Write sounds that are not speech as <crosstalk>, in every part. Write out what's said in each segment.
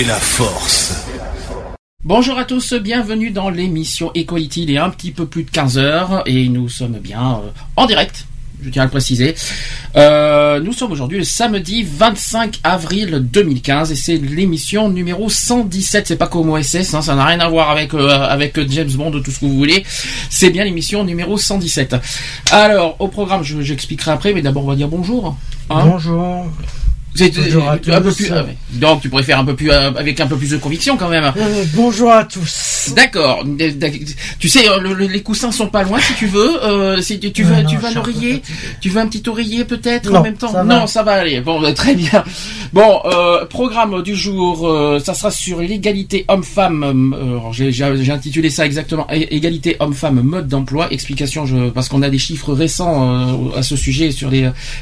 fait la force. Bonjour à tous, bienvenue dans l'émission Equality. Il est un petit peu plus de 15 heures et nous sommes bien euh, en direct. Je tiens à le préciser. Euh, nous sommes aujourd'hui le samedi 25 avril 2015 et c'est l'émission numéro 117. C'est pas comme OSS, hein, ça n'a rien à voir avec euh, avec James Bond ou tout ce que vous voulez. C'est bien l'émission numéro 117. Alors au programme, je- j'expliquerai après, mais d'abord on va dire bonjour. hein. Bonjour. C'est bonjour à un peu tous. plus. ouais. Donc tu pourrais faire un peu plus euh, avec un peu plus de conviction quand même. Euh, bonjour à tous. D'accord. Tu sais, euh, le- le- les coussins sont pas loin si tu veux. Euh, si tu, veux, non, tu je veux un suis un peu oreiller fatigué. Tu veux un petit oreiller peut-être en même temps ça va. Non, ça va aller. Bon, très bien. Bon, euh, programme du jour, euh, ça sera sur l'égalité homme-femme. euh, j'ai- intitulé ça exactement égalité homme-femme mode d'emploi. Explication, je, parce qu'on a des chiffres récents euh, à ce sujet sur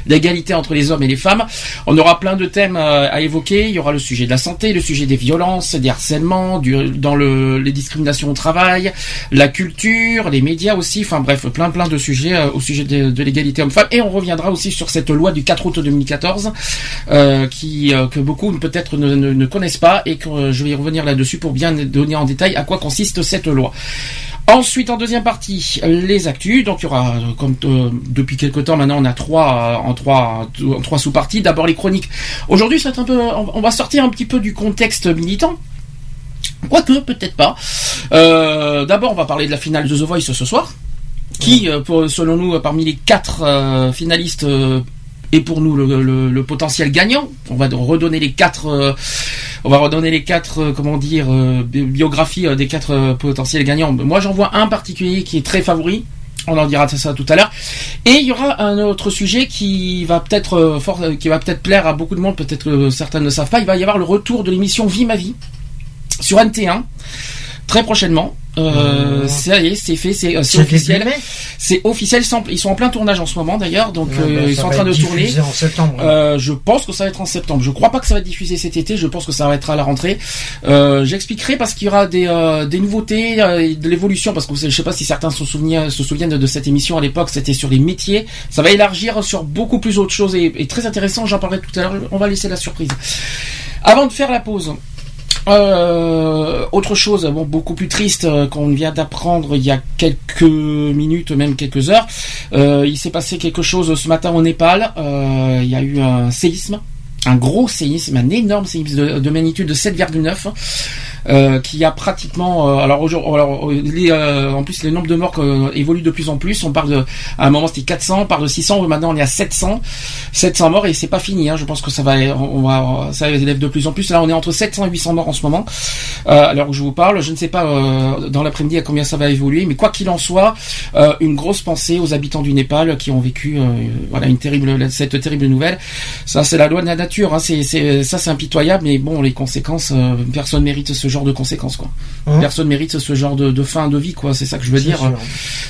l'égalité entre les hommes et les femmes. On aura plein de thèmes euh, à évoquer. Il y aura le sujet de la santé, le sujet des violences, des harcèlements, du, dans le, les discriminations au travail, la culture, les médias aussi. Enfin bref, plein plein de sujets euh, au sujet de, l'égalité homme-femme. Et on reviendra aussi sur cette loi du 4 août 2014 euh, qui euh, que beaucoup peut-être ne, ne- connaissent pas et que je vais y revenir là-dessus pour bien donner en détail à quoi consiste cette loi. Ensuite, en deuxième partie, les actus. Donc, il y aura, euh, comme euh, depuis quelque temps maintenant, on a trois euh, en trois en trois sous-parties. D'abord les chroniques. Aujourd'hui, un peu, on on va sortir un petit peu du contexte militant. Quoique, peut-être pas. Euh, D'abord, on va parler de la finale de The Voice ce soir, qui, selon nous, parmi les quatre euh, finalistes, euh, est pour nous le, potentiel gagnant. On va redonner les quatre, euh, on va redonner les quatre, euh, comment dire, euh, bi- biographies des quatre potentiels gagnants. Moi, j'en vois un particulier qui est très favori. On en dira ça tout à l'heure. Et il y aura un autre sujet qui va peut-être qui va peut-être plaire à beaucoup de monde, peut-être que certains ne savent pas. Il va y avoir le retour de l'émission Vie ma vie sur NT1 très prochainement. Euh, Ça y est, c'est fait, c'est euh, officiel. C'est officiel. Ils sont en plein tournage en ce moment d'ailleurs, donc Ouais, euh, bah, ils sont en train de tourner. en septembre. Euh, je pense que ça va être en septembre. Je crois pas que ça va être diffusé cet été. Je pense que ça va être à la rentrée. Euh, J'expliquerai parce qu'il y aura des, euh, des nouveautés, euh, de l'évolution. Parce que je sais pas si certains se souviennent, se souviennent de cette émission à l'époque. C'était sur les métiers. Ça va élargir sur beaucoup plus autre chose et, et très intéressant. J'en parlerai tout à l'heure. On va laisser la surprise. Avant de faire la pause. Euh, autre chose, bon, beaucoup plus triste euh, qu'on vient d'apprendre il y a quelques minutes, même quelques heures. Euh, il s'est passé quelque chose ce matin au Népal. Euh, il y a eu un séisme, un gros séisme, un énorme séisme de, de magnitude de 7,9. Euh, qui a pratiquement euh, alors aujourd'hui les, euh, en plus le nombre de morts euh, évolue de plus en plus. On parle de à un moment c'était 400 on parle de 600 maintenant on est à 700 700 morts et c'est pas fini hein, je pense que ça va on va ça élève de plus en plus. Là on est entre 700 et 800 morts en ce moment. À l'heure je vous parle je ne sais pas dans l'après-midi à combien ça va évoluer mais quoi qu'il en soit une grosse pensée aux habitants du Népal qui ont vécu voilà une terrible cette terrible nouvelle. Ça c'est la loi de la nature hein, c'est ça c'est impitoyable mais bon les conséquences personne mérite ce genre de conséquences quoi. Hein personne mérite ce genre de, de fin de vie quoi c'est ça que je veux dire. sûr.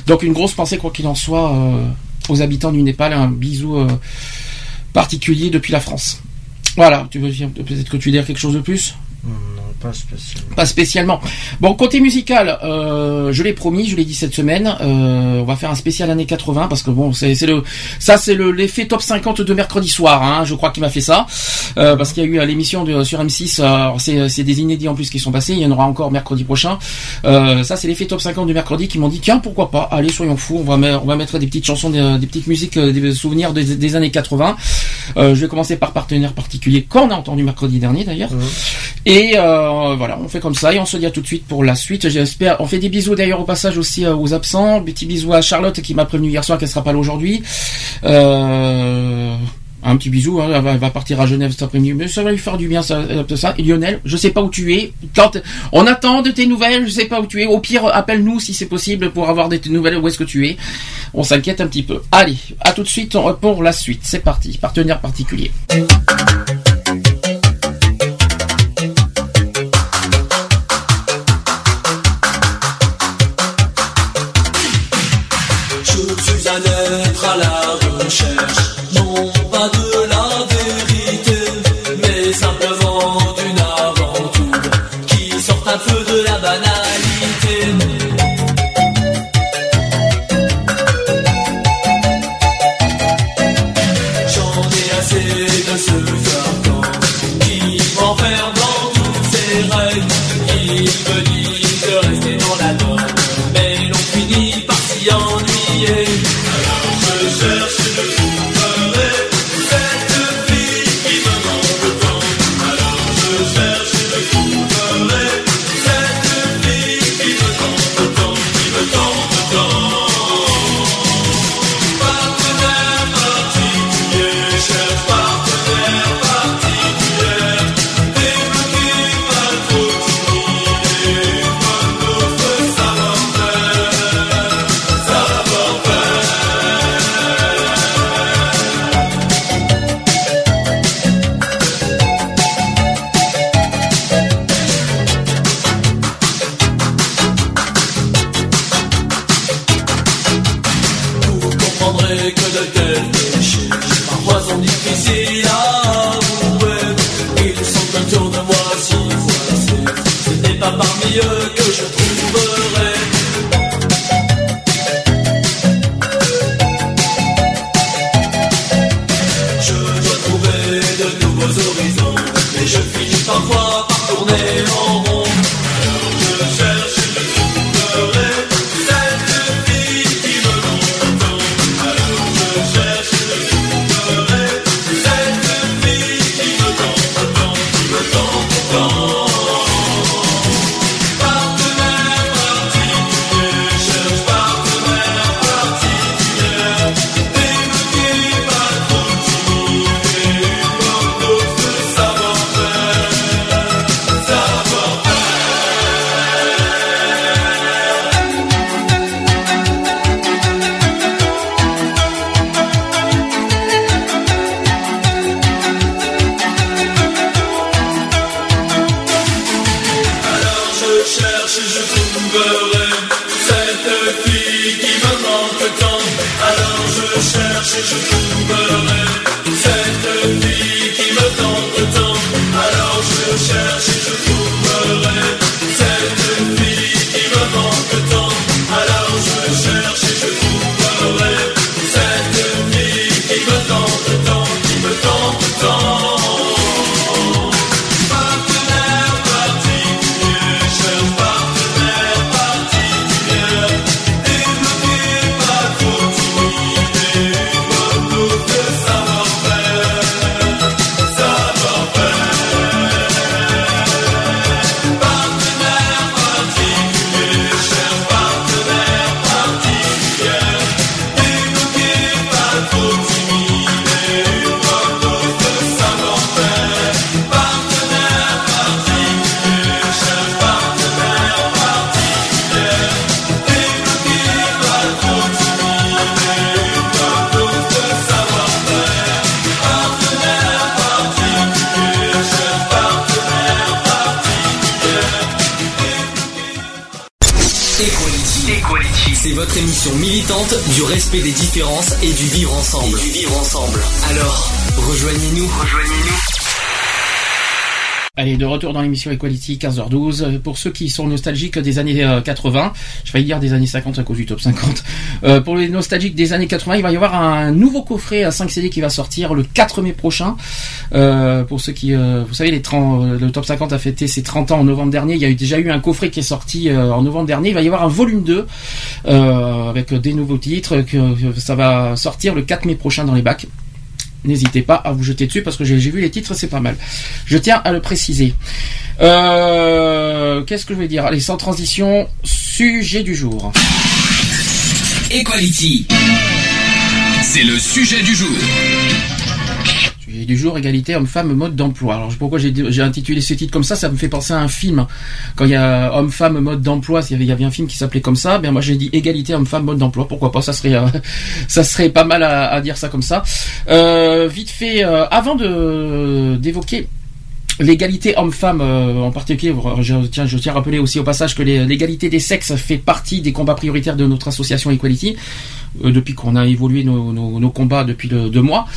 donc une grosse pensée quoi qu'il en soit euh, aux habitants du Népal un bisou euh, particulier depuis la France. Voilà. Tu veux dire peut-être que tu veux dire quelque chose de plus? Non, pas spécialement. pas spécialement. Bon, côté musical, euh, je l'ai promis, je l'ai dit cette semaine, euh, on va faire un spécial années 80 parce que bon, c'est c'est le, ça c'est le l'effet top 50 de mercredi soir, hein, je crois qu'il m'a fait ça, euh, parce qu'il y a eu à l'émission de sur M6, euh, c'est c'est des inédits en plus qui sont passés, il y en aura encore mercredi prochain. Euh, ça c'est l'effet top 50 de mercredi qui m'ont dit tiens pourquoi pas, allez soyons fous, on va mettre, on va mettre des petites chansons, des, des petites musiques, euh, des souvenirs des, des années 80. Euh, je vais commencer par partenaire particulier qu'on a entendu mercredi dernier d'ailleurs. Et euh, voilà, on fait comme ça et on se dit à tout de suite pour la suite. J'espère. On fait des bisous d'ailleurs au passage aussi euh, aux absents. Petit bisous à Charlotte qui m'a prévenu hier soir qu'elle sera pas là aujourd'hui. Euh, Un petit bisou, hein, elle, va, partir à Genève cet après-midi, mais ça va lui faire du bien, ça, ça. Et Lionel, je sais pas où tu es. Quand on attend de tes nouvelles, je sais pas où tu es. Au pire, appelle-nous si c'est possible pour avoir des nouvelles. Où est-ce que tu es On s'inquiète un petit peu. Allez, à tout de suite pour la suite. C'est parti. Partenaire particulier. Militante du respect des différences et du vivre ensemble. du vivre ensemble. Alors, rejoignez-nous. Rejoignez-nous. Allez, de retour dans l'émission Equality 15h12. Pour ceux qui sont nostalgiques des années euh, 80, je failli dire des années 50 à cause du top 50. Euh, pour les nostalgiques des années 80, il va y avoir un nouveau coffret à 5 CD qui va sortir le 4 mai prochain. Euh, pour ceux qui, euh, vous savez, les 30, euh, le top 50 a fêté ses 30 ans en novembre dernier. Il y a déjà eu un coffret qui est sorti euh, en novembre dernier. Il va y avoir un volume 2 euh, avec des nouveaux titres ça va sortir le 4 mai prochain dans les bacs. N'hésitez pas à vous jeter dessus parce que j'ai vu les titres, c'est pas mal. Je tiens à le préciser. Euh, Qu'est-ce que je vais dire? Allez, sans transition, sujet du jour. Equality. C'est le sujet du jour. Du jour, égalité homme-femme, mode d'emploi. Alors pourquoi j'ai intitulé ce titre comme ça? Ça me fait penser à un film. Quand il y a homme-femme, mode d'emploi, il y avait, un film qui s'appelait comme ça. Ben moi j'ai dit égalité homme-femme, mode d'emploi. Pourquoi pas? Ça serait euh, <laughs> pas mal à, dire ça comme ça. Euh, vite fait, euh, avant de d'évoquer L'égalité homme-femme euh, en particulier, je tiens, je tiens à rappeler aussi au passage que l'égalité des sexes fait partie des combats prioritaires de notre association Equality, euh, depuis qu'on a évolué nos, combats depuis deux mois.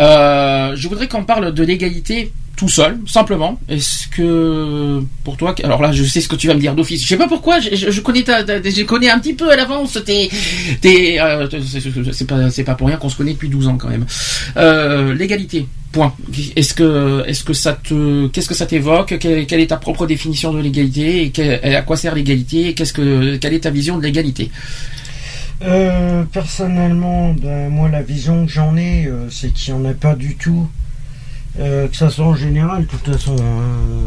Euh, je voudrais qu'on parle de l'égalité tout seul, simplement. Est-ce que pour toi, alors là, je sais ce que tu vas me dire d'office. Je sais pas pourquoi, je, connais ta, connais un petit peu à l'avance. T'es, euh, c'est- pas, c'est pas pour rien qu'on se connaît depuis 12 ans quand même. Euh, l'égalité. Point. Est-ce que, est-ce que ça te, qu'est-ce que ça t'évoque? Quelle, est ta propre définition de l'égalité? À quoi sert l'égalité? Qu'est-ce que, quelle est ta vision de l'égalité? Euh, personnellement, ben, moi, la vision que j'en ai, euh, c'est qu'il n'y en a pas du tout. Euh, que ça soit en général, de toute façon, euh,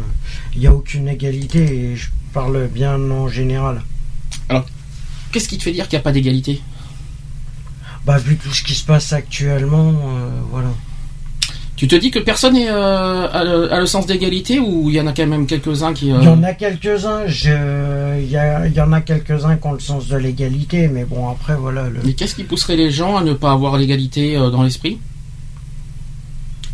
il n'y a aucune égalité et je parle bien en général. Qu'est-ce qui te fait dire qu'il n'y a pas d'égalité? Bah, vu tout ce qui se passe actuellement, voilà. Tu te dis que personne est, euh, a, le, a le sens d'égalité ou il y en a quand même quelques-uns qui. euh, Il y en a quelques-uns, je- il y, a- il y en a quelques-uns qui ont le sens de l'égalité, mais bon, après, voilà. Le... Mais qu'est-ce qui pousserait les gens à ne pas avoir l'égalité euh, dans l'esprit?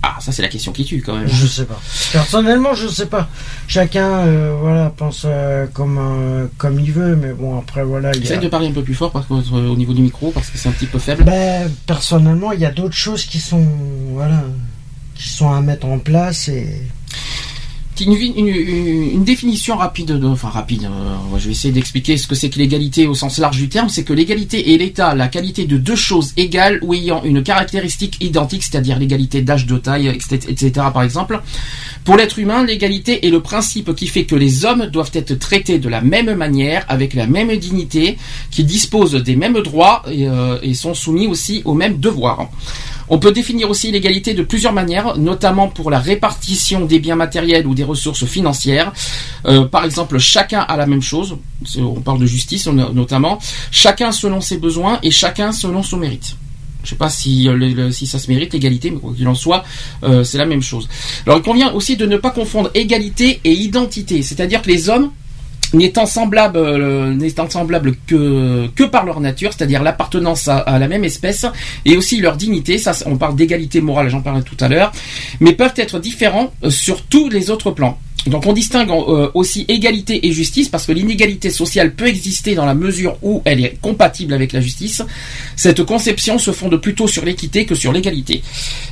Ah, ça c'est la question qui tue quand même. Je sais pas. Personnellement, je sais pas. Chacun, euh, voilà, pense comme comme il veut, mais bon, après, voilà. A... Essaye de parler un peu plus fort parce que, au niveau du micro parce que c'est un petit peu faible. Ben, personnellement, il y a d'autres choses qui sont, voilà, qui sont à mettre en place et Une, une- définition rapide, de, enfin rapide, euh, je vais essayer d'expliquer ce que c'est que l'égalité au sens large du terme, c'est que l'égalité est l'état, la qualité de deux choses égales ou ayant une caractéristique identique, c'est-à-dire l'égalité d'âge, de taille, etc., etc., par exemple. Pour l'être humain, l'égalité est le principe qui fait que les hommes doivent être traités de la même manière, avec la même dignité, qui disposent des mêmes droits et, euh, et sont soumis aussi aux mêmes devoirs. On peut définir aussi l'égalité de plusieurs manières, notamment pour la répartition des biens matériels ou des ressources financières. Euh, par exemple, chacun a la même chose. On parle de justice notamment. Chacun selon ses besoins et chacun selon son mérite. Je sais pas si, euh, si ça se mérite l'égalité, mais quoi qu'il en soit, euh, c'est la même chose. Alors il convient aussi de ne pas confondre égalité et identité, c'est-à-dire que les hommes n'étant semblables, euh, que par leur nature, c'est-à-dire l'appartenance à, à la même espèce, et aussi leur dignité, ça on parle d'égalité morale, j'en parlais tout à l'heure, mais peuvent être différents euh, sur tous les autres plans. Donc on distingue euh, aussi égalité et justice parce que l'inégalité sociale peut exister dans la mesure où elle est compatible avec la justice. Cette conception se fonde plutôt sur l'équité que sur l'égalité.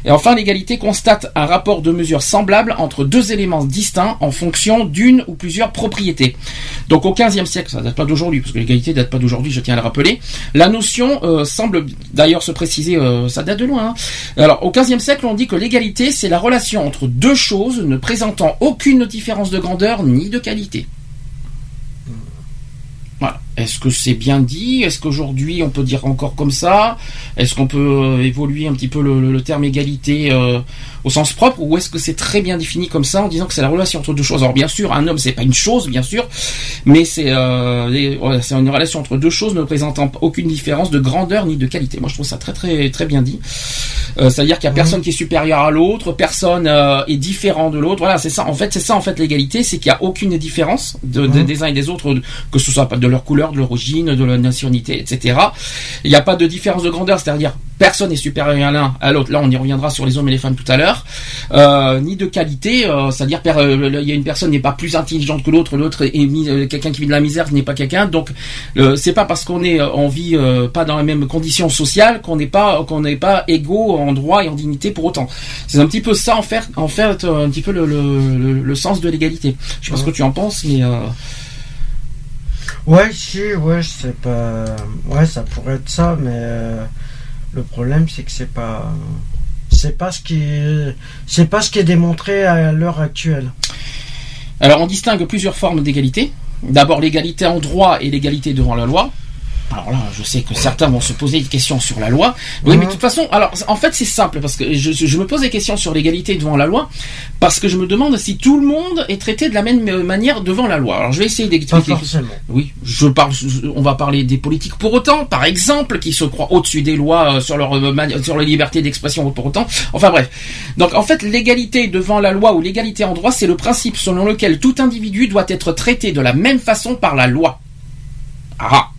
Et enfin, l'égalité constate un rapport de mesure semblable entre deux éléments distincts en fonction d'une ou plusieurs propriétés. Donc au XVe siècle, ça date pas d'aujourd'hui, parce que l'égalité date pas d'aujourd'hui, je tiens à le rappeler. La notion euh, semble d'ailleurs se préciser, euh, ça date de loin. hein. Alors au XVe siècle, on dit que l'égalité, c'est la relation entre deux choses ne présentant aucune différence de grandeur ni de qualité. Voilà. Est-ce que c'est bien dit? Est-ce qu'aujourd'hui on peut dire encore comme ça? Est-ce qu'on peut euh, évoluer un petit peu le, terme égalité euh, au sens propre ou est-ce que c'est très bien défini comme ça en disant que c'est la relation entre deux choses? Alors bien sûr, un homme c'est pas une chose, bien sûr, mais c'est euh, c'est une relation entre deux choses ne présentant aucune différence de grandeur ni de qualité. Moi je trouve ça très très très bien dit. Euh, C'est-à-dire qu'il y a personne qui est supérieur à l'autre, personne euh, est différent de l'autre. Voilà, c'est ça. En fait, c'est ça en fait l'égalité, c'est qu'il y a aucune différence de, de- Mhm. des uns et des autres, que ce soit de leur couleur, de leur origine, de leur nationalité, etc. Il n'y a pas de différence de grandeur, c'est-à-dire personne n'est supérieur à l'un à l'autre. Là, on y reviendra sur les hommes et les femmes tout à l'heure. Euh, ni de qualité, euh, c'est-à-dire euh, il y a une personne n'est pas plus intelligente que l'autre, l'autre est quelqu'un qui vit de la misère n'est pas quelqu'un. Donc, c'est pas parce qu'on est on vit pas dans les mêmes conditions sociales qu'on n'est pas qu'on n'est pas égaux en droit et en dignité pour autant. C'est un petit peu ça en fait en fait un petit peu le, le, le- le sens de l'égalité. Je sais pas ce que tu en penses, mais ouais, si, ouais, c'est pas, ouais, ça pourrait être ça, mais le problème c'est que c'est ce qui, pas ce qui est démontré à l'heure actuelle. Alors on distingue plusieurs formes d'égalité. D'abord l'égalité en droit et l'égalité devant la loi. Alors là, je sais que certains vont se poser des questions sur la loi. Oui, Mhm. mais de toute façon, alors en fait c'est simple parce que je, je me pose des questions sur l'égalité devant la loi parce que je me demande si tout le monde est traité de la même euh, manière devant la loi. Alors je vais essayer d'expliquer. Oui, je parle. On va parler des politiques pour autant, par exemple, qui se croient au-dessus des lois euh, sur leur euh, sur la liberté d'expression pour autant. Enfin bref. Donc en fait, l'égalité devant la loi ou l'égalité en droit, c'est le principe selon lequel tout individu doit être traité de la même façon par la loi. Ah.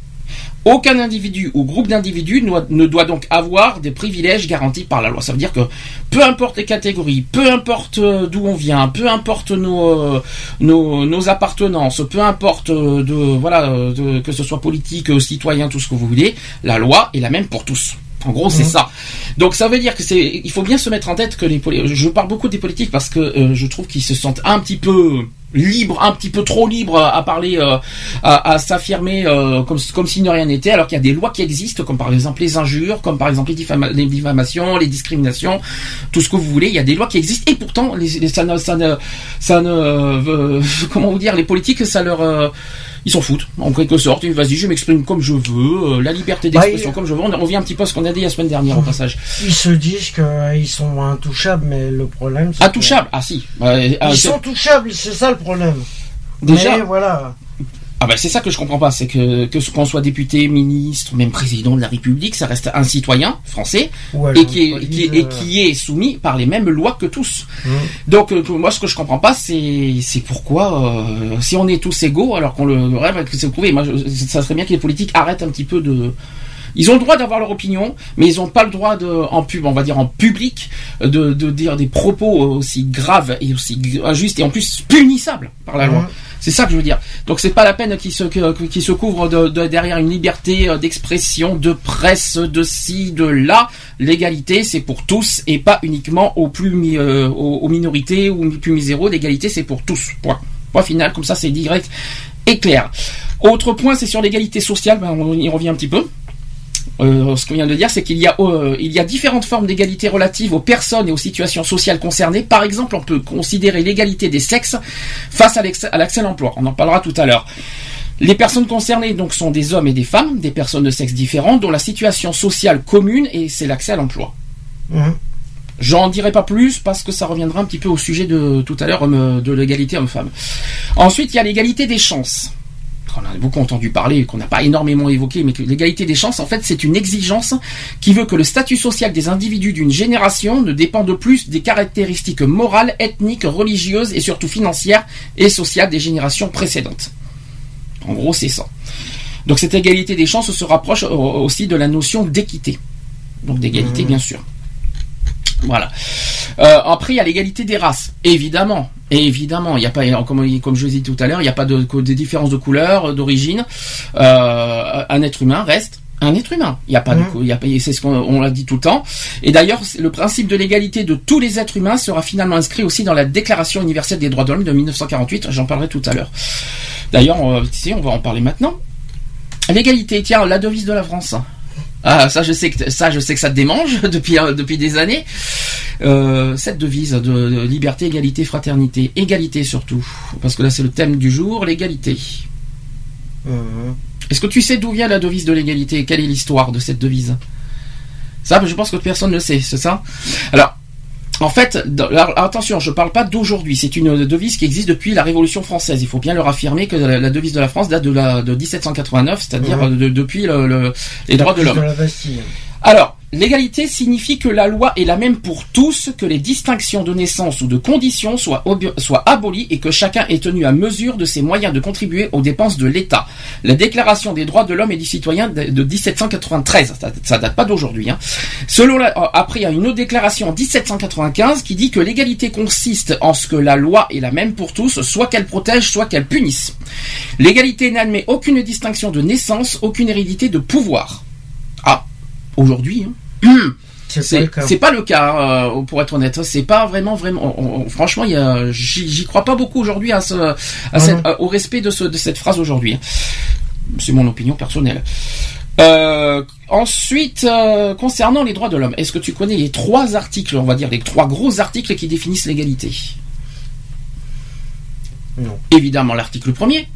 Aucun individu ou groupe d'individus ne doit- donc avoir des privilèges garantis par la loi. Ça veut dire que peu importe les catégories, peu importe euh, d'où on vient, peu importe nos, euh, nos, nos appartenances, peu importe euh, de voilà de- que ce soit politique, citoyen, tout ce que vous voulez, la loi est la même pour tous. En gros, c'est ça. Donc ça veut dire que c'est, il faut bien se mettre en tête que les je parle beaucoup des politiques parce que euh, je trouve qu'ils se sentent un petit peu libres, un petit peu trop libres à parler, euh, à, à s'affirmer euh, comme comme si de rien n'était, alors qu'il y a des lois qui existent, comme par exemple les injures, comme par exemple les, diffama- les diffamations, les discriminations, tout ce que vous voulez. Il y a des lois qui existent et pourtant les, les- ça ne, ça ne, ça ne, euh, <laughs> comment vous dire, les politiques, ça leur ils s'en foutent, en quelque sorte. Vas-y, je m'exprime comme je veux, la liberté d'expression Bah, il- comme je veux. On revient un petit peu à ce qu'on a dit la semaine dernière au passage. Ils se disent qu'ils sont intouchables, mais le problème. c'est que- ah si. Bah, euh, Ils sont touchables, c'est ça le problème. Déjà- Mais voilà. Ah bah c'est ça que je comprends pas, c'est que que ce qu'on soit député, ministre, même président de la République, ça reste un citoyen français et qui est, qui et qui est soumis par les mêmes lois que tous. Mhm. Donc euh, moi ce que je comprends pas c'est c'est pourquoi euh, si on est tous égaux alors qu'on le rêve que c'est prouvé. Moi je- ça serait bien que les politiques arrêtent un petit peu de ils ont le droit d'avoir leur opinion, mais ils n'ont pas le droit de, en pub, on va dire en public, de, de dire des propos aussi graves et aussi injustes et en plus punissables par la loi. C'est ça que je veux dire. Donc c'est pas la peine qu'ils se se couvrent de, de- derrière une liberté euh, d'expression, de presse, de ci, de là. L'égalité c'est pour tous et pas uniquement aux plus mi- euh, aux, aux minorités ou plus miséraux. L'égalité c'est pour tous. Point. Point final. Comme ça c'est direct et clair. Autre point c'est sur l'égalité sociale. Ben, on y revient un petit peu. Euh, ce qu'on vient de dire, c'est qu'il y a euh, il y a différentes formes d'égalité relatives aux personnes et aux situations sociales concernées. Par exemple, on peut considérer l'égalité des sexes face à l'accès à l'emploi. On en parlera tout à l'heure. Les personnes concernées donc sont des hommes et des femmes, des personnes de sexe différents, dont la situation sociale commune et c'est l'accès à l'emploi. Mhm. J'en dirai pas plus parce que ça reviendra un petit peu au sujet de tout à l'heure euh, de l'égalité homme-femme. Ensuite, il y a l'égalité des chances. On a beaucoup entendu parler, qu'on n'a pas énormément évoqué, mais que l'égalité des chances, en fait, c'est une exigence qui veut que le statut social des individus d'une génération ne dépende plus des caractéristiques morales, ethniques, religieuses et surtout financières et sociales des générations précédentes. En gros, c'est ça. Donc cette égalité des chances se rapproche aussi de la notion d'équité. Donc d'égalité, bien sûr. Voilà. Euh, après, il y a l'égalité des races, évidemment. Et évidemment, il n'y a pas, comme, comme je le disais tout à l'heure, il n'y a pas de, de différence de couleur, d'origine. Euh, un être humain reste un être humain. Il n'y a pas de, cou- il y a pas, c'est ce qu'on on l'a dit tout le temps. Et d'ailleurs, le principe de l'égalité de tous les êtres humains sera finalement inscrit aussi dans la Déclaration universelle des droits de l'homme de 1948. J'en parlerai tout à l'heure. D'ailleurs, on, on va en parler maintenant. L'égalité, tiens, la devise de la France. Ah, ça, je sais que ça, je sais que ça te démange <laughs> depuis euh, depuis des années. Euh, cette devise de, de liberté, égalité, fraternité, égalité surtout, parce que là c'est le thème du jour, l'égalité. Est-ce que tu sais d'où vient la devise de l'égalité? Quelle est l'histoire de cette devise? Ça, je pense que personne ne le sait, c'est ça? Alors, en fait, dans- attention, je parle pas d'aujourd'hui. C'est une devise qui existe depuis la Révolution française. Il faut bien leur affirmer que la, la devise de la France date de, la, de 1789, c'est-à-dire de- depuis le- le- les droits de l'homme. Alors, l'égalité signifie que la loi est la même pour tous, que les distinctions de naissance ou de condition soient, abolies et que chacun est tenu à mesure de ses moyens de contribuer aux dépenses de l'État. La Déclaration des droits de l'homme et du citoyen de, de 1793, ça, ça date pas d'aujourd'hui. Hein. Selon euh, après, il y a une autre déclaration en 1795 qui dit que l'égalité consiste en ce que la loi est la même pour tous, soit qu'elle protège, soit qu'elle punisse. L'égalité n'admet aucune distinction de naissance, aucune hérédité de pouvoir. Ah, aujourd'hui, hein. <clears throat> C'est pas le cas. c'est pas le cas, euh, pour être honnête. C'est pas vraiment, vraiment. on- on- franchement, j'y crois pas beaucoup aujourd'hui à ce, à Ah cette- à- au respect de, ce, de cette phrase aujourd'hui. C'est mon opinion personnelle. Euh, ensuite, euh, concernant les droits de l'homme, est-ce que tu connais les trois articles, on va dire les trois gros articles qui définissent l'égalité? Non. Évidemment, l'article premier.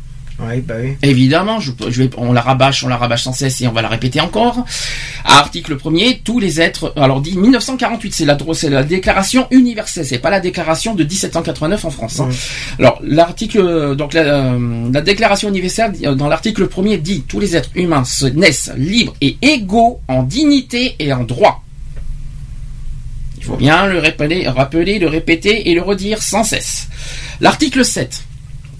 Oui, bah oui. Évidemment, je, peux- je vais, on la rabâche, on la rabâche sans cesse et on va la répéter encore. Article 1er, tous les êtres, alors dit 1948, c'est la, déclaration universelle, c'est pas la déclaration de 1789 en France. hein. Alors l'article, donc la, euh, la déclaration universelle, euh, dans l'article 1er dit tous les êtres humains se naissent libres et égaux en dignité et en droit. Il faut bien le rappeler, rappeler, le répéter et le redire sans cesse. L'article 7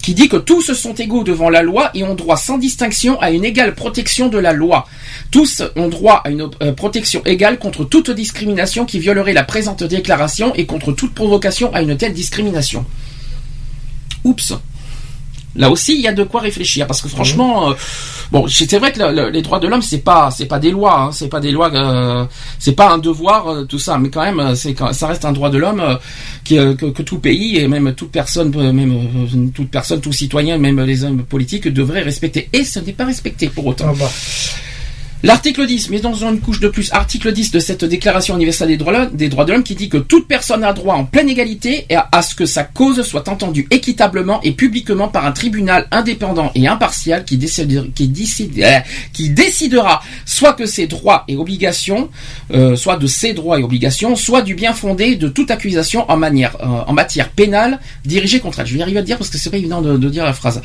qui dit que tous sont égaux devant la loi et ont droit sans distinction à une égale protection de la loi. Tous ont droit à une euh, protection égale contre toute discrimination qui violerait la présente déclaration et contre toute provocation à une telle discrimination. Oups. Là aussi, il y a de quoi réfléchir parce que franchement, euh, bon, c'est vrai que le- le- les droits de l'homme, c'est pas, c'est pas des lois, hein, c'est pas des lois, euh, c'est pas un devoir, euh, tout ça, mais quand même, c'est ça reste un droit de l'homme que, que tout pays et même toute personne, même toute personne, tout citoyen, même les hommes politiques devraient respecter. Et ce n'est pas respecté pour autant. Ah bah. L'article 10, mais dans une couche de plus, article 10 de cette Déclaration universelle des droits, des droits de l'homme qui dit que toute personne a droit en pleine égalité et à, ce que sa cause soit entendue équitablement et publiquement par un tribunal indépendant et impartial qui, décide- euh, qui décidera soit que ses droits et obligations, euh, soit de ses droits et obligations, soit du bien fondé de toute accusation en, manière, euh, en matière pénale dirigée contre elle. Je vais y arriver à le dire parce que c'est pas évident de, de dire la phrase.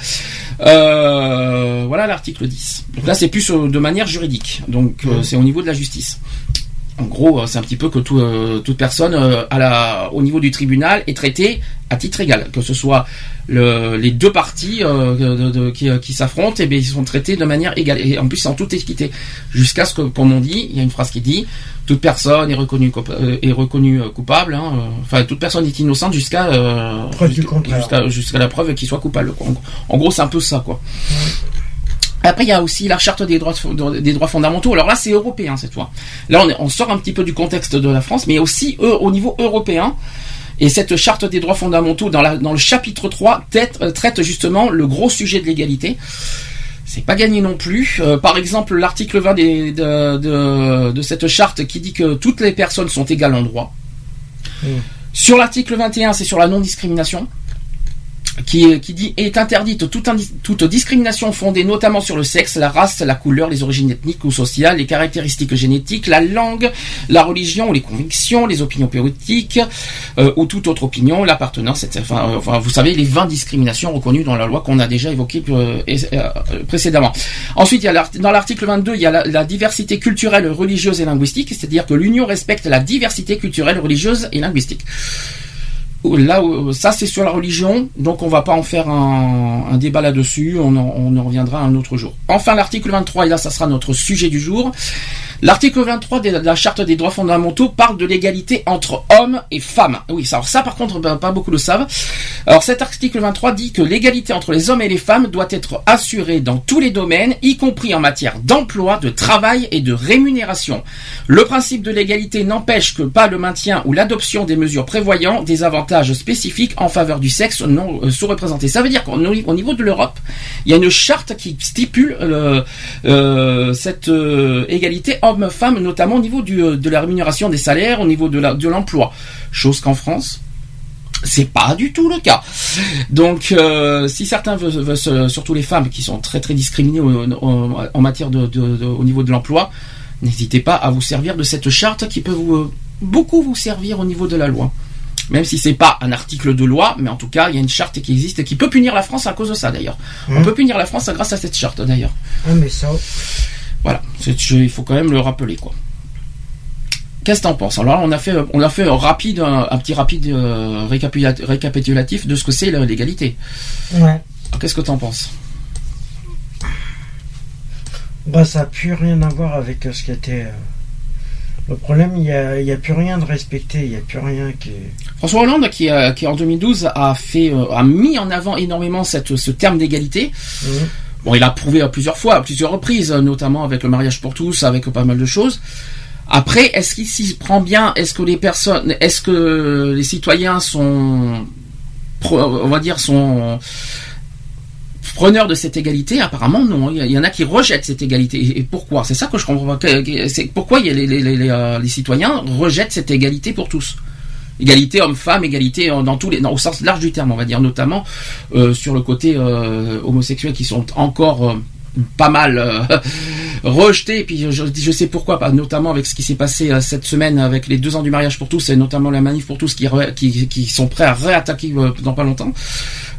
Euh, voilà l'article 10. Donc là, c'est plus euh, de manière juridique. Donc euh, c'est au niveau de la justice. En gros, euh, c'est un petit peu que tout, euh, toute personne euh, à la, au niveau du tribunal est traitée à titre égal, que ce soit le, les deux parties euh, de- de- qui, qui s'affrontent, et bien ils sont traités de manière égale et en plus en toute équité, jusqu'à ce que, comme on dit, il y a une phrase qui dit toute personne est reconnue coupa- est reconnue coupable, hein, enfin toute personne est innocente jusqu'à jusqu'à- la preuve qu'il soit coupable. quoi. En, en gros, c'est un peu ça, quoi. Après, il y a aussi la charte des droits, des droits fondamentaux. Alors là, c'est européen cette fois. Là, on, sort un petit peu du contexte de la France, mais aussi eux, au niveau européen. Et cette charte des droits fondamentaux, dans, la, dans le chapitre 3, traite, euh, traite justement le gros sujet de l'égalité. C'est pas gagné non plus. Euh, par exemple, l'article 20 des- de, de- de cette charte qui dit que toutes les personnes sont égales en droit. Mm. Sur l'article 21, c'est sur la non-discrimination qui, qui dit est interdite toute, toute discrimination fondée notamment sur le sexe, la race, la couleur, les origines ethniques ou sociales, les caractéristiques génétiques, la langue, la religion les convictions, les opinions politiques euh, ou toute autre opinion, l'appartenance, etc. Enfin, euh, enfin, vous savez, les 20 discriminations reconnues dans la loi qu'on a déjà évoquées euh, euh, précédemment. Ensuite, il y a dans l'article 22, il y a la diversité culturelle, religieuse et linguistique, c'est-à-dire que l'Union respecte la diversité culturelle, religieuse et linguistique là où- ça c'est sur la religion, donc on va pas en faire un, débat là-dessus, on on en reviendra un autre jour. Enfin l'article 23, et là ça sera notre sujet du jour. L'article 23 de la charte des droits fondamentaux parle de l'égalité entre hommes et femmes. Oui, alors ça par contre ben, pas beaucoup le savent. Alors cet article 23 dit que l'égalité entre les hommes et les femmes doit être assurée dans tous les domaines, y compris en matière d'emploi, de travail et de rémunération. Le principe de l'égalité n'empêche que pas le maintien ou l'adoption des mesures prévoyant des avantages spécifiques en faveur du sexe non euh, sous-représenté. Ça veut dire qu'au au niveau de l'Europe, il y a une charte qui stipule euh, euh, cette euh, égalité homme-femme, notamment au niveau du, euh, de la rémunération des salaires, au niveau de la- de l'emploi. Chose qu'en France, c'est pas du tout le cas. Donc, euh, si certains veulent, surtout les femmes qui sont très très discriminées au- au- en matière de, de- de- au niveau de l'emploi, n'hésitez pas à vous servir de cette charte qui peut vous, euh, beaucoup vous servir au niveau de la loi. Même si c'est pas un article de loi, mais en tout cas, il y a une charte qui existe et qui peut punir la France à cause de ça d'ailleurs. On Mhm. peut punir la France grâce à cette charte d'ailleurs. Ah, mais ça. Voilà, il faut quand même le rappeler quoi. Qu'est-ce que t'en penses? Alors là, on a fait, on a fait un rapide, un, un petit rapide euh, récapitula- récapitulatif de ce que c'est l'égalité. Ouais. Qu'est-ce que t'en penses? Bah, ça n'a plus rien à voir avec euh, ce qui était. euh, Le problème, il n'y a, y a plus rien de respecté, il n'y a plus rien qui. François Hollande, qui, qui en 2012 a fait, a mis en avant énormément cette, ce terme d'égalité. Mhm. Bon, il a prouvé à plusieurs fois, à plusieurs reprises, euh, notamment avec le mariage pour tous, avec pas mal de choses. Après, est-ce qu'il s'y prend bien? Est-ce que les personnes, est-ce que les citoyens sont, on va dire, sont preneurs de cette égalité? Apparemment, non. Il y, en a qui rejettent cette égalité. Et- pourquoi? C'est ça que je comprends C'est pourquoi euh, les citoyens rejettent cette égalité pour tous? Égalité homme-femme, égalité dans tous les, dans- au sens large du terme, on va dire, notamment euh, sur le côté euh, homosexuel qui sont encore euh, pas mal <laughs> rejetés. Et puis je, sais pourquoi, notamment avec ce qui s'est passé cette semaine avec les deux ans du mariage pour tous et notamment la manif pour tous qui, sont prêts à réattaquer dans pas longtemps.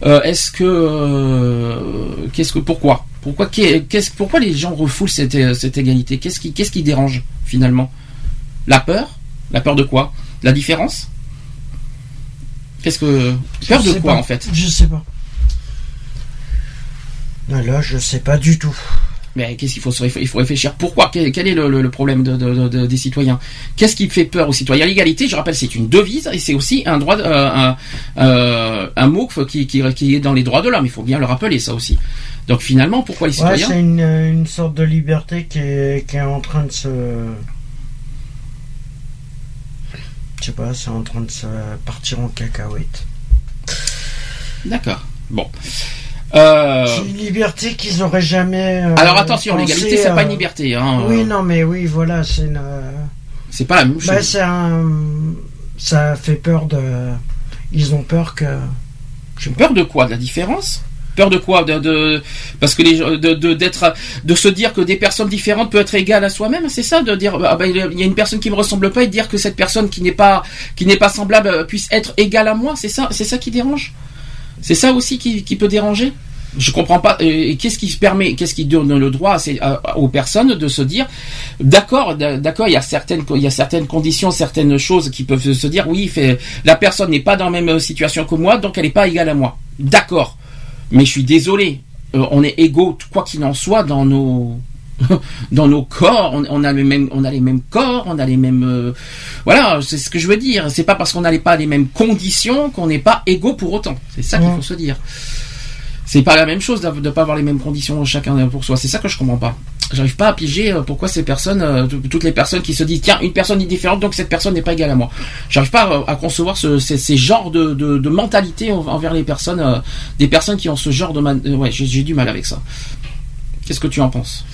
Est-ce que qu'est-ce que pourquoi? Pourquoi qu'est- qu'est-ce pourquoi les gens refoulent cette, égalité? Qu'est-ce qui dérange finalement? La peur? La peur de quoi? La différence? Qu'est-ce que peur Je de quoi pas. en fait? Je sais pas. Là, je sais pas du tout. Mais qu'est-ce qu'il faut se il faut réfléchir Pourquoi? Quel, quel est le, le- le problème de, de- de- des citoyens? Qu'est-ce qui fait peur aux citoyens? L'égalité, je rappelle, c'est une devise et c'est aussi un droit, euh, un, euh, un mot qui, qui, qui est dans les droits de l'homme. Il faut bien le rappeler ça aussi. Donc finalement, pourquoi les Ouais, citoyens? c'est une, une sorte de liberté qui est, qui est en train de se. Sais pas, c'est en train de se partir en cacahuète. D'accord. Bon. Euh, C'est une liberté qu'ils auraient jamais. euh, alors attention, l'égalité, c'est pas euh, une liberté. Hein, Oui, euh, non, mais oui, voilà, c'est une. c'est pas la même. Bah, un. Ça fait peur de. Ils ont peur que. J'ai peur de quoi? De la différence? Peur de quoi de, parce que les de d'être de se dire que des personnes différentes peuvent être égales à soi-même, c'est ça de dire ah ben, il y a une personne qui me ressemble pas et de dire que cette personne qui n'est pas qui n'est pas semblable euh, puisse être égale à moi, c'est ça c'est ça qui dérange? C'est ça aussi qui, qui peut déranger? Je comprends pas. Qu'est-ce qui permet, qu'est-ce qui donne le droit à aux personnes de se dire, d'accord, d'accord, il y a certaines, il y a certaines conditions, certaines choses qui peuvent se dire, oui, fait, la personne n'est pas dans la même situation que moi, donc elle n'est pas égale à moi. D'accord. Mais je suis désolé, euh, on est égaux, quoi qu'il en soit, dans nos <laughs> dans nos corps, on, on a les mêmes, on a les mêmes corps, on a les mêmes, euh, voilà, c'est ce que je veux dire. C'est pas parce qu'on n'allait pas les mêmes conditions qu'on n'est pas égaux pour autant. C'est ça qu'il faut se dire. C'est pas la même chose de ne pas avoir les mêmes conditions chacun pour soi. C'est ça que je comprends pas. J'arrive pas à piger euh, pourquoi ces personnes, euh, toutes les personnes qui se disent tiens une personne est différente donc cette personne n'est pas égale à moi. J'arrive pas à, à concevoir ce, ces, ces genres de, de, de mentalité en- envers les personnes, euh, des personnes qui ont ce genre de man- euh, ouais j'ai j'ai du mal avec ça. Qu'est-ce que tu en penses?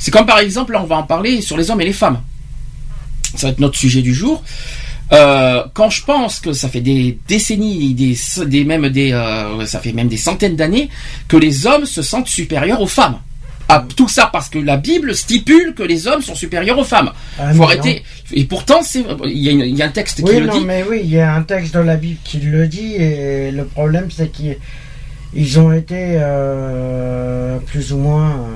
C'est comme par exemple là on va en parler sur les hommes et les femmes. Ça va être notre sujet du jour. Euh, quand je pense que ça fait des décennies, des, des même des, euh, ça fait même des centaines d'années que les hommes se sentent supérieurs aux femmes. Ah, tout ça parce que la Bible stipule que les hommes sont supérieurs aux femmes. Ah, Faut arrêter. Et pourtant, c'est, il y, a y un texte qui le non, dit. mais oui, il y a un texte de la Bible qui le dit, et le problème, c'est qu'ils ils ont été euh, plus ou moins.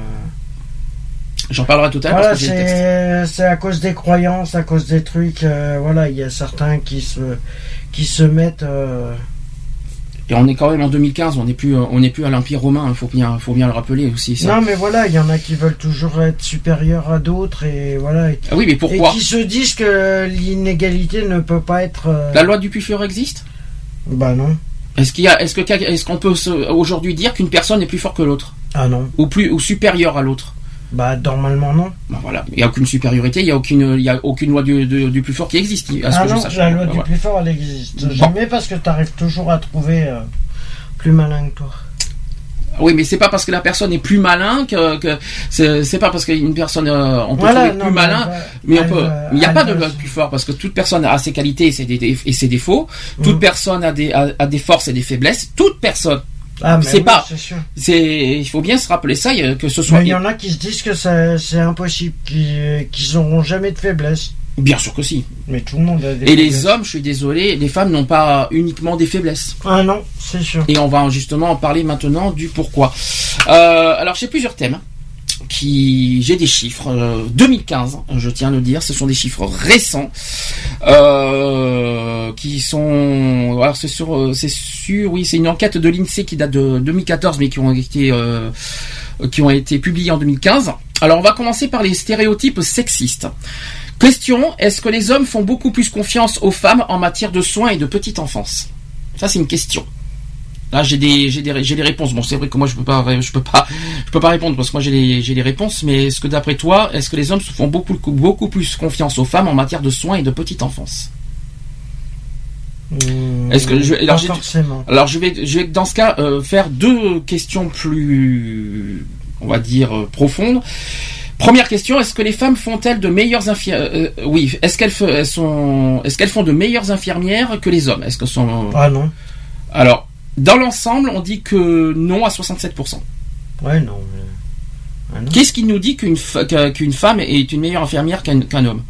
J'en parlerai tout à l'heure Voilà, c'est à cause des croyances, à cause des trucs. euh, voilà, il y a certains qui se qui se mettent. euh, Et on est quand même en 2015, on n'est plus, on n'est plus à l'Empire romain. Il faut bien, faut bien le rappeler aussi. Ça. Non, mais voilà, il y en a qui veulent toujours être supérieurs à d'autres, et voilà. Et, Ah oui, mais pourquoi? et qui se disent que l'inégalité ne peut pas être. euh, La loi du plus fort existe? Bah non. Est-ce qu'il est-ce que, est-ce qu'on peut aujourd'hui dire qu'une personne est plus forte que l'autre? Ah non. ou plus ou supérieure à l'autre? Bah normalement non. Bon, voilà, il n'y a aucune supériorité, il n'y a aucune, il y a aucune loi du, du- du plus fort qui existe. À ce Ah que non, la loi du Voilà. plus fort, elle existe Bon. jamais parce que tu arrives toujours à trouver euh, plus malin que toi. Oui, mais c'est pas parce que la personne est plus malin que, que c'est, pas parce qu'une personne, euh, on peut Voilà, trouver non, plus mais malin. elle Mais on elle peut, il n'y a pas de loi se- plus fort parce que toute personne a ses qualités et ses, dé- et ses défauts. Toute Mhm. personne a des, a, a des forces et des faiblesses. Toute personne. Ah, mais c'est oui, pas- c'est il faut bien se rappeler ça, il y a- que ce soit. Mais il y en a qui se disent que c'est c'est impossible, qu'ils qu'ils n'auront jamais de faiblesse. Bien sûr que si. Mais tout le monde a des Et les hommes, je suis désolé, les femmes n'ont pas uniquement des faiblesses. Ah non, c'est sûr. Et on va justement en parler maintenant du pourquoi. Euh, alors j'ai plusieurs thèmes qui j'ai des chiffres euh, 2015 je tiens à le dire ce sont des chiffres récents euh, qui sont alors c'est euh, c'est sûr oui c'est une enquête de l'INSEE qui date de 2014 mais qui ont été euh, qui ont été publiés en 2015 alors on va commencer par les stéréotypes sexistes. Question est-ce que les hommes font beaucoup plus confiance aux femmes en matière de soins et de petite enfance? Ça c'est une question Là, j'ai des, j'ai des, j'ai des réponses. Bon, c'est vrai que moi, je peux pas, je peux pas, je peux pas répondre parce que moi, j'ai les, j'ai les réponses. Mais est-ce que d'après toi, est-ce que les hommes se font beaucoup, beaucoup plus confiance aux femmes en matière de soins et de petite enfance? Mmh, Est-ce que je- alors. Alors, je vais, je vais dans ce cas euh, faire deux questions plus, on va dire, euh, profondes. Première question est-ce que les femmes font-elles de meilleures infirmières Oui, est-ce qu'elles elles sont, est-ce qu'elles font de meilleures infirmières que les hommes? Est-ce que sont Ah non. Alors, dans l'ensemble, on dit que non à 67%. Ouais, non. mais- Ah non. Qu'est-ce qui nous dit qu'une qu'une femme est une meilleure infirmière qu'un qu'un homme?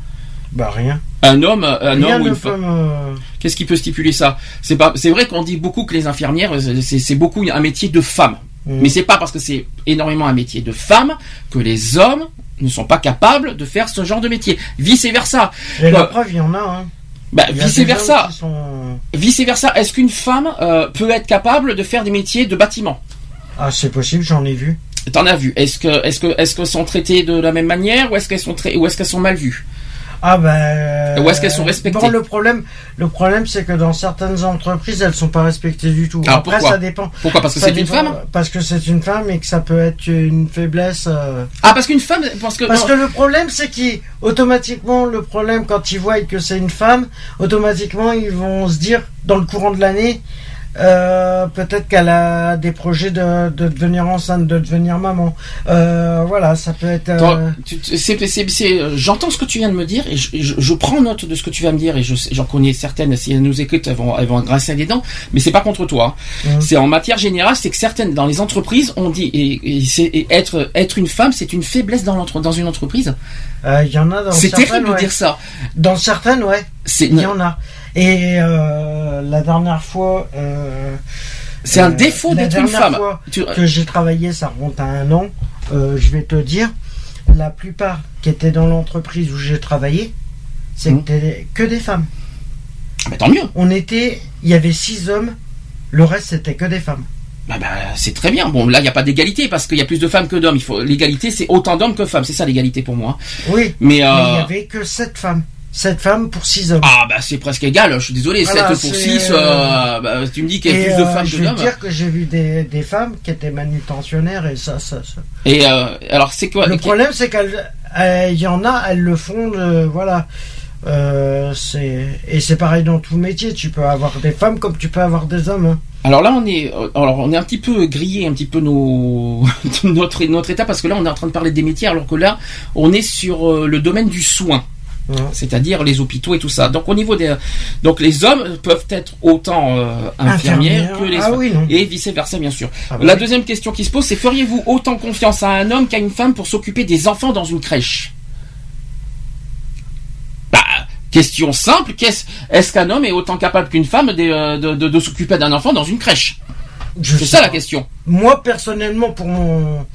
Bah rien. Un homme, un Rien homme ou ne une femme? me- Qu'est-ce qui peut stipuler ça? C'est pas, c'est vrai qu'on dit beaucoup que les infirmières, c'est c'est beaucoup un métier de femme. Mhm. Mais c'est pas parce que c'est énormément un métier de femme que les hommes ne sont pas capables de faire ce genre de métier. Vice versa. Et la preuve, il y en a. Hein. Bah, vice versa. sont- Vice versa. Est-ce qu'une femme euh, peut être capable de faire des métiers de bâtiment? Ah, c'est possible, j'en ai vu. T'en as vu. Est-ce que, est-ce que, est-ce qu'elles sont traitées de la même manière ou est-ce qu'elles sont tra- ou est-ce qu'elles sont mal vues? Ah ben. Ou est-ce qu'elles sont respectées Bon, le problème, le problème, c'est que dans certaines entreprises, elles sont pas respectées du tout. Alors, Après, pourquoi ça dépend. Pourquoi Parce que c'est une femme Parce que c'est une femme et que ça peut être une faiblesse. euh. Ah, parce qu'une femme, parce que, Parce non. que le problème, c'est qu'automatiquement, le problème, quand ils voient que c'est une femme, automatiquement, ils vont se dire, dans le courant de l'année, euh, peut-être qu'elle a des projets de, de devenir enceinte, de devenir maman. Euh, voilà, ça peut être. euh, c'est- c'est- c'est- euh, J'entends ce que tu viens de me dire et je, je- je prends note de ce que tu vas me dire et je j'en connais certaines. Si elles nous écoutent, elles vont, elles vont grincer des dents. Mais c'est pas contre toi. hein. Mhm. C'est en matière générale, c'est que certaines dans les entreprises, on dit et, et c'est et être être une femme, c'est une faiblesse dans l'entre dans une entreprise. euh, Il y en a dans C'est certaines. terrible de dire ça. Dans certaines, ouais. C'est Il y en a. Et euh, la dernière fois. euh, c'est un euh, défaut d'être une dernière femme. fois que j'ai travaillé, ça remonte à un an. je vais te dire, la plupart qui étaient dans l'entreprise où j'ai travaillé, c'est Mhm. que, des- femmes. bah, tant mieux. On était, il y avait six hommes, le reste c'était que des femmes. Bah, bah, c'est très bien. Bon, là, il n'y a pas d'égalité parce qu'il y a plus de femmes que d'hommes. Il faut l'égalité, c'est autant d'hommes que femmes. C'est ça l'égalité pour moi. Oui, Mais, euh, mais il y avait que sept femmes. Sept femmes pour six hommes. Ah bah c'est presque égal, je suis désolé, Voilà, 7 pour c'est, 6, euh, bah, tu me dis qu'il y a Et plus de euh, femmes je que vais te d'hommes. dire que j'ai vu des, des femmes qui étaient manutentionnaires et ça, ça, ça. Et euh, alors c'est quoi Le problème, c'est qu'elles, euh, il y en a, elles le font, voilà. Euh, c'est et c'est pareil dans tout métier. Tu peux avoir des femmes comme tu peux avoir des hommes. hein. Alors là on est euh, alors on est un petit peu grillé un petit peu nos <laughs> notre notre état parce que là on est en train de parler des métiers alors que là on est sur euh, le domaine du soin. C'est-à-dire les hôpitaux et tout ça. Donc au niveau des donc les hommes peuvent être autant euh, infirmières Infirmière. que les Ah oui. Et vice versa bien sûr. Ah bah La oui. deuxième question qui se pose c'est feriez-vous autant confiance à un homme qu'à une femme pour s'occuper des enfants dans une crèche? Bah, question simple, qu'est-ce, est-ce qu'un homme est autant capable qu'une femme de, euh, de, de- de s'occuper d'un enfant dans une crèche? C'est ça la question. Moi personnellement, pour mon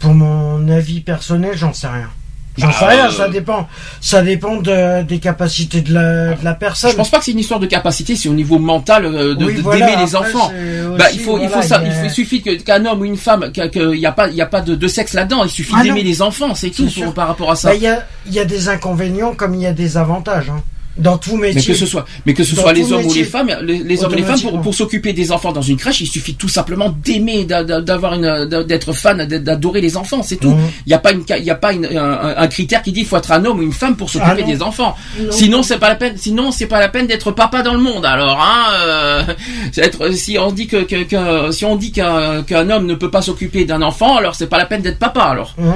pour mon avis personnel, j'en sais rien. J'en sais rien. euh, Ça dépend. Ça dépend de, des capacités de la, de la personne. Je pense pas que c'est une histoire de capacité, c'est au niveau mental euh, de, Oui, de- voilà, d'aimer les enfants. Bah, il faut, il faut ça, il a- suffit qu'un homme ou une femme, qu'il n'y a pas, il y a pas de, de sexe là-dedans. Il suffit Ah d'aimer les enfants, c'est tout pour- par rapport à ça. Bah, Il y, a, il y a des inconvénients comme il y a des avantages. hein. Dans tout Mais métier. que ce soit, mais que ce Dans soit les hommes ou les femmes, les, les hommes et les femmes pour, s'occuper des enfants dans une crèche, il suffit tout simplement d'aimer, d'a- d'a- d'avoir une, d'être fan, d'a- d'adorer les enfants, c'est tout. Mhm. Il n'y a pas une, il y a pas une- un, un critère qui dit il faut être un homme ou une femme pour s'occuper Ah des enfants. Non. Sinon c'est pas la peine, sinon c'est pas la peine d'être papa dans le monde. Alors hein, euh, être, si on dit que, que, que- si on dit qu'un qu'un homme ne peut pas s'occuper d'un enfant, alors c'est pas la peine d'être papa. Alors Mhm.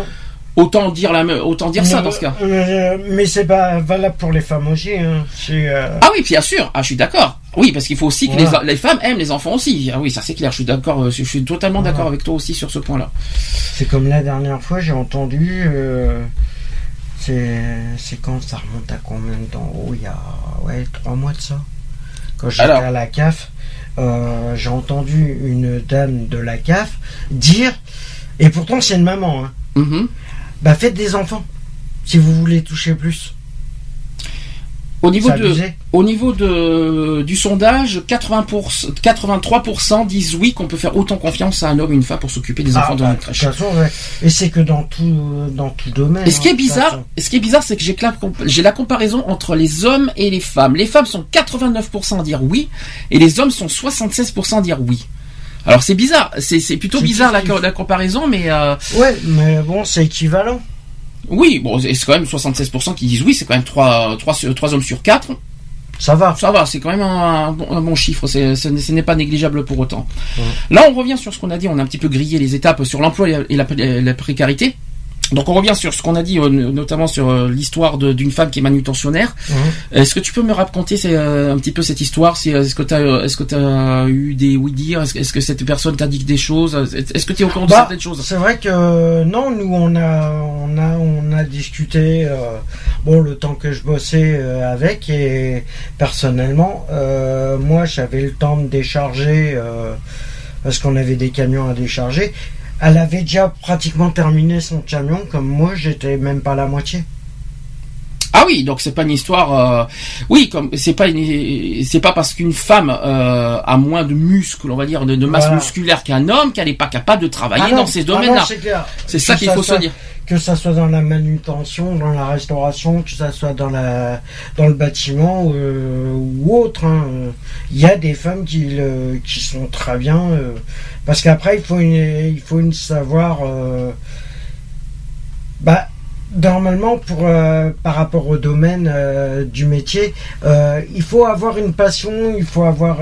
Autant dire la, me- autant dire ça dans ce cas. euh, mais c'est pas valable pour les femmes aussi. hein. Euh, Ah oui, bien sûr. Ah, je suis d'accord. Oui, parce qu'il faut aussi que Voilà. les, les femmes aiment les enfants aussi. Ah oui, ça c'est clair. Je suis d'accord. euh, Je suis totalement d'accord avec toi aussi sur ce point-là. C'est comme la dernière fois, j'ai entendu. euh, c'est, quand ça remonte à combien de temps? Oh, il y a ouais, trois mois de ça. Quand j'étais à la CAF, j'ai entendu une dame de la CAF dire, et pourtant c'est une maman, hein, Mhm. Bah faites des enfants si vous voulez toucher plus. Au niveau de, au niveau de du sondage, 80%, 83% disent oui qu'on peut faire autant confiance à un homme et une femme pour s'occuper des enfants Ah, dans bah, de crèche. toute façon, ouais. Et c'est que dans tout, dans tout domaine. Et ce qui hein, est toute bizarre, ce qui est bizarre, c'est que j'ai la, j'ai la comparaison entre les hommes et les femmes. Les femmes sont 89% à dire oui, et les hommes sont 76% à dire oui. Alors c'est bizarre, c'est, plutôt bizarre la, comparaison, mais euh, Ouais, mais bon, c'est équivalent. oui, bon, c'est quand même 76% qui disent oui, c'est quand même 3, 3, trois hommes sur 4. Ça va. Ça va, c'est quand même un, bon, un bon chiffre, ce n'est- ce n'est pas négligeable pour autant. Ouais. Là, on revient sur ce qu'on a dit, on a un petit peu grillé les étapes sur l'emploi et la, et la- la précarité. Donc on revient sur ce qu'on a dit, euh, notamment sur euh, l'histoire d'une femme qui est manutentionnaire. Est-ce que tu peux me raconter euh, un petit peu cette histoire Est-ce que tu as, eu des oui-dire Est-ce que- cette personne t'a dit des choses Est-ce que tu es au courant de Bah, certaines choses? C'est vrai que non, nous on a on a on a discuté euh, bon le temps que je bossais euh, avec et personnellement euh, moi j'avais le temps de décharger parce qu'on avait des camions à décharger. Elle avait déjà pratiquement terminé son camion comme moi j'étais même pas la moitié. Ah oui, donc c'est pas une histoire. euh, Oui, comme c'est pas une... c'est pas parce qu'une femme euh, a moins de muscles, on va dire, de, de masse Voilà. musculaire qu'un homme qu'elle n'est pas capable de travailler Ah non, dans ces ah domaines-là. c'est ça qu'il faut soit- se dire. que ça soit dans la manutention, dans la restauration, que ça soit dans la dans le bâtiment euh, ou autre. hein. Il y a des femmes qui le- qui sont très bien euh, parce qu'après il faut une, il faut une savoir. euh, bah normalement pour euh, par rapport au domaine euh, du métier, euh, il faut avoir une passion, il faut avoir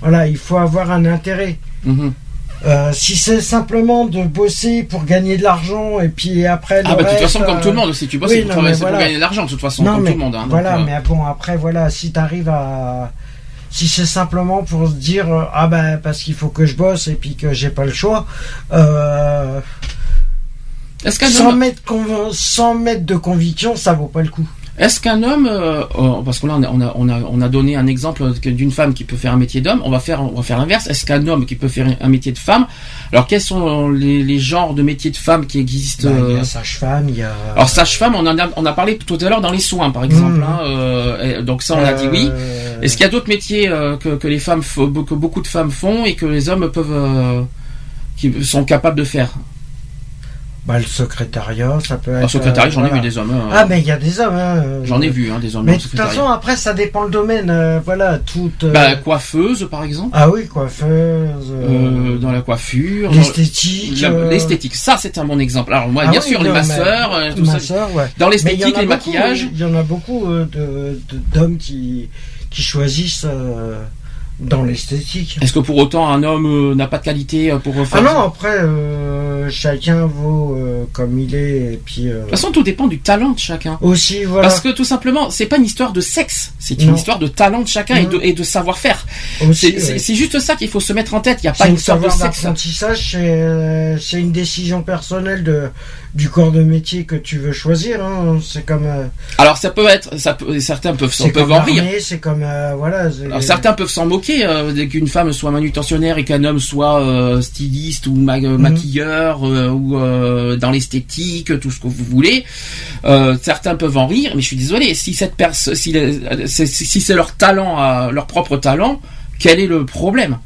voilà, il faut avoir un intérêt. Mhm. Si c'est simplement de bosser pour gagner de l'argent et puis après le Ah bah de toute façon comme tout le monde, si tu bosses oui, c'est pour non, travailler, mais c'est pour voilà. gagner de l'argent de toute façon non comme mais tout le monde. hein, voilà, mais bon après voilà, si t'arrives à si c'est simplement pour se dire ah ben parce qu'il faut que je bosse et puis que j'ai pas le choix, euh, Est-ce qu'un sans homme, mettre conv- sans mettre de conviction, ça vaut pas le coup. est-ce qu'un homme, euh, oh, parce que là on a, on a, on a, on a donné un exemple d'une femme qui peut faire un métier d'homme, on va faire, on va faire l'inverse. Est-ce qu'un homme qui peut faire un métier de femme Alors quels sont les, les genres de métiers de femmes qui existent Bah, il y euh, a sage-femme, il y a Alors sage-femme, on en a, on a parlé tout à l'heure dans les soins, par exemple. Mhm. hein, euh, donc ça, on a dit oui. euh, Est-ce qu'il y a d'autres métiers euh, que, que les femmes, que beaucoup de femmes font et que les hommes peuvent, euh, qui sont capables de faire? Bah, le secrétariat, ça peut être. En secrétariat, euh, j'en ai voilà. vu des hommes. hein. Ah mais il y a des hommes. hein, euh, J'en ai vu hein, des hommes Mais de toute façon, après, ça dépend le domaine. euh, voilà, tout. euh, Bah, coiffeuse, par exemple. Ah oui, coiffeuse. euh, Euh, dans la coiffure, L'esthétique. Euh, L'esthétique, ça c'est un bon exemple. Alors moi, ah bien oui, sûr, les non, masseurs, euh, tout ça. masseurs, ouais. Dans l'esthétique, a les beaucoup, maquillages. Il y en a beaucoup euh, d'hommes qui qui choisissent euh, dans l'esthétique. Est-ce que pour autant un homme euh, n'a pas de qualité euh, pour Ah faire non, après, euh, chacun vaut euh, comme il est, et puis euh, De toute façon, tout dépend du talent de chacun. aussi, voilà. Parce que tout simplement, c'est pas une histoire de sexe, c'est une Non. histoire de talent de chacun et de, savoir-faire. C'est ouais. juste ça qu'il faut se mettre en tête. Il n'y a pas une histoire de sexe. euh, c'est une décision personnelle de du corps de métier que tu veux choisir. hein. C'est comme euh, Alors ça peut être, ça peut, certains peuvent, c'est peuvent en rire. c'est comme euh, voilà. Alors certains peuvent s'en moquer euh, dès qu'une femme soit manutentionnaire et qu'un homme soit euh, styliste ou ma- Mhm. maquilleur ou dans l'esthétique, tout ce que vous voulez. Certains peuvent en rire, mais je suis désolé. Si cette personne, si, c'est- si c'est leur talent, leur propre talent, quel est le problème?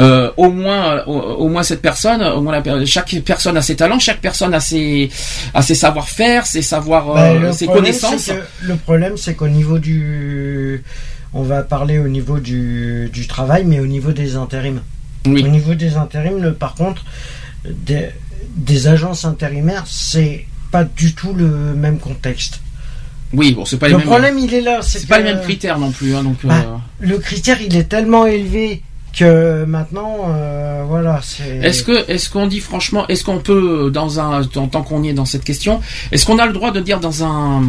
Euh, au moins, au, au moins cette personne, au moins la per- chaque personne a ses talents, chaque personne a ses, a ses savoir-faire, ses savoir, Bah, euh, le ses problème, connaissances. que- le problème, c'est qu'au niveau du, on va parler au niveau du, du travail, mais au niveau des intérims. Oui. Au niveau des intérims, le- par contre, des, des agences intérimaires, c'est pas du tout le même contexte. Oui, bon, c'est pas les Le mêmes. problème, il est là. c'est pas les mêmes critères non plus, hein, donc. Bah, euh, Le critère, il est tellement élevé que maintenant, euh, voilà, c'est. Est-ce que, est-ce qu'on dit franchement, est-ce qu'on peut, dans un, en tant qu'on y est dans cette question, est-ce qu'on a le droit de dire dans un,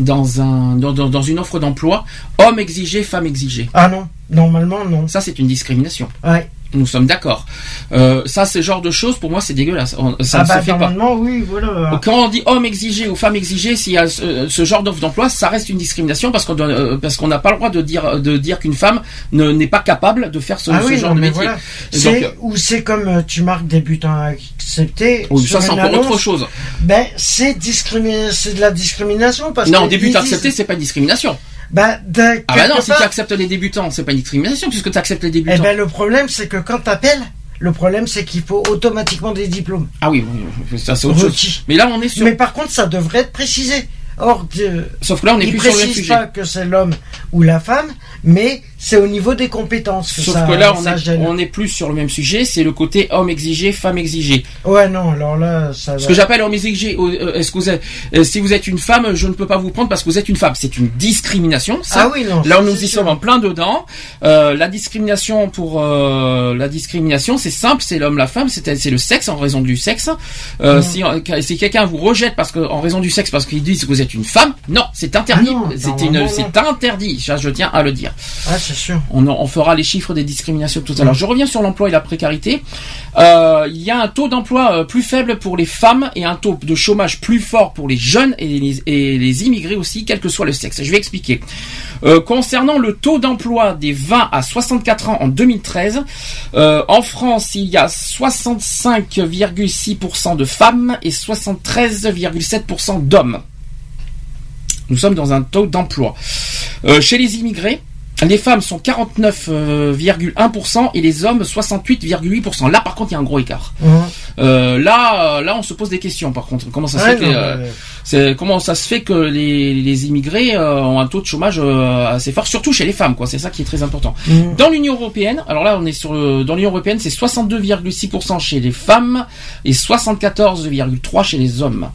dans un, dans une offre d'emploi, homme exigé, femme exigée? Ah non, normalement non. Ça, c'est une discrimination. Ouais. Nous sommes d'accord. Euh, ça, ce genre de choses, pour moi, c'est dégueulasse. Ça ah ne bah se fait pas. oui, voilà. Quand on dit homme exigé ou femme exigée, s'il y a ce, ce genre d'offre d'emploi, ça reste une discrimination parce qu'on euh, parce qu'on n'a pas le droit de dire de dire qu'une femme ne- n'est pas capable de faire ce, Ah ce oui, genre non, de métier. voilà. C'est- donc, ou c'est comme euh, tu marques débutant accepté. sur ça c'est encore autre chose. Ben c'est c'est de la discrimination parce Non, que début ils accepté, disent- c'est pas une discrimination. De- Ah bah non, si tu acceptes les débutants, c'est pas une discrimination puisque tu acceptes les Eh débutants. ben le problème c'est que quand t'appelles, le problème c'est qu'il faut automatiquement des diplômes. Ah oui, ça c'est autre chose. Mais là on est sur. Mais par contre ça devrait être précisé. Or, de- Sauf que là on est plus sur le sujet. pas que c'est l'homme ou la femme, mais c'est au niveau des compétences que Sauf ça, que là, on est, gêne. on est plus sur le même sujet, c'est le côté homme exigé, femme exigée. Ouais, non, alors là, ça Ce va. que j'appelle homme exigé, euh, est-ce que vous êtes, euh, si vous êtes une femme, je ne peux pas vous prendre parce que vous êtes une femme. C'est une discrimination. Ça. Ah oui, non. Là, ça, nous y sûr. sommes en plein dedans. Euh, la discrimination pour euh, la discrimination, c'est simple, c'est l'homme, la femme, c'est c'est le sexe en raison du sexe. Euh. Si, si quelqu'un vous rejette parce que en raison du sexe, parce qu'ils disent que vous êtes une femme, non, c'est interdit. Ah c'est une, interdit. Ça, je tiens à le dire. Ah, c'est sûr. On, fera les chiffres des discriminations tout à Mm. l'heure. Je reviens sur l'emploi et la précarité. Euh, Il y a un taux d'emploi euh, plus faible pour les femmes et un taux de chômage plus fort pour les jeunes et les, et les immigrés aussi, quel que soit le sexe. Je vais expliquer. Euh, concernant le taux d'emploi des 20 à 64 ans en 2013, euh, en France, il y a 65,6% de femmes et 73,7% d'hommes. Nous sommes dans un taux d'emploi. Euh, chez les immigrés, les femmes sont 49,1% et les hommes 68,8%. Là, par contre, il y a un gros écart. Mhm. Euh, là, euh, là, on se pose des questions. Par contre, comment ça se Ouais, fait que, euh, comment ça se fait que les, les immigrés euh, ont un taux de chômage assez fort, surtout chez les femmes, quoi. C'est ça qui est très important. Mhm. Dans l'Union européenne, alors là, on est sur le, dans l'Union européenne, c'est 62,6% chez les femmes et 74,3% chez les hommes.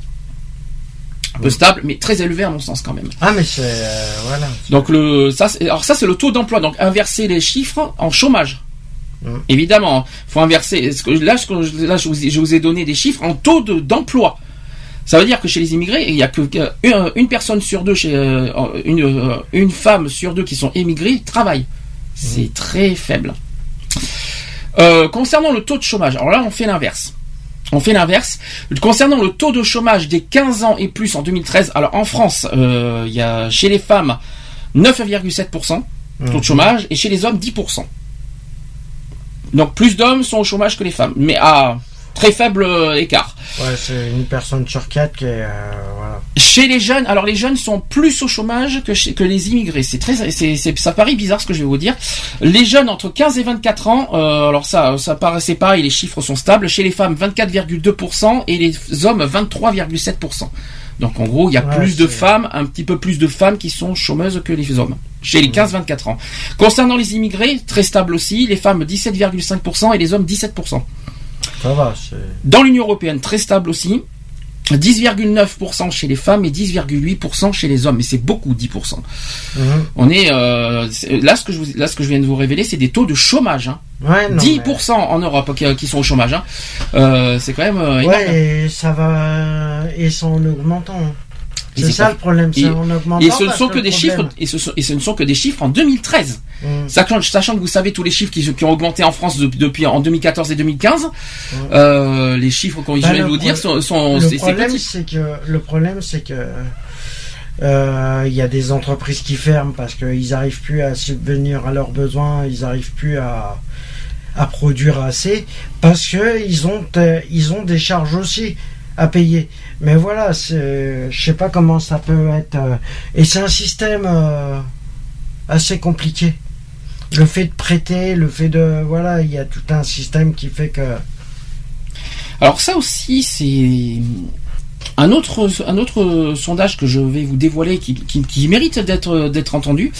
Un peu stable, mais très élevé à mon sens quand même. Ah, mais c'est. euh, voilà. Donc le ça c'est- alors ça c'est le taux d'emploi donc inverser les chiffres en chômage. Mm. Évidemment, faut inverser là je- là je vous, ai- je vous ai donné des chiffres en taux de d'emploi. Ça veut dire que chez les immigrés, il y a que une, une personne sur deux chez euh, une euh, une femme sur deux qui sont émigrés travaillent. C'est très faible. Euh, concernant le taux de chômage, alors là on fait l'inverse. On fait l'inverse. Concernant le taux de chômage des 15 ans et plus en 2013, alors en France, euh, il y a chez les femmes 9,7% taux de chômage et chez les hommes 10%. Donc plus d'hommes sont au chômage que les femmes, mais à très faible euh, écart. Ouais, c'est une personne sur quatre qui est. euh, voilà. Chez les jeunes, alors les jeunes sont plus au chômage que, chez- que les immigrés. C'est très, c'est, ça paraît bizarre ce que je vais vous dire. Les jeunes entre 15 et 24 ans, euh, alors ça, ça paraissait pareil, les chiffres sont stables. Chez les femmes, 24,2% et les hommes, 23,7%. Donc en gros, il y a Ouais, plus de femmes, un petit peu plus de femmes qui sont chômeuses que les hommes. Chez les 15-24 ans. Concernant les immigrés, très stable aussi. Les femmes 17,5% et les hommes 17%. Ça va, c'est. Dans l'Union européenne, très stable aussi. 10,9% chez les femmes et 10,8% chez les hommes. Mais c'est beaucoup, 10%. Mhm. On est, euh, là, ce que je vous, là, ce que je viens de vous révéler, c'est des taux de chômage. Hein. Ouais, non. 10% en Europe qui, qui sont au chômage. Hein. Euh, c'est quand même euh, énorme. Ouais, et ça va. Et c'est en augmentant. C'est ça le problème, et- en augmentant. Et ce ne sont que des problème- chiffres, et ce, sont- et ce ne sont que des chiffres en 2013. Mhm. Sachant, sachant que vous savez tous les chiffres qui, qui ont augmenté en France depuis, depuis en 2014 et 2015, Ouais. euh, les chiffres qu'on Bah, je viens de vous dire sont, sont Le problème, c'est que le problème, c'est que euh, il y a des entreprises qui ferment parce qu'ils n'arrivent plus à subvenir à leurs besoins, ils n'arrivent plus à, à produire assez parce que ils ont euh, ils ont des charges aussi à payer. Mais voilà, je sais pas comment ça peut être euh, et c'est un système euh, assez compliqué. Le fait de prêter, le fait de voilà, il y a tout un système qui fait que Alors ça aussi, c'est un autre, un autre sondage que je vais vous dévoiler qui, qui, qui mérite d'être d'être entendu,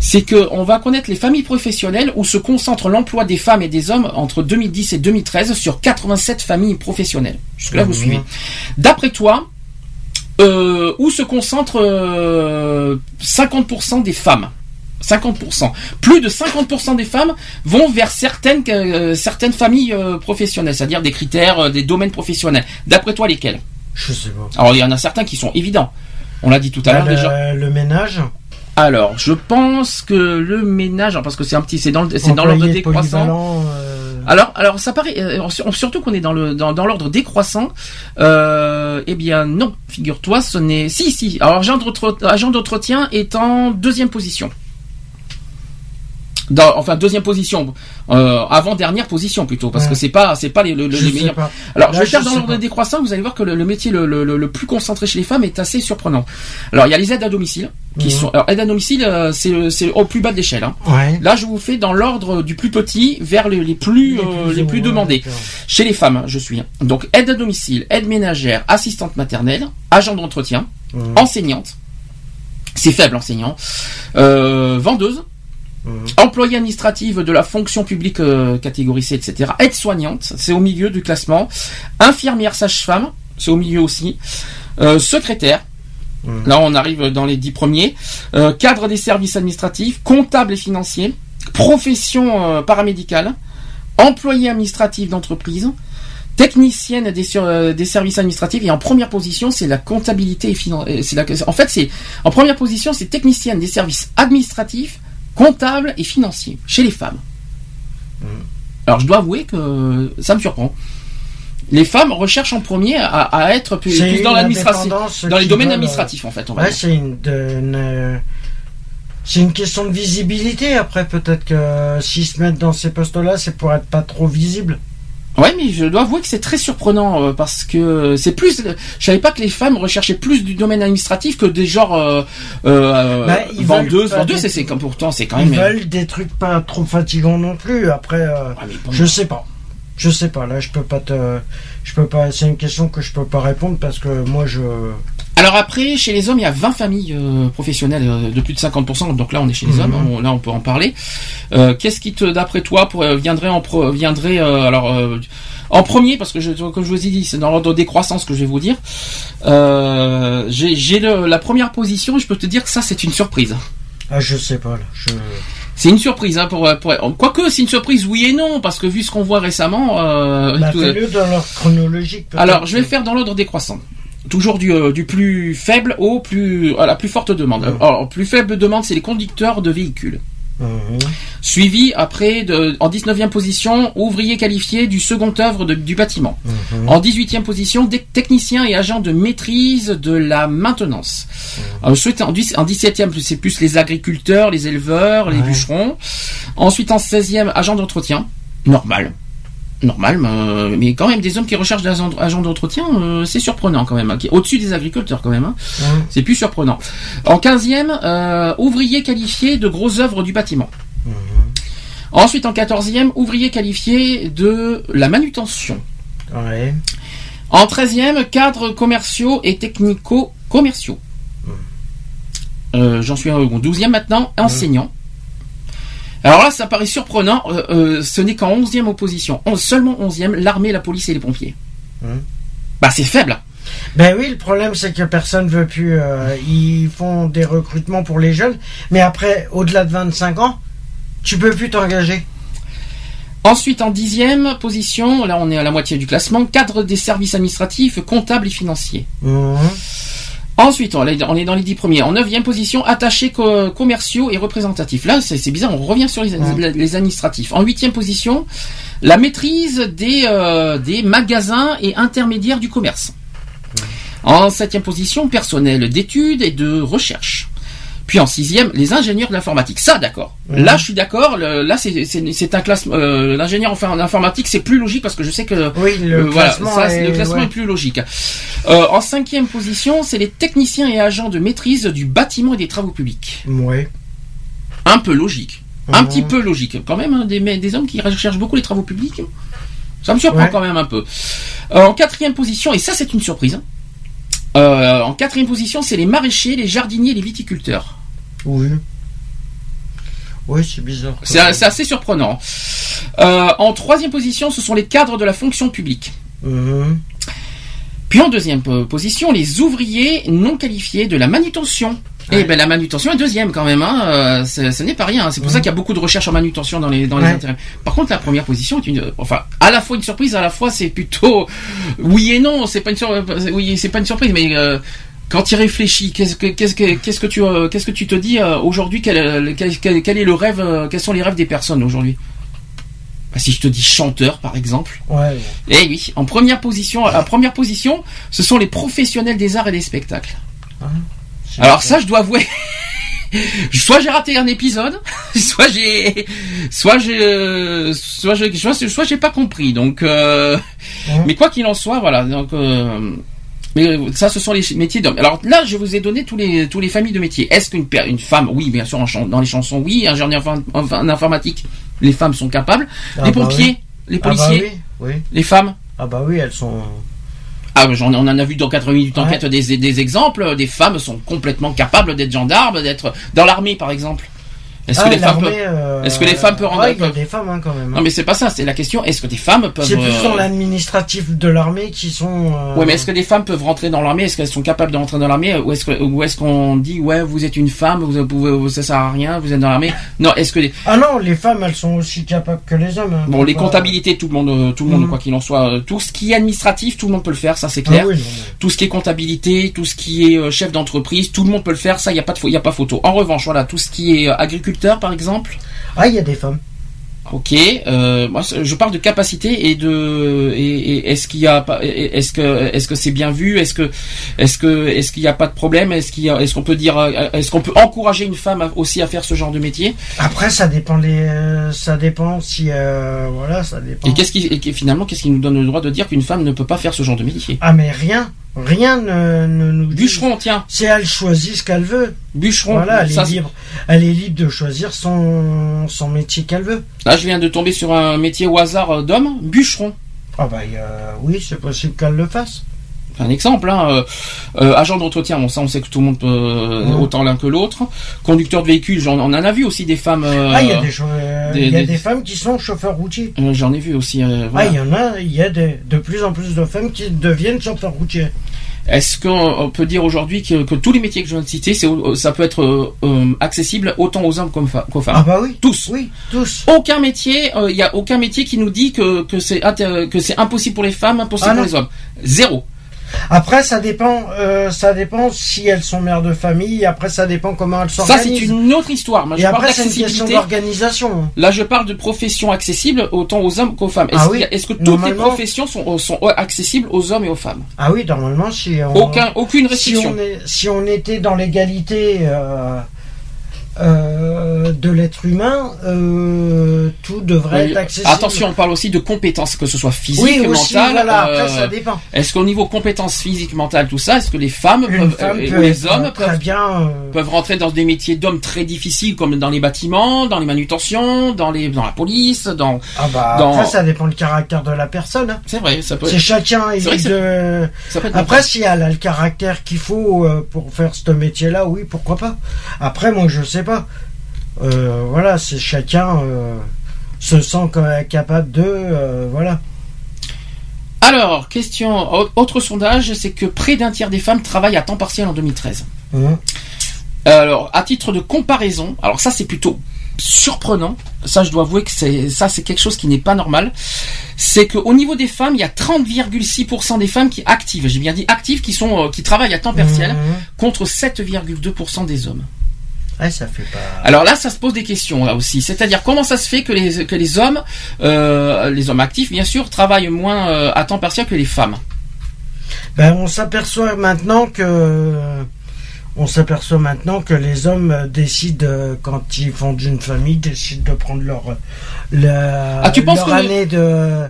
c'est que on va connaître les familles professionnelles où se concentre l'emploi des femmes et des hommes entre 2010 et 2013 sur 87 familles professionnelles. Jusque là, vous suivez. D'après toi, euh, où se concentre euh, 50% des femmes? 50%. Plus de 50% des femmes vont vers certaines, euh, certaines familles euh, professionnelles, c'est-à-dire des critères, euh, des domaines professionnels. D'après toi, lesquels? Je sais pas. Alors, il y en a certains qui sont évidents. On l'a dit tout à Bah, l'heure le, déjà. le ménage. Alors, je pense que le ménage, parce que c'est un petit, c'est dans, le- c'est dans l'ordre décroissant. euh, Alors, alors ça paraît euh, sur- surtout qu'on est dans le dans, dans l'ordre décroissant. Euh, eh bien non, figure-toi, ce n'est si si. Alors agent d'entre- agent d'entretien est en deuxième position. Dans, enfin deuxième position, euh, avant dernière position plutôt, parce Ouais. que c'est pas c'est pas les, le, je les meilleurs. pas. Alors, Là, je vais faire je dans l'ordre décroissant, vous allez voir que le, le métier le, le, le- plus concentré chez les femmes est assez surprenant. Alors, il y a les aides à domicile, qui Mhm. sont... Alors, aides à domicile, euh, c'est c'est au plus bas de l'échelle. Hein. Ouais. Là, je vous fais dans l'ordre du plus petit vers les, les plus, euh, les plus demandés. Chez les femmes, je suis. Donc, aide à domicile, aide ménagère, assistante maternelle, agent d'entretien, Mhm. enseignante. C'est faible, enseignant. Euh, vendeuse, Employée administrative de la fonction publique euh, catégorie C, etc. Aide-soignante, c'est au milieu du classement. Infirmière sage-femme, c'est au milieu aussi. Euh, secrétaire, là on arrive dans les dix premiers. Euh, cadre des services administratifs, comptable et financier. Profession euh, paramédicale. Employée administrative d'entreprise. Technicienne des, sur- euh, des services administratifs et en première position c'est la comptabilité et financière. En fait c'est en première position c'est technicienne des services administratifs, comptables et financiers chez les femmes. Alors je dois avouer que ça me surprend. Les femmes recherchent en premier à, à être plus, dans l'administration, dans les domaines administratifs en fait. On va Ouais, dire. c'est une, euh, c'est une question de visibilité. Après, peut-être que s'ils se mettent dans ces postes-là, c'est pour être pas trop visible. Ouais, mais je dois avouer que c'est très surprenant euh, parce que c'est plus. Je savais pas que les femmes recherchaient plus du domaine administratif que des genres euh, euh, Bah, ils vendeuses. Vendeuses, des- c'est comme pourtant c'est quand Ils même. euh, veulent des trucs pas trop fatigants non plus. Après, euh, Ah, bon. je sais pas. Je sais pas. Là, je peux pas te, je peux pas. C'est une question que je peux pas répondre parce que moi, je. Alors après, chez les hommes, il y a 20 familles euh, professionnelles euh, de plus de 50%. Donc là, on est chez les Mhm. hommes. on- là, on peut en parler. Euh, Qu'est-ce qui te, d'après toi, pour, euh, viendrait en pro, viendrait euh, alors euh, en premier parce que je, comme je vous ai dit, c'est dans l'ordre des croissances que je vais vous dire. Euh, J'ai la première position. et Je peux te dire que ça, c'est une surprise. Ah, je sais pas là. Je. C'est une surprise, hein, pour, pour quoique c'est une surprise, oui et non, parce que vu ce qu'on voit récemment. Euh, Bah, tout- dans l'ordre chronologique. alors, je vais faire dans l'ordre décroissant. Toujours du, euh, du plus faible au plus à la plus forte demande. Alors, plus faible demande, c'est les conducteurs de véhicules. Suivi après de, en 19e position, ouvrier qualifié du second œuvre de- du bâtiment. En 18e position, des techniciens et agents de maîtrise de la maintenance. Ensuite, en, en 17e, c'est plus les agriculteurs, les éleveurs, les bûcherons. Ensuite, en 16e, agent d'entretien. Normal. Normal, mais, euh, mais quand même des hommes qui recherchent des agents d'entretien, euh, c'est surprenant quand même. hein, qui- Au-dessus des agriculteurs quand même. hein. Mhm. C'est plus surprenant. En 15e, euh, ouvrier qualifié de gros œuvres du bâtiment. Mhm. Ensuite, en 14e, ouvrier qualifié de la manutention. Ouais. En 13e, cadres commerciaux et technico-commerciaux. Euh, J'en suis au 12e maintenant, enseignant. Alors là, ça paraît surprenant, euh, euh, ce n'est qu'en 11e opposition. On- seulement 11e, l'armée, la police et les pompiers. Mhm. Bah c'est faible. Ben oui, le problème c'est que personne veut plus. euh, ils font des recrutements pour les jeunes, mais après, au-delà de 25 ans, tu peux plus t'engager. Ensuite, en 10e position, là on est à la moitié du classement, cadre des services administratifs, comptables et financiers. Mhm. Ensuite, on est dans les 10 premiers. En 9e position, attachés co- commerciaux et représentatifs. Là, c'est bizarre, on revient sur les, Ouais. les administratifs. En 8e position, la maîtrise des, euh, des magasins et intermédiaires du commerce. En 7e position, personnel d'études et de recherche. Puis en sixième, les ingénieurs de l'informatique. Ça, d'accord. Mhm. Là, je suis d'accord. Là, c'est- un classement. euh, L'ingénieur en en informatique, c'est plus logique parce que je sais que Oui, le euh, voilà, classement, ça, est, le classement ouais. est plus logique. Euh, en cinquième position, c'est les techniciens et agents de maîtrise du bâtiment et des travaux publics. Ouais. Un peu logique. Un Mhm. petit peu logique. Quand même, hein, des, hommes qui recherchent beaucoup les travaux publics. Ça me surprend Ouais. quand même un peu. En quatrième position, et ça c'est une surprise. hein. Euh, en quatrième position, c'est les maraîchers, les jardiniers, les viticulteurs. Oui. Oui, c'est bizarre. C'est assez surprenant. Euh, en troisième position, ce sont les cadres de la fonction publique. Puis en deuxième po- position, les ouvriers non qualifiés de la manutention. Et Ouais. ben la manutention est deuxième quand même, hein. euh, ce n'est pas rien. C'est pour ça qu'il y a beaucoup de recherches en manutention dans les dans les Ouais. intérêts. Par contre, la première position est une, enfin, à la fois une surprise, à la fois c'est plutôt oui et non. C'est pas une sur... oui, c'est pas une surprise, mais euh, quand tu y réfléchis, qu'est-ce que qu'est-ce que qu'est-ce que tu euh, qu'est-ce que tu te dis euh, aujourd'hui quel, euh, quel, quel- quel est le rêve euh, Quels sont les rêves des personnes aujourd'hui? Bah, Si je te dis chanteur, par exemple. Ouais. Eh oui, en première position, en première position, ce sont les professionnels des arts et des spectacles. c'est Alors ça, je dois avouer, <laughs> soit j'ai raté un épisode, <laughs> soit j'ai, soit j'ai, euh, soit j'ai, soit, soit j'ai pas compris. Donc, euh, Mhm. mais quoi qu'il en soit, voilà. Donc, euh, mais euh, ça, ce sont les métiers d'hommes. Alors là, je vous ai donné tous les tous les familles de métiers. Est-ce qu'une une femme, oui, bien sûr, en dans les chansons, oui, ingénieur en informatique, les femmes sont capables. Ah les bah pompiers, les Ah bah policiers, oui, oui. les femmes? Ah bah oui, elles sont. Ah, j'en, on en a vu dans 80 minutes Ouais. enquête des, des exemples. Des femmes sont complètement capables d'être gendarmes, d'être dans l'armée, par exemple. Est-ce Ah, que les femmes peuvent euh, est-ce que les femmes peuvent rendre- ouais, peuvent- des femmes hein, quand même. Non mais c'est pas ça, c'est la question. Est-ce que des femmes peuvent C'est plus euh, dans l'administratif de l'armée qui sont. euh, Ouais, mais est-ce que des femmes peuvent rentrer dans l'armée? Est-ce qu'elles sont capables de rentrer dans l'armée? Ou est-ce que, ou est-ce qu'on dit ouais, vous êtes une femme, vous pouvez, ça sert à rien, vous êtes dans l'armée? Non, est-ce que les, Ah non, les femmes, elles sont aussi capables que les hommes. hein. bon, les pas- comptabilités, tout le monde, euh, tout le monde, Mhm. quoi qu'il en soit, euh, tout ce qui est administratif, tout le monde peut le faire, ça c'est Ah clair. oui, non, Tout ce qui est comptabilité, tout ce qui est euh, chef d'entreprise, tout le monde peut le faire, ça il y a pas de, fo- y a pas photo. En revanche, voilà, tout ce qui est euh, par exemple. Ah, il y a des femmes. Ok, euh, moi je parle de capacité et de et, et est-ce qu'il y a est-ce que est-ce que c'est bien vu? Est-ce que est-ce que est-ce qu'il n'y a pas de problème? Est-ce qu'il est-ce qu'on peut dire euh, est-ce qu'on peut encourager une femme aussi à faire ce genre de métier? Après, ça dépend les, euh, ça dépend si, euh, voilà, ça dépend. et qu'est-ce qui et qui- finalement qu'est-ce qui nous donne le droit de dire qu'une femme ne peut pas faire ce genre de métier? Ah, mais rien, rien ne, ne nous dit. Bûcheron tiens Si elle choisit ce qu'elle veut, bûcheron voilà, elle ça, est c'est- libre. Elle est libre de choisir son, son métier qu'elle veut. là je viens de tomber sur un métier au hasard euh, d'homme bûcheron Ah bah, oui, c'est possible qu'elle le fasse. Un exemple, hein, euh, euh, agent d'entretien, bon ça on sait que tout le monde peut autant l'un que l'autre. Conducteur de véhicule, j'en- on en a vu aussi des femmes. euh, ah, il y a des, cho- euh, des- il y a des- des femmes qui sont chauffeurs routiers. J'en ai vu aussi. Ah, il y en a, il y a des, de plus en plus de femmes qui deviennent chauffeurs routiers. Est-ce qu'on on peut dire aujourd'hui que, que tous les métiers que je viens de citer, c'est, ça peut être euh, accessible autant aux hommes qu'aux femmes Ah bah oui. Tous. Oui, tous. Aucun métier, il n'y a aucun métier qui nous dit que, que c'est que c'est impossible pour les femmes, impossible Ah pour les hommes. Zéro. Après, ça dépend, euh, ça dépend si elles sont mères de famille. Après, ça dépend comment elles Ça s'organisent. c'est une autre histoire. Moi, Et parle après, c'est une question d'organisation. Là, je parle de professions accessibles autant aux hommes qu'aux femmes. Est-ce, Ah oui. est-ce que toutes les professions sont, sont accessibles aux hommes et aux femmes? Ah oui, normalement, si on, Aucun, aucune si restriction. on, est, si on était dans l'égalité euh, euh, de l'être humain, euh, tout devrait Oui. être accessible. Attention, on parle aussi de compétences, que ce soit physiques, oui, aussi, mentales. voilà, après, euh, ça dépend. Est-ce qu'au niveau compétences physiques, mentales, tout ça, est-ce que les femmes peuvent, femme ou les hommes peuvent, bien. peuvent rentrer dans des métiers d'hommes très difficiles, comme dans les bâtiments, dans les manutentions, dans les, dans la police, dans. Ah bah, dans- après, ça dépend du caractère de la personne. hein. C'est vrai, ça peut. C'est chacun. Vrai c'est- de... Ça peut être Après, si elle a le caractère qu'il faut pour faire ce métier-là, oui, pourquoi pas. Après, moi, je sais pas. Euh, voilà, c'est chacun euh, se sent ca- capable de. euh, voilà. Alors, question, au- autre sondage, c'est que près d'un tiers des femmes travaillent à temps partiel en 2013. Hein. Alors, à titre de comparaison, alors ça c'est plutôt surprenant. Ça, je dois avouer que c'est ça, c'est quelque chose qui n'est pas normal. C'est qu'au niveau des femmes, il y a 30,6% des femmes qui actives. J'ai bien dit actives, qui sont qui travaillent à temps partiel, Mhm. contre 7,2% des hommes. Ouais, ça fait pas. Alors là, ça se pose des questions là aussi. C'est-à-dire comment ça se fait que les que les hommes, euh, les hommes actifs bien sûr, travaillent moins euh, à temps partiel que les femmes. Ben, on s'aperçoit maintenant que. On s'aperçoit maintenant que les hommes décident, quand ils font une famille, décident de prendre leur, leur, Ah, tu penses leur que les- année de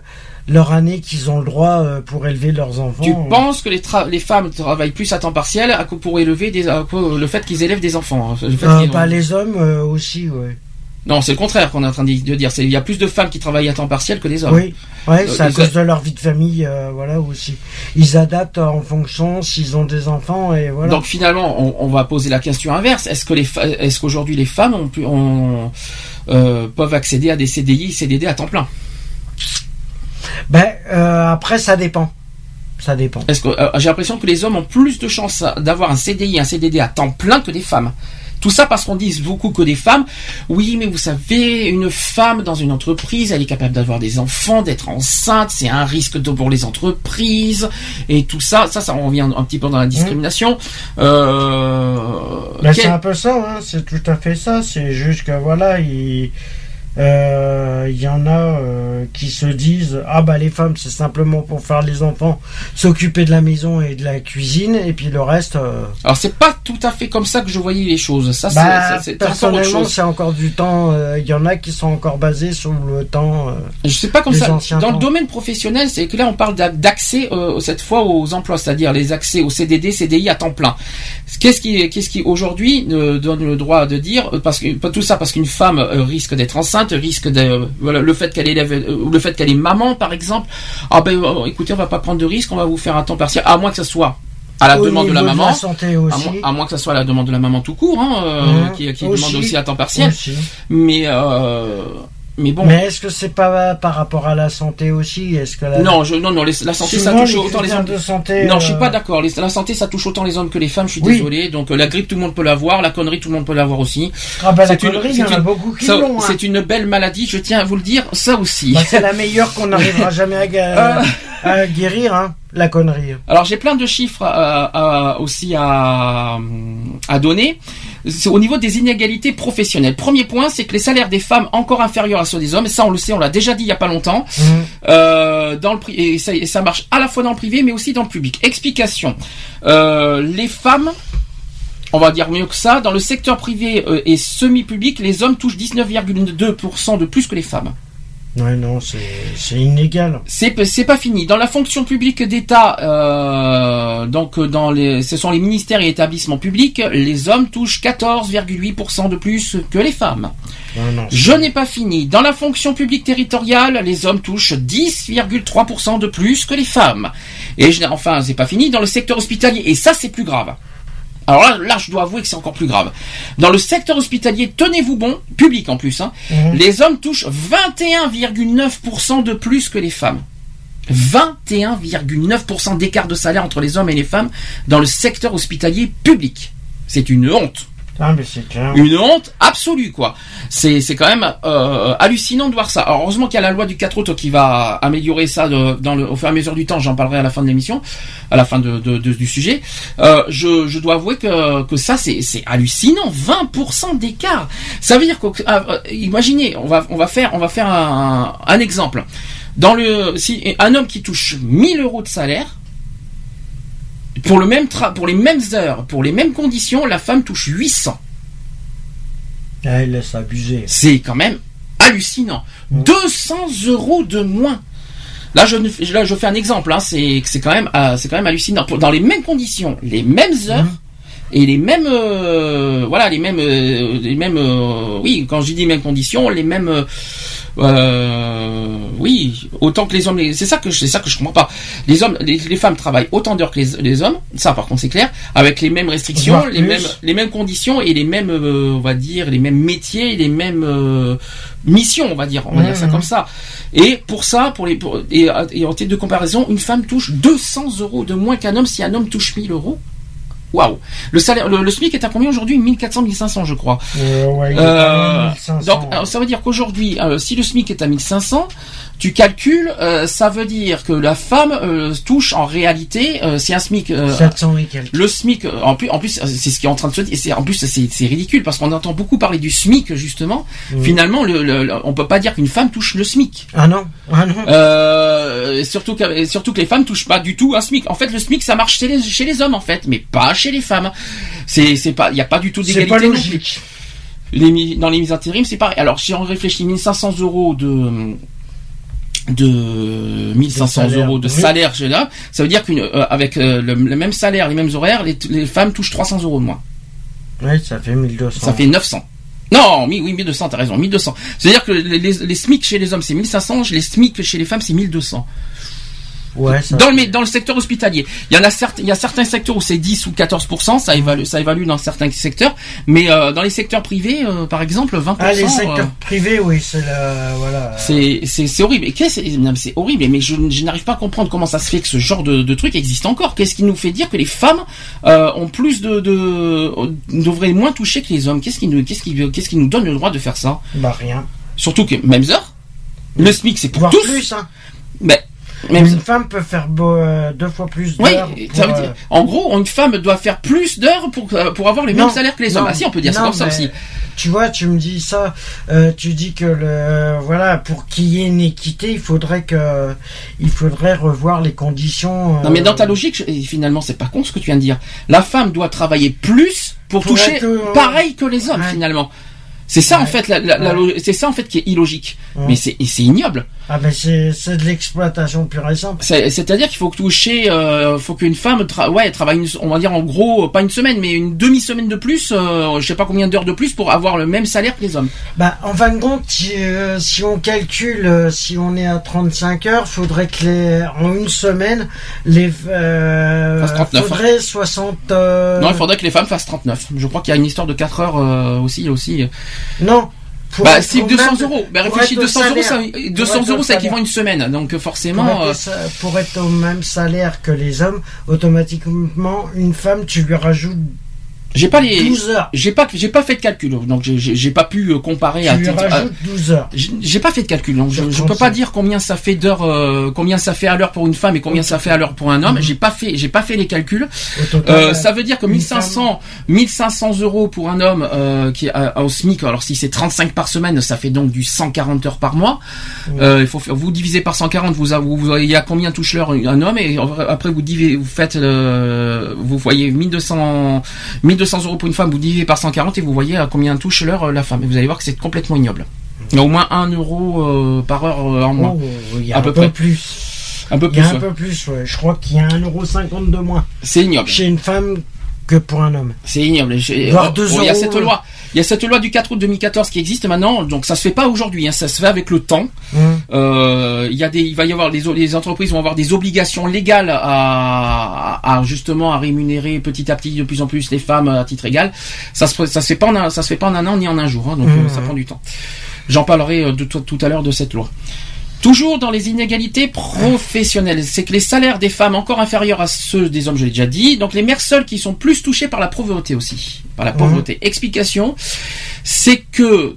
leur année qu'ils ont le droit euh, pour élever leurs enfants. Tu penses que les, tra- les femmes travaillent plus à temps partiel à pour élever des, à le fait qu'ils élèvent des enfants hein, le fait Euh, bah, les hommes euh, aussi, ouais. Non, c'est le contraire qu'on est en train de dire. Il y a plus de femmes qui travaillent à temps partiel que des hommes. Oui, ouais, Euh, c'est à cause de leur vie de famille, euh, voilà aussi. Ils adaptent en fonction s'ils ont des enfants et voilà. Donc finalement, on, on va poser la question inverse. Est-ce que les est-ce qu'aujourd'hui les femmes ont pu, ont, euh, peuvent accéder à des CDI, CDD à temps plein? Ben euh, après ça dépend, ça dépend. Est-ce que euh, j'ai l'impression que les hommes ont plus de chances d'avoir un CDI, un CDD à temps plein que des femmes. Tout ça parce qu'on dit beaucoup que des femmes, oui, mais vous savez, une femme dans une entreprise, elle est capable d'avoir des enfants, d'être enceinte, c'est un risque pour les entreprises, et tout ça, ça, ça revient un petit peu dans la discrimination. Euh, Ben, quel- c'est un peu ça, hein, c'est tout à fait ça. C'est juste que voilà, il euh, il y en a euh, qui se disent ah bah les femmes c'est simplement pour faire les enfants, s'occuper de la maison et de la cuisine et puis le reste. euh, Alors c'est pas tout à fait comme ça que je voyais les choses. Ça, c'est- bah, c'est personnellement c'est encore du temps. euh, Il y en a qui sont encore basés sur le temps. euh, Je sais pas comme ça. Dans le domaine professionnel, c'est que là on parle d'a- d'accès euh, cette fois aux emplois, c'est-à-dire les accès au CDD, CDI à temps plein. Qu'est-ce qui, qu'est-ce qui aujourd'hui euh, donne le droit de dire euh, parce que pas tout ça parce qu'une femme euh, risque d'être enceinte, risque de euh, voilà le fait qu'elle élève euh, le fait qu'elle est maman par exemple. Ah ben euh, écoutez, on va pas prendre de risque, on va vous faire un temps partiel à moins que ça soit À la Au demande de la maman. la À moins, à moins que ça soit à la demande de la maman tout court, hein, euh, Mhm. qui, qui Aussi. demande aussi à temps partiel. Aussi. Mais euh, mais bon. Mais est-ce que c'est pas par rapport à la santé aussi Est-ce que la... Non, je, non, non, les- la santé, ça touche autant les hommes. de santé. Non, je suis euh, pas d'accord. La santé, ça touche autant les hommes que les femmes. Je suis Oui. désolé. Donc euh, la grippe, tout le monde peut l'avoir. La connerie, tout le monde peut l'avoir aussi. Ah bah la connerie, il y en c'est a une- beaucoup qui l'ont. hein. C'est une belle maladie. Je tiens à vous le dire. Ça aussi. Bah, c'est la <laughs> meilleure qu'on n'arrivera jamais à, <laughs> à guérir, hein, la connerie. Alors j'ai plein de chiffres aussi à, à donner. C'est au niveau des inégalités professionnelles. Premier point, c'est que les salaires des femmes encore inférieurs à ceux des hommes. Ça, on le sait, on l'a déjà dit il y a pas longtemps. Mhm. Euh, dans le et ça, et ça marche à la fois dans le privé, mais aussi dans le public. Explication. Euh, les femmes. On va dire mieux que ça. Dans le secteur privé euh, et semi-public, les hommes touchent 19,2% de plus que les femmes. Ouais, non, c'est inégal. C'est pas fini. Dans la fonction publique d'État, euh, donc euh, dans les, ce sont les ministères et établissements publics, les hommes touchent 14,8% de plus que les femmes. Non, non, Je n'ai pas fini. Dans la fonction publique territoriale, les hommes touchent 10,3% de plus que les femmes. Et je n'ai- enfin, c'est pas fini. Dans le secteur hospitalier, et ça c'est plus grave. Alors là, là, je dois avouer que c'est encore plus grave. Dans le secteur hospitalier, tenez-vous bon, public en plus, hein, Mhm. les hommes touchent 21,9% de plus que les femmes. 21,9% d'écart de salaire entre les hommes et les femmes dans le secteur hospitalier public. C'est une honte. Une honte absolue, quoi. C'est quand même euh, hallucinant de voir ça. Heureusement qu'il y a la loi du 4 août qui va améliorer ça de- dans au fur et à mesure du temps. J'en parlerai à la fin de l'émission, à la fin du sujet. Euh, je, dois avouer que, ça, c'est hallucinant. 20% d'écart. Ça veut dire que, ah, euh, imaginez, on va, faire, un, exemple. Dans un homme qui touche 1000 euros de salaire, pour le même tra- pour les mêmes heures, pour les mêmes conditions, la femme touche 800. Ah, il laisse abuser. C'est quand même hallucinant. 200 euros de moins. Là, je, là, je fais un exemple. Hein, c'est c'est quand même, euh, c'est quand même hallucinant. Pour- Dans les mêmes conditions, les mêmes heures et les mêmes, euh, voilà, les mêmes, euh, les mêmes. euh, oui, quand je dis les mêmes conditions, les mêmes. Euh, oui, autant que les hommes. C'est ça que je- c'est ça que je comprends pas. Les hommes, les, les femmes travaillent autant d'heures que les, les hommes. Ça, par contre, c'est clair. Avec les mêmes restrictions, les mêmes, les mêmes conditions et les mêmes, euh, on va dire, les mêmes métiers, les mêmes euh, missions, on va dire, on va dire ça comme ça. Et pour ça, pour les, pour- et, et en titre de comparaison, une femme touche 200 euros de moins qu'un homme si un homme touche 1000 euros. Waouh. Le salaire, le, le SMIC est à combien aujourd'hui? 1400, 1500, je crois. Euh, ouais, il est Euh, pas loin de 1500. donc, alors, ça veut dire qu'aujourd'hui, euh, si le SMIC est à 1500, tu calcules, euh, ça veut dire que la femme euh, touche en réalité, euh, c'est un SMIC. 700 et quelques. le SMIC, en plus, en plus, c'est ce qui est en train de se dire. c'est- En plus, c'est c'est ridicule parce qu'on entend beaucoup parler du SMIC justement. Finalement, le, le- on peut pas dire qu'une femme touche le SMIC. Ah non, ah non. Surtout que, surtout que les femmes touchent pas du tout un SMIC. En fait, le SMIC, ça marche chez les, chez les hommes en fait, mais pas chez les femmes. C'est, c'est pas, il y a pas du tout C'est d'égalité pas non plus. logique. Les dans les mises intérim, c'est pareil. Alors, si on réfléchit 1500 euros de de 1500 De salaire, euros de oui. salaire chez là, ça veut dire qu'une euh, avec euh, le, le même salaire, les mêmes horaires, les, les femmes touchent 300 euros de moins. Oui, ça fait 1200. Ça fait 900. Non, oui, 1200, t'as raison, 1200. C'est-à-dire que les, les, les SMIC chez les hommes, c'est 1500, les SMIC chez les femmes, c'est 1200. Ouais, ça Dans le, mé- dans le secteur hospitalier, il y en a certains, il y a certains secteurs où c'est 10 ou 14%, ça évalue, ça évalue dans certains secteurs, mais euh, dans les secteurs privés, euh, par exemple, 20%. Ah, les euh, secteurs privés, oui, c'est la. Voilà. c'est, horrible. C'est horrible. Mais je, je n'arrive pas à comprendre comment ça se fait que ce genre de, de truc existe encore. Qu'est-ce qui nous fait dire que les femmes euh, ont plus de, de, devraient moins toucher que les hommes? Qu'est-ce qui nous, qu'est-ce qui, qu'est-ce qui nous donne le droit de faire ça? Bah, rien. Surtout que même heure. Le SMIC, c'est pour Voire tous. plus, hein. Mais même Une femme peut faire beau- euh, deux fois plus Oui, d'heures. ça veut pour, dire, euh, en gros, une femme doit faire plus d'heures pour, euh, pour avoir les Non, mêmes salaires que les hommes. non, Ah si, on peut dire ça non, comme ça mais aussi. Tu vois, tu me dis ça, euh, tu dis que le voilà, pour qu'il y ait une équité, il faudrait que il faudrait revoir les conditions. euh, Non mais dans ta logique, finalement c'est pas con ce que tu viens de dire. La femme doit travailler plus pour, Pour toucher être, pareil que les hommes ouais. finalement. C'est ça en fait, la, la- la Ouais. lo- c'est ça en fait qui est illogique. Mais c'est ignoble. Ah ben c'est de l'exploitation pure et simple. C'est- C'est-à-dire qu'il faut toucher, euh, faut qu'une femme, tra- ouais, travaille, une- on va dire en gros, pas une semaine, mais une demi-semaine de plus, euh, je sais pas combien d'heures de plus pour avoir le même salaire que les hommes. Bah, en fin de compte, si, euh, si on calcule, euh, si on est à 35 heures, faudrait que les, en une semaine, les, euh, Fasse 39, faudrait 60, euh, Non, il faudrait que les femmes fassent 39. Je crois qu'il y a une histoire de 4 heures euh, aussi, aussi. non. Bah, si au 200 même- euros. Bah, réfléchis, être au 200 euros, ça, salaire. 200 Pour être euros, ça équivaut une semaine. Donc, Pour forcément, être, euh, sa- pour être au même salaire que les hommes, automatiquement, une femme, tu lui rajoutes j'ai pas les, 12 heures. j'ai pas, j'ai pas fait de calcul. Donc, j'ai- pas pu euh, comparer Tu à lui à- rajoutes 12 heures. J'ai pas fait de calcul, donc je, je peux pas 35. dire combien ça fait d'heures, euh, combien ça fait à l'heure pour une femme et combien ça fait à l'heure pour un homme. Mhm. J'ai pas fait, j'ai pas fait les calculs. Total, Euh, ça veut dire que une 1500, 1500 euros pour un homme euh, qui est à- au SMIC. Alors si c'est 35 par semaine, ça fait donc du 140 heures par mois. Ouais. Euh, il faut vous divisez par 140, vous avez, vous voyez à combien touche l'heure un homme et après vous divisez, vous faites vous voyez 1200, 1200 euros pour une femme, vous divisez par 140 et vous voyez à combien touche l'heure euh, la femme. Et vous allez voir que c'est complètement ignoble. Il y a au moins 1 euro euh, par heure euh, en moins. Oh, il y a à un peu peu près. plus. Un peu Il y plus. a un ouais. peu plus, ouais. Je crois qu'il y a 1,50€ de moins C'est ignoble. chez une femme que pour un homme. C'est ignoble. Il y a cette loi. Il y a cette loi du 4 août 2014 qui existe maintenant. Donc ça se fait pas aujourd'hui. Hein, ça se fait avec le temps. Hum. Euh, il y a des, il va y avoir les, les entreprises vont avoir des obligations légales à, à justement à rémunérer petit à petit de plus en plus les femmes à titre égal. Ça se, ça se fait pas en un, ça se fait pas en un an ni en un jour. hein, donc Mhm. euh, ça prend du temps. J'en parlerai euh, de, tout tout à l'heure de cette loi. Toujours dans les inégalités professionnelles, c'est que les salaires des femmes encore inférieurs à ceux des hommes, je l'ai déjà dit. Donc les mères seules qui sont plus touchées par la pauvreté aussi, par la pauvreté. Explication, c'est que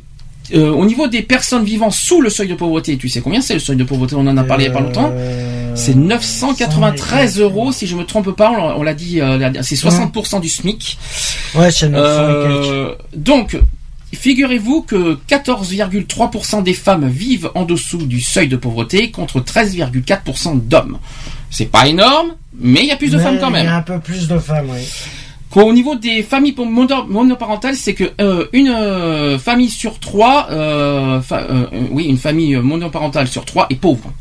euh, au niveau des personnes vivant sous le seuil de pauvreté, tu sais combien c'est le seuil de pauvreté? On en a parlé il y a pas longtemps. Euh, C'est 993 euros, si je me trompe pas. On l'a- dit, euh, c'est 60% du SMIC. Ouais, c'est 900 et quelques. Euh, donc, figurez-vous que 14,3% des femmes vivent en dessous du seuil de pauvreté contre 13,4% d'hommes. C'est pas énorme, mais il y a plus de Mais femmes quand Il y a même. un peu plus de femmes, oui. Qu'au niveau des familles mono- monoparentales, c'est que euh, une euh, famille sur trois, euh, fa- oui, une famille monoparentale sur trois est pauvre.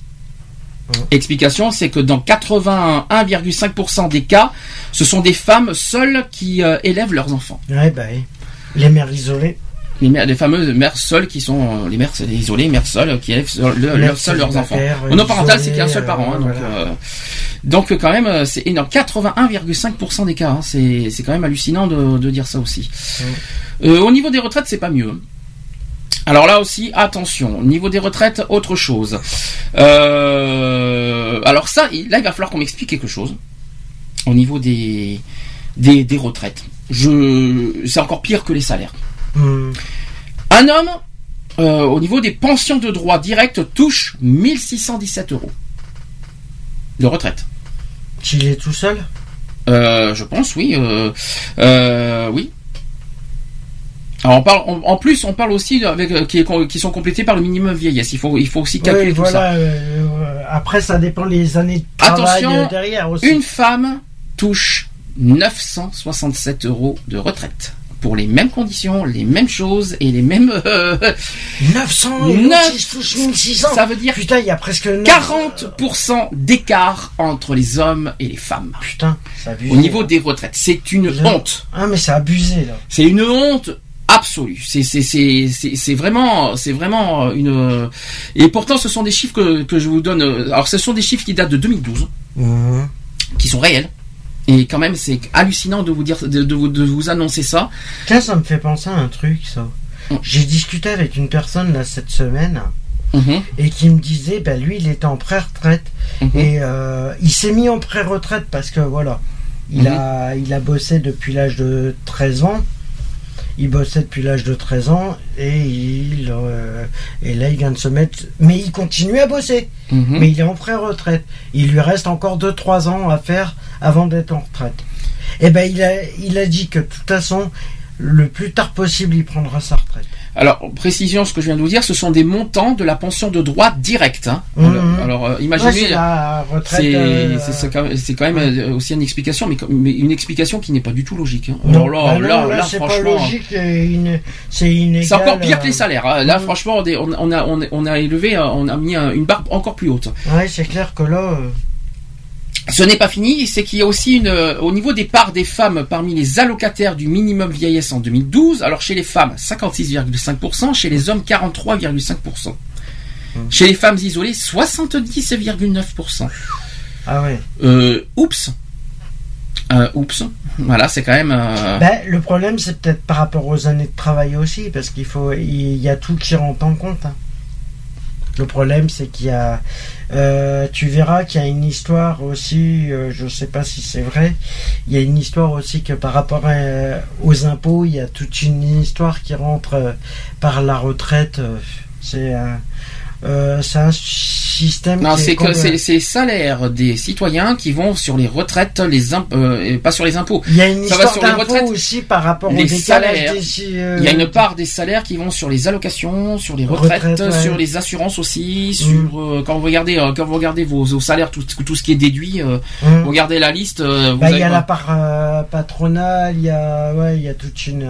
Explication, c'est que dans 81,5% des cas, ce sont des femmes seules qui élèvent leurs enfants. Ouais, bah oui. Les mères isolées. Les, mères, les fameuses mères seules qui sont euh, les mères isolées, mères seules qui élèvent seul- le- Mères leurs- seuls leurs enfants. euh, Monoparental, c'est qu'il y a un seul parent. hein, euh, donc, voilà. euh, donc quand même, euh, c'est énorme. 81,5% des cas. hein, c'est c'est quand même hallucinant de, de dire ça aussi. Euh, au niveau des retraites, c'est pas mieux. Alors là aussi, attention. Au niveau des retraites, autre chose. Euh, alors ça, il- là, il va falloir qu'on m'explique quelque chose. Au niveau des des, des retraites, je c'est encore pire que les salaires. Hum. Un homme, euh, au niveau des pensions de droit direct, touche 1617 euros de retraite. S'il est tout seul? Euh, je pense, oui. Euh, oui. Alors on parle, en- en plus, on parle aussi avec qui, sont complétés par le minimum vieillesse. Il faut, il faut aussi calculer Oui, tout ça. voilà. après, ça dépend les années de travail Attention, derrière aussi. Une femme touche 967 euros de retraite pour les mêmes conditions, les mêmes choses et les mêmes. euh, 900 <laughs> et Neuf- l'autre, il se touche 1600. ça veut dire Putain, il y a presque 9... 40% d'écart entre les hommes et les femmes. Putain, c'est abusé. Au niveau des retraites, c'est une Je- honte. Ah, mais c'est abusé, là. C'est une honte absolue. C'est c'est c'est vraiment c'est vraiment une et pourtant ce sont des chiffres que que je vous donne. Alors ce sont des chiffres qui datent de 2012, Mhm. qui sont réels. Et quand même, c'est hallucinant de vous dire de, de vous de vous annoncer ça. Tiens, ça me fait penser à un truc, ça. Mm. J'ai discuté avec une personne, là, cette semaine, Mhm, et qui me disait, bah, lui, il était en pré-retraite. mhm. Et euh, il s'est mis en pré-retraite parce que, voilà, il, Mhm. a, il a bossé depuis l'âge de 13 ans. Il bossait depuis l'âge de 13 ans et il euh, et là il vient de se mettre mais il continue à bosser. Mhm. mais il est en pré-retraite. Il lui reste encore 2-3 ans à faire avant d'être en retraite. Et ben il a il a dit que de toute façon le plus tard possible il prendra sa retraite Alors, précision, ce que je viens de vous dire, ce sont des montants de la pension de droit direct. hein. Alors, euh, imaginez, c'est euh, quand même, c'est quand même, euh, aussi une explication, mais, une explication qui n'est pas du tout logique. hein. Alors là, bah non, là, là, franchement, une- c'est encore pire que les salaires. hein. Là, franchement, on, est- on- on a, on, élevé, euh, on a mis un- une barre encore plus haute. Ouais, c'est clair que là. euh, Ce n'est pas fini, c'est qu'il y a aussi une, euh, au niveau des parts des femmes parmi les allocataires du minimum vieillesse en 2012. Alors chez les femmes, 56,5%, chez les hommes, 43,5%. Chez les femmes isolées, 70,9%. Ah ouais. Euh, oups. Euh, oups. Voilà, c'est quand même. euh, Ben, le problème, c'est peut-être par rapport aux années de travail aussi, parce qu'il faut, il y a tout qui rentre en compte. hein. Le problème, c'est qu'il y a, euh, tu verras qu'il y a une histoire aussi, euh, je sais pas si c'est vrai, il y a une histoire aussi que par rapport à- aux impôts, il y a toute une histoire qui rentre euh, par la retraite. euh, c'est un, euh, c'est un système. Non, c'est que c'est les salaires des citoyens qui vont sur les retraites, les imp- euh, pas sur les impôts. Il y a une ça va histoire sur les d'impôts retraites. aussi par rapport Les salaires. des. euh, Il y a une part des salaires qui vont sur les allocations, sur les retraites, ouais. sur les assurances aussi, Mm. sur euh, quand vous regardez euh, quand vous regardez vos, vos salaires, tout, tout ce qui est déduit, euh, vous regardez la liste. euh, Bah, il y a la part euh, patronale, il y a, ouais, il y a toute une.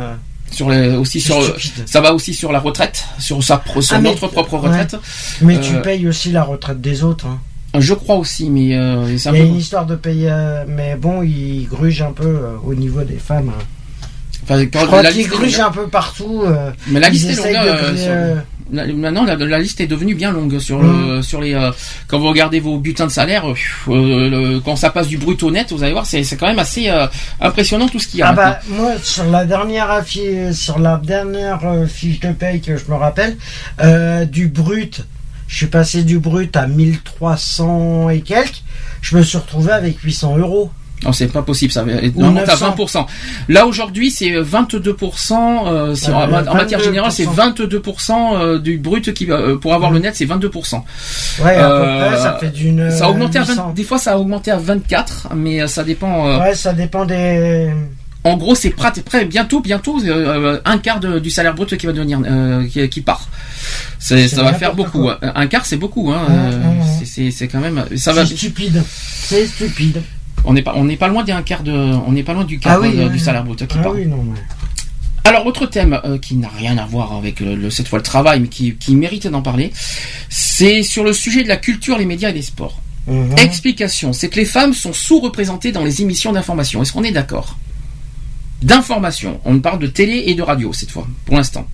Sur les, aussi sur stupide. ça va aussi sur la retraite, sur sa sur Ah, mais- notre propre ouais. retraite. Mais tu Euh, payes aussi la retraite des autres. hein. Je crois aussi, mais euh, Il y a peu- une histoire de payer, euh, mais bon, ils grugent un peu euh, au niveau des femmes. hein. enfin, quand Je crois est grugent longue, un peu partout. euh, mais la liste est longue. Maintenant, la, la liste est devenue bien longue sur Mm. le, sur les. euh, quand vous regardez vos bulletins de salaire, euh, euh, le- quand ça passe du brut au net, vous allez voir, c'est c'est quand même assez euh, impressionnant tout ce qu'il y a. Ah bah moi sur la dernière affi- sur la dernière fiche de paye que je me rappelle du brut je suis passé du brut à 1300 et quelques je me suis retrouvé avec 800 euros Non, c'est pas possible, ça va Ou monte à 900. 20%. Là aujourd'hui, c'est 22%. Euh, Euh, en, en matière 22%. générale, c'est 22% euh, du brut qui va euh, pour avoir le net, c'est 22%. ouais à Euh, peu près ça fait d'une ça a augmenté à 20 800. des fois, ça a augmenté à 24, mais ça dépend. ouais ça dépend des En gros, c'est prêt, prêt bientôt, bientôt un quart de- du salaire brut qui va devenir qui, qui part. Ça va faire beaucoup. quoi. hein. Un quart, c'est beaucoup. Hein. Ouais. c'est- quand même. Ça va. c'est stupide c'est stupide On n'est pas, on n'est pas loin d'un quart de, on n'est pas loin du quart Ah oui, euh, du salaire brut qui ah part. oui non mais Alors, autre thème euh, qui n'a rien à voir avec le, le- cette fois le travail, mais qui, qui mérite d'en parler, c'est sur le sujet de la culture, les médias et les sports. Mhm. Explication, c'est que les femmes sont sous-représentées dans les émissions d'information. Est-ce qu'on est d'accord? D'information. On parle de télé et de radio cette fois, pour l'instant.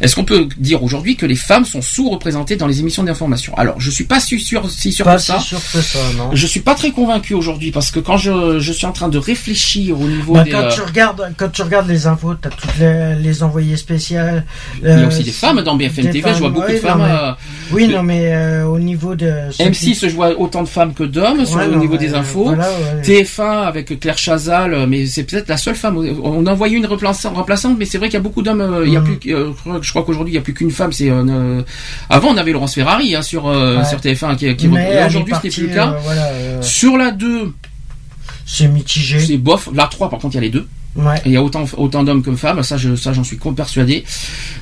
Est-ce qu'on peut dire aujourd'hui que les femmes sont sous-représentées dans les émissions d'information? Alors, je suis pas si sûr, si sûr pas que ça. si sûr que ça non Je suis pas très convaincu aujourd'hui parce que quand je, je suis en train de réfléchir au niveau Bah, des, quand euh, tu regardes quand tu regardes les infos t'as toutes les, les envoyés spéciales il y a euh, aussi des femmes dans BFM TV. Je vois beaucoup de femmes. non, mais- euh, Oui, non, mais euh, au niveau de. ceux qui- M6 je vois autant de femmes que d'hommes Ouais, au non, niveau des infos. voilà, ouais. TF1 avec Claire Chazal, mais c'est peut-être la seule femme. On a envoyé une remplaçante, mais c'est vrai qu'il y a beaucoup d'hommes. Il y a Mhm. plus, crois- je crois qu'aujourd'hui il y a plus qu'une femme. C'est euh, euh, avant on avait Laurence Ferrari hein, sur euh, Ouais. sur TF1 qui, qui aujourd'hui ce n'est plus le cas. voilà, Sur la 2, c'est mitigé. c'est bof. La 3 par contre il y a les deux. Ouais. Et il y a autant autant d'hommes que de femmes. Ça je ça j'en suis persuadé.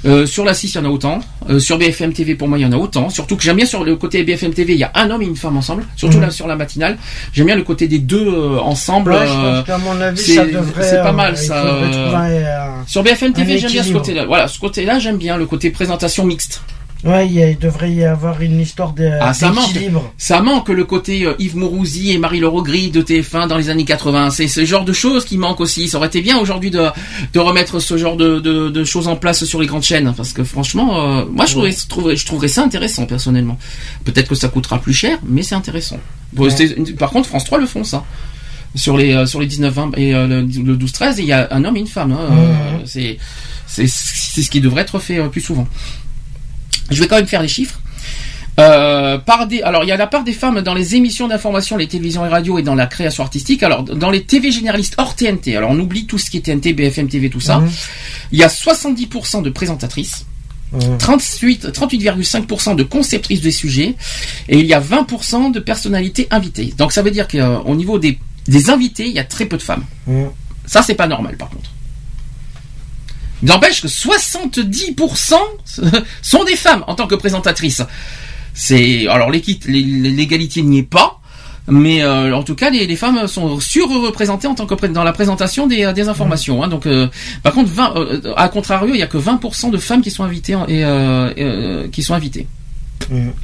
Euh, sur la 6 il y en a autant. Euh, sur BFM TV pour moi il y en a autant. Surtout que j'aime bien sur le côté BFM TV il y a un homme et une femme ensemble. Surtout Mhm. là sur la matinale. J'aime bien le côté des deux euh, ensemble. Ouais, je euh, pense qu'à mon avis, c'est- ça devrait. c'est pas euh, mal, ça, euh, trouver Sur BFM TV, j'aime bien ce côté-là. Voilà, ce côté-là, j'aime bien le côté présentation mixte. Ouais, il, y a- il devrait y avoir une histoire de- Ah, ça manque. d'équilibre. Ça manque le côté euh, Yves Mourouzi et Marie-Laure Gris de TF1 dans les années 80. C'est ce genre de choses qui manquent aussi. Ça aurait été bien aujourd'hui de, de remettre ce genre de, de, de choses en place sur les grandes chaînes. Parce que franchement, euh, moi je, trouverais, je, trouverais, je trouverais ça intéressant personnellement. Peut-être que ça coûtera plus cher, mais c'est intéressant. Bon, Ouais. c'est- Par contre, France 3 le font ça. Sur les, euh, sur les 19-20 et euh, le, le 12-13, il y a un homme et une femme. hein. Euh, c'est c'est c'est ce qui devrait être fait plus souvent. Je vais quand même faire les chiffres. Euh, par des, alors il y a la part des femmes dans les émissions d'information, les télévisions et radios et dans la création artistique. Alors dans les TV généralistes hors TNT, alors on oublie tout ce qui est TNT, BFM TV, tout ça. Mhm. Il y a 70% de présentatrices, Mhm. 38 38,5% de conceptrices des sujets et il y a 20% de personnalités invitées. Donc ça veut dire qu'au niveau des, des invités, il y a très peu de femmes. Mhm. Ça c'est pas normal par contre. N'empêche que 70% <laughs> sont des femmes en tant que présentatrices. C'est alors l'égalité n'y est pas, mais euh, en tout cas les, les femmes sont surreprésentées en tant que dans la présentation des, euh, des informations. hein. donc, euh, par contre, 20, euh, à contrario, il y a que 20% de femmes qui sont invitées en- et qui sont invitées.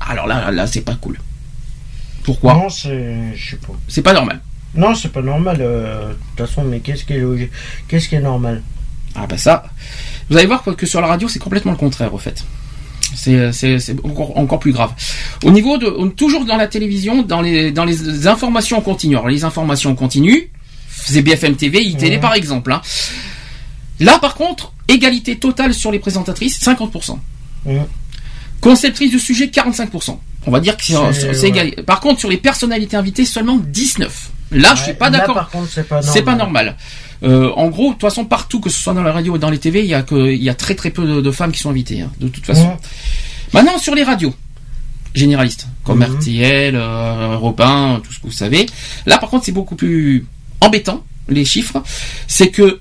Alors là, là, c'est pas cool. Pourquoi? Non, c'est. Je sais pas. C'est pas normal. Non, c'est pas normal. De toute façon, mais qu'est-ce qui est logique? Qu'est-ce qui est normal? Ah bah ça, vous allez voir que sur la radio, c'est complètement le contraire, au fait. C'est encore, encore plus grave. Au niveau de, toujours dans la télévision, dans les, dans les informations continues. Alors les informations continues, c'est BFM TV, Ouais. par exemple. hein. Là par contre, égalité totale sur les présentatrices, 50%. Mhm. Conceptrice du sujet, 45%. On va dire que c'est ouais. égal. Par contre, sur les personnalités invitées, seulement 19. Là, je suis Ouais, pas là, d'accord. Par contre, c'est pas normal. C'est pas normal. Euh, en gros, de toute façon, partout, que ce soit dans la radio ou dans les TV, il y a que, il y a très très peu de, de femmes qui sont invitées, hein, de toute façon. Maintenant, sur les radios généralistes, comme Mhm. RTL, euh, 1, tout ce que vous savez. Là, par contre, c'est beaucoup plus embêtant, les chiffres. C'est que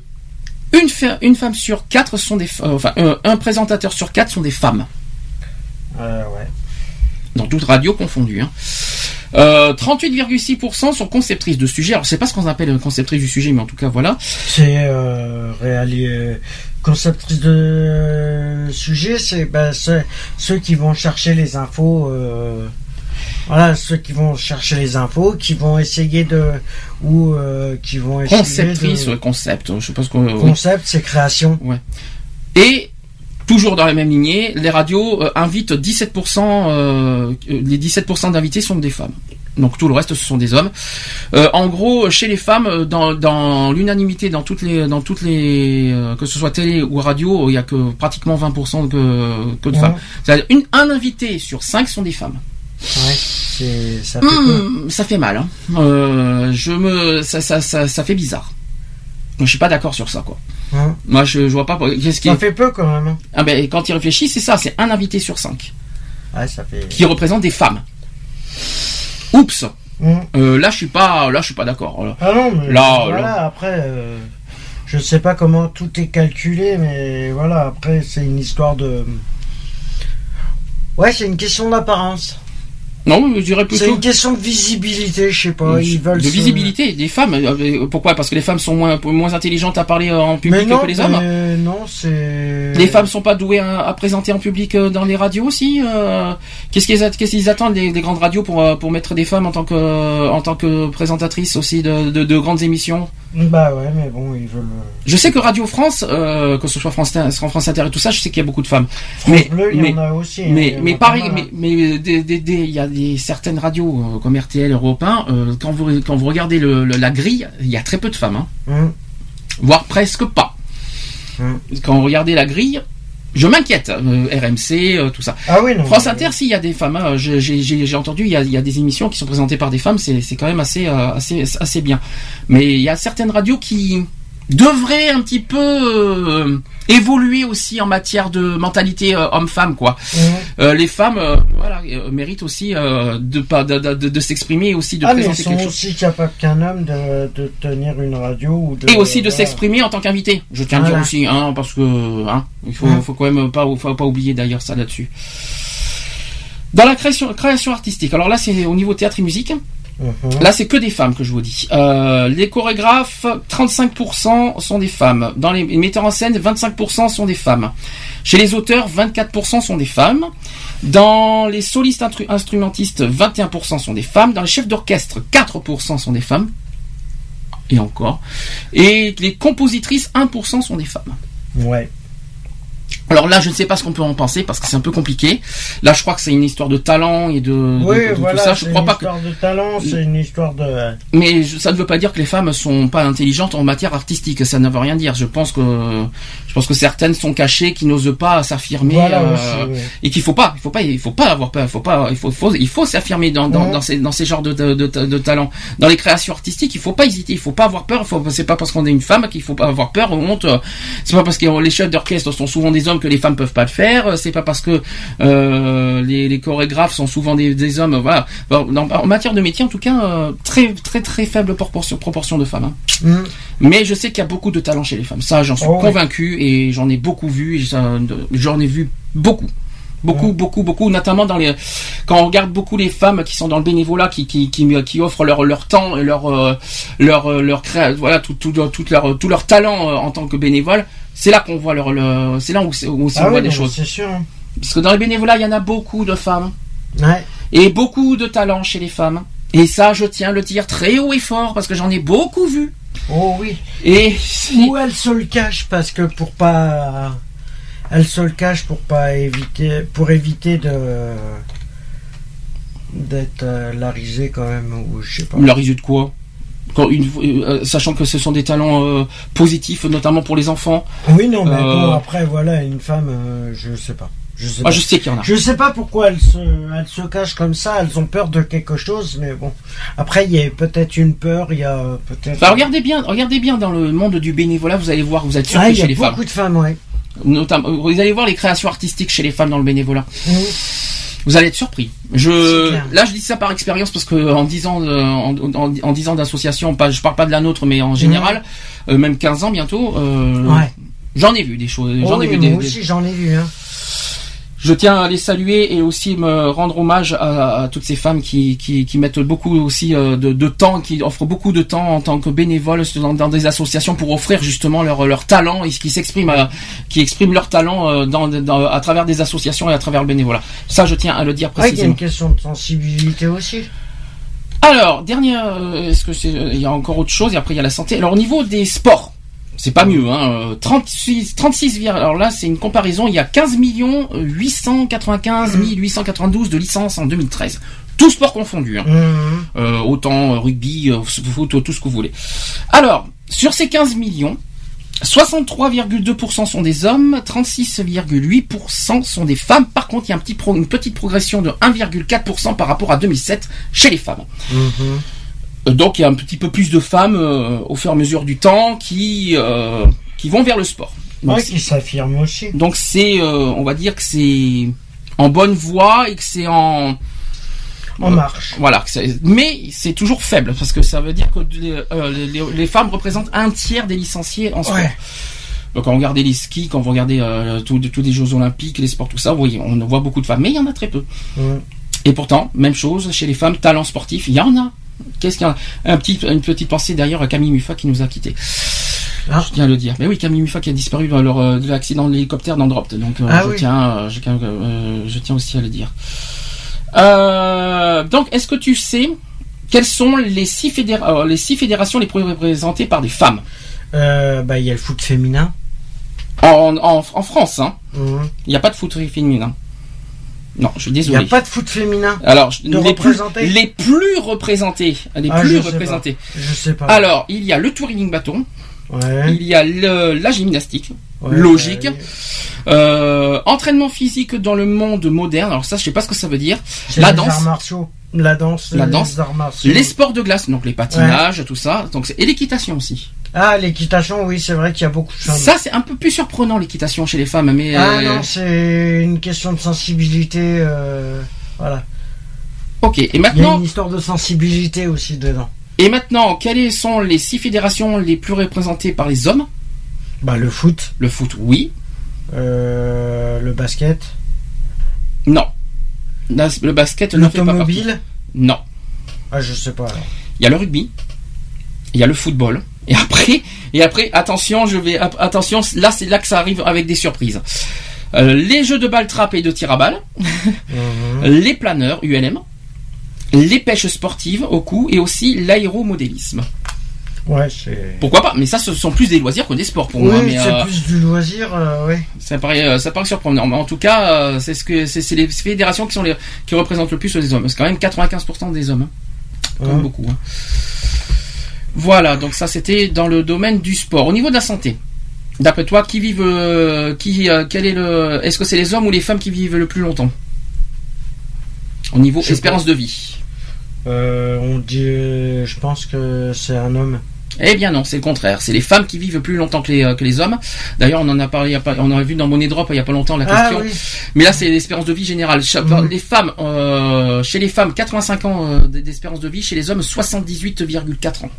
une, femme sur quatre sont des, euh, enfin, un, un présentateur sur quatre sont des femmes. Euh, ouais. Dans toute radio confondue. Hein. Euh, 38,6% sont conceptrices de sujets. Alors, sais pas ce qu'on appelle conceptrice du sujet, mais en tout cas, voilà. C'est euh, réali- euh, conceptrice de sujet, c'est ben, c'est ceux qui vont chercher les infos. euh, voilà, ceux qui vont chercher les infos, qui vont essayer de ou euh, qui vont essayer Conceptrice, de ouais, concept. Je ce qu'on. concept, c'est création. Et toujours dans la même lignée, les radios euh, invitent 17%. euh, les 17% d'invités sont des femmes. Donc tout le reste ce sont des hommes. Euh, en gros, chez les femmes, euh, dans, dans l'unanimité, dans toutes les, dans toutes les, euh, que ce soit télé ou radio, il y a que pratiquement 20% que, que de femmes. C'est-à-dire une, un invité sur cinq sont des femmes. Ouais, c'est ça fait peur. Ça fait mal. Hein. Euh, je me, ça, ça, ça, ça fait bizarre. Je suis pas d'accord sur ça, quoi. Hein. Moi, je, je vois pas. Qu'est-ce qui Ça fait peu quand même. hein. Ah ben, quand il réfléchit, c'est ça, c'est un invité sur cinq Ouais, ça fait. qui représente des femmes. Oups. Hum. Euh, là, je suis pas, là, je suis pas d'accord. Ah non, mais Là, voilà, là. après, euh, je sais pas comment tout est calculé, mais voilà, après, c'est une histoire de. Ouais, c'est une question d'apparence. Non, je dirais C'est plutôt une question de visibilité, je sais pas. Ils veulent de se- visibilité des femmes. Euh, Pourquoi? Parce que les femmes sont moins, moins intelligentes à parler euh, en public non, que les hommes? mais non, c'est. Les femmes sont pas douées à, à présenter en public euh, dans les radios aussi. euh, Qu'est-ce qu'ils at- qu'est-ce qu'ils attendent des, des grandes radios pour euh, pour mettre des femmes en tant que en tant que présentatrices aussi de, de, de grandes émissions? Bah ouais, mais bon, ils veulent. Je sais que Radio France, euh, que ce soit France, Inter- France Inter et tout ça, je sais qu'il y a beaucoup de femmes. France mais Bleu, il mais y en a aussi. hein, mais il mais pareil, mais hein. mais il y a des certaines radios euh, comme RTL, Europe 1, euh, quand vous quand vous regardez le, le- la grille, il y a très peu de femmes, hein, Hum, voire presque pas. hum. Quand vous regardez la grille, je m'inquiète. euh, RMC, euh, tout ça. Ah oui, non. France Inter, s'il y a des femmes, hein, j'ai entendu, il y, a, il y a des émissions qui sont présentées par des femmes, c'est c'est quand même assez, euh, assez, assez bien. Mais il y a certaines radios qui devraient un petit peu euh, évoluer aussi en matière de mentalité euh, homme-femme, quoi. Hum. Euh, les femmes, voilà, méritent aussi de, de, de, de- de s'exprimer et aussi de Ah, mais ils présenter sont quelque chose. aussi capables qu'un homme de, de tenir une radio ou. Et aussi de s'exprimer en tant qu'invité. Je tiens à Voilà. dire aussi, hein, parce que hein, il faut, Hum. faut quand même pas, faut pas oublier d'ailleurs ça là-dessus. Dans la création, création artistique, alors là c'est au niveau théâtre et musique. Mhm. Là c'est que des femmes que je vous dis. Euh, les chorégraphes, 35% sont des femmes. Dans les metteurs en scène, 25% sont des femmes. Chez les auteurs, 24% sont des femmes. Dans les solistes instru- instrumentistes, 21% sont des femmes. Dans les chefs d'orchestre, 4% sont des femmes. Et encore. Et les compositrices, 1% sont des femmes. Ouais. Alors là, je ne sais pas ce qu'on peut en penser parce que c'est un peu compliqué. Là, je crois que c'est une histoire de talent et de, Oui, de tout voilà. ça. Je c'est crois une pas que, histoire de talent, c'est une histoire de. mais je- ça ne veut pas dire que les femmes sont pas intelligentes en matière artistique. Ça ne veut rien dire. Je pense que, je pense que certaines sont cachées, qui n'osent pas s'affirmer Voilà euh, et qu'il faut pas, il faut pas, il faut pas avoir peur. Il faut pas, il faut, faut- il faut s'affirmer dans, dans, Ouais. dans ces, dans ces genres de, de, de, talents. Dans les créations artistiques, il faut pas hésiter. Il faut pas avoir peur. Il faut, c'est pas parce qu'on est une femme qu'il faut pas avoir peur ou honte. C'est pas parce que les chefs d'orchestre sont souvent des hommes que les femmes peuvent pas le faire. C'est pas parce que euh, les, les chorégraphes sont souvent des, des hommes. Voilà. En matière de métier, en tout cas, euh, très très très faible proportion proportion de femmes. hein. Hum. Mais je sais qu'il y a beaucoup de talent chez les femmes. Ça, j'en suis Oh, oui. convaincu et j'en ai beaucoup vu. J'en ai vu beaucoup. Beaucoup, beaucoup, beaucoup, notamment dans les quand on regarde beaucoup les femmes qui sont dans le bénévolat, qui qui qui, qui offrent leur leur temps et leur euh, leur euh, leur créa- voilà tout tout tout leur tout leur talent euh, en tant que bénévole. C'est là qu'on voit leur, le- c'est là où, où aussi Ah on voit des choses. c'est sûr. hein. Parce que dans les bénévolats, il y en a beaucoup de femmes Ouais. et beaucoup de talent chez les femmes. Et ça, je tiens à le dire très haut et fort parce que j'en ai beaucoup vu. Oh oui. Et Ou elle se le cache parce que pour pas. Elle se le cache pour pas éviter. Pour éviter de. d'être euh, la risée quand même, ou je sais pas. La risée de quoi? Quand une, euh, Sachant que ce sont des talents euh, positifs, notamment pour les enfants. Oui, non, mais Euh, bon, après, voilà, une femme, euh, je sais pas. Je sais Ah, je sais qu'il y en a. Je sais pas pourquoi elles se, elles se cachent comme ça, elles ont peur de quelque chose, mais bon. Après, il y a peut-être une peur, il y a euh, peut-être. Enfin, regardez bien, regardez bien dans le monde du bénévolat, vous allez voir, vous êtes Ah, surpris il y chez a les beaucoup femmes. de femmes, ouais. Notamment, vous allez voir les créations artistiques chez les femmes dans le bénévolat. Mhm. Vous allez être surpris. Je, là, je dis ça par expérience parce que en 10 ans, de- en, en, en 10 ans d'association, pas, je parle pas de la nôtre, mais en général, euh, même 15 ans bientôt, euh, Mhm. Ouais. j'en ai vu des choses. J'en Oh ai oui, vu des, moi des- aussi, j'en ai vu, hein. Je tiens à les saluer et aussi me rendre hommage à, à toutes ces femmes qui, qui, qui mettent beaucoup aussi euh, de, de temps, qui offrent beaucoup de temps en tant que bénévoles dans, dans des associations pour offrir justement leur, leur talent et qui s'expriment, euh, qui expriment leur talent euh, dans, dans- à travers des associations et à travers le bénévolat. Ça, je tiens à le dire Ouais, il y a précisément. une question de sensibilité aussi. Alors, dernière, est-ce que c'est, il y a encore autre chose et après il y a la santé. Alors au niveau des sports, c'est pas mieux, hein. euh, 36, 36, vir- alors là c'est une comparaison, il y a 15 millions 895 892 de licences en 2013. Tout sport confondu, hein. Mhm. Euh, autant euh, rugby, euh, foot, tout ce que vous voulez. Alors, sur ces 15 millions, 63,2% sont des hommes, 36,8% sont des femmes. Par contre, il y a un petit pro- une petite progression de 1,4% par rapport à 2007 chez les femmes. Mhm. Euh, Donc il y a un petit peu plus de femmes euh, au fur et à mesure du temps qui euh, qui vont vers le sport. Donc Ouais, qui s'affirme aussi. donc c'est, on va dire que c'est en bonne voie et que c'est en En marche. voilà. Mais c'est toujours faible parce que ça veut dire que les, euh, les- les femmes représentent un tiers des licenciés en sport. Ouais. Donc quand vous regardez les skis, quand vous regardez euh, tous les Jeux Olympiques, les sports, tout ça, vous voyez, on voit beaucoup de femmes, mais il y en a très peu. Et pourtant, même chose chez les femmes, talent sportif, il y en a. Qu'est-ce qu'il y a un petit, Une petite pensée d'ailleurs à Camille Muffat qui nous a quittés. Ah. Je tiens à le dire. Mais oui, Camille Muffat qui a disparu dans leur, euh, de l'accident de l'hélicoptère d'Andropt. Donc euh, Ah je, oui. tiens, euh, je, tiens, je tiens aussi à le dire. Donc, est-ce que tu sais quelles sont les six, fédéra- les six fédérations les plus représentées par des femmes? Bah, il y a le foot féminin. en, en, en France hein Mhm. Il n'y a pas de foot féminin. Non, je suis Il n'y désolé. a pas de foot féminin. Alors, de les plus, représentés les plus représentés, les Ah, plus je sais représentés. Je sais pas. Alors, il y a le touring bâton, Ouais. il y a le- la gymnastique, Ouais, logique. euh, entraînement physique dans le monde moderne. Alors ça, je sais pas ce que ça veut dire. La les danse. arts martiaux. La danse. La les danse. arts martiaux. Les sports de glace, donc les patinages, tout ça. Donc et l'équitation aussi. Ah, l'équitation, oui, c'est vrai qu'il y a beaucoup de femmes. Ça, c'est un peu plus surprenant l'équitation chez les femmes, mais Ah euh, non, c'est une question de sensibilité. euh, Voilà. ok. Et Il y a maintenant, une histoire de sensibilité aussi dedans. et maintenant, quelles sont les six fédérations les plus représentées par les hommes? Bah, le foot, Le foot, oui. euh, le basket, Non. Le basket l'automobile. Non. Ah, je sais pas alors. Il y a le rugby, il y a le football, et après, et après, attention, je vais, attention, là c'est là que ça arrive avec des surprises. Euh, les jeux de balle trappe et de tir à balle, <laughs> Mhm. les planeurs ULM, les pêches sportives au cou et aussi l'aéromodélisme. Ouais, c'est. Pourquoi pas Mais ça, ce sont plus des loisirs que des sports pour Oui, moi. C'est euh, plus du loisir, euh, ouais. ça paraît, euh, ça paraît surprenant. Mais en tout cas, euh, c'est ce que c'est les fédérations qui sont les qui représentent le plus les hommes. C'est quand même 95% des hommes. hein. Quand même Mhm. beaucoup. hein. Voilà, donc ça c'était dans le domaine du sport. Au niveau de la santé, d'après toi, qui vivent, euh, qui, euh, quel est le, est-ce que c'est les hommes ou les femmes qui vivent le plus longtemps Au niveau Je espérance de vie? Euh, on dit, je pense que c'est un homme. Eh bien non, c'est le contraire. C'est les femmes qui vivent plus longtemps que les, euh, que les hommes. D'ailleurs, on en a parlé, il y a on vu dans Money Drop il y a pas longtemps la Ah question. oui. Mais là, c'est l'espérance de vie générale. Mhm. Les femmes, euh, chez les femmes, 85 ans euh, d'espérance de vie. Chez les hommes, 78,4 ans.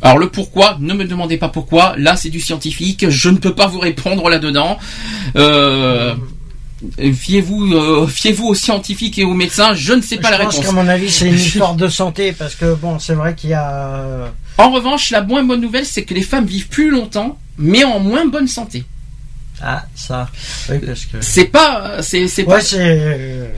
Alors le pourquoi, ne me demandez pas pourquoi. Là, c'est du scientifique. Je ne peux pas vous répondre là-dedans. Euh, fiez-vous, euh, fiez-vous aux scientifiques et aux médecins. Je ne sais pas je la pense réponse. qu'à mon avis, c'est une <laughs> histoire de santé parce que bon, c'est vrai qu'il y a. euh, En revanche, la moins bonne nouvelle, c'est que les femmes vivent plus longtemps, mais en moins bonne santé. Ah, ça. Oui, parce que. C'est pas, c'est, c'est Ouais, pas. c'est. euh,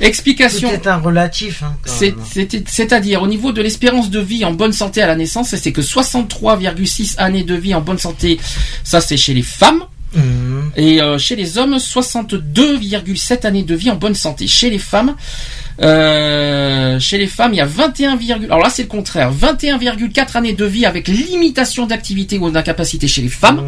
Explication. Tout est un relatif. Hein, C'est- c'est- C'est-à-dire au niveau de l'espérance de vie en bonne santé à la naissance, c'est que 63,6 années de vie en bonne santé, ça c'est chez les femmes, Et euh, chez les hommes 62,7 années de vie en bonne santé. Chez les femmes, euh, chez les femmes il y a 21, alors là c'est le contraire, 21,4 années de vie avec limitation d'activité ou d'incapacité chez les femmes.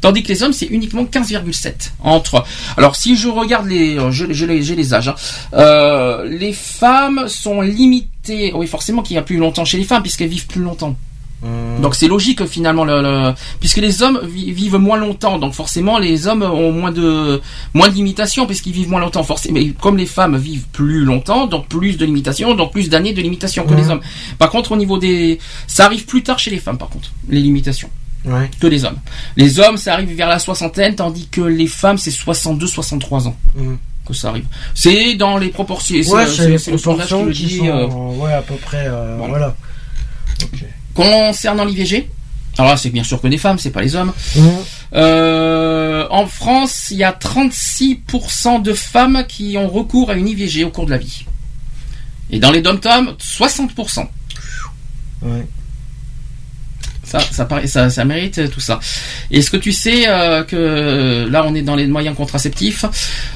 Tandis que les hommes, c'est uniquement 15,7 entre. Alors si je regarde les, euh, je- je les- j'ai les âges. hein. Les femmes sont limitées. Oui, forcément qu'il y a plus longtemps chez les femmes puisqu'elles vivent plus longtemps. Mhm. Donc c'est logique finalement, le, le- puisque les hommes vi- vivent moins longtemps. Donc forcément les hommes ont moins de moins de limitations puisqu'ils vivent moins longtemps. Forcément, mais comme les femmes vivent plus longtemps, donc plus de limitations, donc plus d'années de limitations que les hommes. Par contre, au niveau des, ça arrive plus tard chez les femmes. Par contre, les limitations Ouais. que les hommes. Les hommes, ça arrive vers la soixantaine, tandis que les femmes, c'est 62-63 ans Mhm. que ça arrive. C'est dans les proportions. Ouais, c'est- les qui proportions qui sont. euh, Ouais, à peu près. euh, voilà. Concernant l'IVG, alors là, c'est bien sûr que des femmes, c'est pas les hommes. Mhm. Euh, en France, il y a 36% de femmes qui ont recours à une IVG au cours de la vie. Et dans les dom-toms, 60%. Ouais. Ça, ça, paraît- ça, ça mérite tout ça. Est-ce que tu sais euh, que là, on est dans les moyens contraceptifs,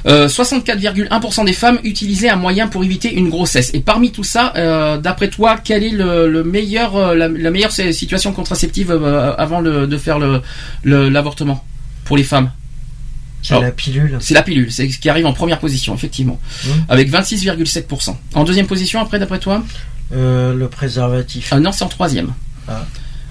euh, 64,1% des femmes utilisaient un moyen pour éviter une grossesse. Et parmi tout ça, euh, d'après toi, quelle est le, le meilleur, euh, la, la meilleure situation contraceptive avant le- de faire le- l'avortement pour les femmes? C'est la pilule. C'est la pilule, c'est ce qui arrive en première position, effectivement, Mmh. avec 26,7%. En deuxième position, après, d'après toi? Euh, le préservatif. Ah non, c'est en troisième. Ah.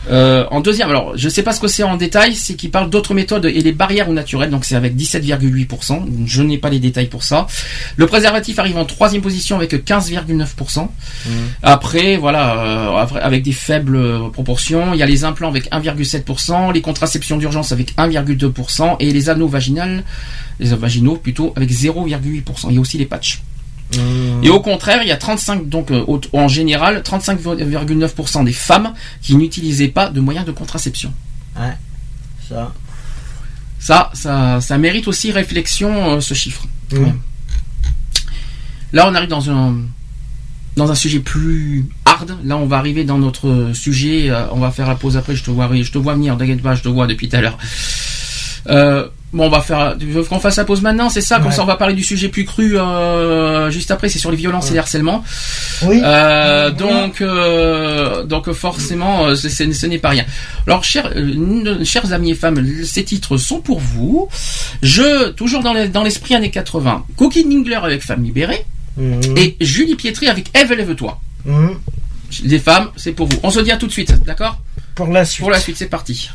Euh, en deuxième, alors je sais pas ce que c'est en détail, c'est qu'il parle d'autres méthodes et les barrières ou naturelles, donc c'est avec 17,8%. Je n'ai pas les détails pour ça. Le préservatif arrive en troisième position avec 15,9%. Mhm. Après, voilà, euh, après, avec des faibles euh, proportions, il y a les implants avec 1,7%, les contraceptions d'urgence avec 1,2% et les anneaux vaginales, les vaginaux plutôt avec 0,8%. Il y a aussi les patchs. Et au contraire, il y a 35, donc euh, en général, 35,9% des femmes qui n'utilisaient pas de moyens de contraception. Ouais. Ça. Ça, ça, ça mérite aussi réflexion, euh, ce chiffre. Là, on arrive dans un, dans un sujet plus hard. Là, on va arriver dans notre sujet. euh, on va faire la pause après. Je te vois, je te vois venir. T'inquiète pas, je te vois depuis tout à l'heure. Euh, bon, on va faire. Tu veux qu'on fasse la pause maintenant C'est ça Comme Ouais. ça, on va parler du sujet plus cru euh, juste après. C'est sur les violences et les harcèlements. Oui. Euh, Oui. donc, euh, donc forcément, ce n'est pas rien. Alors, chers, chers amis et femmes, ces titres sont pour vous. Je, toujours dans les- dans l'esprit années 80, Cookie Ningler avec Femme libérée Mhm. et Julie Pietri avec Eve, lève-toi. Mhm. Les femmes, c'est pour vous. On se dit à tout de suite, d'accord? Pour la suite. Pour la suite, c'est parti.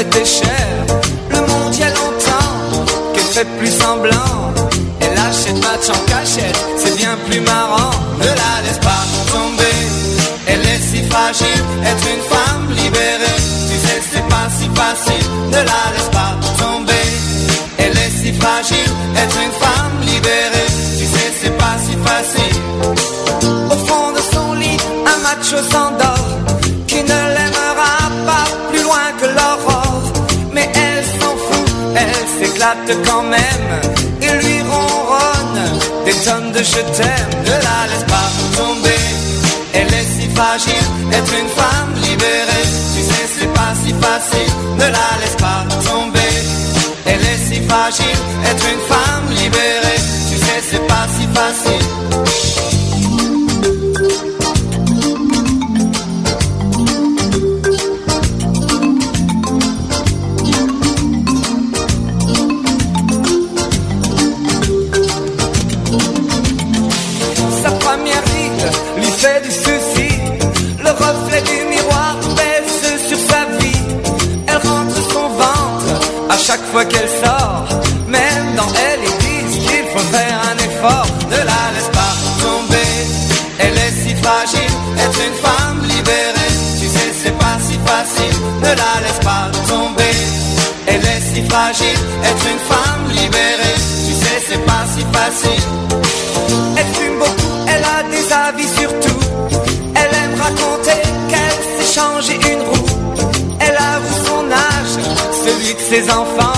Le monde y a longtemps qu'elle fait plus semblant. Elle achète match en cachette, c'est bien plus marrant. Ne la laisse pas tomber, elle est si fragile. Être une femme libérée, tu sais, c'est pas si facile. Ne la laisse pas tomber, elle est si fragile. Être une femme libérée, tu sais, c'est pas si facile. Au fond de son lit, un macho s'endort elle s'éclate quand même. Et lui ronronne des tonnes de je t'aime. Ne la laisse pas tomber, elle est si fragile Être une femme libérée, tu sais c'est pas si facile. Ne la laisse pas tomber, elle est si fragile Être une femme libérée, tu sais c'est pas si facile fois qu'elle sort, même dans elle, ils disent qu'il faut faire un effort. Ne la laisse pas tomber, elle est si fragile, être une femme libérée, tu sais, c'est pas si facile. Ne la laisse pas tomber, elle est si fragile, être une femme libérée, tu sais, c'est pas si facile. Elle fume beaucoup, elle a des avis sur tout, elle aime raconter qu'elle s'est changée une roue, elle avoue son âge, celui de ses enfants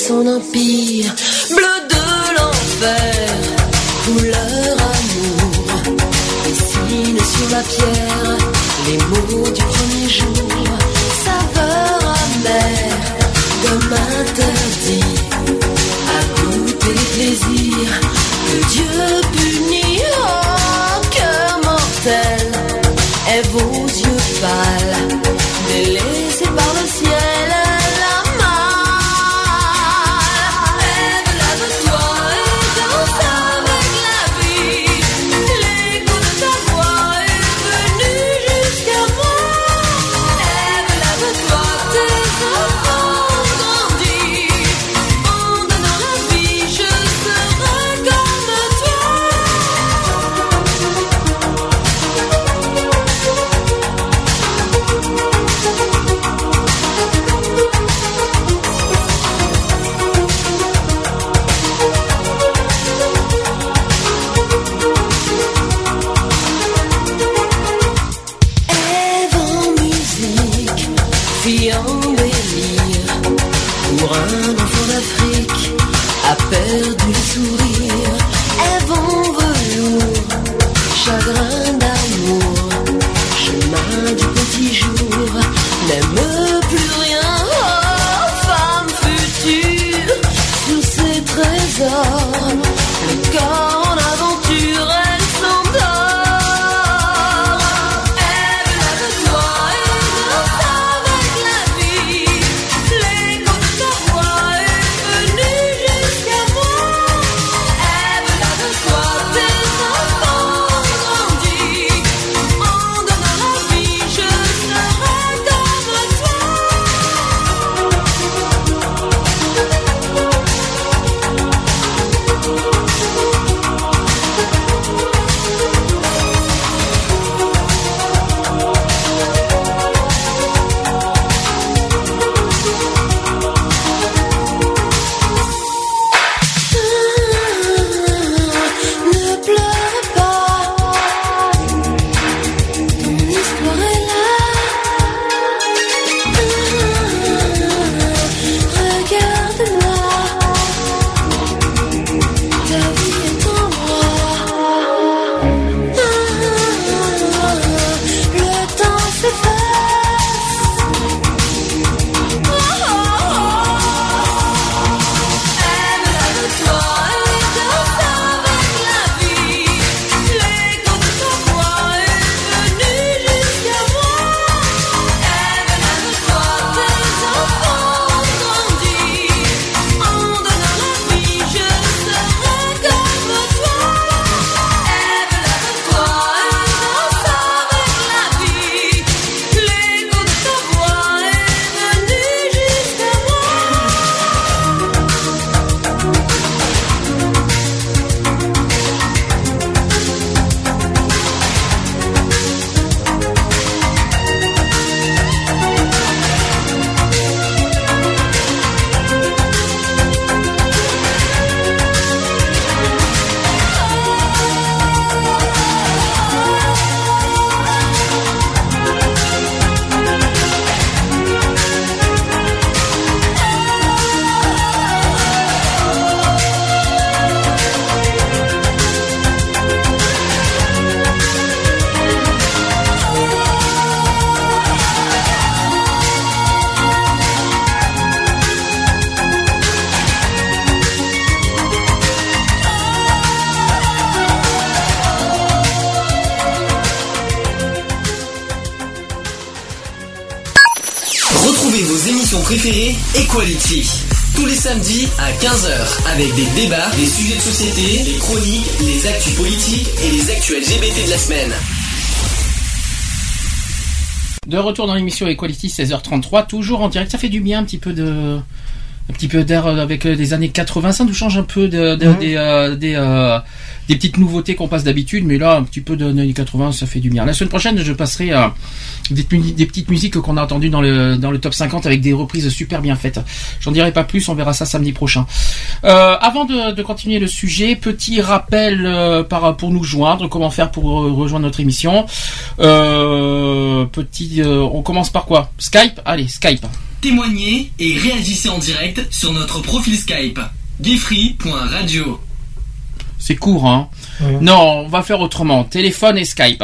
そう avec des débats, des sujets de société, des chroniques, les actus politiques et les actus LGBT de la semaine. De retour dans l'émission Equality 16h33, toujours en direct. Ça fait du bien un petit peu de. Un petit peu d'air avec euh, des années 80, ça nous change un peu de- de- Mhm. des, euh, des, euh, des petites nouveautés qu'on passe d'habitude, mais là un petit peu de années 80, ça fait du bien. La semaine prochaine, je passerai euh, des petites musiques qu'on a entendues dans le, dans le top 50 avec des reprises super bien faites. J'en dirai pas plus, on verra ça samedi prochain. Euh, avant de, de continuer le sujet, petit rappel euh, par, pour nous joindre, comment faire pour euh, rejoindre notre émission. Euh, petit, euh, on commence par quoi? Skype? Allez, Skype. Témoignez et réagissez en direct sur notre profil Skype. gayfree.radio C'est court, hein? Ouais. Non, on va faire autrement. Téléphone et Skype.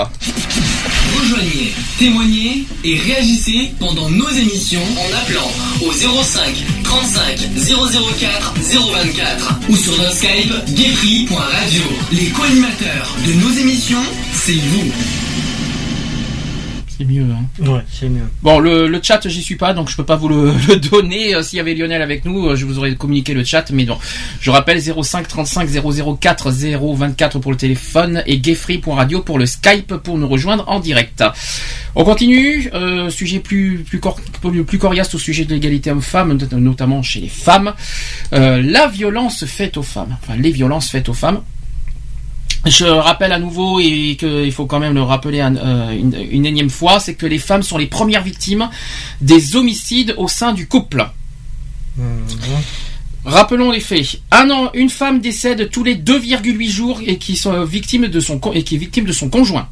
Témoignez et réagissez pendant nos émissions en appelant au 05 35 004 024 ou sur notre Skype gayfree.radio. Les co-animateurs de nos émissions, c'est vous. C'est mieux, hein Ouais, c'est mieux. Bon, le, le chat, j'y suis pas, donc je peux pas vous le, <laughs> le donner. Euh, S'il y avait Lionel avec nous, euh, je vous aurais communiqué le chat, mais non. Je rappelle 05 35 004 024 pour le téléphone et gayfree.radio pour le Skype pour nous rejoindre en direct. On continue, euh, sujet plus plus, cor- plus plus coriace au sujet de l'égalité homme-femme, not- notamment chez les femmes. Euh, la violence faite aux femmes, enfin les violences faites aux femmes. Je rappelle à nouveau et qu'il faut quand même le rappeler un- euh, une, une énième fois, c'est que les femmes sont les premières victimes des homicides au sein du couple. Mhm. Rappelons les faits. Un an, une femme décède tous les 2,8 jours et qui sont victimes de son et qui est victime de son conjoint.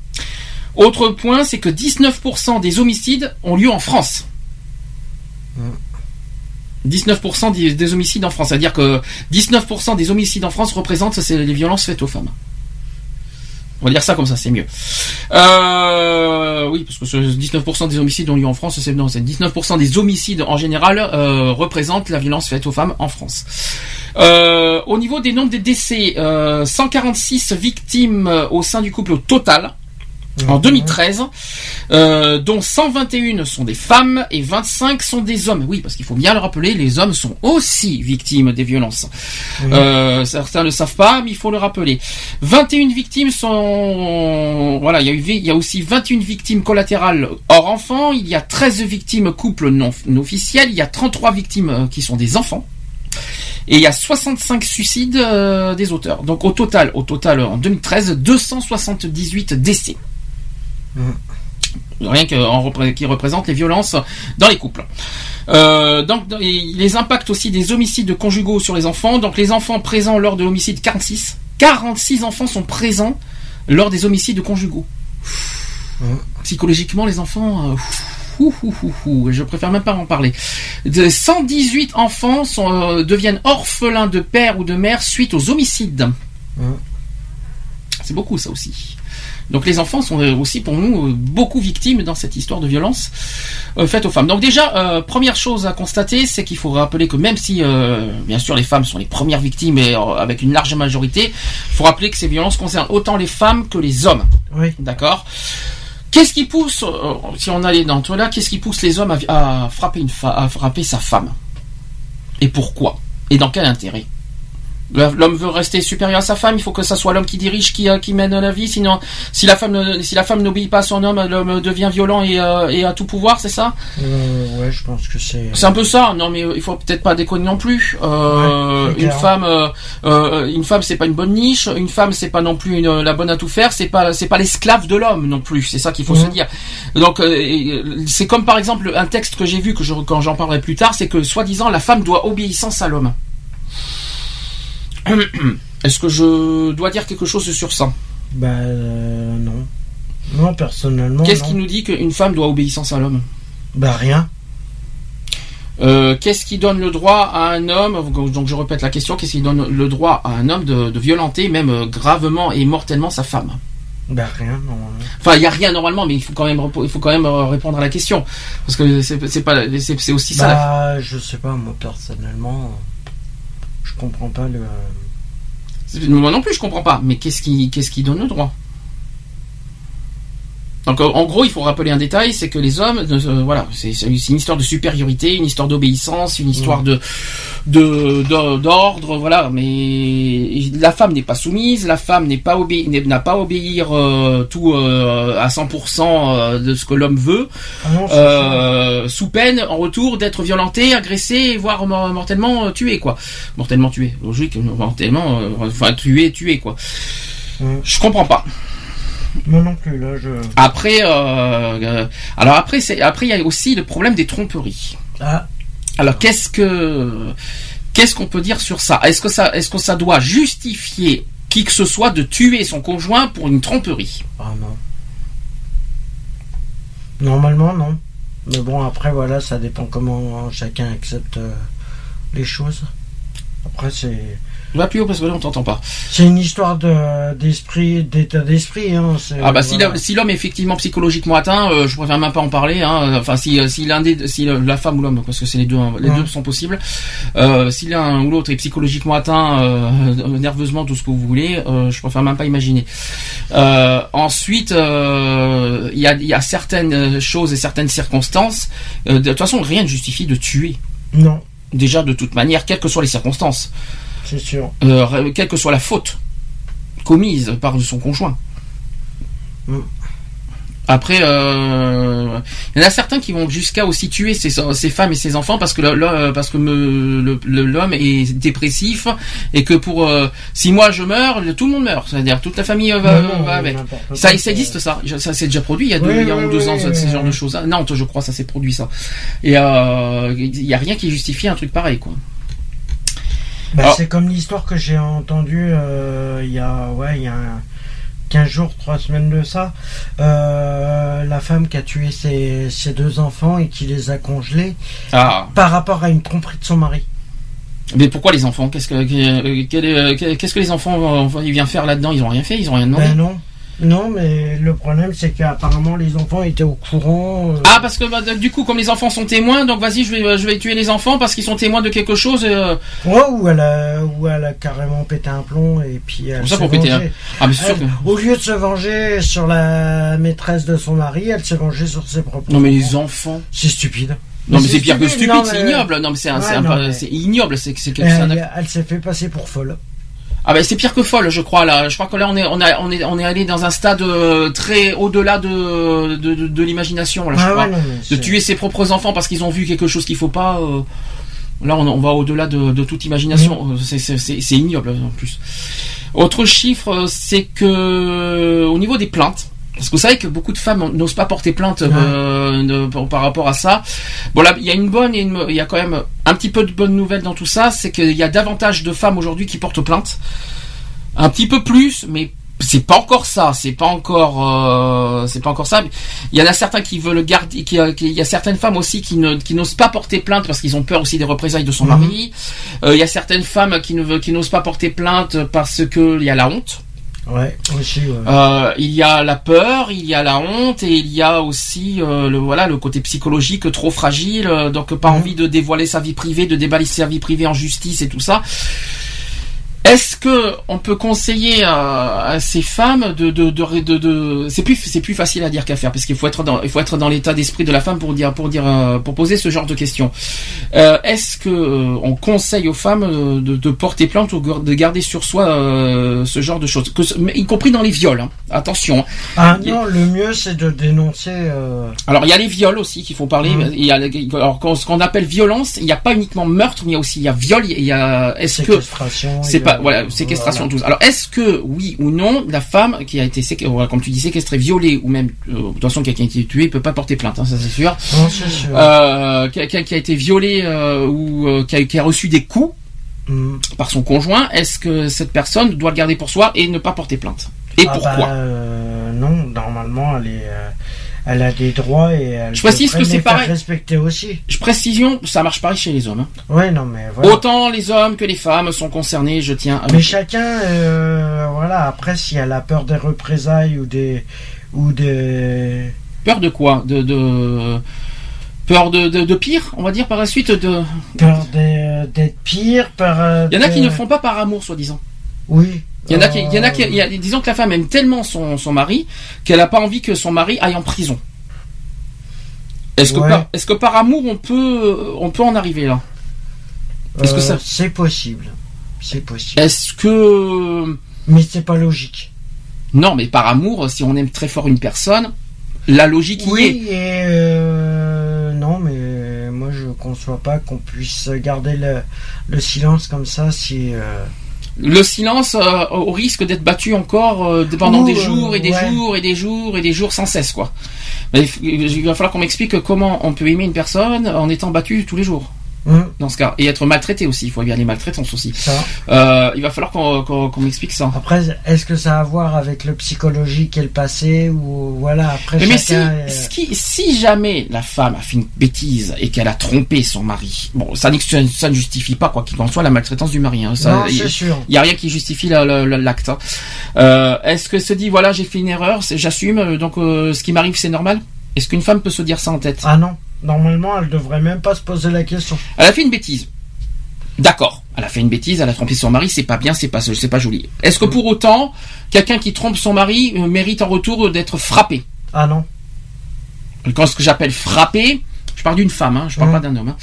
Autre point, c'est que 19% des homicides ont lieu en France. 19% des, des homicides en France, c'est-à-dire que 19% des homicides en France représentent les violences faites aux femmes. On va dire ça comme ça, c'est mieux. Euh, oui, parce que ce 19% des homicides ont lieu en France, c'est non, c'est 19% des homicides en général euh, représentent la violence faite aux femmes en France. Euh, au niveau des nombres des décès, euh, 146 victimes euh, au sein du couple au total. En 2013, euh, dont 121 sont des femmes et 25 sont des hommes. Oui, parce qu'il faut bien le rappeler, les hommes sont aussi victimes des violences. Euh, certains ne le savent pas, mais il faut le rappeler. 21 victimes sont... Voilà, il y a, eu, il y a aussi 21 victimes collatérales hors enfants, il y a 13 victimes couples non, non officiels, il y a 33 victimes euh, qui sont des enfants. Et il y a 65 suicides euh, des auteurs. Donc au total, au total en 2013, 278 décès. Rien que en repré- qui représente les violences dans les couples. Euh, donc les impacts aussi des homicides conjugaux sur les enfants. Donc les enfants présents lors de l'homicide 46, 46 enfants sont présents lors des homicides conjugaux. Psychologiquement, les enfants. euh, je préfère même pas en parler. De 118 enfants sont, euh, deviennent orphelins de père ou de mère suite aux homicides. C'est beaucoup ça aussi. Donc les enfants sont aussi pour nous euh, beaucoup victimes dans cette histoire de violence euh, faite aux femmes. Donc déjà, euh, première chose à constater, c'est qu'il faut rappeler que même si, euh, bien sûr, les femmes sont les premières victimes et avec une large majorité, il faut rappeler que ces violences concernent autant les femmes que les hommes. Oui. D'accord? Qu'est-ce qui pousse, si on allait dans tout là, qu'est-ce qui pousse les hommes à, à frapper une à frapper sa femme? Et pourquoi? Et dans quel intérêt? L'homme veut rester supérieur à sa femme, il faut que ça soit l'homme qui dirige, qui, euh, qui mène la vie. Sinon, si la femme, si la femme n'obéit pas à son homme, l'homme devient violent et, euh, et a tout pouvoir, c'est ça? Euh, ouais, je pense que c'est. C'est un peu ça. Non, mais euh, il faut peut-être pas déconner non plus. Euh, Ouais, une femme, une femme, c'est pas une bonne niche. Une femme, c'est pas non plus une- la bonne à tout faire. C'est pas, c'est pas l'esclave de l'homme non plus. C'est ça qu'il faut se Mhm. dire. Donc, c'est comme par exemple un texte que j'ai vu que je, quand j'en parlerai plus tard, c'est que soi-disant la femme doit obéissance à l'homme. <coughs> Est-ce que je dois dire quelque chose sur ça? Bah, euh, non. Non, personnellement. Qu'est-ce non. qui nous dit qu'une femme doit obéissance à l'homme? Bah, rien. Euh, qu'est-ce qui donne le droit à un homme, donc je répète la question, qu'est-ce qui donne le droit à un homme de, de violenter même euh, gravement et mortellement sa femme? Bah, rien, normalement. Enfin, il y a rien normalement, mais il faut quand même, repo- il faut quand même euh, répondre à la question parce que c'est pas, aussi ça. la- Bah, je sais pas, moi, personnellement. Je comprends pas le. Moi non plus, je comprends pas. Mais qu'est-ce qui, qu'est-ce qui donne le droit? Donc euh, en gros, il faut rappeler un détail, c'est que les hommes, euh, voilà, c'est une histoire de supériorité, une histoire d'obéissance, une histoire de de d'ordre, voilà. Mais la femme n'est pas soumise, la femme n'est pas obé n'a pas à obéir euh, tout euh, à 100% euh, de ce que l'homme veut, Ah non, euh, sous peine en retour d'être violenté, agressé, voire mor- mortellement euh, tué, quoi. Mortellement tué, logique, mortellement, euh, enfin tué, tué, quoi. Mm. Je comprends pas. Moi non plus, là, je. Après, euh, euh, alors après, c'est après il y a aussi le problème des tromperies. Ah, Alors qu'est-ce que qu'est-ce qu'on peut dire sur ça? Est-ce que ça est-ce que ça doit justifier qui que ce soit de tuer son conjoint pour une tromperie? Ah non. Normalement, non. Mais bon, après, voilà, ça dépend comment chacun accepte euh, les choses. Après, c'est. Va plus haut parce que là on t'entend pas. C'est une histoire de d'esprit, d'état d'esprit. Hein. Ah bah si l'homme- si est effectivement psychologiquement atteint, euh, je préfère même pas en parler. Hein. Enfin si euh, si l'un des si la femme ou l'homme parce que c'est les deux hein, les Ouais. deux sont possibles. Euh, si l'un ou l'autre est psychologiquement atteint, euh, nerveusement tout ce que vous voulez, je préfère même pas imaginer. Ensuite, il y a y a certaines choses et certaines circonstances. de toute façon, rien ne justifie de tuer. Non, Déjà de toute manière, quelles que soient les circonstances, c'est sûr. euh, quelle que soit la faute commise par son conjoint. Mm. Après, euh, il y en a certains qui vont jusqu'à aussi tuer ses, ses femmes et ses enfants parce que le- parce que l'homme est dépressif et que pour euh, si moi je meurs, tout le monde meurt. C'est-à-dire toute la famille euh, va, Non, non, va avec. Ça, existe ça. Ça s'est déjà produit il y a deux, Oui, il y a oui, un ou deux oui, ans ce genre de choses. Non, je crois ça s'est produit ça. Et euh, il y a rien qui justifie un truc pareil quoi. Bah, Alors- c'est comme l'histoire que j'ai entendue euh, il y a ouais il y a un- 15 jours, 3 semaines de ça. Euh, la femme qui a tué ses, ses deux enfants et qui les a congelés Ah. par rapport à une tromperie de son mari. Mais pourquoi les enfants? Qu'est-ce que est- qu'est-ce que les enfants ils viennent faire là-dedans? Ils ont rien fait, ils ont rien demandé? Ben non. Non, mais le problème c'est qu'apparemment les enfants étaient au courant. euh, Ah parce que bah, du coup comme les enfants sont témoins, donc vas-y je vais je vais tuer les enfants parce qu'ils sont témoins de quelque chose. euh, Ouais, ou elle a, ou elle a carrément pété un plomb et puis elle ça, s'est pour péter vengée. un- Ah, mais c'est sûr Elle, que- Au lieu de se venger sur la maîtresse de son mari, elle s'est vengée sur ses propres. Non mais les enfants. C'est stupide. Non mais c'est pire que stupide, c'est ignoble. Non mais c'est Ouais, mais- ignoble, c'est c'est elle s'est fait passer pour folle. Ah ben c'est pire que folle, je crois là. Je crois que là on est on a on est on est allé dans un stade euh, très au-delà de de, de, de l'imagination là, je Ah crois. ouais, non, mais de tuer ses propres enfants parce qu'ils ont vu quelque chose qu'il faut pas. euh, Là, on, on va au-delà de, de toute imagination. C'est- c'est- c'est ignoble en plus. Autre chiffre, euh, c'est que au niveau des plaintes. Parce que vous savez que beaucoup de femmes n'osent pas porter plainte euh, de- par, par rapport à ça. Bon là, il y a une bonne il y a quand même un petit peu de bonnes nouvelles dans tout ça, c'est qu'il y a davantage de femmes aujourd'hui qui portent plainte. Un petit peu plus, mais c'est pas encore ça, c'est pas encore, euh, c'est pas encore ça. Il y en a certains qui veulent garder, qui, qui- il y a certaines femmes aussi qui ne, qui n'osent pas porter plainte parce qu'ils ont peur aussi des représailles de son Mhm. mari. Euh, il y a certaines femmes qui ne veulent, qui n'osent pas porter plainte parce que il y a la honte. Ouais, aussi. ouais. Euh, il y a la peur, il y a la honte et il y a aussi euh, le voilà le côté psychologique trop fragile, euh, donc pas Mhm. envie de dévoiler sa vie privée, de déballer sa vie privée en justice et tout ça. Est-ce que on peut conseiller à, à ces femmes de de de, de, de- c'est plus c'est plus facile à dire qu'à faire parce qu'il faut être dans il faut être dans l'état d'esprit de la femme pour dire pour dire euh, pour poser ce genre de questions. Euh, Est-ce que euh, on conseille aux femmes euh, de, de porter plainte ou de garder sur soi euh, ce genre de choses, que, y compris dans les viols. hein. Attention. hein. Ah a- non, le mieux c'est de dénoncer. euh, Alors il y a les viols aussi qu'il faut parler. Mhm. Il y a alors quand- ce qu'on appelle violence, il n'y a pas uniquement meurtre, mais il y a aussi il y a viol. Il y a est-ce que c'est pas a- voilà séquestration voilà. tous. Alors est-ce que oui ou non la femme qui a été comme tu dis séquestrée, violée ou même euh, de toute façon quelqu'un qui a été tué peut pas porter plainte, hein, ça c'est sûr. Non, sûr. Euh, quelqu'un qui a été violé euh, ou euh, qui, a, qui a reçu des coups Mm. par son conjoint, est-ce que cette personne doit le garder pour soi et ne pas porter plainte? Et Ah pourquoi? bah, euh, Non, normalement elle est. elle a des droits et elle Je précise que c'est pareil. respecter aussi. Je précision, ça marche pareil chez les hommes. hein. Ouais, non, mais voilà. Autant les hommes que les femmes sont concernés, je tiens à Mais chacun, euh, voilà, après, si elle a peur des représailles ou des. ou des. Peur de quoi? De, de... Peur de, de, de pire, on va dire par la suite de... peur d'être pire, peur. euh, Il y en a qui ne font pas par amour, soi-disant. Oui. Il y en a qui, il y en a qui, il y a- disons que la femme aime tellement son, son mari qu'elle n'a pas envie que son mari aille en prison. Est-ce que, Ouais. par, est-ce que par amour on peut, on peut en arriver là? Est-ce que Euh, ça- C'est possible. C'est possible. Est-ce que Mais c'est pas logique. non, mais par amour, si on aime très fort une personne, la logique y est. Oui, et euh, non, mais moi je conçois pas qu'on puisse garder le, le silence comme ça si. euh, Le silence euh, au risque d'être battu encore euh, pendant Ouh, des jours et des ouais. jours et des jours et des jours sans cesse quoi. Mais il va falloir qu'on m'explique comment on peut aimer une personne en étant battu tous les jours. Hum, Dans ce cas, et être maltraité aussi, il faut bien les maltraitances aussi. Euh, il va falloir qu'on qu'on- qu'on m'explique ça. Après, est-ce que ça a à voir avec le psychologique et le passé ou voilà après Mais, mais si, est- qui- si jamais la femme a fait une bêtise et qu'elle a trompé son mari, bon, ça, ne justifie pas quoi qu'il en soit la maltraitance du mari. hein. Ça, Non, il- c'est sûr. Il n'y a rien qui justifie la- la- la- l'acte. hein. Euh, Est-ce que se dit voilà j'ai fait une erreur, j'assume, donc euh, ce qui m'arrive c'est normal? Est-ce qu'une femme peut se dire ça en tête Ah non, normalement elle devrait même pas se poser la question. Elle a fait une bêtise. D'accord, elle a fait une bêtise, elle a trompé son mari, c'est pas bien, c'est pas c'est pas joli. Est-ce que pour autant quelqu'un qui trompe son mari euh, mérite en retour d'être frappé Ah non. Quand ce que j'appelle frappé, je parle d'une femme, hein, je parle Mhm. pas d'un homme. hein.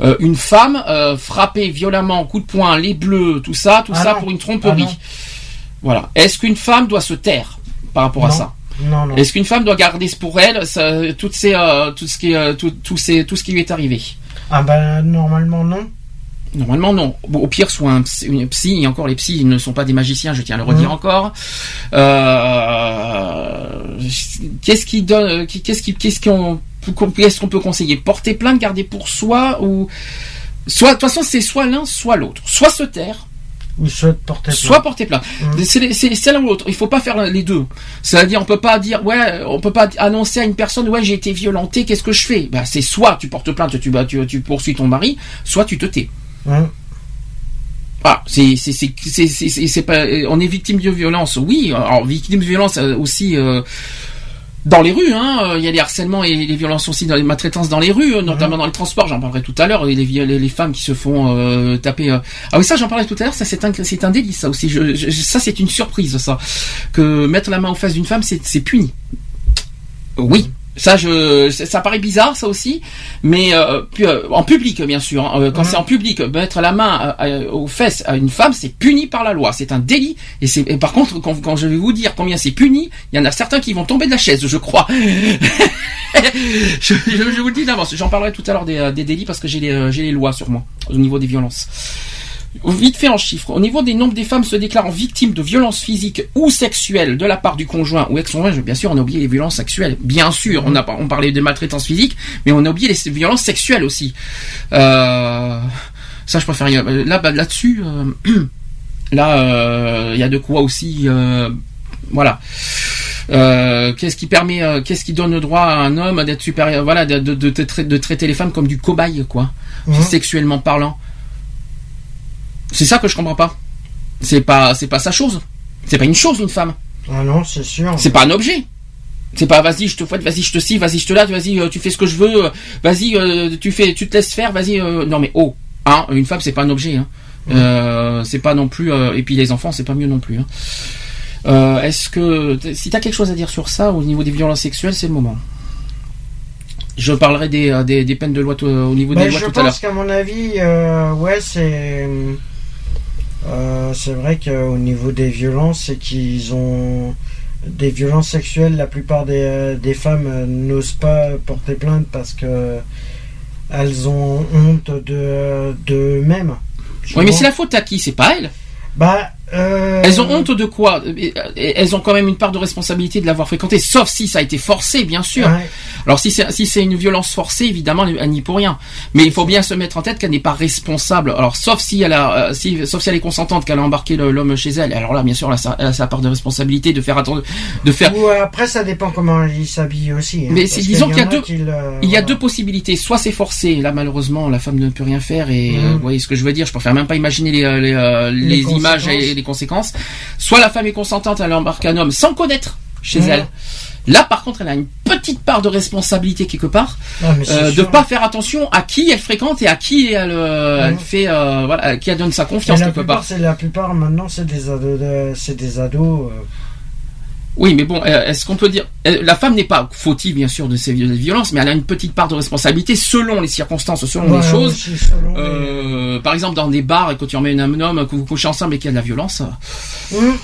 Euh, une femme euh, frappée violemment, coup de poing, les bleus, tout ça, tout Ah ça non. pour une Ah tromperie. voilà. Est-ce qu'une femme doit se taire par rapport à ça Non, non. Est-ce qu'une femme doit garder pour elle ça, toutes ces, euh, tout ce qui, euh, tout, tout ces- tout ce qui lui est arrivé? Ah ben normalement non. Normalement non. Bon, au pire, soit un psy, une psy, et encore les psys ils ne sont pas des magiciens, je tiens à le redire Mhm. encore. Euh, qu'est-ce qui donne, qu'est-ce qui, qu'est-ce qu'on, qu'est-ce qu'on peut conseiller? Porter plainte, garder pour soi ou soit, de toute façon, c'est soit l'un, soit l'autre. Soit se taire, Ou soit porter soit plainte. porter plainte. Mhm. C'est, l'un ou l'autre. Il faut pas faire les deux. C'est-à-dire, on peut pas dire, ouais, on peut pas annoncer à une personne, ouais, j'ai été violenté, qu'est-ce que je fais? Bah, c'est soit tu portes plainte, tu, bah, tu, tu poursuis ton mari, soit tu te tais. Hum. Ah, c'est c'est c'est c'est c'est c'est- c'est pas on est victime de violence, oui. Alors victime de violence euh, aussi euh, dans les rues, hein. euh, Il y a les harcèlements et les violences aussi dans les maltraitances dans les rues, euh, notamment dans les transports. J'en parlerai tout à l'heure. Les, les les femmes qui se font euh, taper. euh. Ah oui, ça j'en parlais tout à l'heure. Ça c'est un c'est un délit ça aussi. Je, je- ça c'est une surprise ça que mettre la main aux fesses d'une femme c'est c'est puni. Oui. Ça, je, ça paraît bizarre, ça aussi, mais euh, euh, en public, bien sûr. hein, euh, quand c'est en public, mettre la main euh, euh, aux fesses à une femme, c'est puni par la loi. C'est un délit. Et, et par contre, quand, quand je vais vous dire combien c'est puni, il y en a certains qui vont tomber de la chaise, je crois. <laughs> je, je- je vous le dis d'avance. J'en parlerai tout à l'heure des, euh, des délits parce que j'ai les, euh, j'ai les lois sur moi au niveau des violences. Vite fait en chiffres. Au niveau des nombres des femmes se déclarant victimes de violences physiques ou sexuelles de la part du conjoint ou ex-conjoint, bien sûr, on a oublié les violences sexuelles. Bien sûr, on a on parlait de maltraitance physique, mais on a oublié les violences sexuelles aussi. Euh, ça, je préfère. Là, bah, là-dessus, euh, <clears throat> là, euh, il y a de quoi aussi. euh, voilà. Euh, qu'est-ce qui permet, euh, qu'est-ce qui donne le droit à un homme d'être supérieur, voilà, de, de, de, tra- de traiter les femmes comme du cobaye, quoi, Hum. sexuellement parlant. C'est ça que je comprends pas. C'est pas, c'est pas sa chose. C'est pas une chose, une femme. Ah non, c'est sûr. C'est pas un objet. C'est pas vas-y je te fouette, vas-y je te scie, vas-y je te lave, vas-y euh, tu fais ce que je veux, euh, vas-y euh, tu fais, tu te laisses faire, vas-y euh, non mais oh, hein, une femme c'est pas un objet, hein. Euh, c'est pas non plus euh, et puis les enfants c'est pas mieux non plus. Hein. Euh, Est-ce que si t'as quelque chose à dire sur ça au niveau des violences sexuelles c'est le moment. Je parlerai des, des, des peines de loi au niveau Ben, des lois je tout à l'heure. pense qu'à mon avis, euh, ouais, c'est. Euh, c'est vrai qu'au niveau des violences, c'est qu'ils ont. Des violences sexuelles, la plupart des, euh, des femmes euh, n'osent pas porter plainte parce que. Elles ont honte de d'eux-mêmes. Oui mais c'est la faute à qui? C'est pas elle? Bah. Euh, Elles ont honte de quoi et- Elles ont quand même une part de responsabilité de l'avoir fréquenté, sauf si ça a été forcé, bien sûr. Ouais. Alors si c'est si c'est une violence forcée, évidemment, elle, n'y pour rien. Mais il faut bien se mettre en tête qu'elle n'est pas responsable. Alors sauf si elle a, euh, si, sauf si elle est consentante qu'elle a embarqué l'homme chez elle. Alors là, bien sûr, elle a, sa, elle a sa part de responsabilité de faire attendre, de faire. Ou euh, après, ça dépend comment il s'habille aussi. hein, Mais qu'il disons y qu'il y a deux- Il y a voilà. deux possibilités. Soit c'est forcé. Là, malheureusement, la femme ne peut rien faire. Et Mhm. euh, vous voyez ce que je veux dire. Je préfère même pas imaginer les, euh, les, euh, Les les images et les conséquences. Soit la femme est consentante, elle embarque un homme sans connaître chez Mhm. elle. Là, par contre, elle a une petite part de responsabilité quelque part, Ah, euh, de pas faire attention à qui elle fréquente et à qui elle, euh, elle Mhm. fait, euh, voilà, à qui elle donne sa confiance quelque plupart, part. c'est la plupart maintenant, c'est des ados, c'est des ados. Oui, mais bon, euh, est-ce qu'on peut dire euh, la femme n'est pas fautive bien sûr de ces vi- violences, mais elle a une petite part de responsabilité selon les circonstances, selon ouais, les choses. les- Euh, par exemple, dans des bars, et quand tu emmènes un homme, que vous couchez ensemble et qu'il y a de la violence, Hum,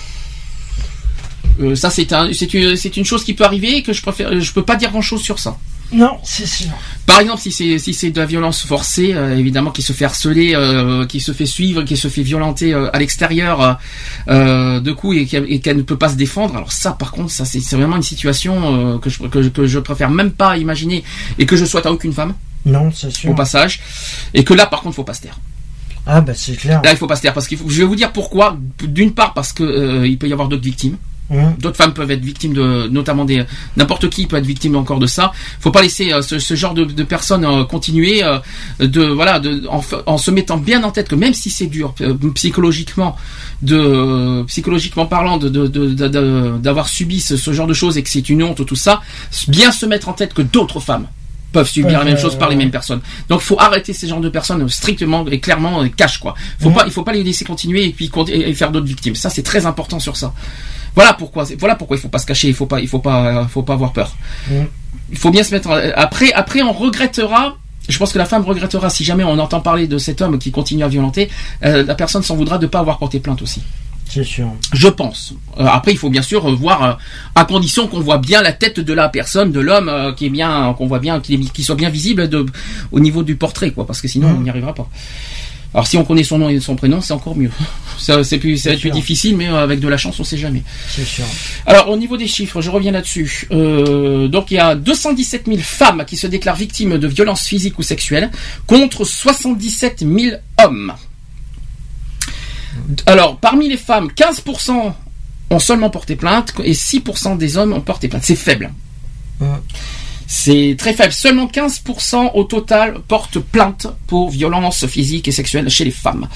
euh, ça c'est un, c'est une, chose qui peut arriver et que je préfère, je peux pas dire grand chose sur ça. Non, c'est sûr. Par exemple, si c'est si c'est de la violence forcée, euh, évidemment, qui se fait harceler, euh, qui se fait suivre, qui se fait violenter euh, à l'extérieur de coups et qu'elle et qu'elle ne peut pas se défendre. Alors ça, par contre, ça c'est vraiment une situation que je que, je- que je préfère même pas imaginer et que je souhaite à aucune femme Non, c'est sûr. au passage. Et que là, par contre, faut pas se taire. Ah, bah c'est clair. Là, il faut pas se taire parce qu'il faut. Je vais vous dire pourquoi. D'une part, parce que il peut y avoir d'autres victimes. Hum, D'autres femmes peuvent être victimes de, notamment des, n'importe qui peut être victime encore de ça. Faut pas laisser euh, ce, ce genre de, de personnes euh, continuer euh, de, voilà, de, en, se mettant bien en tête que même si c'est dur psychologiquement, de, psychologiquement parlant, de, de, de- de- de- d'avoir subi ce, ce genre de choses et que c'est une honte tout ça, bien se mettre en tête que d'autres femmes peuvent subir la même chose par les mêmes personnes. Donc faut arrêter ces genres de personnes strictement et clairement cash quoi. Faut Mhm. pas il faut pas les laisser continuer et puis et faire d'autres victimes. Ça c'est très important sur ça. Voilà pourquoi voilà pourquoi il faut pas se cacher, il faut pas il faut pas euh, faut pas avoir peur. Mhm. Il faut bien se mettre en- après après on regrettera je pense que la femme regrettera si jamais on entend parler de cet homme qui continue à violenter, euh, la personne s'en voudra de pas avoir porté plainte aussi. c'est sûr. Je pense. Euh, après, il faut bien sûr euh, voir, euh, à condition qu'on voit bien la tête de la personne, de l'homme, euh, qui est bien, qu'on voit bien, qu'il soit bien visible de, au niveau du portrait, quoi, parce que sinon Mhm. on n'y arrivera pas. Alors si on connaît son nom et son prénom, c'est encore mieux. <laughs> Ça, c'est plus, ça va être plus difficile, mais euh, avec de la chance, on sait jamais. C'est sûr. Alors au niveau des chiffres, je reviens là-dessus. Euh, donc il y a 217 000 femmes qui se déclarent victimes de violences physiques ou sexuelles, contre 77 000 hommes. Alors parmi les femmes, 15% ont seulement porté plainte et 6% des hommes ont porté plainte. C'est faible. Ouais. C'est très faible. Seulement 15% au total portent plainte pour violences physiques et sexuelles chez les femmes.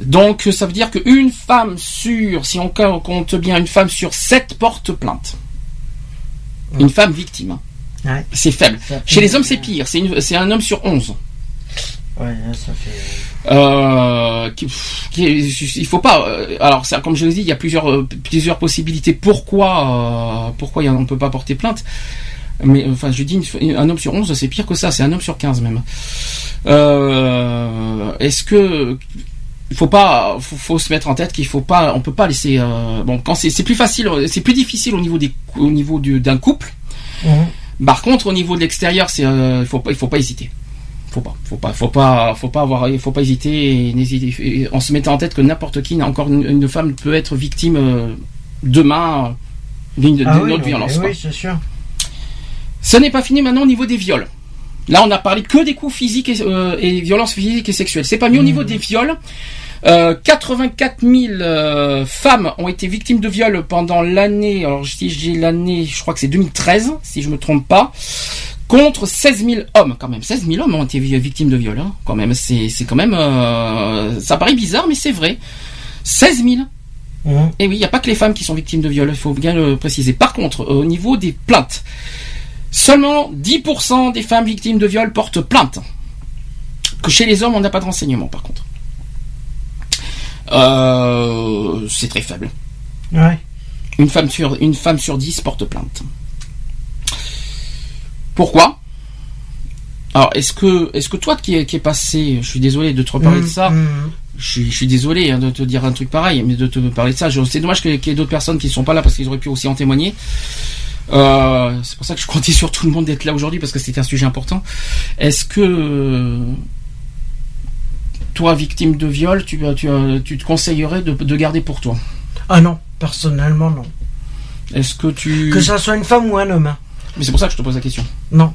Donc ça veut dire qu'une femme sur, si on compte bien, une femme sur 7 porte plainte. Une femme victime. Ouais. C'est faible. Chez les hommes c'est pire, c'est un homme sur 11. Ouais, ça fait. Euh, qui- pff, qui- il faut pas. euh, alors, comme je l'ai dit, il y a plusieurs euh, plusieurs possibilités. Pourquoi euh, pourquoi on ne peut pas porter plainte? Mais enfin, je dis un homme sur 11, c'est pire que ça. C'est un homme sur 15 même. Euh, Est-ce que il faut pas, faut, faut se mettre en tête qu'il faut pas, on peut pas laisser. bon, quand c'est plus facile, c'est plus difficile au niveau des au niveau du- d'un couple. Hum, Par contre, au niveau de l'extérieur, c'est il faut pas il faut pas hésiter. Faut pas, faut pas, faut pas, faut pas avoir, faut pas hésiter et n'hésiter et en se mettant en tête que n'importe qui, encore une, une femme peut être victime euh, demain euh, d'une Ah oui, autre violence. oui, c'est sûr. Ce n'est pas fini maintenant au niveau des viols. Là, on a parlé que des coups physiques et, euh, et violences physiques et sexuelles. C'est pas mieux au niveau des viols. Euh, 84 000 euh, femmes ont été victimes de viols pendant l'année. Alors, si j'ai l'année, je crois que c'est 2013, si je me trompe pas. Contre 16 000 hommes, quand même. 16 000 hommes ont été vi- victimes de viols, hein, quand même. C'est, quand même, euh, ça paraît bizarre, mais c'est vrai. 16 000. Hum, Et oui, il n'y a pas que les femmes qui sont victimes de viols, il faut bien le préciser. Par contre, euh, au niveau des plaintes, seulement 10% des femmes victimes de viols portent plainte. Que chez les hommes, on n'a pas de renseignements, par contre. Euh, c'est très faible. Ouais. Une femme sur, une femme sur 10 porte plainte. Pourquoi? Alors, est-ce que, est-ce que toi qui qui est passé, je suis désolé de te reparler de Hum, ça, hum, je suis, je suis désolé hein, de te dire un truc pareil, mais de te parler de ça, c'est dommage qu'il y ait d'autres personnes qui ne sont pas là parce qu'ils auraient pu aussi en témoigner. Euh, c'est pour ça que je comptais <laughs> sur tout le monde d'être là aujourd'hui parce que c'était un sujet important. Est-ce que toi, victime de viol, tu, tu, tu te conseillerais de, de garder pour toi? Ah non, personnellement, non. Est-ce que tu... Que ça soit une femme ou un homme. hein. Mais c'est pour ça que je te pose la question. Non.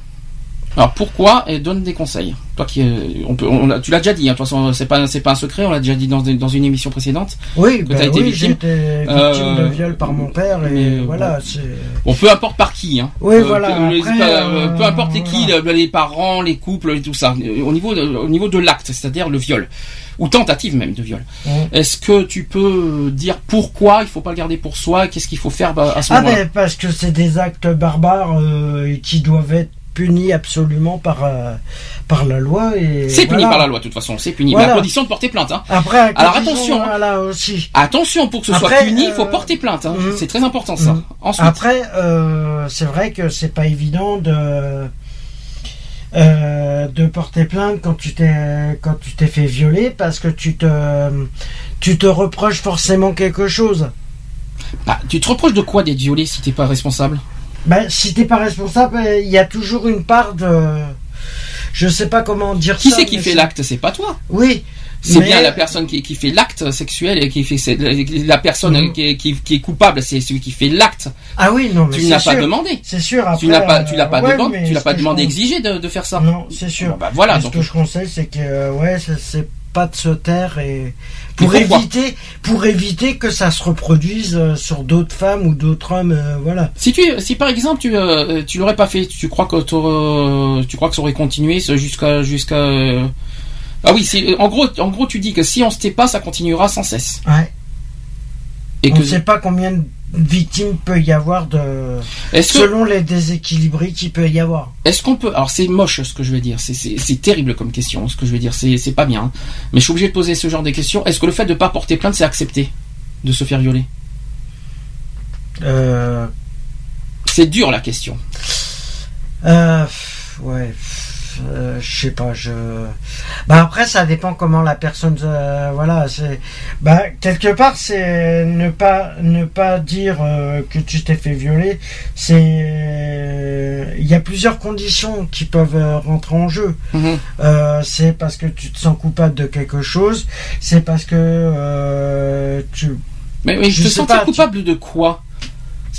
Alors pourquoi et donne des conseils Toi qui, euh, on peut, on tu l'as déjà dit. hein, De toute façon, c'est pas, c'est pas un secret. On l'a déjà dit dans, dans une émission précédente. Oui, que ben t'as été oui, victime. Euh, de viol par mon père et mais, voilà, bon. peu importe par qui. Hein. Oui, Euh, voilà, peu, après, euh, euh, importe les qui, le- les parents, les couples et tout ça. Euh, Au niveau, de, au niveau de l'acte, c'est-à-dire le viol ou tentative même de viol. Ouais. Est-ce que tu peux dire pourquoi il faut pas le garder pour soi? Qu'est-ce qu'il faut faire bah, à ce Ah moment-là? ben parce que c'est des actes barbares euh, qui doivent être punis absolument par euh, par la loi et C'est puni par la loi, de toute façon. C'est puni. Voilà. Mais à condition de porter plainte. Hein. Après, à Alors attention, hein. voilà aussi. Attention, pour que ce soit puni, il faut euh, porter plainte. Hein. mhm. C'est très important ça. Ensuite, Après, c'est vrai que c'est pas évident de euh, de porter plainte quand tu t'es quand tu t'es fait violer parce que tu te tu te reproches forcément quelque chose. bah, tu te reproches de quoi d'être violé si t'es pas responsable? Ben, si t'es pas responsable, euh, il y a toujours une part de je sais pas comment dire Qui ça. c'est qui fait l'acte? C'est pas toi. Oui. C'est mais- bien la personne qui, qui fait l'acte sexuel et qui fait la personne Mhm. qui, est, qui, qui est coupable, c'est celui qui fait l'acte. Ah oui, non, mais Tu n'as pas demandé. C'est sûr. Après, Tu n'as pas, tu l'as pas euh, ouais, demandé, tu l'as pas demandé, exigé de, de faire ça. Non, c'est sûr. Bah, voilà, Mais donc- ce que je conseille, c'est que euh, ouais, c'est- pas de se taire et pour éviter, pour éviter que ça se reproduise euh, sur d'autres femmes ou d'autres hommes, euh, voilà. Si tu, si par exemple tu, euh, tu l'aurais pas fait, tu crois que tu crois que ça aurait continué jusqu'à, jusqu'à. Ah oui, si, en gros, en gros, tu dis que si on se tait pas, ça continuera sans cesse. Ouais. Et On que ne sait pas combien de victimes peut y avoir de que, selon les déséquilibres qu'il peut y avoir. est-ce qu'on peut, alors c'est moche ce que je vais dire, c'est, terrible comme question, ce que je vais dire, c'est, pas bien. hein. Mais je suis obligé de poser ce genre de questions. Est-ce que le fait de pas porter plainte, c'est accepté de se faire violer? Euh, C'est dur la question. euh, ouais. Euh, je sais pas, je. Bah après, ça dépend comment la personne. euh, voilà, c'est. Bah quelque part, c'est ne pas ne pas dire euh, que tu t'es fait violer. C'est. Il y a plusieurs conditions qui peuvent rentrer en jeu. Mhm. C'est parce que tu te sens coupable de quelque chose. C'est parce que tu. Mais Je te tu- coupable de quoi?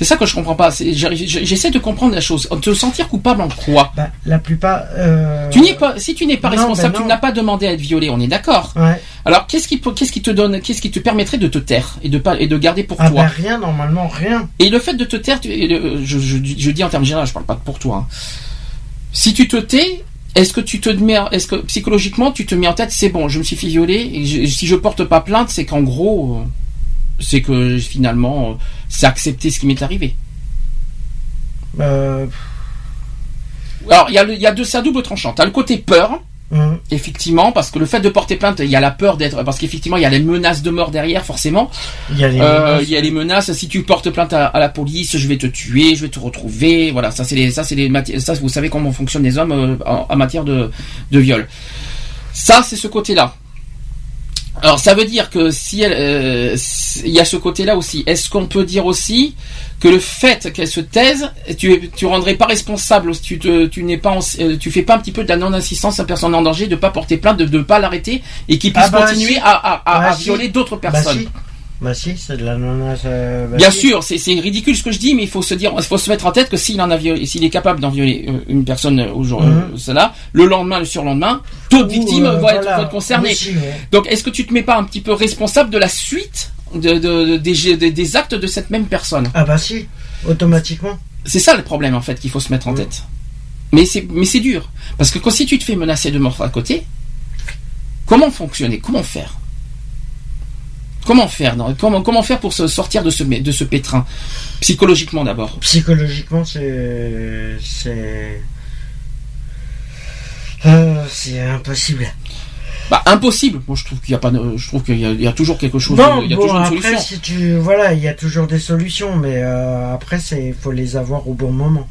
C'est ça que je comprends pas. J'essaie de comprendre la chose. Te sentir coupable en quoi? Bah, la plupart. euh, Tu n'es pas, si tu n'es pas non, responsable, ben tu n'as pas demandé à être violé. On est d'accord. Ouais. Alors qu'est-ce qui, peut- qu'est-ce qui te donne, qu'est-ce qui te permettrait de te taire et de pas et de garder pour Ah toi? bah rien, normalement rien. Et le fait de te taire, tu- euh, je, je, je dis en termes généraux, je parle pas pour toi. hein. Si tu te tais, est-ce que tu te mets, est-ce que psychologiquement tu te mets en tête, c'est bon, je me suis fait violer, et je- si je porte pas plainte, c'est qu'en gros, euh, c'est que finalement, c'est accepter ce qui m'est arrivé. Euh, Alors il y a, le- il y a deux, c'est à double tranchant. T'as le côté peur. hum, Effectivement, parce que le fait de porter plainte, il y a la peur d'être, parce qu'effectivement, il y a les menaces de mort derrière, forcément. Il y a les. Euh, menaces. il y a les menaces. Si tu portes plainte à, à la police, je vais te tuer, je vais te retrouver. Voilà, ça c'est les, ça c'est les mati- ça vous savez comment fonctionnent les hommes euh, en, en matière de, de viol. Ça c'est ce côté-là. Alors ça veut dire que si elle, euh, il y a ce côté-là aussi. Est-ce qu'on peut dire aussi que le fait qu'elle se taise, tu tu rendrais pas responsable, tu te, tu n'es pas, en- euh, tu fais pas un petit peu de la non-assistance à personne en danger, de pas porter plainte, de ne pas l'arrêter et qu'il puisse Ah bah, continuer si. à, à, à- Bah, à si. violer d'autres Bah personnes. si. Bah si, c'est de la menace. euh, bah Bien si. sûr, c'est c'est ridicule ce que je dis, mais il faut se dire, il faut se mettre en tête que s'il en a violé, s'il est capable d'en violer euh, une personne euh, aujourd'hui, Mhm. euh, cela, le lendemain, le surlendemain, d'autres Ou, victimes euh, vont, être, voilà. être concernées. Ouais. Donc, est-ce que tu te mets pas un petit peu responsable de la suite de, de- de- des, des- des actes de cette même personne? Ah bah si, automatiquement. C'est ça le problème en fait qu'il faut se mettre en Mhm. tête. Mais c'est mais c'est dur parce que quand si tu te fais menacer de mort à côté, comment fonctionner? Comment faire? Comment faire comment, comment faire pour se sortir de ce, de ce pétrin? Psychologiquement d'abord. Psychologiquement, c'est. C'est. Euh, c'est impossible. Bah impossible. Moi je trouve qu'il y a pas, de- je trouve qu'il y, a- il y a toujours quelque chose, Non, il y a bon, toujours une après, solution. si tu. Voilà, il y a toujours des solutions, mais euh, après, c'est faut les avoir au bon moment.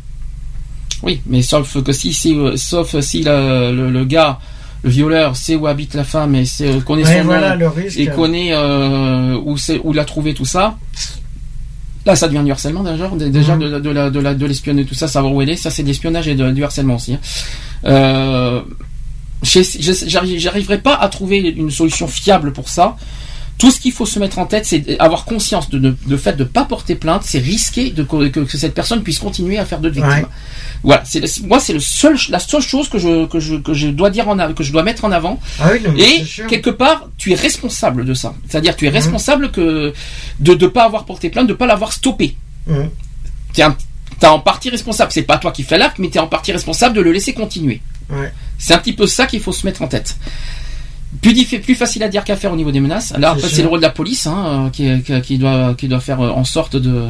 Oui, mais sauf que si, si euh, sauf si le, le, le gars, le violeur, sait où habite la femme et sait euh, connaît Ouais, son voilà, nom et connaît euh, où l'a trouvé tout ça. Là, ça devient du harcèlement déjà. Dé- Déjà Mhm. de, de la de la de l'espionner tout ça, savoir où elle est, ça c'est de l'espionnage et de- du harcèlement aussi. hein. Euh, J'arriverai pas à trouver une solution fiable pour ça. Tout ce qu'il faut se mettre en tête, c'est avoir conscience de, de, de fait de pas porter plainte, c'est risquer de, que, que cette personne puisse continuer à faire d'autres victimes. Ouais. Voilà, c'est moi c'est le seul, la seule chose que je que je que je dois dire en que je dois mettre en avant. Ah oui, Et quelque part, tu es responsable de ça. C'est-à-dire, tu es responsable que de ne pas avoir porté plainte, de pas l'avoir stoppé. Mhm. Tu es en partie responsable. C'est pas toi qui fais l'acte, mais tu es en partie responsable de le laisser continuer. Ouais. C'est un petit peu ça qu'il faut se mettre en tête. Plus, plus facile à dire qu'à faire au niveau des menaces. Là, après, c'est le rôle de la police hein, euh, qui, doit, qui doit faire euh, en sorte de,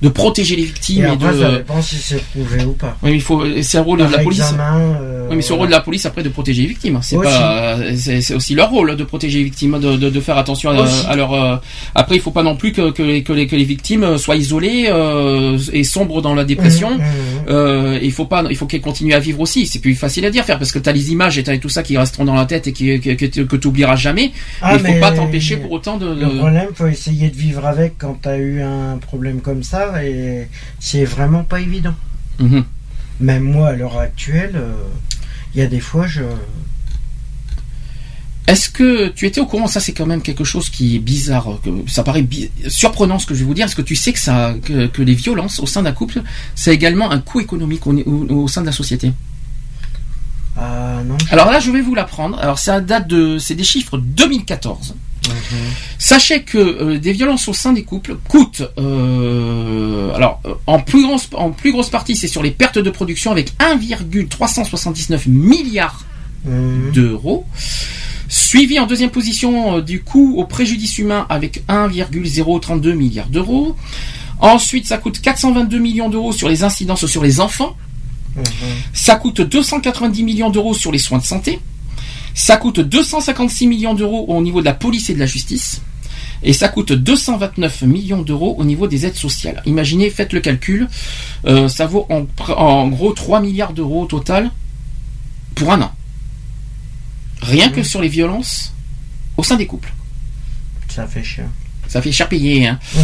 de protéger les victimes. Et et, après, de. ça dépend si c'est prouvé ou pas. Oui, il faut. C'est le rôle de la police. euh, Oui, mais c'est le rôle de la police après de protéger les victimes. C'est Aussi. pas, euh, c'est c'est aussi leur rôle de protéger les victimes, de, de, de faire attention à, à leur. euh, Après, il faut pas non plus que, que, les, que, les, que les victimes soient isolées euh, et sombres dans la dépression. Mhm, mhm. Euh, il faut pas, il faut qu'elles continuent à vivre aussi. C'est plus facile à dire faire parce que t'as les images et tout ça qui resteront dans la tête et qui, que tu oublieras jamais. Ah, mais il faut mais pas t'empêcher pour autant de. Le problème, faut essayer de vivre avec quand t'as eu un problème comme ça, et c'est vraiment pas évident. Mhm. Même moi, à l'heure actuelle, euh, il y a des fois, je. Est-ce que tu étais au courant Ça, c'est quand même quelque chose qui est bizarre. Que ça paraît bi- surprenant ce que je vais vous dire. Est-ce que tu sais que ça, que, que les violences au sein d'un couple, c'est également un coût économique au, au- au sein de la société? Ah non. Alors là, je vais vous l'apprendre. Alors ça date de, c'est des chiffres 2014. Sachez que euh, des violences au sein des couples coûtent, euh, alors euh, en plus grosse, en plus grosse partie, c'est sur les pertes de production avec 1,379 milliards Mhm. d'euros. Suivi en deuxième position euh, du coût au préjudice humain avec 1,032 milliards d'euros. Ensuite, ça coûte 422 millions d'euros sur les incidences sur les enfants. Mhm. Ça coûte 290 millions d'euros sur les soins de santé. Ça coûte 256 millions d'euros au niveau de la police et de la justice. Et ça coûte 229 millions d'euros au niveau des aides sociales. Imaginez, faites le calcul, euh, ça vaut en, gros 3 milliards d'euros au total pour un an. Rien que sur les violences au sein des couples. Ça fait cher. Ça fait cher payer. Hein. Mhm.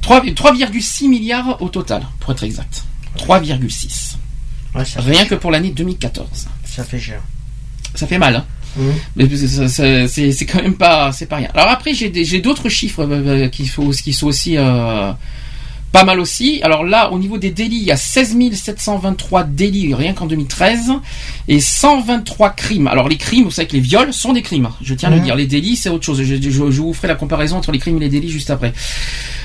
3 3,6 milliards au total, pour être exact. 3,6. Ouais, Rien que pour l'année 2014. ça fait cher. Ça fait mal, hein. Mais c'est- quand même pas, c'est pas rien. Alors après, j'ai d'autres chiffres euh, qui, faut, qui sont aussi euh, pas mal aussi. Alors là, au niveau des délits, il y a 16 723 délits rien qu'en 2013 et 123 crimes. Alors les crimes, vous savez que les viols sont des crimes. Je tiens à le Mhm. dire. Les délits, c'est autre chose. Je, je- je vous ferai la comparaison entre les crimes et les délits juste après.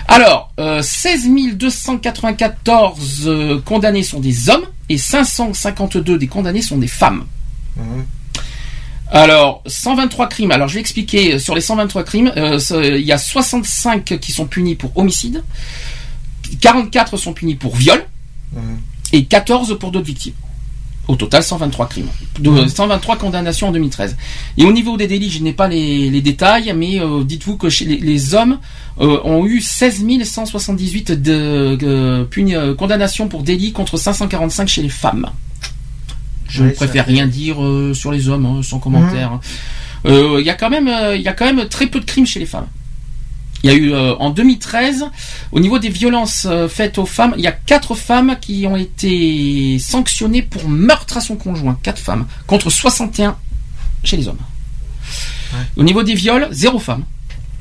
Alors, euh, 16 294 euh, condamnés sont des hommes et 552 des condamnés sont des femmes. Mhm. Alors, 123 crimes. Alors, je vais expliquer euh, sur les 123 crimes. euh, il y a 65 qui sont punis pour homicide, 44 sont punis pour viol Mhm. et 14 pour d'autres victimes. Au total, 123 crimes. De, 123 condamnations en 2013. Et au niveau des délits, je n'ai pas les, les détails, mais euh, dites-vous que chez les, les hommes euh, ont eu 16 178 de, puni- euh, condamnations pour délits contre 545 chez les femmes. Je Ouais, ne préfère rien dire euh, sur les hommes, hein, sans commentaire. hein. Euh, Il y a quand même, euh, il y a quand même très peu de crimes chez les femmes. Il y a eu euh, en 2013, au niveau des violences euh, faites aux femmes, il y a quatre femmes qui ont été sanctionnées pour meurtre à son conjoint. Quatre femmes contre 61 chez les hommes. Au niveau des viols, zéro femme.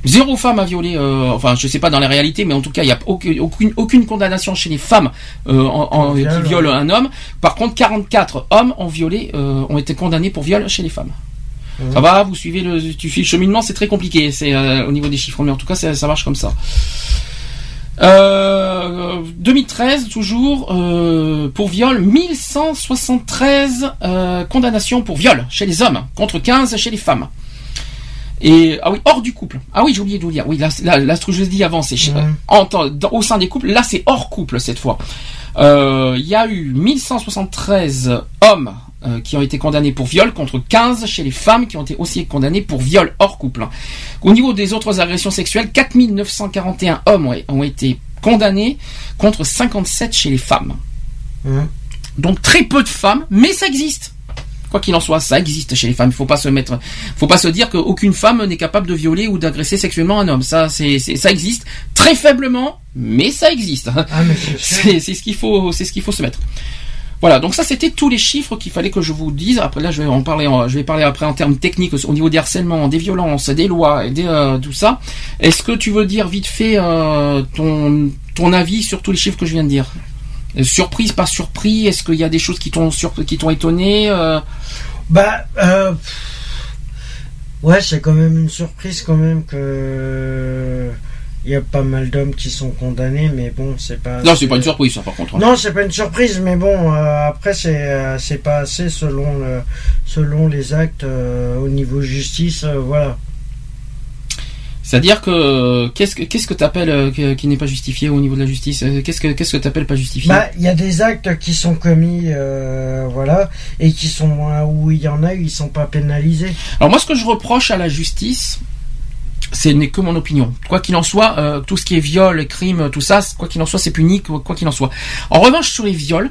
Zéro femme a violé, euh, enfin je sais pas dans la réalité, mais en tout cas il n'y a aucune, condamnation chez les femmes en- en- Viol, qui ouais. violent un homme. Par contre, 44 hommes ont violé, ont été condamnés pour viol chez les femmes. Mhm. Ça va, vous suivez le, tu suis le cheminement, c'est très compliqué, c'est euh, au niveau des chiffres, mais en tout cas ça, ça marche comme ça. Euh, 2013 toujours euh, pour viol 1173 euh, condamnations pour viol chez les hommes contre 15 chez les femmes. Et ah oui hors du couple. Ah oui j'ai oublié de vous dire. Oui là là, là ce que je dis avant c'est en dans- au sein des couples. Là c'est hors couple cette fois. Euh, Il y a eu 1173 hommes euh, qui ont été condamnés pour viol contre 15 chez les femmes qui ont été aussi condamnées pour viol hors couple. Au niveau des autres agressions sexuelles, 4941 hommes ont, ont été condamnés contre 57 chez les femmes. Mhm. Donc très peu de femmes, mais ça existe. Quoi qu'il en soit, ça existe chez les femmes. Il faut pas se mettre, faut pas se dire qu'aucune femme n'est capable de violer ou d'agresser sexuellement un homme. Ça, c'est, ça existe très faiblement, mais ça existe. Ah, <laughs> c'est ce qu'il faut, c'est ce qu'il faut se mettre. Voilà, donc ça c'était tous les chiffres qu'il fallait que je vous dise. Après là, je vais en parler, en- je parler après en termes techniques au niveau des harcèlements, des violences, des lois et des, euh, tout ça. Est-ce que tu veux dire vite fait euh, ton avis sur tous les chiffres que je viens de dire? Euh, Surprise, pas surpris? Est-ce qu'il y a des choses qui t'ont étonné Bah, ouais, c'est quand même une surprise quand même que il y a pas mal d'hommes qui sont condamnés, mais bon, c'est pas. Non, c'est pas une surprise ça par contre. hein. Non, c'est pas une surprise, mais bon, euh, après c'est euh, c'est pas assez selon le, selon les actes euh, au niveau justice, euh, voilà. C'est-à-dire que qu'est-ce que qu'est-ce que t'appelles qui n'est pas justifié au niveau de la justice Qu'est-ce que qu'est-ce que t'appelles pas justifié? Bah, il y a des actes qui sont commis, voilà, et qui sont où il y en a, ils sont pas pénalisés. Alors moi, ce que je reproche à la justice, ce n'est que mon opinion. Quoi qu'il en soit, euh, tout ce qui est viol, crime, tout ça, quoi qu'il en soit, c'est puni, quoi qu'il en soit. En revanche, sur les viols,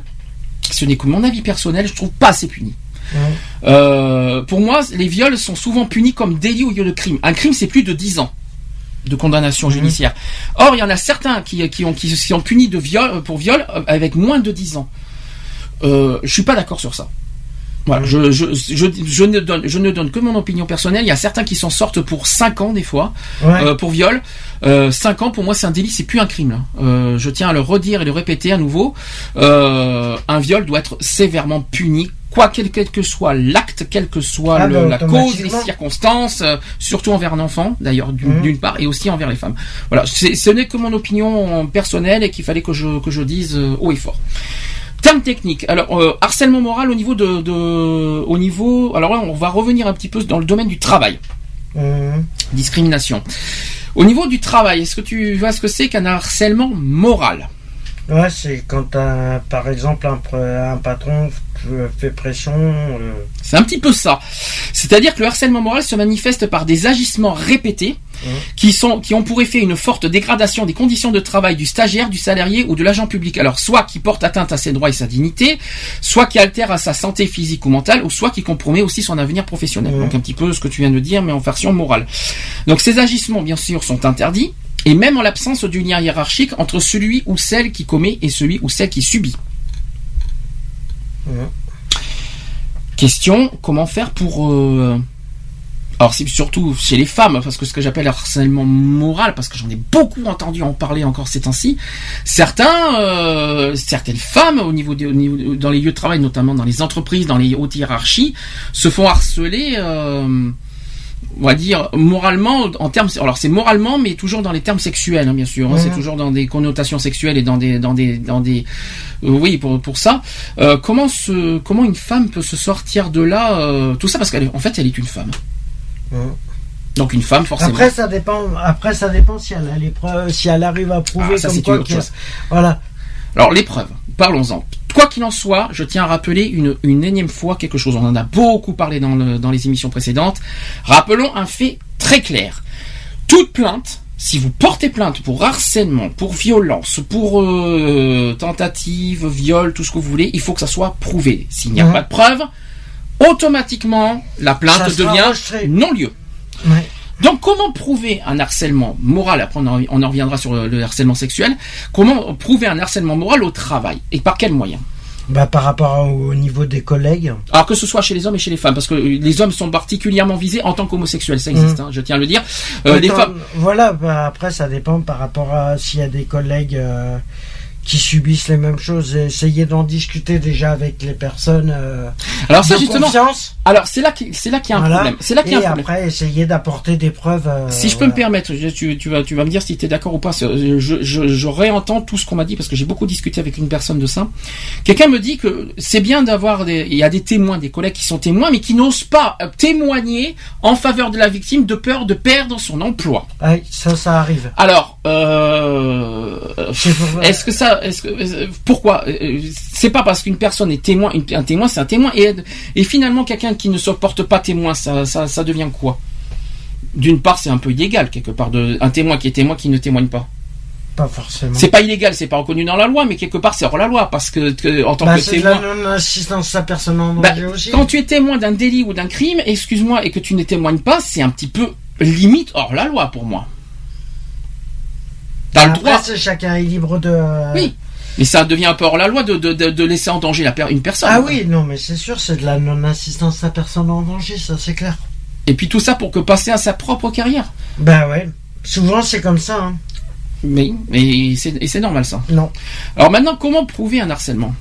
ce n'est que mon avis personnel, je trouve pas assez puni. Euh, pour moi, les viols sont souvent punis comme délit au lieu de crime. Un crime, c'est plus de 10 ans de condamnation judiciaire. Or, il y en a certains qui, qui ont qui sont punis de viol pour viol euh, avec moins de 10 ans. Euh, je suis pas d'accord sur ça. Voilà, je, je, je, je ne donne, je ne donne que mon opinion personnelle. Il y a certains qui s'en sortent pour 5 ans des fois, Ouais. euh, pour viol. Euh, 5 ans, pour moi, c'est un délit, c'est plus un crime. là. Euh, je tiens à le redire et le répéter à nouveau. Euh, un viol doit être sévèrement puni, quoi quel, quel que soit l'acte, quelle que soit Ah, le- bah, la cause, les circonstances, euh, surtout envers un enfant, d'ailleurs, d'une d'une part, et aussi envers les femmes. Voilà, ce n'est que mon opinion personnelle et qu'il fallait que je, que je dise euh, haut et fort. Terme technique. Alors, euh, harcèlement moral au niveau de, de, au niveau. Alors là, on va revenir un petit peu dans le domaine du travail. Mhm. Discrimination. Au niveau du travail, est-ce que tu vois ce que c'est qu'un harcèlement moral? Ouais, c'est quand un, par exemple un, patron fait pression. euh, C'est un petit peu ça. C'est-à-dire que le harcèlement moral se manifeste par des agissements répétés qui sont qui ont pour effet une forte dégradation des conditions de travail du stagiaire, du salarié ou de l'agent public. Alors soit qui porte atteinte à ses droits et sa dignité, soit qui altère à sa santé physique ou mentale, ou soit qui compromet aussi son avenir professionnel. Donc un petit peu ce que tu viens de dire, mais en version morale. Donc ces agissements, bien sûr, sont interdits. Et même en l'absence du lien hiérarchique entre celui ou celle qui commet et celui ou celle qui subit. Question, comment faire pour... euh, Alors surtout chez les femmes, parce que ce que j'appelle harcèlement moral, parce que j'en ai beaucoup entendu en parler encore ces temps-ci, certains, euh, certaines femmes au niveau, des, dans les lieux de travail, notamment dans les entreprises, dans les hautes hiérarchies, se font harceler, euh, on va dire moralement en termes. Alors c'est moralement, mais toujours dans les termes sexuels, hein, bien sûr. hein, Mhm. c'est toujours dans des connotations sexuelles et dans des, dans des, dans des. euh, oui, pour pour ça. Euh, comment se, comment une femme peut se sortir de là euh, Tout ça parce qu'en fait, elle est une femme. Mhm. Donc une femme forcément. Après, ça dépend. Après, ça dépend si elle a si elle arrive à prouver Ah, ça, comme c'est quoi. Voilà. Alors l'épreuve, parlons-en. Quoi qu'il en soit, je tiens à rappeler une, une énième fois quelque chose. On en a beaucoup parlé dans, le- dans les émissions précédentes. Rappelons un fait très clair. Toute plainte, si vous portez plainte pour harcèlement, pour violence, pour euh, tentative, viol, tout ce que vous voulez, il faut que ça soit prouvé. S'il n'y a Mhm. pas de preuve, automatiquement, la plainte devient non-lieu. Ouais. Donc, comment prouver un harcèlement moral Après, on en, reviendra sur le, le harcèlement sexuel. Comment prouver un harcèlement moral au travail Et par quels moyens? Bah, par rapport au niveau des collègues. Alors que ce soit chez les hommes et chez les femmes, parce que les hommes sont particulièrement visés en tant qu'homosexuels, ça existe, Mhm. hein, je tiens à le dire. Euh, les femmes, Voilà. bah, après, ça dépend par rapport à s'il y a des collègues euh, qui subissent les mêmes choses. Essayez d'en discuter déjà avec les personnes. euh, alors ça de justement, confiance. Alors c'est là qui- c'est là qu'il y a un Voilà. problème. C'est là qu'il y a Et un problème. après, essayez d'apporter des preuves. euh, Si je peux voilà. me permettre, je- tu, tu vas, tu vas me dire si tu es d'accord ou pas. Je, je, je réentends tout ce qu'on m'a dit parce que j'ai beaucoup discuté avec une personne de ça. Quelqu'un me dit que c'est bien d'avoir des, il y a des témoins, des collègues qui sont témoins, mais qui n'osent pas euh, témoigner en faveur de la victime de peur de perdre son emploi. Ça, ça arrive. Alors, euh, est-ce que ça, est-ce que, euh, pourquoi C'est pas parce qu'une personne est témoin, une- un témoin, c'est un témoin, et, et finalement quelqu'un qui ne se porte pas témoin, ça, ça, ça devient quoi? D'une part, c'est un peu illégal quelque part de un témoin qui est témoin qui ne témoigne pas. Pas forcément. C'est pas illégal, c'est pas reconnu dans la loi, mais quelque part c'est hors la loi parce que, que- en tant Bah, que témoin. non-assistance à personne en Bah, aussi. quand tu es témoin d'un délit ou d'un crime, excuse-moi, et que tu ne témoignes pas, c'est un petit peu limite hors la loi pour moi. T'as le droit. chacun est libre de. Oui. Mais ça devient un peu hors la loi de, de, de, de laisser en danger la une personne. Ah quoi. oui, non, mais c'est sûr, c'est de la non-assistance à personne en danger, ça c'est clair. Et puis tout ça pour que passer à sa propre carrière. Bah ouais. Souvent c'est comme ça. Hein. Mais, mais c'est normal ça. Non. Alors maintenant, comment prouver un harcèlement?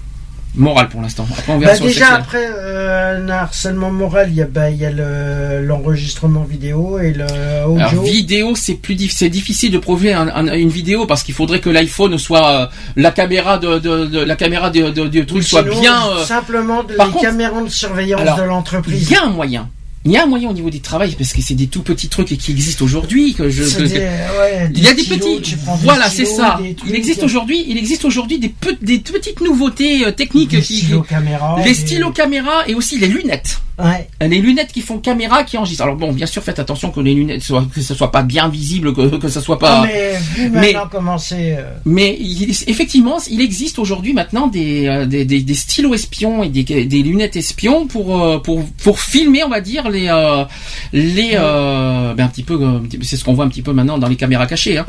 Moral pour l'instant Après, on verra Bah sur le déjà sexuel. après euh, un harcèlement moral, il y a bah il y a le- l'enregistrement vidéo et le audio. Alors vidéo, c'est plus difficile, c'est difficile de prouver un- un- une vidéo parce qu'il faudrait que l'iPhone soit euh, la caméra de, de, de- la caméra de, de- du truc soit sinon, bien. euh, simplement de par les contre- caméras de surveillance Alors, de Il l'entreprise. y a un moyen. Il y a un moyen au niveau du travail parce que c'est des tout petits trucs qui existent aujourd'hui que je. Que- des- ouais, il y a des petits, voilà, c'est ça. Il existe aujourd'hui, il existe aujourd'hui des, pe- des petites nouveautés euh, techniques des qui, stylos caméra, les stylos caméra et aussi les lunettes. Ouais. Les lunettes qui font caméra qui enregistrent. Alors bon, bien sûr, faites attention que les lunettes soient, que ce soit pas bien visible, que, que ça soit pas. Mais vu maintenant comment c'est. euh, Mais il- effectivement, il existe aujourd'hui maintenant des, euh, des, des, des stylos espions et des, des lunettes espions pour, euh, pour, pour filmer, on va dire, les, euh, les, euh, ben un petit peu, euh, un petit peu- c'est ce qu'on voit un petit peu maintenant dans les caméras cachées, hein,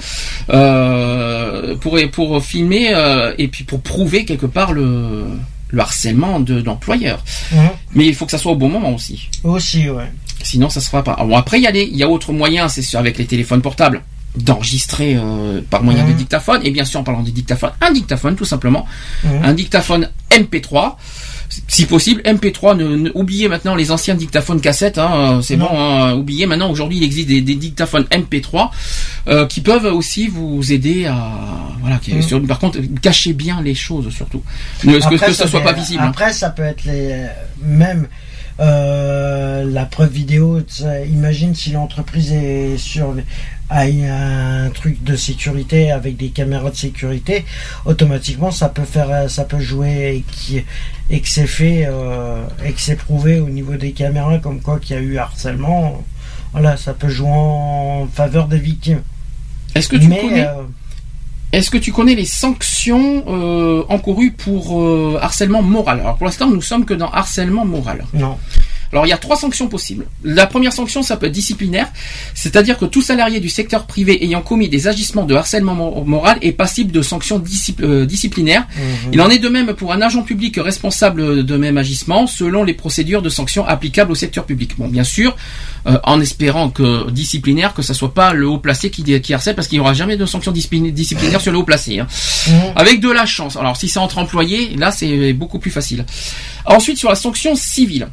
euh, pour, pour filmer euh, et puis pour prouver quelque part le, le harcèlement de hein, Mais il faut que ça soit au bon moment aussi. Aussi, ouais. Sinon, ça se fera pas. Bon, après, il y a il y a autre moyen, c'est sûr, avec les téléphones portables, d'enregistrer euh, par moyen de Mhm. dictaphone. Et bien sûr, en parlant de dictaphone, un dictaphone, tout simplement, Mhm. un dictaphone MP3. Si possible, MP3, ne, ne- oubliez maintenant les anciens dictaphones cassettes, hein, euh, c'est bon, hein, oubliez maintenant, aujourd'hui il existe des, des dictaphones MP3 euh, qui peuvent aussi vous aider à... Voilà, qui- sur- par contre, cachez bien les choses surtout. Ne- que, que ça soit pas visible. hein. Après, ça peut être les même euh, la preuve vidéo. imagine si l'entreprise est sur a un truc de sécurité avec des caméras de sécurité, automatiquement ça peut faire ça peut jouer et, que c'est fait euh, et que c'est prouvé au niveau des caméras comme quoi qu'il y a eu harcèlement. Voilà, ça peut jouer en faveur des victimes. Est-ce que tu Mais connais... euh, Est-ce que tu connais les sanctions euh, encourues pour harcèlement moral? Alors pour l'instant, nous sommes que dans harcèlement moral. non. Alors il y a trois sanctions possibles. La première sanction, ça peut être disciplinaire, c'est-à-dire que tout salarié du secteur privé ayant commis des agissements de harcèlement mo- moral est passible de sanctions euh, disciplinaires. Mhm. Il en est de même pour un agent public responsable de même agissement, selon les procédures de sanctions applicables au secteur public. Bon, bien sûr, euh, en espérant que disciplinaire, que ça soit pas le haut placé qui, qui harcèle, parce qu'il n'y aura jamais de sanctions disciplin- disciplinaires sur le haut placé. hein. Mhm. Avec de la chance. Alors si c'est entre employés, là c'est beaucoup plus facile. Ensuite sur la sanction civile.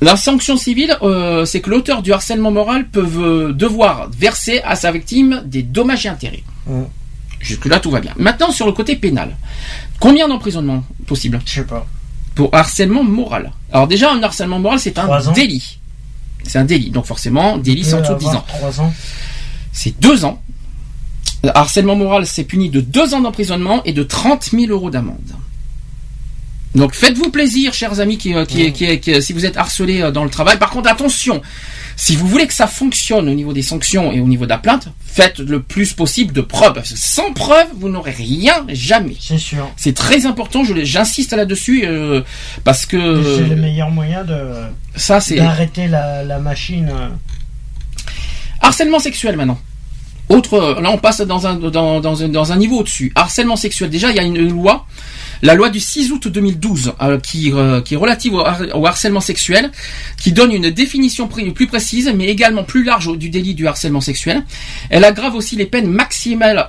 La sanction civile, euh, c'est que l'auteur du harcèlement moral peut euh, devoir verser à sa victime des dommages et intérêts. Jusque-là, tout va bien. Maintenant, sur le côté pénal. Combien d'emprisonnement possible Je sais pas. pour harcèlement moral? Alors déjà, un harcèlement moral, c'est un délit. C'est un délit. Donc forcément, délit, c'est en dessous de 10 ans. Ans. C'est deux ans. Le harcèlement moral, c'est puni de deux ans d'emprisonnement et de 30 000 euros d'amende. Donc faites-vous plaisir, chers amis, qui, euh, qui, qui- qui- si vous êtes harcelés euh, dans le travail. Par contre, attention, si vous voulez que ça fonctionne au niveau des sanctions et au niveau de la plainte, faites le plus possible de preuves. Parce que sans preuve, vous n'aurez rien jamais. C'est sûr. C'est très important, j'insiste là-dessus, euh, parce que c'est le meilleur moyen de ça c'est... d'arrêter la, la machine. Harcèlement sexuel maintenant. Autre, là on passe dans un, dans, dans un, dans un niveau au-dessus. Harcèlement sexuel. Déjà, il y a une loi, la loi du 6 août 2012, euh, qui, euh, qui est relative au, har- au harcèlement sexuel, qui donne une définition plus précise, mais également plus large du délit du harcèlement sexuel. Elle aggrave aussi les peines maximales,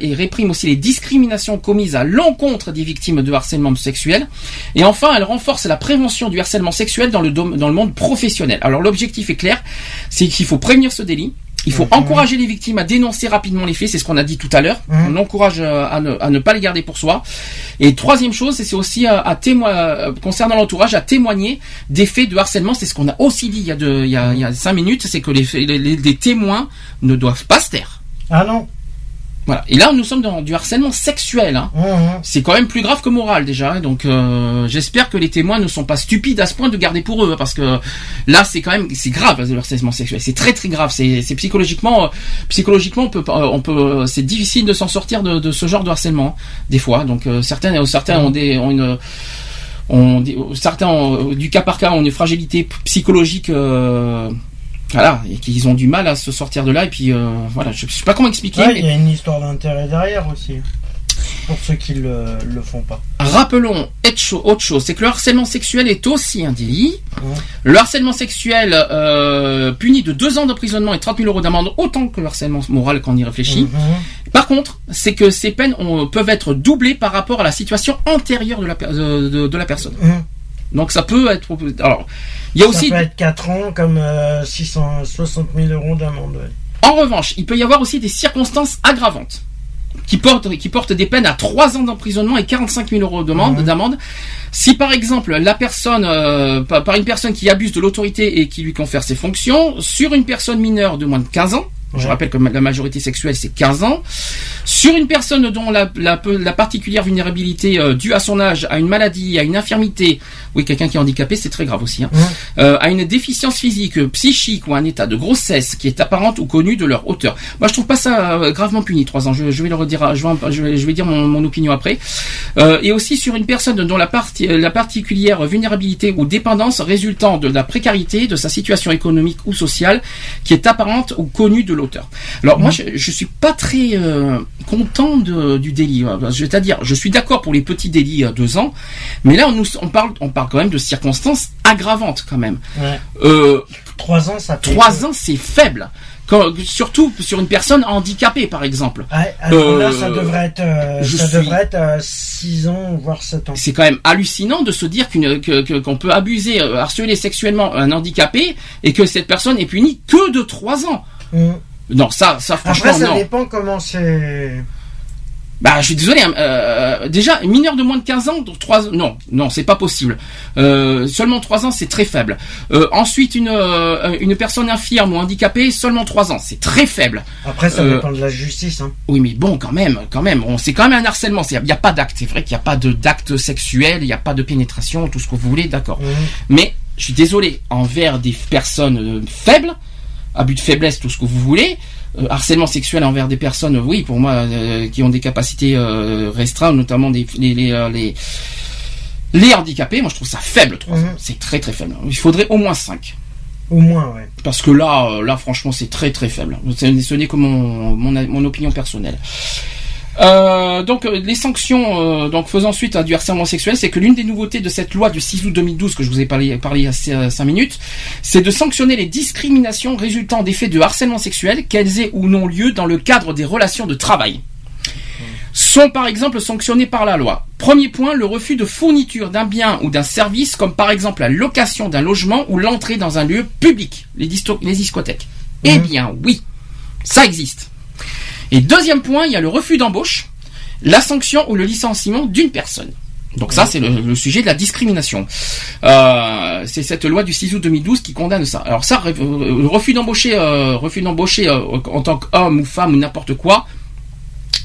et réprime aussi les discriminations commises à l'encontre des victimes de harcèlement sexuel. Et enfin, elle renforce la prévention du harcèlement sexuel dans le, dans le monde professionnel. Alors l'objectif est clair, c'est qu'il faut prévenir ce délit. Il faut Mhm. encourager les victimes à dénoncer rapidement les faits, c'est ce qu'on a dit tout à l'heure. Mhm. On encourage euh, à ne, à ne pas les garder pour soi. Et troisième chose, c'est aussi à, à témoigner, concernant l'entourage, à témoigner des faits de harcèlement. C'est ce qu'on a aussi dit il y a, de, il y a, il y a cinq minutes, c'est que les, faits- les, les- les témoins ne doivent pas se taire. Ah non. Voilà. Et là, nous sommes dans du harcèlement sexuel. Hein. Mhm. C'est quand même plus grave que moral déjà. hein. Donc euh, j'espère que les témoins ne sont pas stupides à ce point de garder pour eux, hein, parce que là c'est quand même c'est grave le harcèlement sexuel. C'est très très grave. C'est psychologiquement euh, psychologiquement on peut pas- on peut euh, c'est difficile de s'en sortir de, de ce genre de harcèlement hein, des fois. Donc euh, certains certains ont des ont une ont certains ont- du cas par cas ont une fragilité psychologique. euh, voilà, et qu'ils ont du mal à se sortir de là, et puis euh, voilà, je sais pas comment expliquer. Ouais, mais- il y a une histoire d'intérêt derrière aussi. pour ceux qui le, le font pas. Rappelons autre cho- autre chose, c'est que le harcèlement sexuel est aussi un délit. Ouais. Le harcèlement sexuel euh, puni de deux ans d'emprisonnement et 30 000 euros d'amende, autant que le harcèlement moral quand on y réfléchit. Mhm. Par contre, c'est que ces peines ont- peuvent être doublées par rapport à la situation antérieure de la, euh, de, de la personne. Mhm. Donc ça peut être... Alors, il y a Ça aussi... peut être 4 ans comme euh, 660 000 euros d'amende. ouais. En revanche, il peut y avoir aussi des circonstances aggravantes qui portent, qui portent des peines à 3 ans d'emprisonnement et 45 000 euros d'amende. Si par exemple la personne, euh, par, par une personne qui abuse de l'autorité et qui lui confère ses fonctions, sur une personne mineure de moins de 15 ans, je rappelle que la majorité sexuelle c'est 15 ans, sur une personne dont la, la, la particulière vulnérabilité euh, due à son âge, à une maladie, à une infirmité, oui quelqu'un qui est handicapé c'est très grave aussi, hein, euh, à une déficience physique, euh, psychique ou un état de grossesse qui est apparente ou connu de leur auteur. Moi, je trouve pas ça euh, gravement puni, trois ans. Je, je vais le redire, je vais, en- je vais, je vais dire mon, mon opinion après. Et aussi sur une personne dont la, partie, la particulière vulnérabilité ou dépendance résultant de la précarité de sa situation économique ou sociale qui est apparente ou connue de l'auteur. Alors moi, je, je suis pas très euh, content de- du délit. euh, C'est-à-dire, je suis d'accord pour les petits délits à deux ans, mais là, on, nous, on parle, on parle quand même de circonstances aggravantes quand même. Ouais. Euh, 3 ans, ça fait. Trois ans, c'est faible. Quand- surtout sur une personne handicapée, par exemple. Ouais, alors là, Euh, ça devrait être, euh, je ça suis- devrait être 6 ans, voire 7 ans. C'est quand même hallucinant de se dire qu'une- que- que- qu'on peut abuser, euh, harceler sexuellement un handicapé et que cette personne est punie que de trois ans. Mhm. Non, ça, ça franchement, Après, ça non. dépend comment c'est. Bah, je suis désolé. hein, euh, déjà, mineur de moins de 15 ans, donc trois, non, non, c'est pas possible. Euh, seulement 3 ans, c'est très faible. Euh, ensuite, une euh, une personne infirme ou handicapée, seulement 3 ans, c'est très faible. Après, ça Euh, dépend de la justice. Hein. Oui, mais bon, quand même, quand même, on- c'est quand même un harcèlement. Il n'y a pas d'acte. C'est vrai qu'il n'y a pas de d'acte sexuel, il n'y a pas de pénétration, tout ce que vous voulez, d'accord. Mhm. Mais je suis désolé envers des personnes euh, faibles, abus de faiblesse, tout ce que vous voulez. euh, harcèlement sexuel envers des personnes, euh, oui, pour moi, euh, qui ont des capacités euh, restreintes, notamment des, les, les, les, les handicapés. Moi, je trouve ça faible, trois Mhm. ans. C'est très très faible. Il faudrait au moins 5. Au moins, ouais. Parce que là, là, franchement, c'est très très faible. Ce n'est- ce n'est que mon, mon, mon opinion personnelle. Euh, donc euh, les sanctions euh, donc faisant suite à du harcèlement sexuel, c'est que l'une des nouveautés de cette loi du 6 août 2012 que je vous ai parlé, parlé il y a 5 minutes, c'est de sanctionner les discriminations résultant des faits de harcèlement sexuel, qu'elles aient ou non lieu dans le cadre des relations de travail. Sont par exemple sanctionnés par la loi. Premier point, le refus de fourniture d'un bien ou d'un service, comme par exemple la location d'un logement ou l'entrée dans un lieu public, les, discothèques. Eh bien oui, ça existe. Et deuxième point, il y a le refus d'embauche, la sanction ou le licenciement d'une personne. Donc ça, c'est le, sujet de la discrimination. Euh, c'est cette loi du 6 août 2012 qui condamne ça. Alors ça, euh, le refus d'embaucher, euh, refus d'embaucher en tant qu'homme ou femme ou n'importe quoi,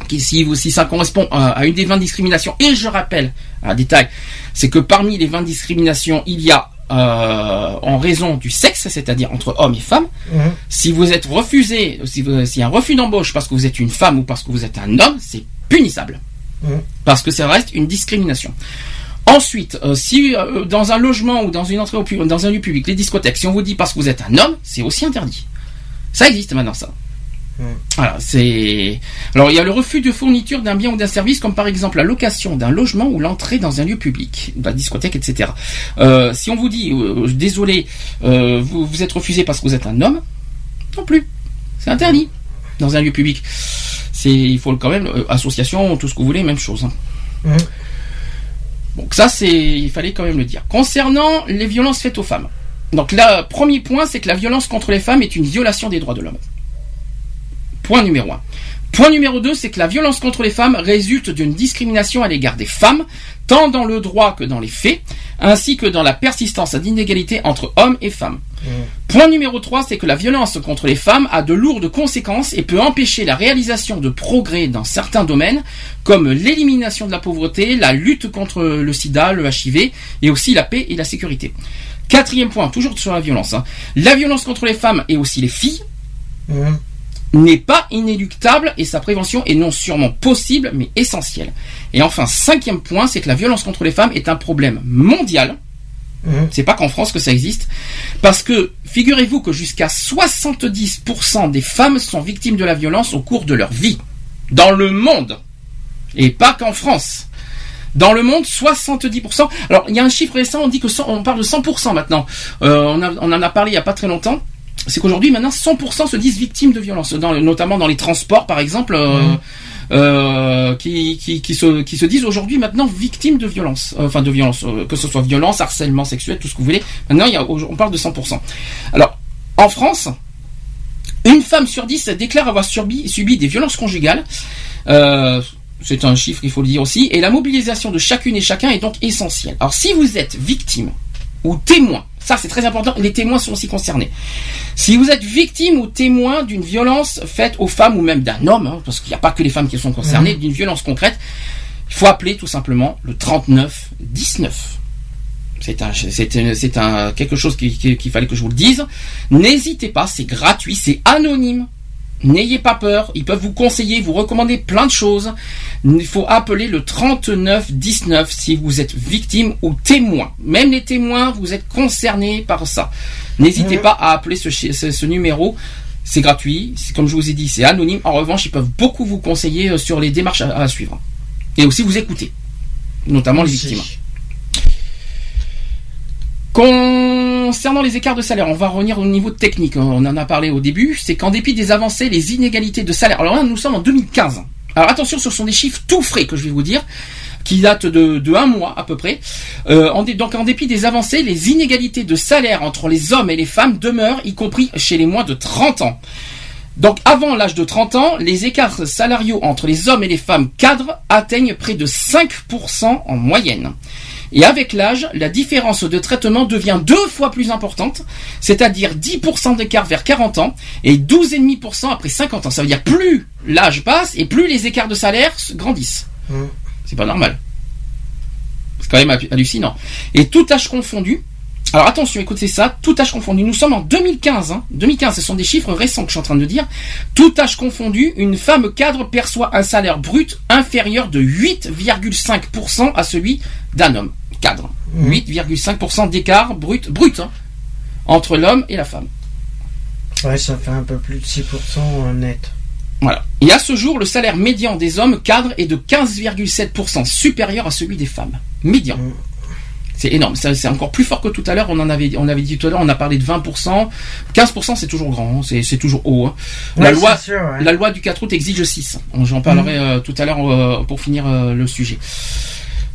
qui, si, si ça correspond à, à une des 20 discriminations, et je rappelle un détail, c'est que parmi les 20 discriminations, il y a euh, en raison du sexe, c'est-à-dire entre hommes et femmes, Mhm. si vous êtes refusé, si vous- s'il y a un refus d'embauche parce que vous êtes une femme ou parce que vous êtes un homme, c'est punissable. Mhm. Parce que ça reste une discrimination. Ensuite, euh, si euh, dans un logement ou dans une entrée au dans un lieu public, les discothèques, si on vous dit parce que vous êtes un homme, c'est aussi interdit. Ça existe maintenant, ça. Voilà, c'est. Alors, il y a le refus de fourniture d'un bien ou d'un service, comme par exemple la location d'un logement ou l'entrée dans un lieu public, la discothèque, etc. Euh, si on vous dit, euh, désolé, euh, vous, vous êtes refusé parce que vous êtes un homme, non plus. C'est interdit dans un lieu public. C'est, il faut quand même association, tout ce que vous voulez, même chose. hein. Donc ça, c'est, il fallait quand même le dire. Concernant les violences faites aux femmes. Donc là, premier point, c'est que la violence contre les femmes est une violation des droits de l'homme. Point numéro un. Point numéro 2, c'est que la violence contre les femmes résulte d'une discrimination à l'égard des femmes, tant dans le droit que dans les faits, ainsi que dans la persistance d'inégalités entre hommes et femmes. Point numéro 3, c'est que la violence contre les femmes a de lourdes conséquences et peut empêcher la réalisation de progrès dans certains domaines, comme l'élimination de la pauvreté, la lutte contre le sida, le HIV, et aussi la paix et la sécurité. Quatrième point, toujours sur la violence. hein. La violence contre les femmes et aussi les filles Mhm. N'est pas inéluctable et sa prévention est non sûrement possible mais essentielle. Et enfin, cinquième point, c'est que la violence contre les femmes est un problème mondial. Mhm. C'est pas qu'en France que ça existe. Parce que, figurez-vous que jusqu'à 70% des femmes sont victimes de la violence au cours de leur vie. Dans le monde. Et pas qu'en France. Dans le monde, 70%. Alors, il y a un chiffre récent, on dit que 100 on parle de 100% maintenant. Euh, on, a- on en a parlé il y a pas très longtemps. C'est qu'aujourd'hui, maintenant, 100% se disent victimes de violences, dans, notamment dans les transports, par exemple, euh, euh, qui, qui, qui, se, qui se disent aujourd'hui maintenant victimes de violences, Euh, enfin de violences, que ce soit violence, harcèlement sexuel, tout ce que vous voulez. Maintenant, il y a, on parle de 100%. Alors, en France, une femme sur dix déclare avoir subi, subi des violences conjugales. Euh, c'est un chiffre, il faut le dire aussi. Et la mobilisation de chacune et chacun est donc essentielle. Alors, si vous êtes victime ou témoin, ça c'est très important, les témoins sont aussi concernés. Si vous êtes victime ou témoin d'une violence faite aux femmes ou même d'un homme, hein, parce qu'il n'y a pas que les femmes qui sont concernées, d'une violence concrète, il faut appeler tout simplement le 39 19. C'est un, c'est un, c'est un quelque chose qui- qui- qu'il fallait que je vous le dise. N'hésitez pas, c'est gratuit, c'est anonyme. N'ayez pas peur, ils peuvent vous conseiller, vous recommander plein de choses. Il faut appeler le 39 19 si vous êtes victime ou témoin. Même les témoins, vous êtes concernés par ça. N'hésitez pas à appeler ce, chi- ce, ce numéro. C'est gratuit, c'est comme je vous ai dit, c'est anonyme. En revanche, ils peuvent beaucoup vous conseiller euh, sur les démarches à, à suivre. Et aussi vous écouter, notamment les victimes. Concernant les écarts de salaire, on va revenir au niveau technique. On en a parlé au début. C'est qu'en dépit des avancées, les inégalités de salaire. Alors là, nous sommes en 2015. Alors attention, ce sont des chiffres tout frais que je vais vous dire, qui datent de, un mois à peu près. Euh, donc en dépit des avancées, les inégalités de salaire entre les hommes et les femmes demeurent, y compris chez les moins de 30 ans. Donc avant l'âge de 30 ans, les écarts salariaux entre les hommes et les femmes cadres atteignent près de 5% en moyenne. Et avec l'âge, la différence de traitement devient deux fois plus importante, c'est-à-dire 10% d'écart vers 40 ans et 12,5% après 50 ans. Ça veut dire plus l'âge passe et plus les écarts de salaire grandissent. Mm. C'est pas normal. C'est quand même hallu- hallucinant. Et tout âge confondu. Alors attention, écoutez ça, tout âge confondu. Nous sommes en 2015. Hein. 2015, ce sont des chiffres récents que je suis en train de dire. Tout âge confondu, une femme cadre perçoit un salaire brut inférieur de 8,5% à celui d'un homme cadre. 8,5% d'écart brut, brut hein, entre l'homme et la femme. Ouais, ça fait un peu plus de 6% net. Voilà. Et à ce jour, le salaire médian des hommes cadres est de 15,7% supérieur à celui des femmes. Médian. C'est énorme. C'est encore plus fort que tout à l'heure. On en avait, on avait dit tout à l'heure, on a parlé de 20%. 15% c'est toujours grand. hein. C'est, toujours haut. hein. la loi, c'est sûr, ouais. la loi du 4 août exige 6. J'en parlerai euh, tout à l'heure euh, pour finir euh, le sujet.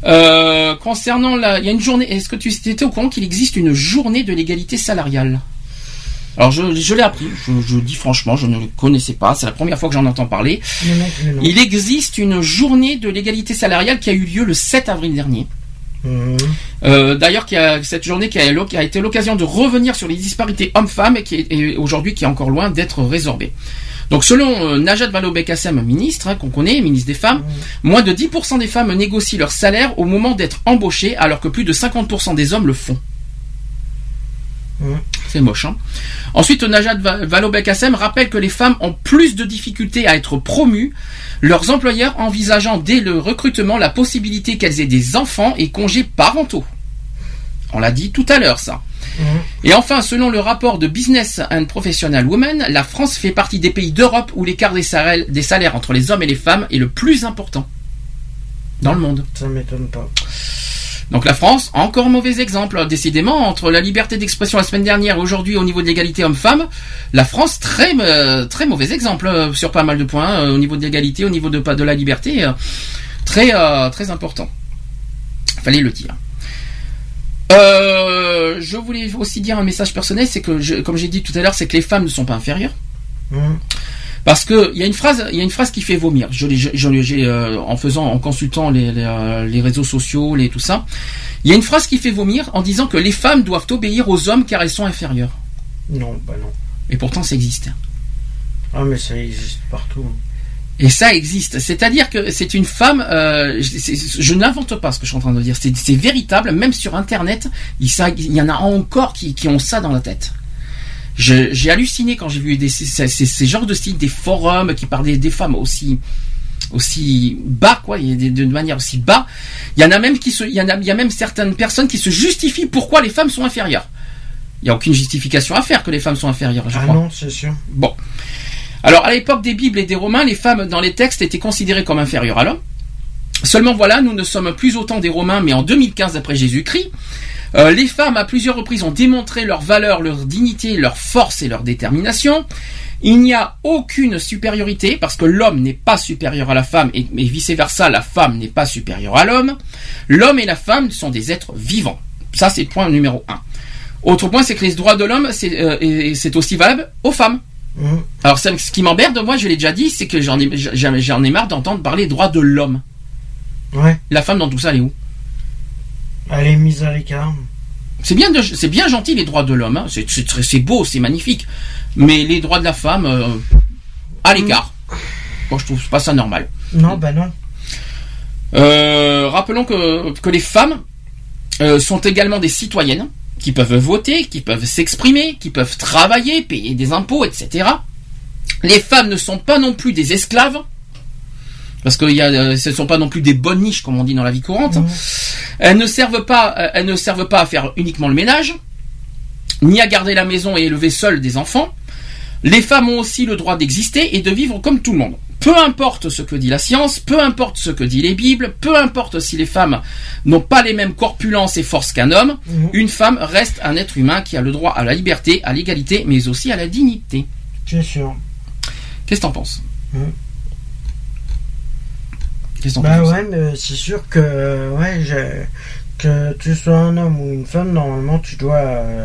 Euh, concernant la, il y a une journée. Est-ce que tu étais au courant qu'il existe une journée de l'égalité salariale? Alors je, je l'ai appris. Je, je dis franchement, je ne le connaissais pas. C'est la première fois que j'en entends parler. Non, non. Il existe une journée de l'égalité salariale qui a eu lieu le 7 avril dernier. Mhm. Euh, D'ailleurs, cette journée qui a, l'oc- qui a été l'occasion de revenir sur les disparités hommes-femmes et qui est et aujourd'hui qui est encore loin d'être résorbée. Donc, selon euh, Najat Vallaud-Belkacem, ministre hein, qu'on connaît, ministre des Femmes, moins de 10% des femmes négocient leur salaire au moment d'être embauchées, alors que plus de 50% des hommes le font. C'est moche. Hein Ensuite, Najat Va- Vallaud-Belkacem rappelle que les femmes ont plus de difficultés à être promues, leurs employeurs envisageant dès le recrutement la possibilité qu'elles aient des enfants et congés parentaux. On l'a dit tout à l'heure, ça. Et enfin, selon le rapport de Business and Professional Women, la France fait partie des pays d'Europe où l'écart des salaires, des salaires entre les hommes et les femmes est le plus important dans le monde. Ça m'étonne pas. Donc la France, encore mauvais exemple, décidément, entre la liberté d'expression la semaine dernière et aujourd'hui au niveau de l'égalité homme-femme, la France, très, euh, très mauvais exemple euh, sur pas mal de points, euh, au niveau de l'égalité, au niveau de, de la liberté, très, très important. Fallait le dire. Euh, je voulais aussi dire un message personnel, c'est que, je- comme j'ai dit tout à l'heure, c'est que les femmes ne sont pas inférieures. Mhm. Parce que il y a une phrase, il y a une phrase qui fait vomir. Je je, euh, en faisant, en consultant les, les, euh, les réseaux sociaux, les tout ça. Il y a une phrase qui fait vomir en disant que les femmes doivent obéir aux hommes car elles sont inférieures. Non, bah non. Et pourtant, ça existe. Ah, mais ça existe partout. Et ça existe. C'est-à-dire que c'est une femme. euh, je, n'invente pas ce que je suis en train de dire. C'est, véritable. Même sur Internet, il, ça- il y en a encore qui, qui ont ça dans la tête. J'ai halluciné quand j'ai vu des, ces, ces- ces genres de sites, des forums qui parlaient des femmes aussi aussi bas quoi, de manière aussi bas. Il y en a même qui se, il y en a, il y a même certaines personnes qui se justifient pourquoi les femmes sont inférieures. Il n'y a aucune justification à faire que les femmes sont inférieures, je Ah crois. non, c'est sûr. Bon. Alors, à l'époque des Bibles et des Romains, les femmes dans les textes étaient considérées comme inférieures à l'homme. Seulement voilà, nous ne sommes plus autant des Romains, mais en 2015 après Jésus-Christ. Euh, les femmes, à plusieurs reprises, ont démontré leur valeur, leur dignité, leur force et leur détermination. Il n'y a aucune supériorité, parce que l'homme n'est pas supérieur à la femme, et, vice-versa, la femme n'est pas supérieure à l'homme. L'homme et la femme sont des êtres vivants. Ça, c'est le point numéro un. Autre point, c'est que les droits de l'homme, c'est euh, aussi valable aux femmes. Mhm. Alors, ça, ce qui m'emmerde, moi, je l'ai déjà dit, c'est que j'en ai, j'en ai marre d'entendre parler droits de l'homme. Ouais, La femme dans tout ça, elle est où? Elle est mise à l'écart. C'est bien, de- c'est bien gentil les droits de l'homme, hein. c'est, beau, c'est magnifique. Mais les droits de la femme, euh, à l'écart. Moi, je trouve pas ça normal. Non, bah non. Euh, rappelons que, que les femmes euh, sont également des citoyennes qui peuvent voter, qui peuvent s'exprimer, qui peuvent travailler, payer des impôts, etc. Les femmes ne sont pas non plus des esclaves. Parce que y a, euh, ce ne sont pas non plus des bonnes niches, comme on dit dans la vie courante. Elles ne servent pas, euh, elles ne servent pas à faire uniquement le ménage, ni à garder la maison et élever seules des enfants. Les femmes ont aussi le droit d'exister et de vivre comme tout le monde. Peu importe ce que dit la science, peu importe ce que dit les Bibles, peu importe si les femmes n'ont pas les mêmes corpulences et forces qu'un homme, Mhm. une femme reste un être humain qui a le droit à la liberté, à l'égalité, mais aussi à la dignité. C'est sûr. Qu'est-ce que t'en penses Mhm. Qu'est-ce que t'en Bah penses ouais, mais c'est sûr que, ouais, j'ai- que tu sois un homme ou une femme, normalement, tu dois, euh,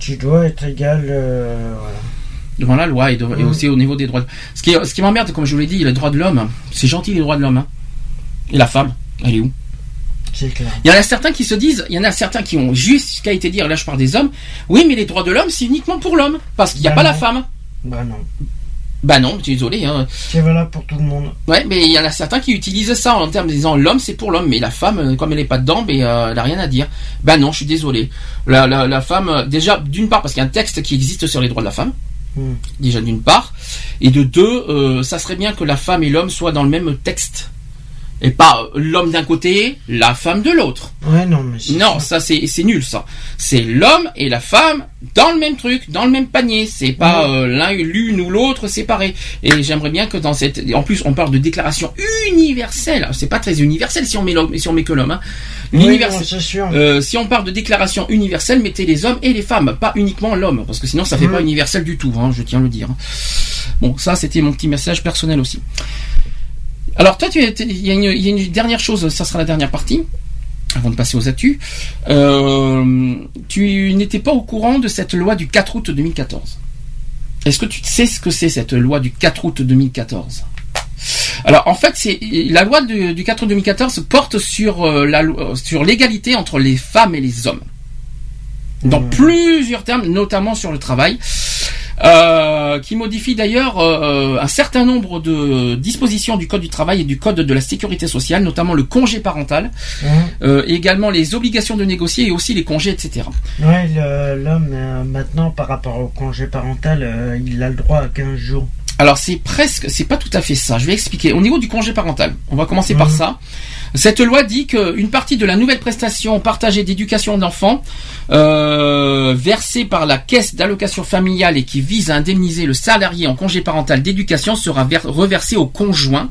tu dois être égal, euh, voilà. Devant la loi et, de- et Mhm. aussi au niveau des droits. de- Ce qui, ce qui m'emmerde, comme je vous l'ai dit, les droits de l'homme, c'est gentil les droits de l'homme. hein. Et la femme, elle est où? C'est clair. Il y en a certains qui se disent, il y en a certains qui ont jusqu'à été dire, là je parle des hommes, oui mais les droits de l'homme c'est uniquement pour l'homme, parce qu'il n'y a Ben pas la femme. Bah non. Bah non, je suis désolé. Hein. C'est valable pour tout le monde. Ouais, mais il y en a certains qui utilisent ça en termes de disant l'homme c'est pour l'homme, mais la femme, euh, comme elle n'est pas dedans, ben, euh, elle a rien à dire. Bah non, je suis désolé. La, la, la femme, euh, déjà d'une part parce qu'il y a un texte qui existe sur les droits de la femme, Déjà d'une part, et de deux, euh, ça serait bien que la femme et l'homme soient dans le même texte. Et pas euh, l'homme d'un côté, la femme de l'autre. Ouais, non, mais c'est Non, ça. c'est c'est nul ça. C'est l'homme et la femme dans le même truc, dans le même panier. C'est pas euh, l'un l'une ou l'autre séparé. Et j'aimerais bien que dans cette, en plus on parle de déclaration universelle. C'est pas très universel si on met l'homme, si on met que l'homme. Hein. Oui, L'universel- non, c'est sûr. euh, si on parle de déclaration universelle, mettez les hommes et les femmes, pas uniquement l'homme, parce que sinon ça fait Mhm. pas universel du tout. Hein, je tiens à le dire. Bon, ça c'était mon petit message personnel aussi. Alors toi, il y, a une- il y a une dernière chose, ça sera la dernière partie, avant de passer aux actus. Euh, tu n'étais pas au courant de cette loi du 4 août 2014. Est-ce que tu sais ce que c'est cette loi du 4 août 2014 alors en fait, c'est la loi du, du 4 août 2014 porte sur euh, la sur l'égalité entre les femmes et les hommes dans Mhm. plusieurs termes, notamment sur le travail, euh, qui modifie d'ailleurs euh, un certain nombre de dispositions du Code du travail et du Code de la sécurité sociale, notamment le congé parental, Hein euh, et également les obligations de négocier et aussi les congés, etc. Ouais, l'homme, euh, maintenant, par rapport au congé parental, euh, il a le droit à 15 jours. Alors c'est presque, c'est pas tout à fait ça. Je vais expliquer. Au niveau du congé parental, on va commencer par Mhm. ça. Cette loi dit qu'une partie de la nouvelle prestation partagée d'éducation d'enfants euh, versée par la caisse d'allocation familiale et qui vise à indemniser le salarié en congé parental d'éducation sera ver- reversée au conjoint.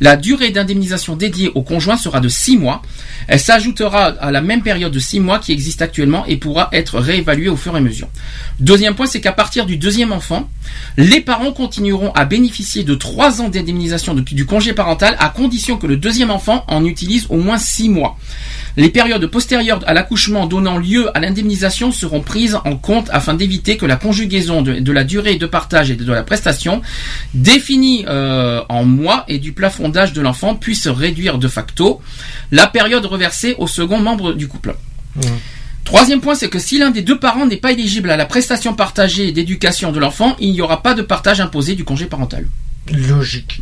La durée d'indemnisation dédiée au conjoint sera de 6 mois. Elle s'ajoutera à la même période de 6 mois qui existe actuellement et pourra être réévaluée au fur et à mesure. Deuxième point, c'est qu'à partir du deuxième enfant, les parents continueront à bénéficier de 3 ans d'indemnisation du congé parental à condition que le deuxième enfant en utilise au moins 6 mois. Les périodes postérieures à l'accouchement donnant lieu à l'indemnisation seront prises en compte afin d'éviter que la conjugaison de, la durée de partage et de, la prestation définie euh, en mois et du plafond d'âge de l'enfant puisse réduire de facto la période reversée au second membre du couple. Mhm. Troisième point, c'est que si l'un des deux parents n'est pas éligible à la prestation partagée d'éducation de l'enfant, il n'y aura pas de partage imposé du congé parental. Logique.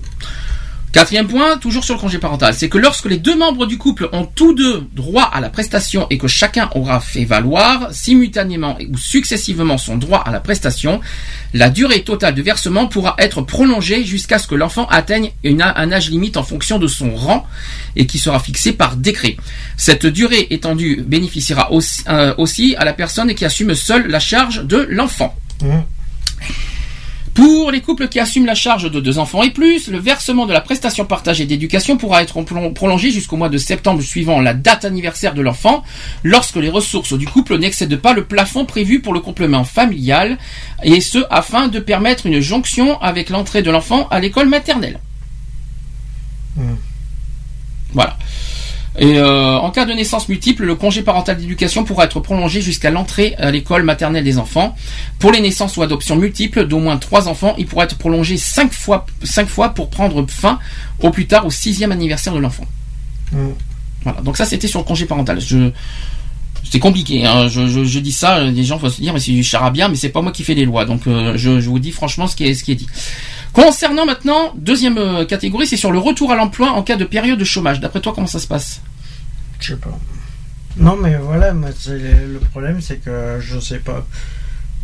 Quatrième point, toujours sur le congé parental, c'est que lorsque les deux membres du couple ont tous deux droit à la prestation et que chacun aura fait valoir simultanément ou successivement son droit à la prestation, la durée totale de versement pourra être prolongée jusqu'à ce que l'enfant atteigne une- un âge limite en fonction de son rang et qui sera fixé par décret. Cette durée étendue bénéficiera aussi, euh, à la personne qui assume seule la charge de l'enfant. Hein Pour les couples qui assument la charge de deux enfants et plus, le versement de la prestation partagée d'éducation pourra être prolon- prolongé jusqu'au mois de septembre suivant la date anniversaire de l'enfant, lorsque les ressources du couple n'excèdent pas le plafond prévu pour le complément familial, et ce afin de permettre une jonction avec l'entrée de l'enfant à l'école maternelle. Hmm. Voilà. Et euh, en cas de naissance multiple, le congé parental d'éducation pourra être prolongé jusqu'à l'entrée à l'école maternelle des enfants. Pour les naissances ou adoptions multiples d'au moins trois enfants, il pourra être prolongé cinq fois, cinq fois pour prendre fin au plus tard au sixième anniversaire de l'enfant. Hmm. Voilà. Donc ça, c'était sur le congé parental. Je c'est compliqué. hein. Je, je, je dis ça, des gens vont se dire mais c'est du charabia, mais c'est pas moi qui fais les lois. Donc euh, je, je vous dis franchement ce qui est ce qui est dit. Concernant maintenant deuxième euh, catégorie, c'est sur le retour à l'emploi en cas de période de chômage. D'après toi, comment ça se passe? Je sais pas. Non, mais voilà, le, problème, c'est que je sais pas.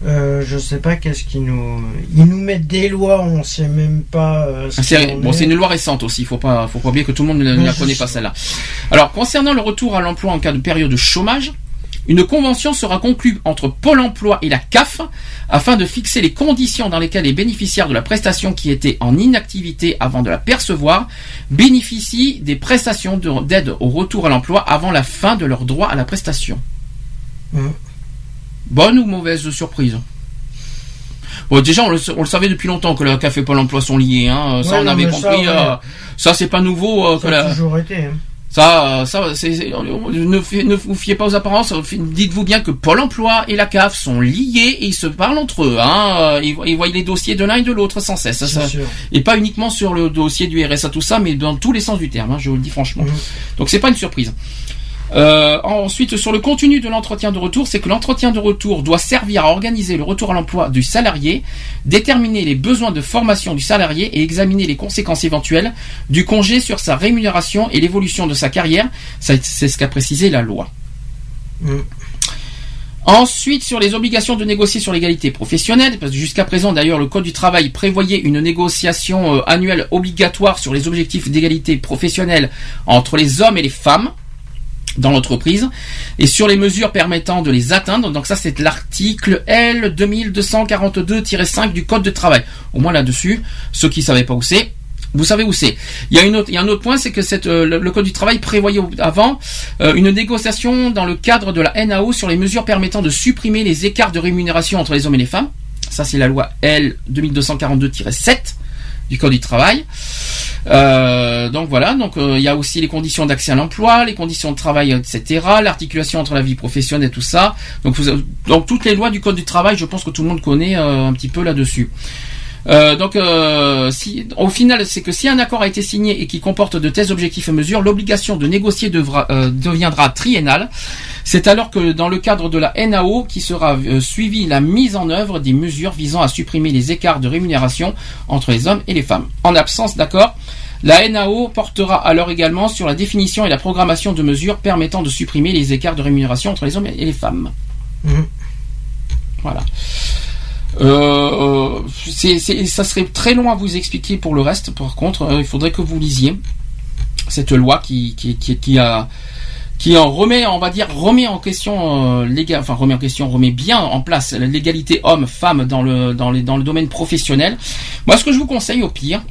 Euh, je sais pas qu'est-ce qu'ils nous. Ils nous mettent des lois, on sait même pas. euh, ce c'est bon, est. c'est une loi récente aussi. Il faut pas, faut pas oublier que tout le monde ne la connaît sais. pas celle-là. Alors, concernant le retour à l'emploi en cas de période de chômage, une convention sera conclue entre Pôle Emploi et la CAF afin de fixer les conditions dans lesquelles les bénéficiaires de la prestation qui étaient en inactivité avant de la percevoir bénéficient des prestations de- d'aide au retour à l'emploi avant la fin de leur droit à la prestation. Mhm. Bonne ou mauvaise surprise? Bon, déjà, on le, on le savait depuis longtemps que la CAF et Pôle Emploi sont liés. Hein. Ça, Ouais, on non, avait ça, compris. ouais. euh, ça, c'est pas nouveau. euh, que Ça a la- toujours été. hein. Ça, ça, c'est, ne, ne vous fiez pas aux apparences. Dites-vous bien que Pôle Emploi et la CAF sont liés et ils se parlent entre eux. Hein. Ils, ils voient les dossiers de l'un et de l'autre sans cesse. Ça, et pas uniquement sur le dossier du RSA tout ça, mais dans tous les sens du terme. hein, je vous le dis franchement. Mhm. Donc c'est pas une surprise. Euh, ensuite, sur le contenu de l'entretien de retour, c'est que l'entretien de retour doit servir à organiser le retour à l'emploi du salarié, déterminer les besoins de formation du salarié et examiner les conséquences éventuelles du congé sur sa rémunération et l'évolution de sa carrière. C'est ce qu'a précisé la loi. Mhm. Ensuite, sur les obligations de négocier sur l'égalité professionnelle, parce que jusqu'à présent, d'ailleurs, le Code du travail prévoyait une négociation euh, annuelle obligatoire sur les objectifs d'égalité professionnelle entre les hommes et les femmes dans l'entreprise et sur les mesures permettant de les atteindre. Donc ça, c'est l'article L 2242-5 du Code de travail. Au moins là-dessus, ceux qui ne savaient pas où c'est, vous savez où c'est. Il y a une autre, il y a un autre point, c'est que euh, le, code du travail prévoyait avant euh, une négociation dans le cadre de la NAO sur les mesures permettant de supprimer les écarts de rémunération entre les hommes et les femmes. Ça, c'est la loi L 2242-7 du code du travail. Euh, donc voilà, donc euh, il y a aussi les conditions d'accès à l'emploi, les conditions de travail, etc., l'articulation entre la vie professionnelle et tout ça. Donc, toutes les lois du code du travail, je pense que tout le monde connaît euh, un petit peu là-dessus. Euh, donc, euh, si, au final, c'est que si un accord a été signé et qui comporte de tels objectifs et mesures, l'obligation de négocier devra, euh, deviendra triennale. C'est alors que dans le cadre de la NAO qui sera euh, suivie la mise en œuvre des mesures visant à supprimer les écarts de rémunération entre les hommes et les femmes. En absence d'accord, la NAO portera alors également sur la définition et la programmation de mesures permettant de supprimer les écarts de rémunération entre les hommes et les femmes. Mhm. Voilà. Euh, c'est- ça serait très long à vous expliquer pour le reste. Par contre, euh, il faudrait que vous lisiez cette loi qui, qui, qui, a qui en remet, on va dire, remet en question euh, légal, enfin remet en question, remet bien en place l'égalité homme-femme dans le dans les dans le domaine professionnel. Moi, ce que je vous conseille au pire,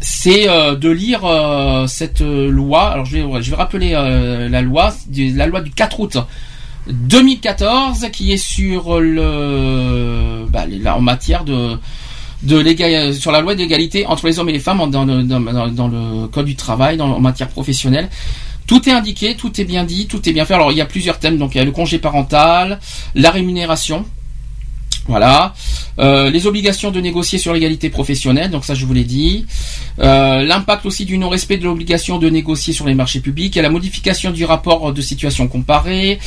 c'est euh, de lire euh, cette euh, loi. Alors, je vais je vais rappeler euh, la loi, la loi du 4 août 2014 qui est sur le bah, en matière de de sur la loi d'égalité entre les hommes et les femmes dans- dans le code du travail dans, en matière professionnelle. Tout est indiqué, tout est bien dit, tout est bien fait. Alors il y a plusieurs thèmes, donc il y a le congé parental, la rémunération, voilà, Euh, les obligations de négocier sur l'égalité professionnelle, donc ça je vous l'ai dit, Euh, l'impact aussi du non-respect de l'obligation de négocier sur les marchés publics, il y a la modification du rapport de situation comparée,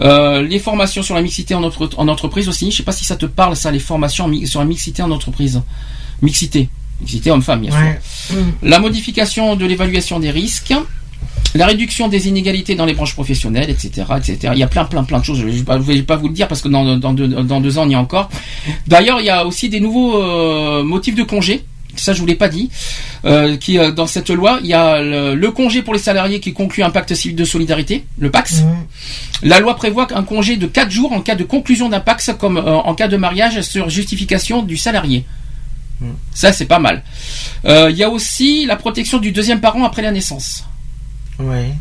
euh, les formations sur la mixité en, entre- en entreprise aussi. Je sais pas si ça te parle ça, les formations sur la mixité en entreprise, mixité, mixité homme-femme bien sûr. Ouais. Mhm. La modification de l'évaluation des risques, la réduction des inégalités dans les branches professionnelles, etc., etc. Il y a plein, plein, plein de choses. Je ne vais, pas- je vais pas vous le dire parce que dans, dans, deux, dans deux ans, on y est encore. D'ailleurs, il y a aussi des nouveaux euh, motifs de congé. Ça, je vous l'ai pas dit. Euh, qui euh, dans cette loi, il y a le, le congé pour les salariés qui conclut un pacte civil de solidarité, le PAX. Mhm. La loi prévoit un congé de 4 jours en cas de conclusion d'un PAX, comme euh, en cas de mariage sur justification du salarié. Mm. Ça, c'est pas mal. Il y a aussi la protection du deuxième parent après la naissance. Ouais.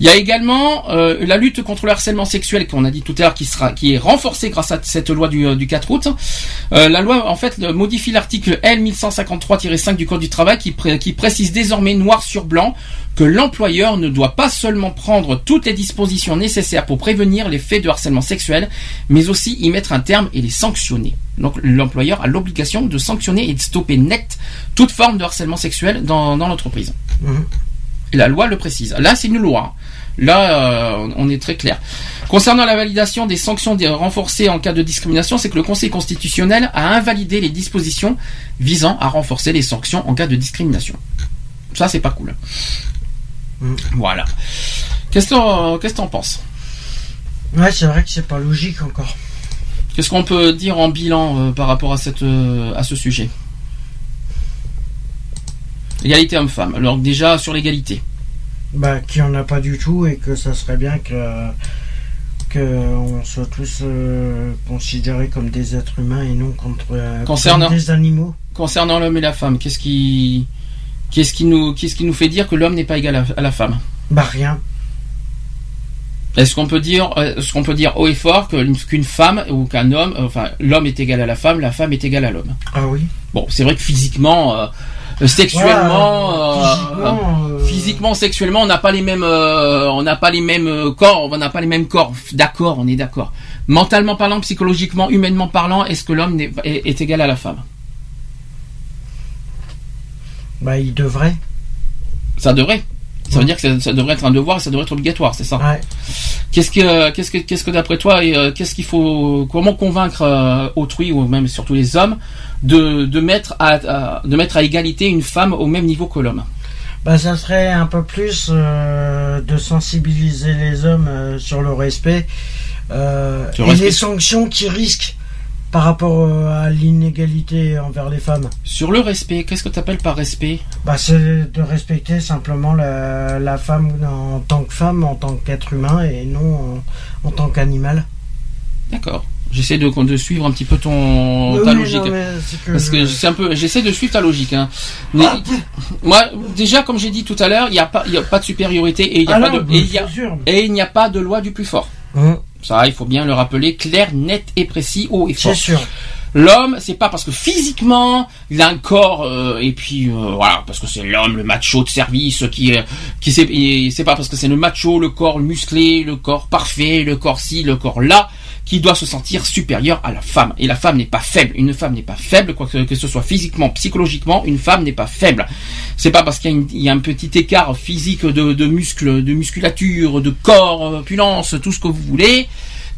Il y a également euh, la lutte contre le harcèlement sexuel qu'on a dit tout à l'heure qui sera qui est renforcée grâce à cette loi du, euh, du 4 août. Euh, la loi en fait modifie l'article L 1153-5 du code du travail qui, pré- qui précise désormais noir sur blanc que l'employeur ne doit pas seulement prendre toutes les dispositions nécessaires pour prévenir les faits de harcèlement sexuel, mais aussi y mettre un terme et les sanctionner. Donc l'employeur a l'obligation de sanctionner et de stopper net toute forme de harcèlement sexuel dans, dans l'entreprise. Mhm. Et la loi le précise. Là, c'est une loi. Là, euh, on est très clair. Concernant la validation des sanctions renforcées en cas de discrimination, c'est que le Conseil constitutionnel a invalidé les dispositions visant à renforcer les sanctions en cas de discrimination. Ça, c'est pas cool. Mm. Voilà. Qu'est-ce que qu'est-ce que t'en penses? Ouais, c'est vrai que c'est pas logique encore. Qu'est-ce qu'on peut dire en bilan euh, par rapport à, cette, euh, à ce sujet? Égalité homme-femme. Alors déjà, sur l'égalité. Bah, qu'il n'y en a pas du tout et que ça serait bien que qu'on soit tous euh, considérés comme des êtres humains et non contre euh, Concernant- comme des animaux. Concernant l'homme et la femme, qu'est-ce qui, qu'est-ce qui nous, qu'est-ce qui nous fait dire que l'homme n'est pas égal à, à la femme? Bah rien. Est-ce qu'on peut dire, euh, est-ce qu'on peut dire haut et fort qu'une femme ou qu'un homme, enfin l'homme est égal à la femme, la femme est égale à l'homme? Ah oui. Bon, c'est vrai que physiquement, euh, sexuellement, Voilà, euh, physiquement, euh, physiquement, sexuellement, on n'a pas les mêmes, euh, on n'a pas les mêmes euh, corps, on n'a pas les mêmes corps. D'accord, on est d'accord. Mentalement parlant, psychologiquement, humainement parlant, est-ce que l'homme est, est égal à la femme? Bah il devrait. Ça devrait. Ça veut dire que ça, ça devrait être un devoir, et ça devrait être obligatoire, c'est ça Ouais. Qu'est-ce que, qu'est-ce que, qu'est-ce que d'après toi, et, euh, qu'est-ce qu'il faut, comment convaincre euh, autrui ou même surtout les hommes de, de mettre à, à- de mettre à égalité une femme au même niveau que l'homme? Bah ça serait un peu plus euh, de sensibiliser les hommes sur le respect et respect. les sanctions qu'ils risquent par rapport euh, à l'inégalité envers les femmes. Sur le respect, qu'est-ce que tu appelles par respect? Bah c'est de respecter simplement la, la femme en tant que femme, en tant qu'être humain et non en, en tant qu'animal. D'accord. J'essaie de, de suivre un petit peu ton Oui, ta logique. non, que Parce que je- c'est un peu, j'essaie de suivre ta logique. Hein. Mais, <coughs> moi, déjà, comme j'ai dit tout à l'heure, il n'y a pas, il y a pas de supériorité et il n'y a Ah pas non, de, et y a, et a pas de loi du plus fort. Hum, Ça, il faut bien le rappeler, clair, net et précis, haut et fort. c'est sûr. L'homme, c'est pas parce que physiquement il a un corps euh, et puis euh, voilà parce que c'est l'homme, le macho de service qui est qui c'est c'est pas parce que c'est le macho, le corps musclé, le corps parfait, le corps ci, le corps là qui doit se sentir supérieur à la femme. Et la femme n'est pas faible. Une femme n'est pas faible, quoi que, ce soit physiquement, psychologiquement, une femme n'est pas faible. C'est pas parce qu'il y, a un petit écart physique de, muscles, de musculature, de corps, opulence, tout ce que vous voulez,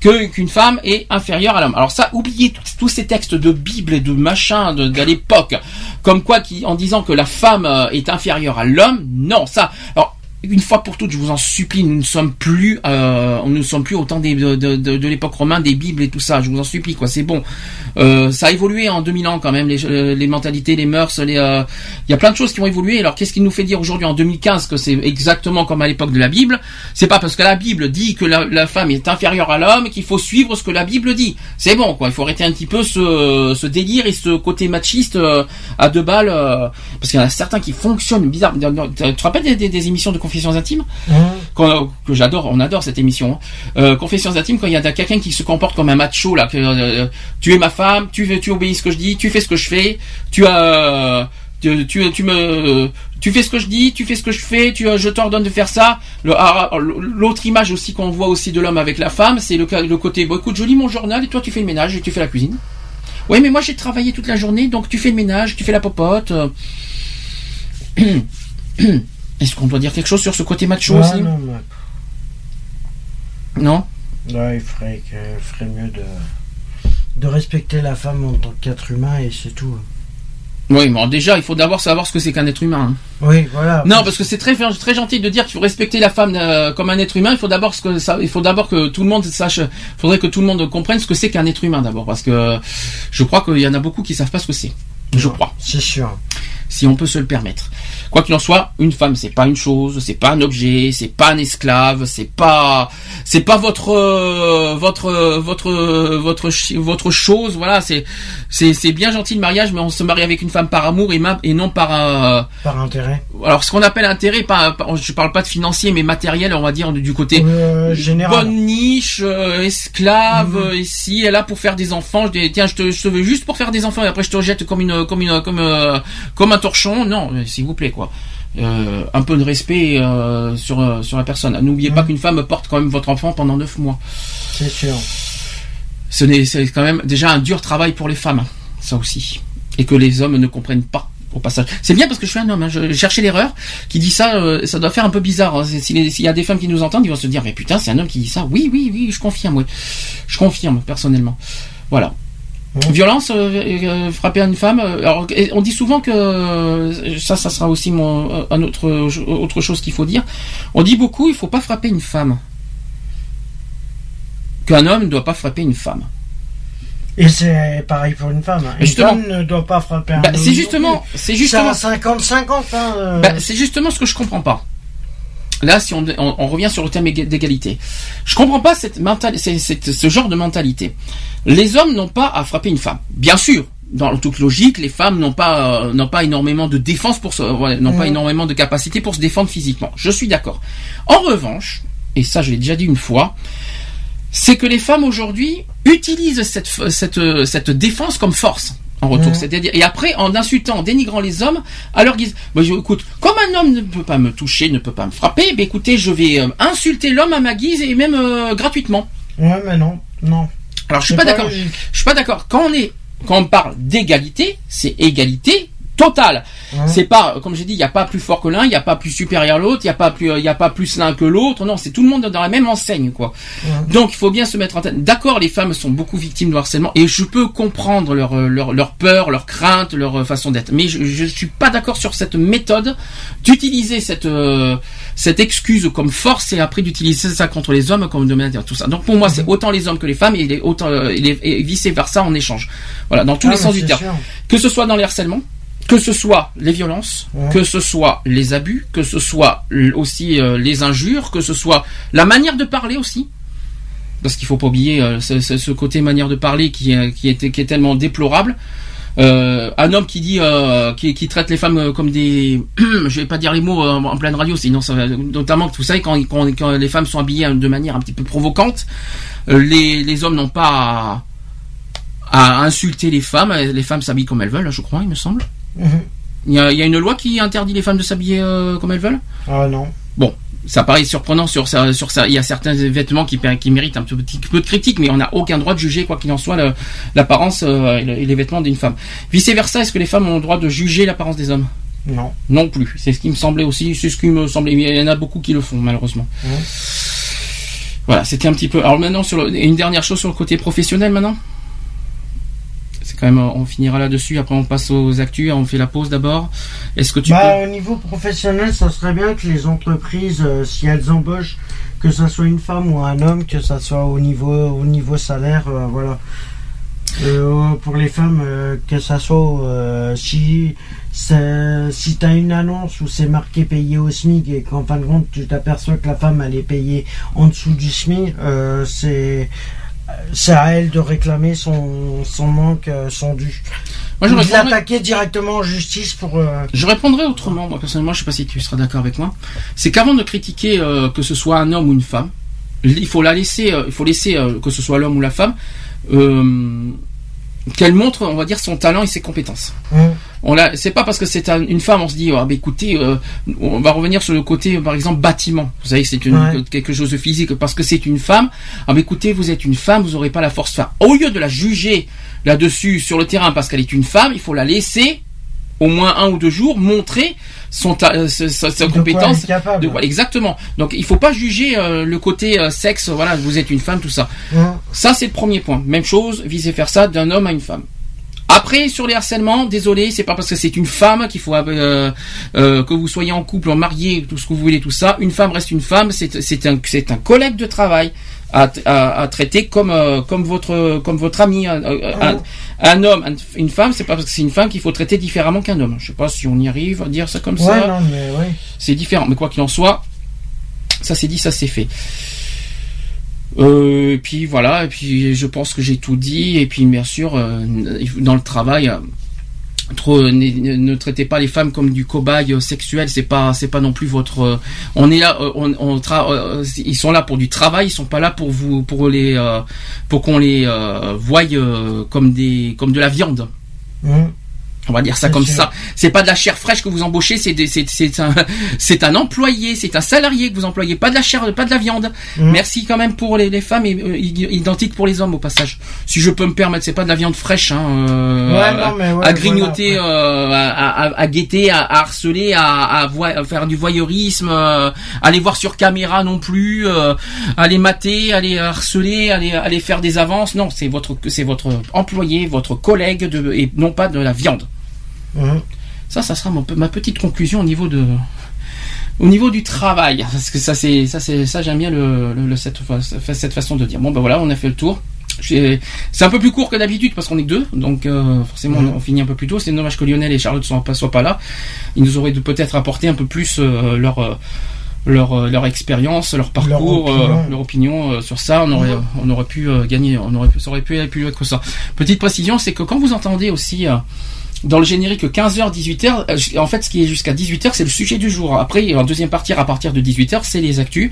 qu'une femme est inférieure à l'homme. Alors ça, oubliez tous- ces textes de Bible et de machin de, l'époque, comme quoi qui en disant que la femme est inférieure à l'homme. Non, ça. Une fois pour toutes, je vous en supplie, nous ne sommes plus, euh, nous ne sommes plus au temps des, de, de, l'époque romaine, des Bibles et tout ça. Je vous en supplie, quoi. C'est bon. Euh, ça a évolué en 2000 ans quand même, les, euh, les mentalités, les mœurs, les. euh, Il y a plein de choses qui ont évolué. Alors qu'est-ce qui nous fait dire aujourd'hui en 2015 que c'est exactement comme à l'époque de la Bible? C'est pas parce que la Bible dit que la, femme est inférieure à l'homme qu'il faut suivre ce que la Bible dit. C'est bon, quoi. Il faut arrêter un petit peu ce, ce délire et ce côté machiste euh, à deux balles, parce qu'il y en a certains qui fonctionnent bizarre. Tu te rappelles des, des- émissions de confessions intimes Hum, que j'adore, on adore cette émission. hein. Euh, confessions intimes, quand il y a quelqu'un qui se comporte comme un macho là, que euh, tu es ma femme, tu fais- tu obéis ce que je dis, tu fais ce que je fais, tu as tu, tu, tu me tu fais ce que je dis, tu fais ce que je fais, tu je t'ordonne de faire ça. Ah, ah, L'autre image aussi qu'on voit aussi de l'homme avec la femme, c'est le, côté bon écoute, je lis mon journal et toi tu fais le ménage et tu fais la cuisine. Oui, mais moi j'ai travaillé toute la journée, donc tu fais le ménage, tu fais la popote. Est-ce qu'on doit dire quelque chose sur ce côté macho Ouais, aussi non, mais- Non il ferait, que, ferait mieux de, de respecter la femme en tant qu'être humain et c'est tout. Oui, bon, déjà, il faut d'abord savoir ce que c'est qu'un être humain. hein. Oui, voilà. Non, parce que c'est très, très gentil de dire qu'il faut respecter la femme euh, comme un être humain. Il faut d'abord ce que ça, il faut d'abord que tout le monde sache. Il faudrait que tout le monde comprenne ce que c'est qu'un être humain d'abord, parce que je crois qu'il y en a beaucoup qui savent pas ce que c'est. Je crois. C'est sûr. si on peut se le permettre. Quoi qu'il en soit, une femme c'est pas une chose, c'est pas un objet, c'est pas un esclave, c'est pas c'est pas votre euh, votre votre votre chi- votre chose, voilà, c'est c'est c'est bien gentil le mariage mais on se marie avec une femme par amour et, et non par euh, Par intérêt. alors ce qu'on appelle intérêt pas, pas- je parle pas de financier mais matériel, on va dire du côté Euh, général. bonne niche, euh, esclave, euh, ici, elle là pour faire des enfants. Je dis, tiens, je te, je te veux juste pour faire des enfants et après je te rejette comme une, comme une, comme, euh, comme un torchon. Non, euh, s'il vous plaît, quoi. Euh, un peu de respect euh, sur euh, sur la personne. N'oubliez pas Mhm. qu'une femme porte quand même votre enfant pendant neuf mois. C'est sûr. Ce n'est, c'est quand même déjà un dur travail pour les femmes, hein, ça aussi, et que les hommes ne comprennent pas. Au passage, c'est bien parce que je suis un homme. Hein, je cherchais l'erreur. Qui dit ça, euh, ça doit faire un peu bizarre. hein. S'il y a des femmes qui nous entendent, ils vont se dire mais putain, c'est un homme qui dit ça. Oui, oui, oui, je confirme. Oui, je confirme personnellement. Voilà. Violence, euh, euh, frapper une femme. euh, alors, et on dit souvent que euh, ça, ça sera aussi mon, euh, un autre autre chose qu'il faut dire. On dit beaucoup, il faut pas frapper une femme. Qu'un homme ne doit pas frapper une femme. Et c'est pareil pour une femme. Une Justement. femme ne doit pas frapper un Bah, homme c'est justement, c'est justement, C'est à 50-50. Hein, euh, bah, c'est justement ce que je comprends pas. Là, si on, on, on revient sur le thème éga- d'égalité, je comprends pas cette ce genre de mentalité. Les hommes n'ont pas à frapper une femme. Bien sûr, dans toute logique, les femmes n'ont pas euh, n'ont pas énormément de défense pour se, ouais, n'ont pas Mhm. énormément de capacité pour se défendre physiquement. Je suis d'accord. En revanche, et ça je l'ai déjà dit une fois, c'est que les femmes aujourd'hui utilisent cette, cette, euh, cette défense comme force en retour. Mhm. C'est-à-dire, et après, en insultant, en dénigrant les hommes, à leur guise. Bah, je- écoute, comme un homme ne peut pas me toucher, ne peut pas me frapper, bah, écoutez, je vais euh, insulter l'homme à ma guise et même euh, gratuitement. Ouais, mais non. Non. Alors, je suis pas pas d'accord. Je suis pas d'accord. Quand on est, quand on parle d'égalité, c'est égalité totale. Ouais. C'est pas, comme j'ai dit, il n'y a pas plus fort que l'un, il n'y a pas plus supérieur l'autre, il n'y a pas plus, il y a pas plus l'un que l'autre. Non, c'est tout le monde dans la même enseigne, quoi. Donc, il faut bien se mettre en tête. D'accord, les femmes sont beaucoup victimes de harcèlement et je peux comprendre leur, euh, leur, leur peur, leur crainte, leur euh, façon d'être. Mais je, je suis pas d'accord sur cette méthode d'utiliser cette, euh, cette excuse comme force et après d'utiliser ça contre les hommes comme de tout ça. Donc, pour moi, c'est autant les hommes que les femmes et, les, autant, euh, et, les- et vice versa en échange. Voilà, dans tous Ah, les sens du terme. sûr. Que ce soit dans les harcèlements, que ce soit les violences, Ouais. que ce soit les abus, que ce soit aussi euh, les injures, que ce soit la manière de parler aussi. Parce qu'il faut pas oublier euh, ce, côté manière de parler qui, est- qui, est, qui est tellement déplorable. Euh, un homme qui dit euh, qui, qui traite les femmes euh, comme des <clears throat> je vais pas dire les mots euh, en pleine radio sinon ça va notamment vous savez quand, quand, quand les femmes sont habillées de manière un petit peu provocante euh, les, les hommes n'ont pas à, à insulter les femmes les femmes s'habillent comme elles veulent je crois il me semble Il y a, il y a une loi qui interdit les femmes de s'habiller euh, comme elles veulent? Ah non. Bon, ça paraît surprenant sur ça, sur ça. Il y a certains vêtements qui, qui méritent un petit peu de critique, mais on n'a aucun droit de juger, quoi qu'il en soit, l'apparence euh, et, le- et les vêtements d'une femme. Vice versa, est-ce que les femmes ont le droit de juger l'apparence des hommes? Non. Non plus. C'est ce qui me semblait aussi, c'est ce qui me semblait. Il y en a beaucoup qui le font, malheureusement. Voilà, c'était un petit peu. Alors maintenant, sur le- une dernière chose sur le côté professionnel, maintenant? C'est quand même, on finira là-dessus. Après, on passe aux actus. On fait la pause d'abord. Est-ce que tu bah, peux au niveau professionnel, ça serait bien que les entreprises, euh, si elles embauchent, que ça soit une femme ou un homme, que ça soit au niveau, au niveau salaire, euh, voilà. Euh, pour les femmes, que ça soit si si tu as une annonce où c'est marqué payé au SMIC et qu'en fin de compte tu t'aperçois que la femme elle est payée en dessous du SMIC, c'est c'est à elle de réclamer son, son manque, euh, son dû. Moi, je de répondrais- l'attaquer directement en justice pour. euh, Je répondrai autrement, moi personnellement, je sais pas si tu seras d'accord avec moi. C'est qu'avant de critiquer euh, que ce soit un homme ou une femme, il faut la laisser, euh, il faut laisser que ce soit l'homme ou la femme, qu'elle montre, on va dire, son talent et ses compétences. hum, On l'a, c'est pas parce que c'est un- une femme, on se dit, ah, bah, écoutez, euh, on va revenir sur le côté, par exemple, bâtiment. Vous savez, que c'est une, Ouais. quelque chose de physique parce que c'est une femme. Ah, bah, écoutez, vous êtes une femme, vous aurez pas la force de faire. Au lieu de la juger là-dessus sur le terrain parce qu'elle est une femme, il faut la laisser au moins un ou deux jours montrer son ta- sa, sa- sa de quoi elle compétence. est capable. De, voilà, exactement. Donc il faut pas juger euh, le côté euh, sexe. Voilà, vous êtes une femme, tout ça. Ça c'est le premier point. Même chose, vice versa d'un homme à une femme. Après, sur les harcèlements, désolé, c'est pas parce que c'est une femme qu'il faut euh, euh, que vous soyez en couple, en marié, tout ce que vous voulez, tout ça. Une femme reste une femme. C'est c'est un c'est un collègue de travail à, à, à traiter comme euh, comme votre comme votre ami. Un, un- un homme, un- une femme, c'est pas parce que c'est une femme qu'il faut traiter différemment qu'un homme. Je sais pas si on y arrive à dire ça comme Ouais, ça. non, mais ouais. C'est différent, mais quoi qu'il en soit, ça c'est dit, ça c'est fait. Euh, et puis voilà, et puis je pense que j'ai tout dit, et puis bien sûr, euh, dans le travail, euh, trop ne, traitez pas les femmes comme du cobaye euh, sexuel, c'est pas c'est pas non plus votre. euh, on est là, euh, on, on euh, ils sont là pour du travail, ils sont pas là pour vous pour les euh, pour qu'on les euh, voie euh, comme des comme de la viande. Hum. On va dire ça comme ça. C'est pas de la chair fraîche que vous embauchez, c'est des- c'est c'est un <laughs> c'est un employé, c'est un salarié que vous employez, pas de la chair, pas de la viande. Mhm. Merci quand même pour les, les femmes et euh, id- identique pour les hommes au passage. Si je peux me permettre, c'est pas de la viande fraîche, hein, euh, Ouais, à, non, mais ouais, à grignoter, voilà, euh, à, à- à guetter, à, à harceler, à, à voi- à faire du voyeurisme, euh, à les voir sur caméra non plus, euh, à les mater, à les harceler, à les, à les faire des avances. Non, c'est votre c'est votre employé, votre collègue de, et non pas de la viande. Hum. Ça, ça sera mon ma petite conclusion au niveau de, au niveau du travail, parce que ça, c'est, ça, c'est, ça, j'aime bien le, le- le- cette, fa- cette façon de dire. Bon, ben voilà, on a fait le tour. C'est un peu plus court que d'habitude parce qu'on est que deux, donc euh, forcément Mhm. on, on finit un peu plus tôt. C'est dommage que Lionel et Charlotte soient pas, soient pas là. Ils nous auraient peut-être apporté un peu plus euh, leur euh, leur leur expérience, leur parcours, opinion. euh, leur opinion euh, sur ça. On aurait Mhm. on aurait pu euh, gagner, on aurait pu, ça aurait pu loin que ça. Petite précision, c'est que quand vous entendez aussi dans le générique 15h 18h euh, en fait ce qui est jusqu'à 18h c'est le sujet du jour après en deuxième partie à partir de 18h c'est les actus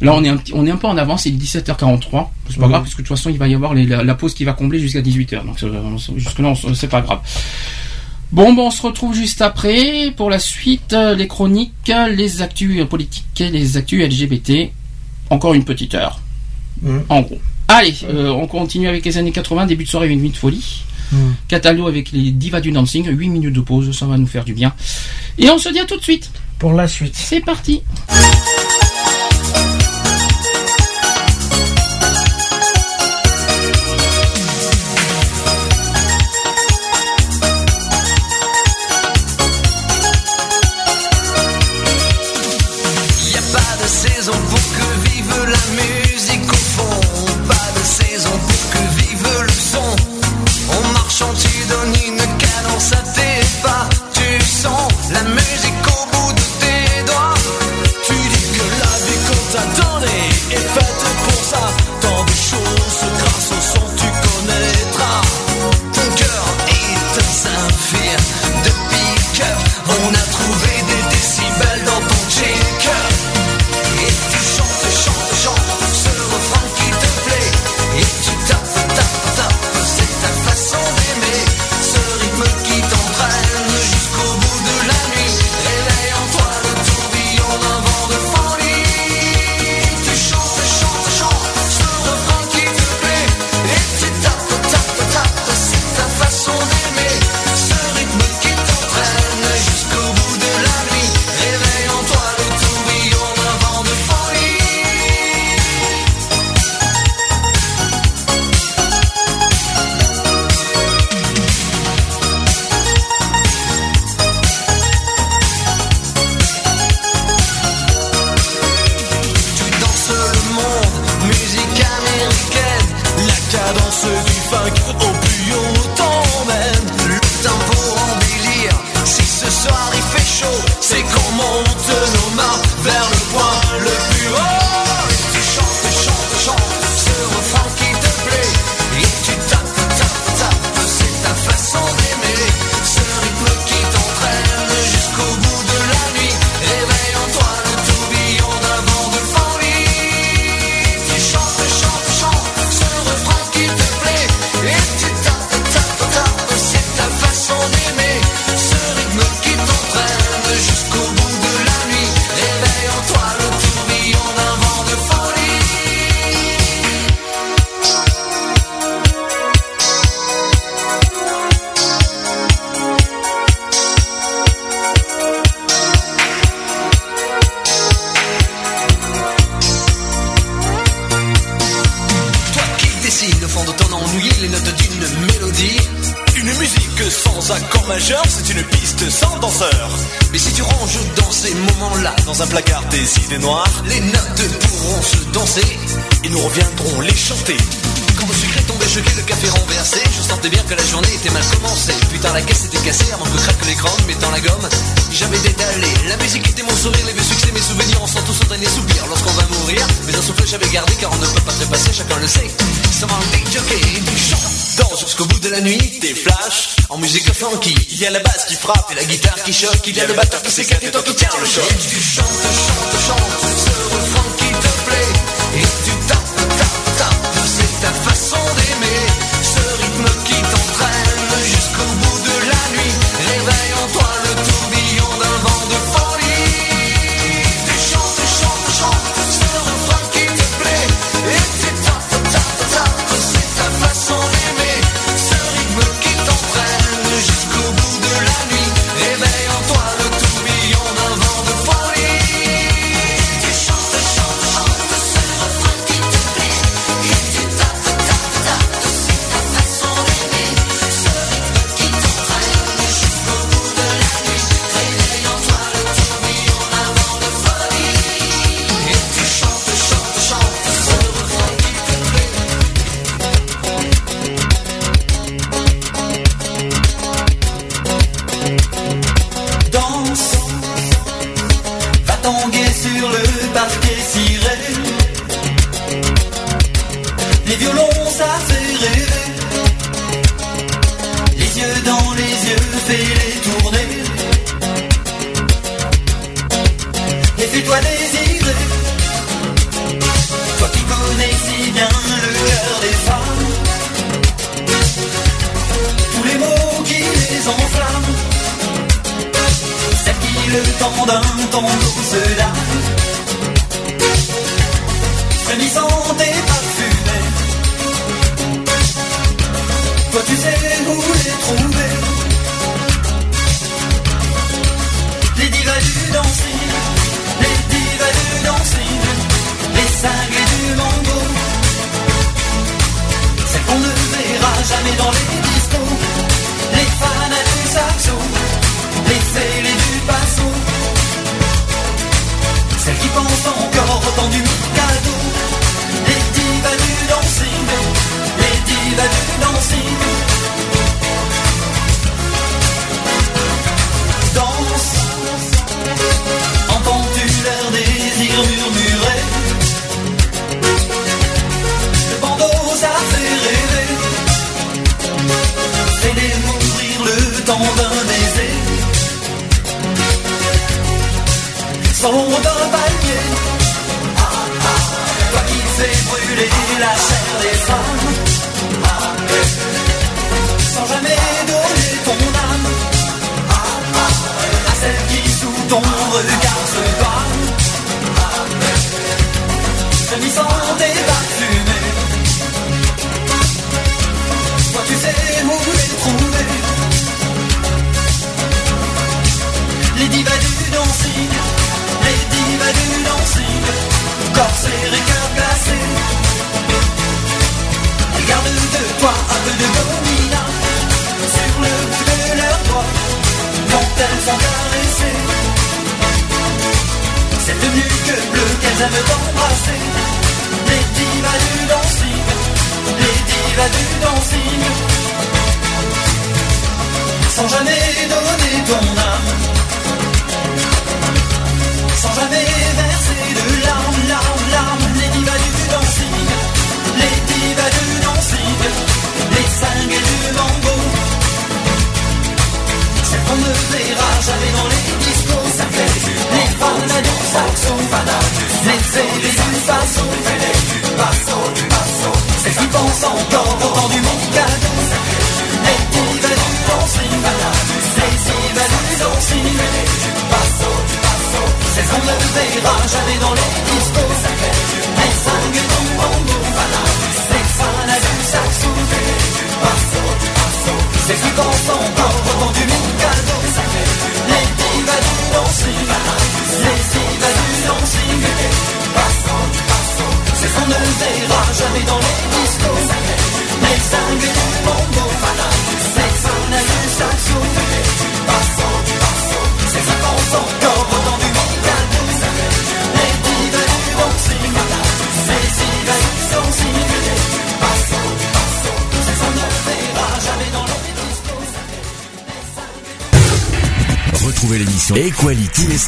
là on est un on est un peu en avance c'est 17h43 c'est pas Mhm. grave parce que de toute façon il va y avoir les- la, la pause qui va combler jusqu'à 18h donc jusque là c'est pas grave Bon, bon, on se retrouve juste après pour la suite, euh, les chroniques, les actus euh, politiques, et les actus LGBT. Encore une petite heure, Hum. en gros. Allez, euh, on continue avec les années 80, début de soirée, une nuit de folie. Hum. Catalo avec les divas du dancing, 8 minutes de pause, ça va nous faire du bien. Et on se dit à tout de suite. Pour la suite. C'est parti.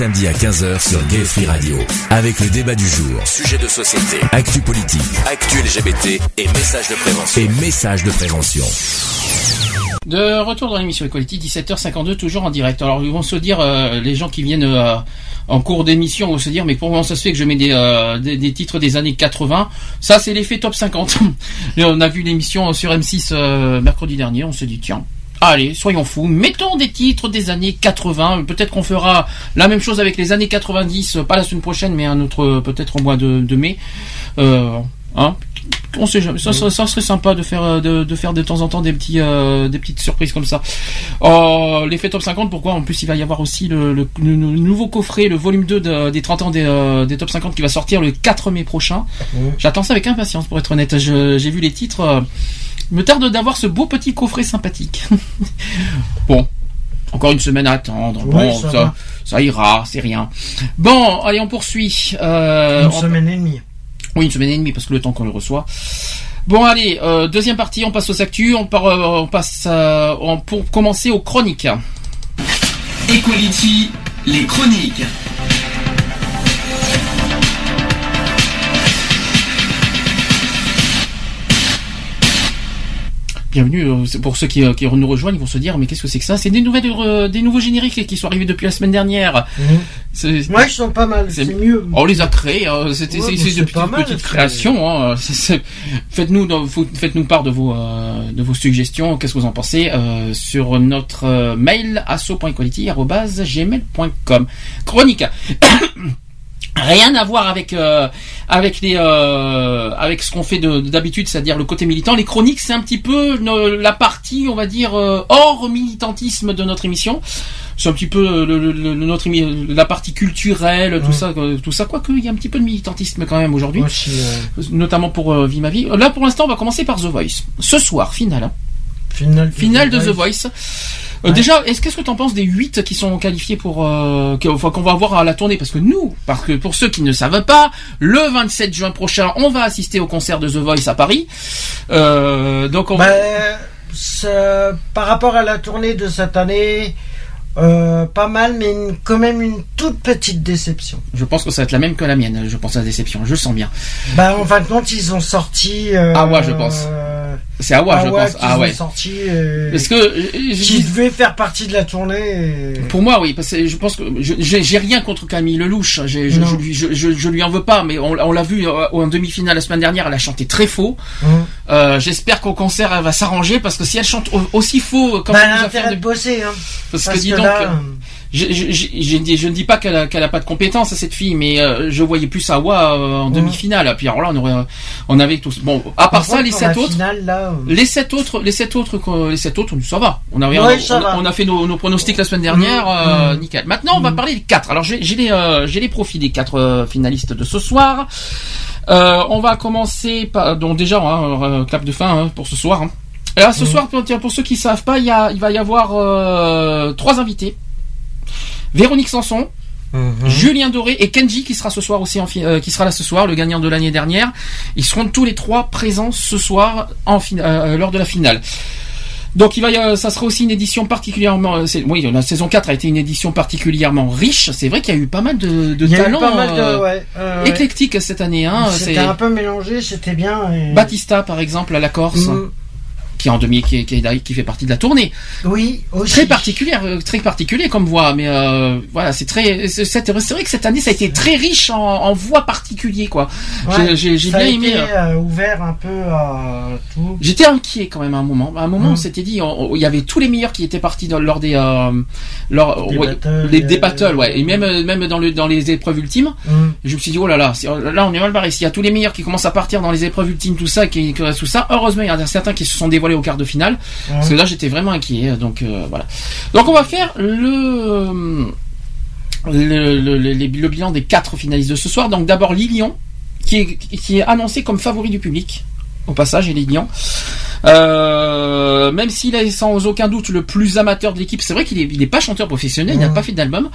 Samedis à 15h sur Gay Free Radio. Avec le débat du jour, sujet de société, actu politique, actu LGBT et messages de prévention. Et messages de prévention. De retour dans l'émission Equality, 17h52, toujours en direct. Alors, ils vont se dire, euh, les gens qui viennent euh, en cours d'émission vont se dire, mais comment ça se fait que je mets des, euh, des, des titres des années 80 Ça, c'est l'effet top 50. <laughs> Et on a vu l'émission sur M6 euh, mercredi dernier, on se dit, tiens, Allez, soyons fous, mettons des titres des années 80. Peut-être qu'on fera la même chose avec les années 90, euh, pas la semaine prochaine, mais un autre, euh, peut-être au mois de, de mai. Euh, hein on sait jamais. Ça, ça, ça serait sympa de faire, euh, de, de faire de temps en temps des petits, euh, des petites surprises comme ça. Oh, l'effet top 50. Pourquoi? En plus, il va y avoir aussi le, le- le nouveau coffret, le volume 2 de- des 30 ans des, euh, des top 50 qui va sortir le 4 mai prochain. J'attends ça avec impatience, pour être honnête. J'ai vu les titres. Il me tarde d'avoir ce beau petit coffret sympathique. <laughs> bon. Encore une semaine à attendre. Ouais, bon, ça ça, va. ça ira, c'est rien. Bon, allez, on poursuit. Euh, Une on- semaine et demie. oui, une semaine et demie parce que le temps qu'on le reçoit. Bon, allez, euh, deuxième partie, on passe aux actus, on, part, euh, on passe euh, on- pour commencer aux chroniques. Equality, les chroniques. Bienvenue, euh, c'est pour ceux qui, euh, qui nous rejoignent, ils vont se dire, mais qu'est-ce que c'est que ça? C'est des nouvelles, euh, des nouveaux génériques qui sont arrivés depuis la semaine dernière. Moi, ils sont pas mal, c'est mieux. On les a créés, hein, c'était Ouais, c'est- mais c'est c'est de petites, mal, petites c'est- créations. hein, <laughs> Faites-nous faites-nous part de vos euh, de vos suggestions. Qu'est-ce que vous en pensez euh, sur notre mail asso.equality@gmail.com. Chronique. <coughs> Rien à voir avec euh, avec les euh, avec ce qu'on fait de- d'habitude, c'est-à-dire le côté militant. Les chroniques, c'est un petit peu la partie, on va dire, euh, hors militantisme de notre émission. C'est un petit peu le, le- le- notre la partie culturelle, tout ça, tout ça. Quoique il y a un petit peu de militantisme quand même aujourd'hui, notamment pour Vie ma vie. Là, pour l'instant, on va commencer par The Voice. Ce soir, finale. hein. Finale, Finale de The Voice. Euh, Déjà, est-ce qu'est-ce que tu en penses des 8 qui sont qualifiés pour euh, qu'on va avoir à la tournée? Parce que nous, parce que pour ceux qui ne savent pas, le 27 juin prochain, on va assister au concert de The Voice à Paris. Euh, donc on Bah, ça- par rapport à la tournée de cette année, euh, pas mal, mais une- quand même une toute petite déception. je pense que ça va être la même que la mienne. Je pense à la déception. Je le sens bien. Bah, en fin de compte, ils ont sorti. Euh, Awa, je pense. C'est Awa, je pense. Ah ouais. sorti. Euh, Parce que euh, qui devait faire partie de la tournée. et- Pour moi, oui, parce que je pense que j'ai rien contre Camille Lelouch. J'ai- Je, je, lui- je, je- je lui en veux pas, mais on, on l'a vu euh, en demi-finale la semaine dernière. Elle a chanté très faux. Euh, J'espère qu'au concert, elle va s'arranger parce que si elle chante au- aussi faux comme Bah, elle nous a fait intérêt de- bosser. Hein. Parce, Parce que dis que donc, euh, je, je, je, je ne dis- pas qu'elle a, qu'elle a pas de compétences cette fille, mais euh, je voyais plus Awa euh, en demi-finale. Puis alors là, on aurait, on avait tous. Bon, à part par ça, les sept autres. finale, là, euh, Les sept autres, les sept autres, les sept autres, ça va. On a, rien- Ouais, on, va. on a fait nos, nos pronostics la semaine dernière, Mm, euh, mm. nickel. Maintenant, on va parler des quatre. Alors, j'ai les, euh, j'ai les profils des quatre euh, finalistes de ce soir. Euh, on va commencer par, donc déjà, hein, euh, clap de fin hein, pour ce soir. hein. Là, ce soir, pour, ceux qui savent pas, il, y a, il va y avoir euh, trois invités. Véronique Sanson, Mhm. Julien Doré et Kenji qui sera ce soir aussi en euh, qui sera là ce soir, le gagnant de l'année dernière. Ils seront tous les trois présents ce soir en fin- euh, lors de la finale. Donc il va ça sera aussi une édition particulièrement euh, oui, la saison 4 a été une édition particulièrement riche, c'est vrai qu'il y a eu pas mal de, talents euh, ouais, euh, éclectiques cette année hein, C'était un peu mélangé, c'était bien. et- Batista par exemple à la Corse. Mm. Qui est en demi, qui, qui, fait partie de la tournée. Oui, aussi. Très particulière, euh, très particulier comme voix, mais euh, voilà, c'est très, c'est vrai que cette année ça a été très riche en, en voix particulier quoi. Ouais, J'ai- bien a aimé. été, euh, ouvert un peu tout. J'étais inquiet quand même à un moment. À un moment, Mm. on s'était dit, il y avait tous les meilleurs qui étaient partis dans, lors des, lors, Des ouais, battles, les, des battles, ouais, et même, même dans le, dans les épreuves ultimes. Mm. Je me suis dit, oh là là, c'est- là on est mal barré. S'il y a tous les meilleurs qui commencent à partir dans les épreuves ultimes, tout ça, qui, tout ça, heureusement, il y en a certains qui se sont dévoilés au quart de finale. Parce que là, j'étais vraiment inquiet. Donc euh, voilà. Donc on va faire le le, bilan des quatre finalistes de ce soir. Donc d'abord Lilian, qui est, qui est annoncé comme favori du public. Au passage, et Lilian. Euh, même s'il est sans aucun doute le plus amateur de l'équipe, c'est vrai qu'il est, il est pas chanteur professionnel, il n'a pas fait d'album,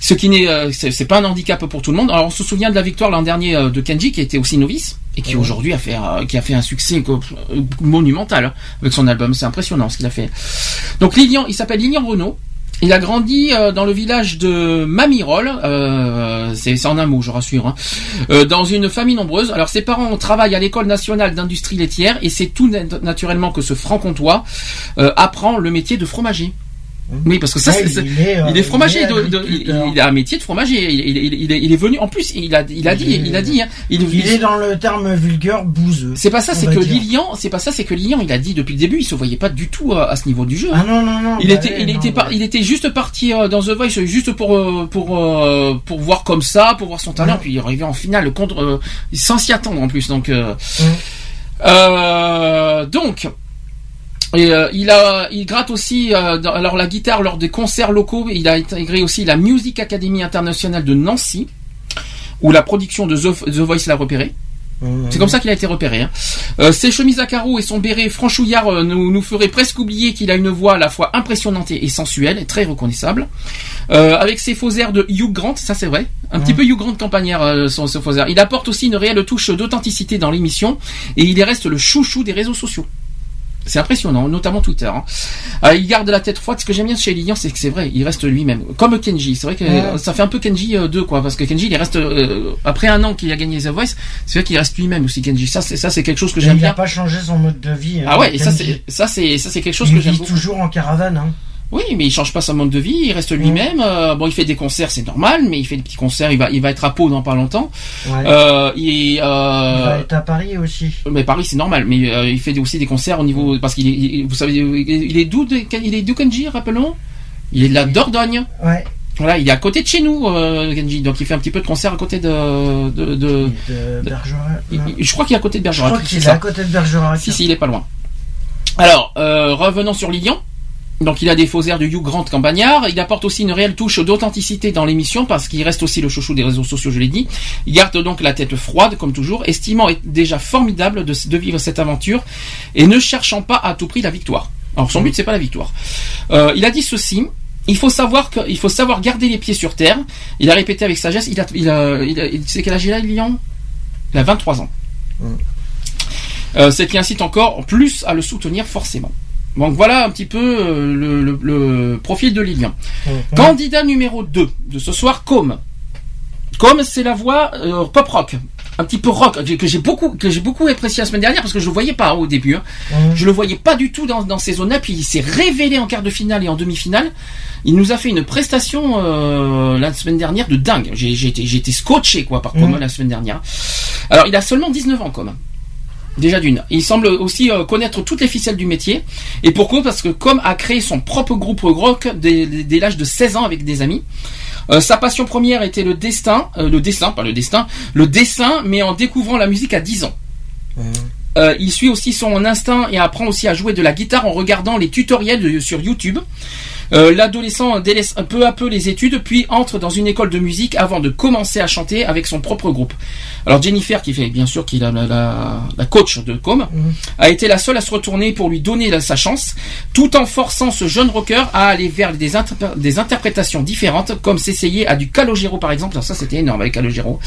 ce qui n'est, euh, c'est pas un handicap pour tout le monde. Alors on se souvient de la victoire l'an dernier euh, de Kenji, qui était aussi novice et qui Ouais. aujourd'hui a fait, euh, qui a fait un succès monumental hein, avec son album. C'est impressionnant ce qu'il a fait. Donc Lilian, il s'appelle Lilian Renault. Il a grandi euh, dans le village de Mamirol, euh, c'est en un mot, je rassure, hein, euh, dans une famille nombreuse. Alors ses parents travaillent à l'école nationale d'industrie laitière et c'est tout nat- naturellement que ce franc-comtois apprend le métier de fromager. Oui, parce que ça, Ouais, c'est- il est, euh, il est fromager, il est de- de- il, agriculteur. il a un métier de fromager. Il, est, il est venu, en plus, il a, il a dit, il a dit, hein, il, est dans le terme vulgaire bouseux. c'est pas ça, c'est que. Lilian, c'est pas ça, c'est que Lilian, il a dit depuis le début, il se voyait pas du tout à ce niveau du jeu. Ah non, non, non. Il bah était, ouais, il non, était bah il était juste parti euh, dans The Voice juste pour euh, pour pour voir comme ça, pour voir son talent, puis il arrivait en finale contre sans s'y attendre en plus. Donc euh, donc et, euh, il a, il gratte aussi euh, dans- alors la guitare lors des concerts locaux. Il a intégré aussi la Music Academy Internationale de Nancy, où la production de The, The Voice l'a repéré. C'est comme ça qu'il a été repéré. Hein. Euh, ses chemises à carreaux et son béret franchouillard euh, nous, nous feraient presque oublier qu'il a une voix à la fois impressionnante et sensuelle, et très reconnaissable. Euh, avec ses faux airs de Hugh Grant, ça c'est vrai, un petit peu Hugh Grant campagnard, euh, son, son faux air. Il apporte aussi une réelle touche d'authenticité dans l'émission, et il reste le chouchou des réseaux sociaux. C'est impressionnant, notamment Twitter. hein. Euh, il garde la tête froide. Ce que j'aime bien chez Lilian, c'est que c'est vrai, il reste lui-même. Comme Kenji. C'est vrai que Ouais. euh, ça fait un peu Kenji euh, 2, quoi. Parce que Kenji, il reste, euh, après un an qu'il a gagné The Voice, c'est vrai qu'il reste lui-même aussi, Kenji. Ça, c'est, ça, c'est quelque chose que j'aime il n'a bien. pas changé son mode de vie. hein, Ah ouais, et ça, c'est, ça, c'est, ça, c'est quelque chose il que j'aime toujours en caravane. Hein. Oui, mais il change pas son mode de vie, il reste lui-même. Euh, bon, il fait des concerts, c'est normal, mais il fait des petits concerts. Il va, il va être à Pau dans pas longtemps. Ouais. Euh, il, Il euh, va être à Paris aussi. mais Paris c'est normal, mais euh, il fait aussi des concerts au niveau parce qu'il est, il- vous savez, il est d'où, de- il est d'où Kenji, rappelons Il est de la Dordogne. Ouais. Voilà, il est à côté de chez nous, euh, Kenji, donc il fait un petit peu de concerts à côté de, de, de- De Bergerac. il- il- je crois qu'il est à côté de Je Bergerac. crois qu'il est ça? à côté de Bergerac. Si, si, il est pas loin. Alors, revenons sur Lilian. Donc il a des faux airs de Hugh Grant campagnard. Il apporte aussi une réelle touche d'authenticité dans l'émission parce qu'il reste aussi le chouchou des réseaux sociaux, je l'ai dit. Il garde donc la tête froide comme toujours, estimant être déjà formidable de, de vivre cette aventure et ne cherchant pas à tout prix la victoire. Alors son but c'est pas la victoire. Euh, il a dit ceci. Il faut savoir que, il faut savoir garder les pieds sur terre. Il a répété avec sagesse. Il a, il a, il a, il- c'est quel âge il a, Lilian? Il a 23 ans. Euh, ce qui incite encore plus à le soutenir forcément. Donc voilà un petit peu euh, le, le- le profil de Lilian. Candidat numéro 2 de ce soir, Com. Com, c'est la voix euh, pop rock, un petit peu rock que j'ai beaucoup que j'ai beaucoup apprécié la semaine dernière parce que je le voyais pas hein, au début. hein. Je le voyais pas du tout dans, dans ces zones-là. Puis il s'est révélé en quart de finale et en demi-finale. Il nous a fait une prestation euh, la semaine dernière de dingue. J'ai été, scotché quoi par Com Mhm. la semaine dernière. Alors il a seulement 19 ans Com. Déjà d'une. Il semble aussi euh, connaître toutes les ficelles du métier. Et pourquoi Parce que Com a créé son propre groupe rock dès, dès l'âge de 16 ans avec des amis. Euh, sa passion première était le destin, euh, le dessin, pas le destin, le dessin, mais en découvrant la musique à 10 ans. Euh, il suit aussi son instinct et apprend aussi à jouer de la guitare en regardant les tutoriels de- sur YouTube. Euh, L'adolescent délaisse un peu à peu les études, puis entre dans une école de musique avant de commencer à chanter avec son propre groupe. Alors Jennifer, qui fait bien sûr qui est la, la, la- la coach de Com, a été la seule à se retourner pour lui donner la- sa chance, tout en forçant ce jeune rocker à aller vers des, interpr- des interprétations différentes, comme s'essayer à du Calogero par exemple. Alors ça c'était énorme avec Calogero.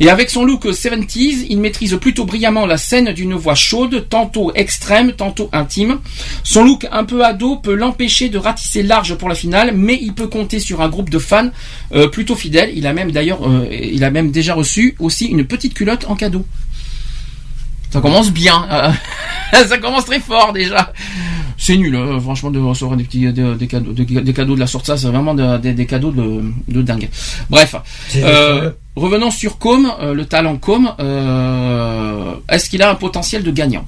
Et avec son look 70s, il maîtrise plutôt brillamment la scène d'une voix chaude, tantôt extrême, tantôt intime. Son look un peu ado peut l'empêcher de ratisser large pour la finale, mais il peut compter sur un groupe de fans euh, plutôt fidèles. Il a même d'ailleurs, euh, il a même déjà reçu aussi une petite culotte en cadeau. Ça commence bien. euh, <laughs> ça commence très fort déjà. C'est nul, hein, franchement, de recevoir des petits des, des cadeaux, des, des cadeaux de la sorte ça, c'est vraiment de- des, cadeaux de, de dingue. Bref, revenons sur Com, le talent Com. Est-ce qu'il a un potentiel de gagnant?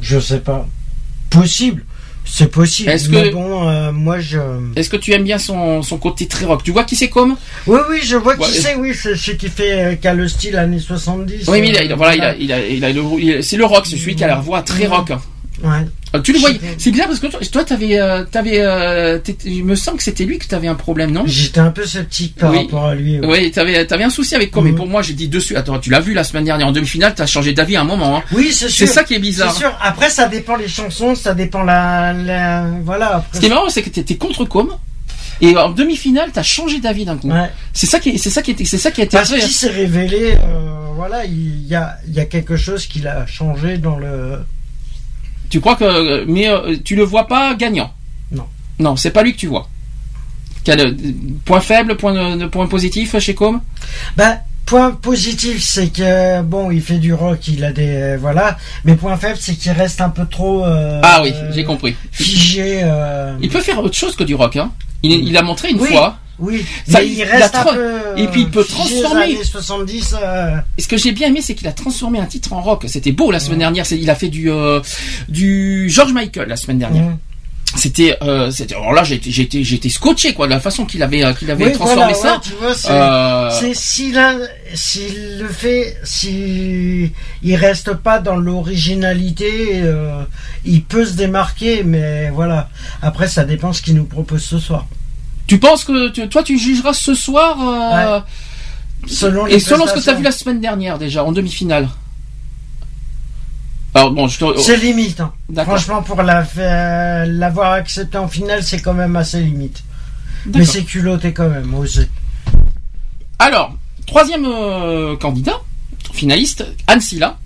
Je sais pas. Possible. C'est possible. Est-ce mais que- bon, euh, moi je. Est-ce que tu aimes bien son, son côté très rock? Tu vois qui c'est Com Oui, oui, je vois qui Ouais. c'est, oui, c'est celui qui fait, euh, qui a le style années 70. Oui, mais il a, euh, il a- voilà, il a, il a, il a le- il a- c'est le rock, c'est celui qui a la voix très rock. Ouais. Euh, Tu le voyais. C'est bizarre parce que toi, toi, t'avais, euh, t'avais, euh, il me semble que c'était lui que t'avais un problème, non? J'étais un peu sceptique par Oui. rapport à lui. ouais. Oui, t'avais, t'avais un souci avec Com. Et pour moi, j'ai dit dessus. Attends, tu l'as vu la semaine dernière en demi-finale, t'as changé d'avis à un moment. Hein. Oui, c'est sûr. C'est ça qui est bizarre. C'est sûr. Après, ça dépend les chansons, ça dépend la, la... voilà. Après, Ce qui est marrant, c'est que t'étais contre Com. Et en demi-finale, t'as changé d'avis d'un coup. Ouais. C'est ça qui, est- c'est ça qui était, c'est ça qui a été Parce qu'il s'est révélé, euh, voilà, il y a, il y a quelque chose qui l'a changé dans le. Tu crois que, mais euh, tu le vois pas gagnant? Non. Non, c'est pas lui que tu vois. Quel euh, point faible, point, point positif chez Com Bah, point positif, c'est que bon, il fait du rock, il a des euh, voilà. Mais point faible, c'est qu'il reste un peu trop. euh, Ah oui, j'ai compris. Figé. euh, Il peut faire autre chose que du rock. Hein. Il, il a montré une Oui, fois. Oui, Ça, mais il- reste un peu. et puis il peut figé aux transformer. années 70. euh, Et ce que j'ai bien aimé, c'est qu'il a transformé un titre en rock. C'était beau la semaine dernière. Il a fait du euh, du George Michael la semaine dernière. C'était, euh. Alors là, j'étais, j'étais, j'étais scotché quoi, de la façon qu'il avait, euh, qu'il avait Oui, transformé voilà, ça. ouais, tu vois, c'est, Euh, s'il s'il le fait, si il reste pas dans l'originalité, euh, il peut se démarquer, mais voilà. Après, ça dépend ce qu'il nous propose ce soir. Tu penses que tu- toi, tu jugeras ce soir euh, Selon et selon ce que tu as vu la semaine dernière déjà en demi-finale. Alors bon, je te... C'est limite. hein. Franchement, pour l'avoir accepté en finale, c'est quand même assez limite. Mais c'est culotté quand même, aussi. Alors, troisième euh, candidat, finaliste, Anne Silla.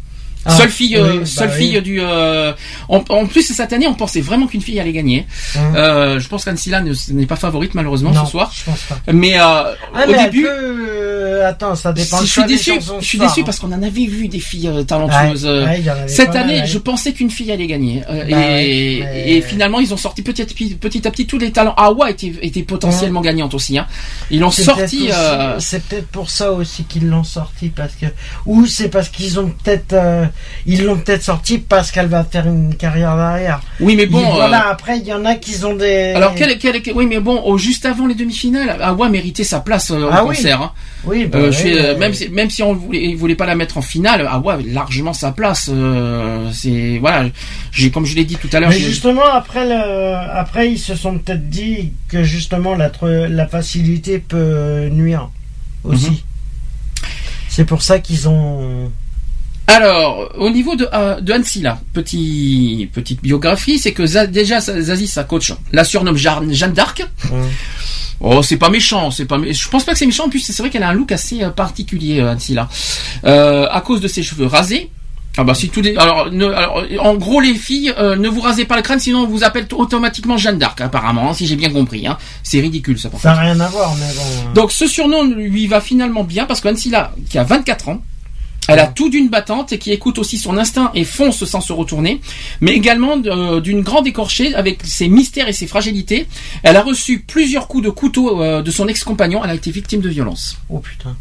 Ah, seule fille, euh, bah seule oui. fille du. euh, en, en plus, cette année, on pensait vraiment qu'une fille allait gagner. Hum. Euh, je pense ne- n'est pas favorite malheureusement Non, ce soir. je pense pas. Mais euh, Ah, au mais début, peut, euh, attends, ça dépend. si je suis déçu, je suis déçu hein. parce qu'on en avait vu des filles talentueuses. Ouais, Cette mal, année, je pensais qu'une fille allait gagner. Bah et, ouais, mais- et finalement, ils ont sorti petit à petit, petit à petit tous les talents. Awa était, était potentiellement gagnante aussi. Hein. Ils l'ont sorti. euh, C'est peut-être pour ça aussi qu'ils l'ont sorti parce que ou c'est parce qu'ils ont peut-être euh, ils l'ont peut-être sorti parce qu'elle va faire une carrière derrière. Oui, mais bon, Et voilà. euh, Après, il y en a qui ont des. Alors, quel, quel- quel- oui, mais bon, juste avant les demi-finales, Awa méritait sa place euh, au Ah oui. concert. hein. Oui, bah Euh, ouais, je suis, euh, ouais. même si, même si on voulait, voulait pas la mettre en finale, Awa largement sa place. c'est voilà, j'ai comme je l'ai dit tout à l'heure. Mais justement, après, le, après, ils se sont peut-être dit que justement la, facilité peut nuire aussi. Mhm. C'est pour ça qu'ils ont. Alors, au niveau de, euh, de Hansila, petit, petite biographie, c'est que Za- déjà Zazie, sa coach, la surnomme Jeanne Jeanne d'Arc. Oh, c'est pas méchant, c'est pas. mé- Je pense pas que c'est méchant. En plus, c'est vrai qu'elle a un look assez euh, particulier, euh, Hansila, euh, à cause de ses cheveux rasés. Ah bah si les alors, ne- alors, en gros les filles euh, ne vous rasez pas le crâne sinon on vous appelle automatiquement Jeanne d'Arc apparemment hein, si j'ai bien compris hein. c'est ridicule ça par Ça n'a rien à voir, mais bon. Donc ce surnom lui va finalement bien parce que Hansila, qui a 24 ans, elle a tout d'une battante et qui écoute aussi son instinct et fonce sans se retourner, mais également de- d'une grande écorchée avec ses mystères et ses fragilités. Elle a reçu plusieurs coups de couteau euh, de son ex-compagnon, elle a été victime de violence. Oh putain.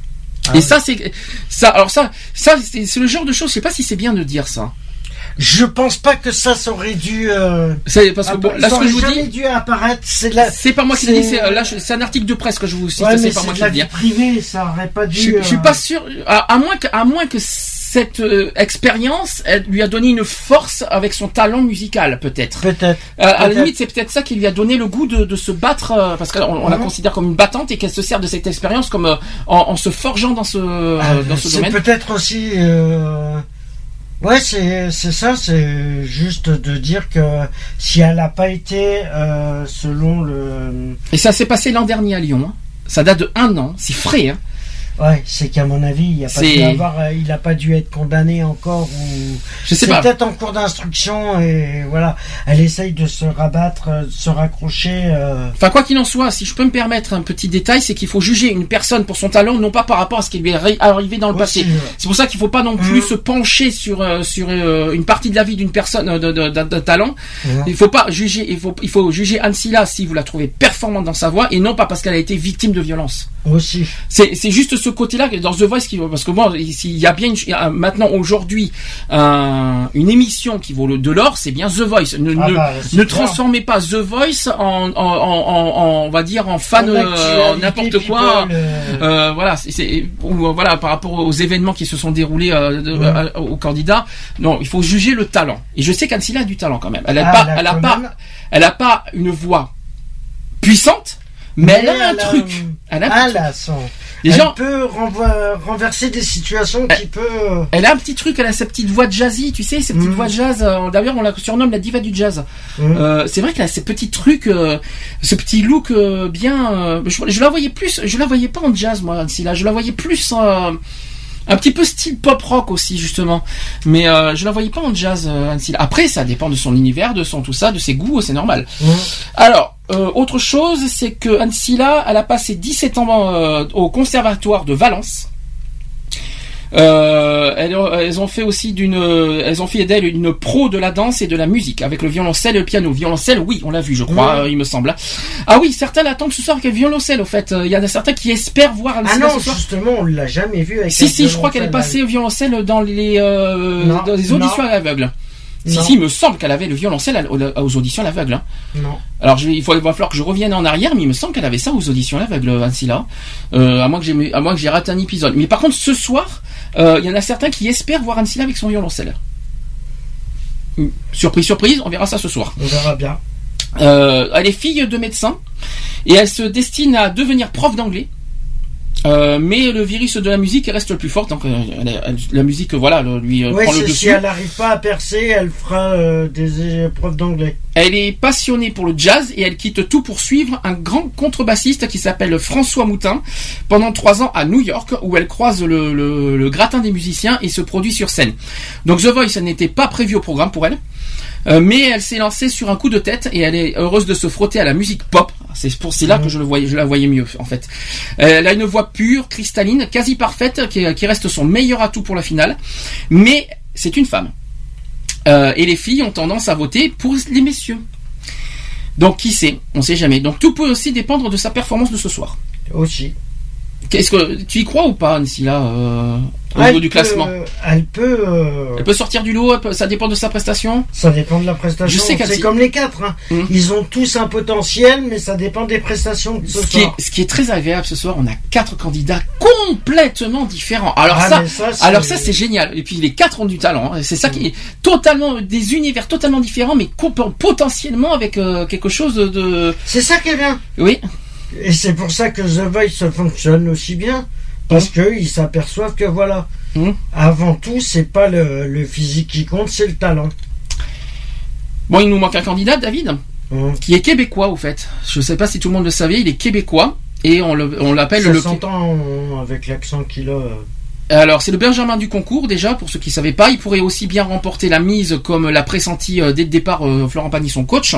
et ça c'est ça alors ça ça c'est c'est le genre de choses, je sais pas si c'est bien de dire ça. Je pense pas que ça, ça aurait dû. euh, C'est parce que bon, là ce que je vous dis dû apparaître. C'est la. c'est pas moi qui le c'est- dis, c'est euh, là c'est un article de presse que je vous cite, Ouais, c'est pas moi qui la le dis. vie hein. privée, ça aurait pas dû. Je, je suis euh, pas sûr, à, à moins que, à moins que cette euh, expérience elle lui a donné une force avec son talent musical, peut-être. Peut-être. Euh, à la limite, c'est peut-être ça qui lui a donné le goût de, de se battre, euh, parce qu'on on la Mhm. considère comme une battante et qu'elle se sert de cette expérience comme euh, en, en se forgeant dans ce, euh, Ah, dans ce c'est domaine. peut-être aussi. Ouais, c'est c'est ça, c'est juste de dire que si elle n'a pas été euh, selon le. Et ça s'est passé l'an dernier à Lyon. hein. Ça date de un an, c'est frais. Hein. Ouais, c'est qu'à mon avis, il a pas dû avoir, euh, il a pas dû être condamné encore ou. Je sais pas. peut-être en cours d'instruction et voilà, elle essaye de se rabattre, euh, de se raccrocher. euh, Enfin, quoi qu'il en soit, si je peux me permettre un petit détail, c'est qu'il faut juger une personne pour son talent, non pas par rapport à ce qui lui est arrivé dans le Aussi, passé. ouais. C'est pour ça qu'il faut pas non plus Mhm. se pencher sur euh, sur euh, une partie de la vie d'une personne de talent. Mhm. Il faut pas juger, il faut il faut juger Ansila si vous la trouvez performante dans sa voix et non pas parce qu'elle a été victime de violence. aussi. C'est c'est juste ce côté-là que dans The Voice qui parce que moi ici, il y a bien une- maintenant aujourd'hui un- une émission qui vaut le de l'or, c'est bien The Voice. Ne, Ah bah, ne transformez pas The Voice en, en, en, en- en- on va dire en fan euh, n'importe quoi. euh, Euh, voilà, c'est- euh, voilà par rapport aux événements qui se sont déroulés euh, de- aux candidats. Non, il faut juger le talent. Et je sais qu'Ansila a du talent quand même. Elle a Ah, pas, elle a elle a quand pas, même. elle a pas une voix puissante, mais, elle a un elle a- truc. Elle a un Elle a son. Les elle gens- peut renverser des situations qui peut. euh, Elle a un petit truc, elle a sa petite voix jazzy, tu sais, ces petites voix jazz. euh, D'ailleurs, on la surnomme la diva du jazz. Mhm. Euh, c'est vrai qu'elle a ces petits trucs, euh, ce petit look euh, bien. euh, je, je la voyais plus, je la voyais pas en jazz, moi, Nancy, là. Je la voyais plus euh, un petit peu style pop rock aussi, justement. Mais euh, je la voyais pas en jazz, euh. Après, ça dépend de son univers, de son tout ça, de ses goûts, c'est normal. Mhm. Alors, euh, autre chose, c'est que Ancilla, elle a passé 17 ans euh, au conservatoire de Valence. Euh, elles, elles ont fait aussi d'une, elles ont fait d'elle une pro de la danse et de la musique avec le violoncelle et le piano. Violoncelle, oui, on l'a vu, je crois, Ouais. il me semble. Ah oui, certains l'attendent ce soir avec le violoncelle. Au fait, il y en a certains qui espèrent voir Ah non, ce soir. justement, on l'a jamais vu avec Si si, je crois qu'elle est passée au violoncelle dans les Non, dans les auditions non. à l'aveugle. Si si, il me semble qu'elle avait le violoncelle aux auditions à l'aveugle. hein. Non. Alors je il, faut, il va falloir que je revienne en arrière, mais il me semble qu'elle avait ça aux auditions à l'aveugle, Ancilla. Euh, à moins que j'ai à moins que j'ai raté un épisode. Mais par contre, ce soir, euh, il y en a certains qui espèrent voir Ancilla avec son violoncelle. Hmm. Surprise, surprise, on verra ça ce soir. On verra bien. Euh, elle est fille de médecin et elle se destine à devenir prof d'anglais. Euh, mais le virus de la musique reste le plus fort, donc euh, la musique, voilà, lui euh, Ouais, prend le dessus. si elle n'arrive pas à percer, elle fera euh, des épreuves d'anglais. Elle est passionnée pour le jazz et elle quitte tout pour suivre un grand contrebassiste qui s'appelle François Moutin pendant trois ans à New York où elle croise le, le- le gratin des musiciens et se produit sur scène. Donc The Voice n'était pas prévu au programme pour elle. Euh, mais elle s'est lancée sur un coup de tête et elle est heureuse de se frotter à la musique pop. C'est pour c'est là que je le voyais, je la voyais mieux en fait. Euh, Elle a une voix pure, cristalline, quasi parfaite, qui, qui reste son meilleur atout pour la finale. Mais c'est une femme. Euh, et les filles ont tendance à voter pour les messieurs. Donc qui sait? On sait jamais. Donc tout peut aussi dépendre de sa performance de ce soir. Aussi. Qu'est-ce que tu y crois ou pas, là, euh, au Elle niveau du peut- classement Elle peut. euh, Elle peut sortir du lot. peut- ça dépend de sa prestation. Ça dépend de la prestation. Je sais qu'elle c'est comme les quatre. hein. Hmm. Ils ont tous un potentiel, mais ça dépend des prestations de ce, Ce qui, est, soir. ce qui est très agréable ce soir, on a quatre candidats complètement différents. Alors Ah, ça, alors ça c'est génial. Et puis les quatre ont du talent. hein. C'est ça qui est totalement des univers totalement différents, mais potentiellement avec euh, quelque chose de- de. C'est ça qui est bien. Oui. Et c'est pour ça que The Voice fonctionne aussi bien. Parce qu'ils s'aperçoivent que voilà. Mmh. Avant tout, c'est pas le, le physique qui compte, c'est le talent. Bon, il nous manque un candidat, David, Mmh. qui est québécois au fait. Je ne sais pas si tout le monde le savait, il est québécois et on le- on l'appelle Ça le. s'entend euh, avec l'accent qu'il a. Alors c'est le Benjamin du concours déjà pour ceux qui ne savaient pas. Il pourrait aussi bien remporter la mise comme l'a pressenti euh, dès le départ euh, Florent Pagny son coach.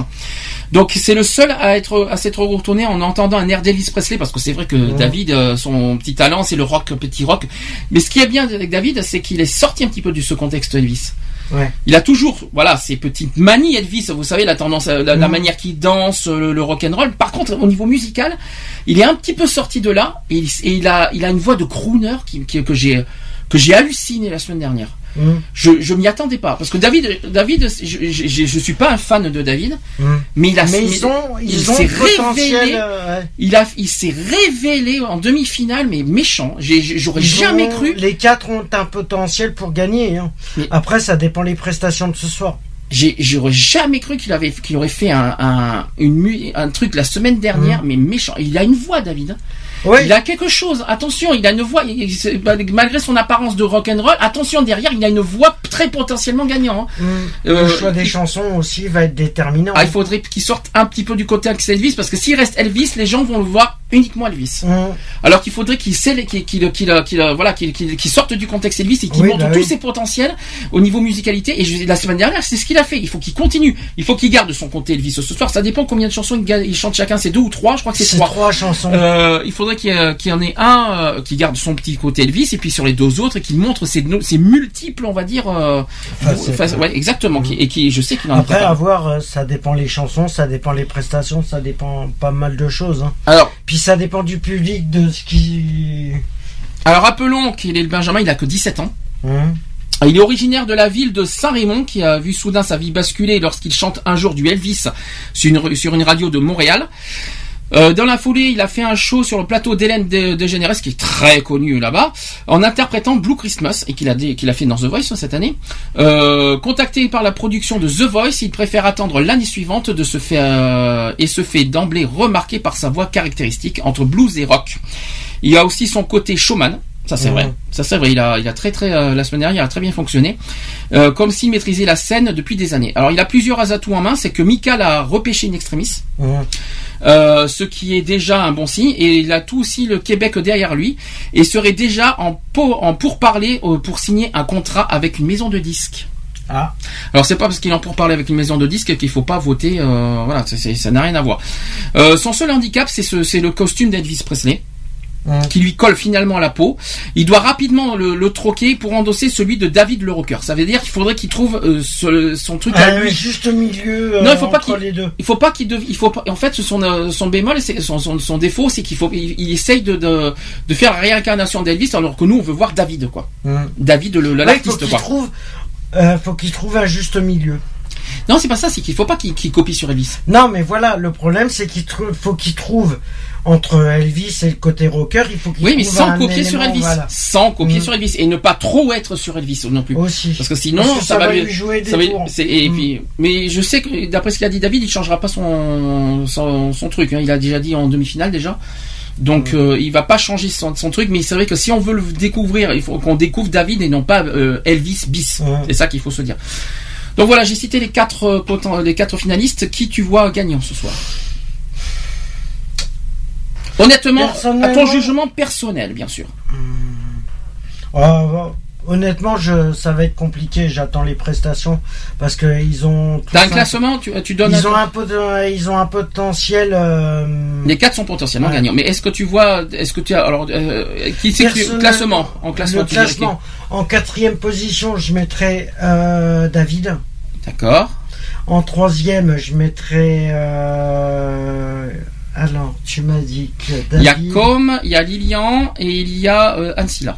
Donc c'est le seul à être à s'être retourné en entendant un air d'Elvis Presley parce que c'est vrai que. David euh, son petit talent c'est le rock petit rock. Mais ce qui est bien avec David c'est qu'il est sorti un petit peu de ce contexte Elvis. Ouais. Il a toujours, voilà, ses petites manies Elvis. Vous savez la tendance, la, la Mhm. manière qu'il danse, le, le rock and roll. Par contre, au niveau musical, il est un petit peu sorti de là et il, et il a, il a une voix de crooner qui, qui- que j'ai, que j'ai halluciné la semaine dernière. Mmh. Je, je m'y attendais pas parce que David, David, je, je, je, je suis pas un fan de David, Mmh. mais il a, Mais il- ils ont, il ils ont s'est le potentiel. révélé. euh, ouais. Il a, il s'est révélé en demi-finale, mais méchant. J'aurais Ils jamais ont- cru. Les quatre ont un potentiel pour gagner. hein. Mais- Après, ça dépend les prestations de ce soir. J'aurais jamais cru qu'il avait, qu'il aurait fait un, un, une, un truc la semaine dernière, mais méchant. Il a une voix, David. Oui. Il a quelque chose. Attention, il a une voix. il- il- malgré son apparence de rock and roll, attention derrière, il a une voix très potentiellement gagnant. hein. Mmh. Euh, le choix des il- chansons aussi va être déterminant. Ah, il faudrait qu'il sorte un petit peu du côté Elvis, parce que s'il reste Elvis, les gens vont le voir uniquement Elvis. Mmh. Alors qu'il faudrait qu'il voilà sorte du contexte Elvis et qu'il Oui, montre bah tous oui. ses potentiels au niveau musicalité. Et je- la semaine dernière, c'est ce qu'il a fait. Il faut qu'il continue. Il faut qu'il garde son côté Elvis ce soir. Ça dépend combien de chansons il, chante chacun. C'est deux ou trois. Je crois que c'est C'est trois. trois chansons. Euh, il faudrait qu'il y, ait- qu'il y en ait un euh, qui garde son petit côté Elvis et puis sur les deux autres qu'il montre ses, multiples, on va dire. Euh, Facettes. face- ouais, exactement. qui- Et qui, je sais qu'il en est Après, capable. à voir, euh, ça dépend les chansons, ça dépend les prestations, ça dépend pas mal de choses. hein. Alors, Puis ça dépend du public, de ce qui. alors rappelons qu'il est le Benjamin. Il a que 17 ans. Hein Il est originaire de la ville de Saint-Raymond qui a vu soudain sa vie basculer lorsqu'il chante un jour du Elvis sur une, sur une radio de Montréal. Euh, dans la foulée, il a fait un show sur le plateau d'Hélène de, DeGeneres, qui est très connu là-bas, en interprétant Blue Christmas, et qu'il a, fait dans The Voice hein, cette année. Euh, contacté par la production de The Voice, il préfère attendre l'année suivante de se faire, euh, et se fait d'emblée remarquer par sa voix caractéristique entre blues et rock. Il a aussi son côté showman, ça c'est vrai. Ça c'est vrai, il a, il a très très euh, la semaine dernière, il a très bien fonctionné, euh, comme s'il maîtrisait la scène depuis des années. Alors il a plusieurs atouts en main, c'est que Mika l'a repêché in extremis, hein. euh, ce qui est déjà un bon signe, et il a tout aussi le Québec derrière lui, et serait déjà en, po- en pourparler pour signer un contrat avec une maison de disques. Ah. Alors c'est pas parce qu'il en pour parler avec une maison de disques qu'il faut pas voter. voilà, ça n'a rien à voir. Son seul handicap, c'est ce, c'est le costume d'Elvis Presley. Qui lui colle finalement à la peau. Il doit rapidement le, le troquer pour endosser celui de David le rocker. Ça veut dire qu'il faudrait qu'il trouve euh, ce- son truc à Ah, lui. oui, juste au milieu. euh, Non, il faut pas qu'il. Il faut pas qu'il. dev- Il faut pas. En fait, son euh, son bémol, son, son son défaut, c'est qu'il faut. Il, il essaye de, de de faire la réincarnation d'Elvis, alors que nous, on veut voir David, quoi. Hum. David, le le- Ouais, il faut l'artiste, qu'il quoi. trouve, euh, faut qu'il trouve un juste milieu. Non, c'est pas ça. C'est qu'il faut pas qu'il copie sur Elvis. Non, mais voilà, le problème, c'est qu'il faut qu'il trouve entre Elvis et le côté rocker, il faut qu'il Oui, mais sans copier sur Elvis. voilà. Sans copier Mm. sur Elvis. Et ne pas trop être sur Elvis non plus. Aussi. Parce que sinon, Parce que ça, va lui jouer des ça va- et puis, mais je sais que, d'après ce qu'a dit David, il changera pas son, son, son truc. hein. Il a déjà dit en demi-finale déjà. Donc, euh, il va pas changer son, son truc. Mais c'est vrai que si on veut le découvrir, il faut qu'on découvre David et non pas euh, Elvis bis. C'est ça qu'il faut se dire. Donc voilà, j'ai cité les quatre, euh, les quatre finalistes. Qui tu vois gagnant ce soir? Honnêtement, à ton jugement personnel, bien sûr. Ah, bah, honnêtement, je, ça va être compliqué. J'attends les prestations parce que ils ont. T'as un classement tu, tu donnes Ils un- ont un peu de- ils ont un potentiel. euh, Les quatre sont potentiellement Ouais. gagnants. Mais est-ce que tu vois, est-ce que tu as, alors, euh, qui c'est classement, en classement, Le tu dirais classement. En quatrième position, je mettrais euh, David. D'accord. En troisième, je mettrais. Euh, Alors, tu m'as dit que Il y a. Com, il y a Lilian et il y a euh, Ansila.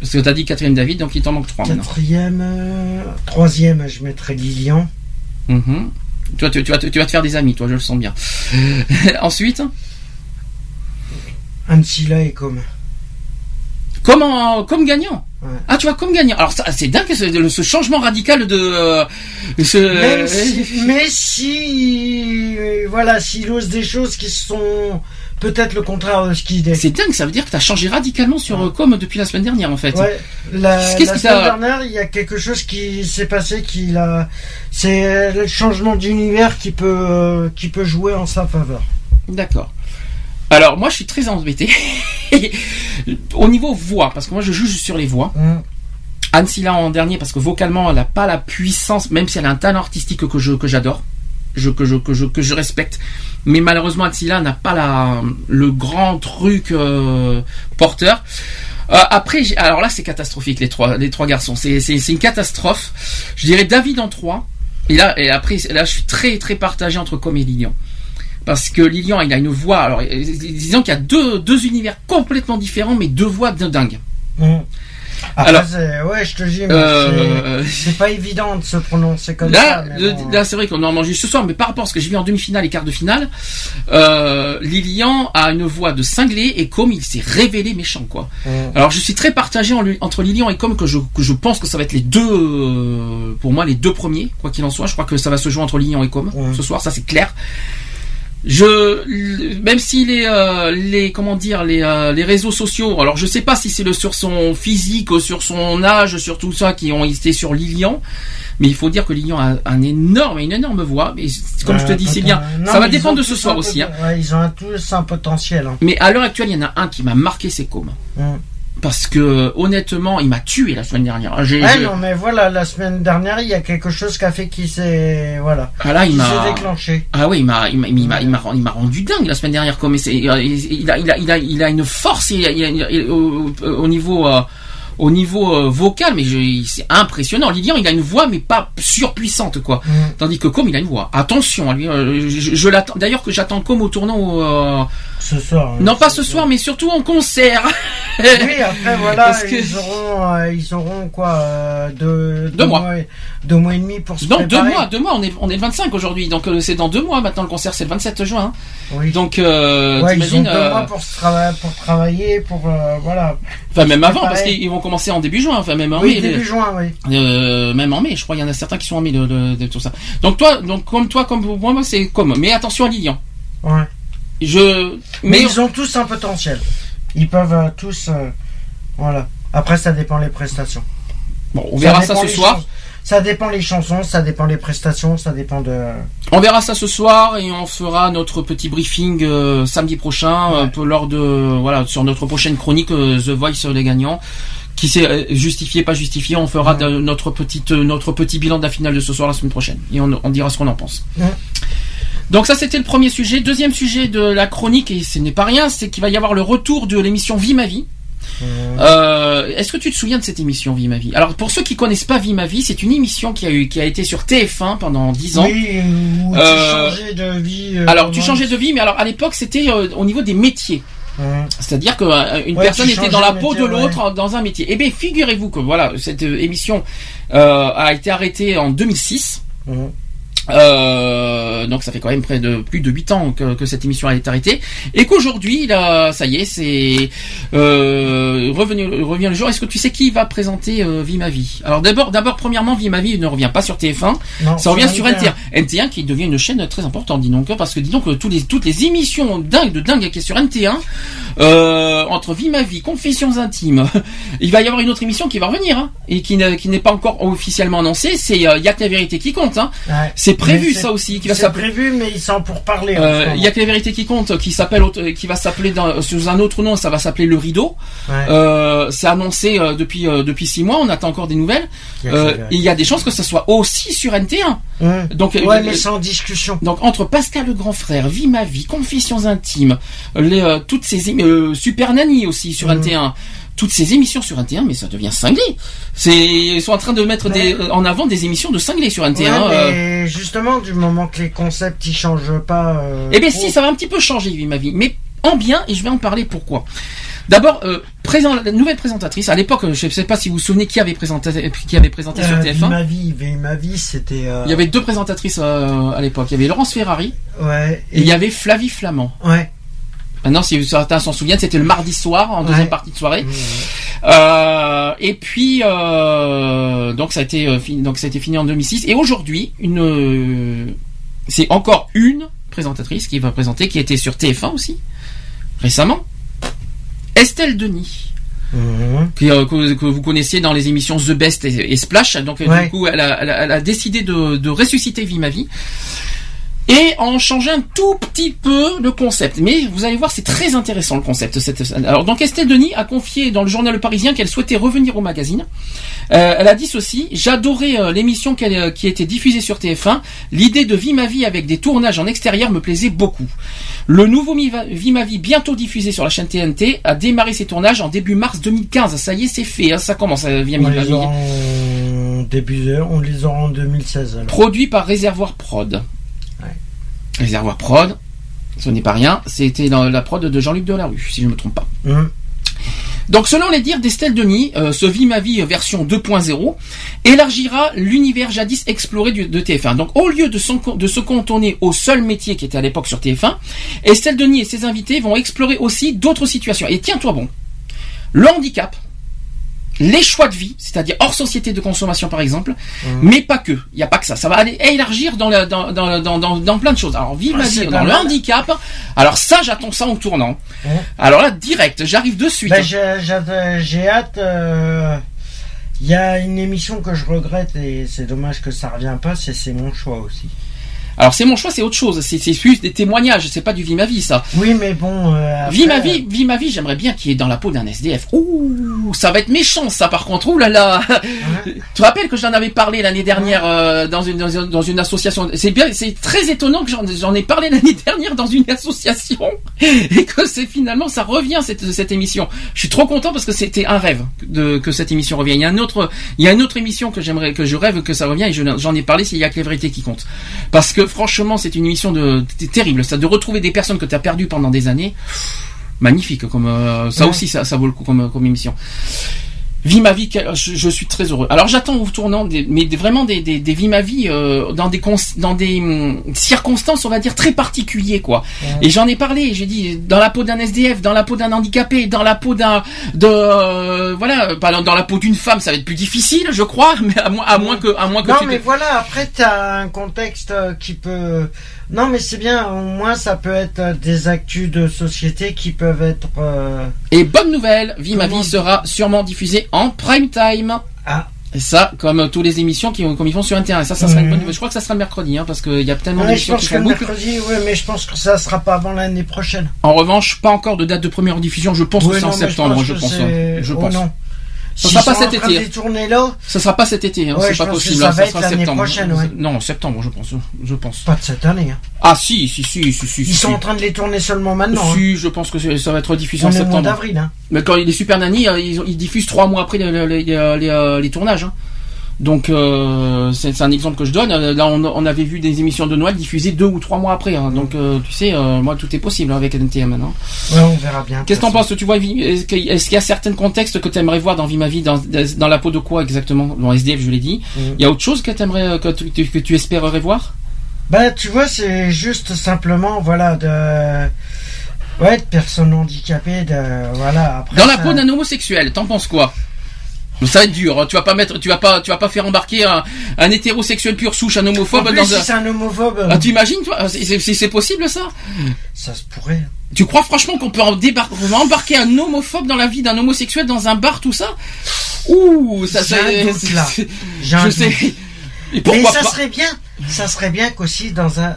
Parce que tu as dit quatrième David, donc il t'en manque trois. Quatrième, euh, troisième, je mettrais Lilian. Mhm. Toi, tu, tu vas te, tu vas te faire des amis, toi, je le sens bien. <laughs> Ensuite, Ansila et Com. Comment, comme gagnant. Ah, tu vois, comme gagnant. Alors, c'est dingue ce, ce changement radical de. euh, ce- Même si, mais si, euh, voilà, s'il ose des choses qui sont peut-être le contraire de ce qu'il dit. C'est dingue, ça veut dire que tu as changé radicalement sur euh, Com depuis la semaine dernière, en fait. Ouais, la, Qu'est-ce la semaine dernière, il y a quelque chose qui s'est passé qui a, c'est le changement d'univers qui peut, euh, qui peut jouer en sa faveur. D'accord. Alors moi je suis très embêté <laughs> au niveau voix parce que moi je juge sur les voix. Anne Silla en dernier parce que vocalement elle n'a pas la puissance même si elle a un talent artistique que je que j'adore, je que je que je que je respecte. Mais malheureusement Anne Silla n'a pas la le grand truc euh, porteur. Euh, après, alors là, c'est catastrophique les trois, les trois garçons. C'est, c'est, c'est une catastrophe. Je dirais David en trois. Et là, et après, là, je suis très, très partagé entre Com et. Parce que Lilian, il a une voix. Alors, euh, disons qu'il y a deux, deux univers complètement différents, mais deux voix de dingue. Après, Alors, ouais, je te dis, euh, c'est pas évident de se prononcer comme Là, ça. mais bon. là c'est vrai qu'on en juste ce soir, mais par rapport à ce que j'ai vu en demi-finale et quart de finale, euh, Lilian a une voix de cinglé et comme il s'est révélé méchant, quoi. Alors je suis très partagé en entre Lilian et Com que je, que je pense que ça va être les deux, euh, pour moi les deux premiers, quoi qu'il en soit. Je crois que ça va se jouer entre Lilian et Com ce soir, ça c'est clair. Je, même si les, euh, les, comment dire, les, euh, les réseaux sociaux, alors je sais pas si c'est le sur son physique, euh, sur son âge, sur tout ça qui ont été sur Lilian, mais il faut dire que Lilian a un énorme, une énorme voix. Mais comme je te Ouais, dis, c'est bien. euh, non, ça va dépendre de ce soir aussi. hein. ouais, ils ont tous un potentiel. hein. Mais à l'heure actuelle, il y en a un qui m'a marqué, c'est Com. Mm. Parce que honnêtement, il m'a tué la semaine dernière. Ouais, non, mais voilà, la semaine dernière, il y a quelque chose qui a fait qu'il s'est, voilà, Ah là, il qui m'a déclenché. Ah oui, il m'a, il m'a, il m'a, il rendu dingue la semaine dernière. Comme c'est, il a, il a, il a, il a, il a une force il a- il a- il a- au, au- au niveau, euh, au niveau euh, vocal, mais je- c'est impressionnant. Lilian, il a une voix, mais pas surpuissante, quoi. Tandis que comme il a une voix. Attention, à lui, euh, je, je l'attends. D'ailleurs que j'attends comme au tournant. euh, Ce soir. hein, non, pas ce soir, mais surtout en concert. Oui, après, <laughs> voilà, Parce que- ils auront, euh, ils auront quoi, euh, deux, Deux mois. Deux mois et demi pour se Non, deux préparer. mois, deux mois, on est, on est le 25 aujourd'hui, donc euh, c'est dans deux mois maintenant le concert, c'est le 27 juin. hein. Oui. Donc, euh, ouais, ils ont deux euh, mois pour, se trava- pour travailler, pour, euh, voilà. Enfin, même avant, parce qu'ils vont commencer en début juin, enfin, même en Oui, mai. début les- juin, oui. Même en mai, je crois, il y en a certains qui sont en mai de, de- de tout ça. Donc, toi, donc, comme toi, comme moi, moi, c'est comme. Mais attention à Lilian. Ouais. Je. Mais, ils ont tous un potentiel. Ils peuvent tous, voilà. Après, ça dépend les prestations. Bon, on verra ça ce soir. Ça dépend les chansons, ça dépend les prestations, ça dépend de. On verra ça ce soir et on fera notre petit briefing euh, samedi prochain euh, pour- lors de voilà sur notre prochaine chronique euh, The Voice euh, les gagnants qui c'est euh, justifié, pas justifié. On fera de- notre petite, euh, notre petit bilan de la finale de ce soir la semaine prochaine et on, on dira ce qu'on en pense. Ouais. Donc ça c'était le premier sujet. Deuxième sujet de la chronique et ce n'est pas rien, c'est qu'il va y avoir le retour de l'émission Vie ma vie. Euh, Est-ce que tu te souviens de cette émission Vie ma vie? Alors pour ceux qui connaissent pas Vie ma vie, c'est une émission qui a eu qui a été sur TF1 pendant 10 ans. Oui, où tu Euh, changeais de vie. euh, alors tu changeais de vie, mais alors à l'époque c'était au niveau des métiers. Hum. C'est-à-dire qu'une Ouais, personne était dans la peau de l'autre dans un métier. Eh bien, figurez-vous que voilà, cette émission euh, a été arrêtée en 2006. Hum. Euh, donc ça fait quand même près de plus de 8 ans que, que cette émission a été arrêtée. Et qu'aujourd'hui là ça y est c'est euh, revenu revient le jour. Est-ce que tu sais qui va présenter euh, Vie ma vie? Alors d'abord d'abord premièrement Vie ma vie ne revient pas sur TF1 Non, ça revient sur sur NT1 NT1 qui devient une chaîne très importante dis donc hein, parce que dis donc euh, tous les toutes les émissions dingues de dingue qui est sur NT1 euh, entre Vie ma vie Confessions intimes <laughs> il va y avoir une autre émission qui va revenir hein, et qui ne- qui n'est pas encore officiellement annoncée c'est euh, y a que la vérité qui compte hein. Ouais. C'est prévu Mais ça aussi, qui va C'est prévu, mais ils sont pour parler. Euh, Il y a que la vérité qui compte, qui s'appelle, qui va s'appeler sous un autre nom, ça va s'appeler le rideau. Ouais. Euh, c'est annoncé euh, depuis euh, depuis six mois, on attend encore des nouvelles. Il y a Euh, y des chances que ça soit aussi sur NT1. Hum. Donc, euh, ouais, euh, mais sans discussion. donc entre Pascal le grand frère, Vie ma vie, Confessions intimes, les, euh, toutes ces euh, Super Nanny aussi sur Mhm. NT1, toutes ces émissions sur NT1, mais ça devient cinglé. C'est ils sont en train de mettre des, euh, en avant des émissions de cinglés sur NT1. Ouais, euh. mais justement, du moment que les concepts ils changent pas. euh, Eh bien si, ça va un petit peu changer, ma vie, mais en bien, et je vais en parler pourquoi? D'abord, euh, présent, la nouvelle présentatrice. À l'époque, je ne sais pas si vous vous souvenez qui avait présenté, qui avait présenté sur Euh, TF1. Vie ma vie, ma vie, c'était. euh, Il y avait deux présentatrices euh, à l'époque. Il y avait Laurence Ferrari Ouais. et il y avait Flavie Flamand. Ouais. Maintenant, si certains s'en souviennent, c'était le mardi soir en deuxième Ouais. partie de soirée. Euh, et puis euh, donc ça a été euh, fini, donc ça a été fini en 2006. Et aujourd'hui, une euh, c'est encore une présentatrice qui va présenter, qui était sur TF1 aussi récemment. Estelle Denis. Qui, euh, que, que vous connaissiez dans les émissions The Best et, et Splash. Donc Ouais. du coup, elle a, elle a- elle a décidé de, de ressusciter Vie ma vie et en changer un tout petit peu le concept. Mais vous allez voir, c'est très intéressant le concept. Cette... Alors donc Estelle Denis a confié dans le journal Le Parisien qu'elle souhaitait revenir au magazine. Euh, elle a dit ceci J'adorais euh, l'émission qu'elle, euh, qui était diffusée sur TF1. L'idée de Vie ma vie avec des tournages en extérieur me plaisait beaucoup. Le nouveau Vie ma vie, bientôt diffusé sur la chaîne TNT, a démarré ses tournages en début mars 2015. Ça y est, c'est fait. hein, ça commence. euh, Vie ma vie. en début on les aura en 2016 alors. Produit par Réservoir Prod. Réservoir Prod, ce n'est pas rien. C'était dans la prod de Jean-Luc Delarue, si je ne me trompe pas. Hum. Donc selon les dires d'Estelle Denis, euh, ce Vie ma vie version 2.0 élargira l'univers jadis exploré du- de TF1. Donc au lieu de, son- de se contourner au seul métier qui était à l'époque sur TF1, Estelle Denis et ses invités vont explorer aussi d'autres situations. Et tiens-toi bon, le handicap, les choix de vie, c'est-à-dire hors société de consommation par exemple, mais pas que. Il n'y a pas que ça. Ça va aller élargir dans, la- dans, dans, dans, dans, dans plein de choses. Alors Vie Ah, dans le handicap. Alors ça, j'attends ça en tournant. Ouais. Alors là, direct, j'arrive de suite. Ben, j'ai- hâte. euh, Il y a une émission que je regrette et c'est dommage que ça revient pas, c'est c'est mon choix aussi. Alors c'est mon choix, c'est autre chose. C'est plus des témoignages. C'est pas du vie ma vie ça. Oui, mais bon. euh, Vie ma après, vie, vie ma vie. J'aimerais bien qu'il est dans la peau d'un SDF. Ouh, ça va être méchant ça par contre. Ouh là là. <laughs> Tu te rappelles que j'en avais parlé l'année dernière euh, dans une dans une, dans une association? C'est bien, c'est très étonnant que j'en ai parlé <laughs> l'année dernière dans une association <laughs> et que c'est finalement ça revient cette cette émission. Je suis trop content parce que c'était un rêve de que cette émission revienne. Il y a une autre il y a une autre émission que j'aimerais que je rêve que ça revienne et je- j'en ai parlé. C'est il y a que les vérités qui comptent parce que franchement c'est une émission de terrible. Ça de retrouver des personnes que tu as perdues pendant des années. Magnifique comme euh, ça Ouais. aussi ça, ça vaut le coup comme comme émission. Vie ma vie, je, je suis très heureux. Alors j'attends au tournant, des, mais vraiment des, des, des Vie ma vie euh, dans des dans des hum, circonstances, on va dire très particuliers quoi. Et j'en ai parlé, j'ai dit dans la peau d'un SDF, dans la peau d'un handicapé, dans la peau d'un de euh, voilà, dans, dans la peau d'une femme, ça va être plus difficile, je crois, <laughs> mais à moins à moins que à moins que Non, tu mais voilà, après, t'as un contexte euh, qui peut. Non, mais c'est bien, au moins, ça peut être euh, des actus de société qui peuvent être. euh, Et bonne nouvelle, Vie ma vie sera sûrement diffusée en prime time. Ah. Et ça, comme euh, toutes les émissions qui, comme ils font sur Internet. Ça, ça sera une Mhm. bonne nouvelle. Je crois que ça sera le mercredi, hein, parce qu'il y a tellement Ouais, je d'émissions pense qui que le mercredi, oui, mais je pense que ça sera pas avant l'année prochaine. En revanche, pas encore de date de première diffusion. Je pense que c'est en septembre, je que pense. c'est- Je oh pense. non. Ça sera pas cet été. tourner là, Ça sera pas cet été, hein, Ouais, c'est pas possible. ça hein, va sera septembre. prochaine, ouais. Non, septembre, je pense. Je pense. pas de cette année. hein. Ah si, si, si, si, si. Ils si. sont en train de les tourner seulement maintenant. hein. Si, je pense que ça va être diffusé On en est au mois septembre. d'avril. Hein. Mais quand les Super Nanny, euh, ils, diffusent trois mois après les, les, les, les- les tournages. Hein. Donc euh, c'est un exemple que je donne. Euh, Là, on, on avait vu des émissions de Noël diffusées deux ou trois mois après. hein. Donc euh, tu sais, euh, moi tout est possible hein, avec NTM maintenant. Ouais, on verra bien. Qu'est-ce que t'en penses Tu vois, est-ce qu'il y a certains contextes que tu aimerais voir dans Vie ma vie, dans, dans la peau de quoi exactement? Dans SDF, je l'ai dit. Mhm. Il y a autre chose que t'aimerais, que tu, que tu espérerais voir? Bah, tu vois, c'est juste simplement, voilà, de. Ouais, de personnes handicapées, de. Voilà. Après, Dans la peau d'un homosexuel, t'en penses quoi? Ça va être dur. hein. Tu vas pas mettre, tu vas pas, tu vas pas faire embarquer un, un hétérosexuel pur souche, un En homophobe plus, dans si un. c'est un homophobe. Ah, tu imagines, toi? C'est- C'est possible ça? Ça se pourrait. Tu crois franchement qu'on peut en embarquer un homophobe dans la vie d'un homosexuel dans un bar, tout ça? Ouh, ça J'ai ça- un doute, c'est- là. Je sais. <laughs> Et Mais ça pas? serait bien, ça serait bien qu'aussi dans un,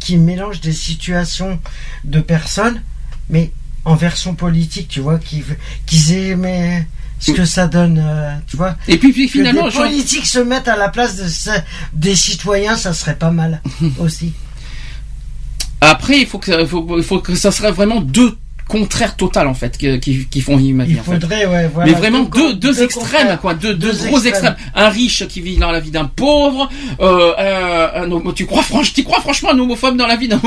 qui mélange des situations de personnes, mais en version politique, tu vois, qui qu'ils aient mais ce que ça donne, euh, tu vois. Et puis, puis Que finalement, des je- politiques se mettent à la place de ce- des citoyens, ça serait pas mal <laughs> aussi. Après, il faut que, faut que ça serait vraiment deux contraires totales en fait que- qui, qui font vie. Il en fait. faudrait, ouais, voilà. Mais vraiment deux, deux, deux extrêmes, quoi, deux, deux, Deux gros extrêmes. extrêmes. Un riche qui vit dans la vie d'un pauvre, euh, un, un homo- tu crois franchement, tu crois franchement un homophobe dans la vie d'un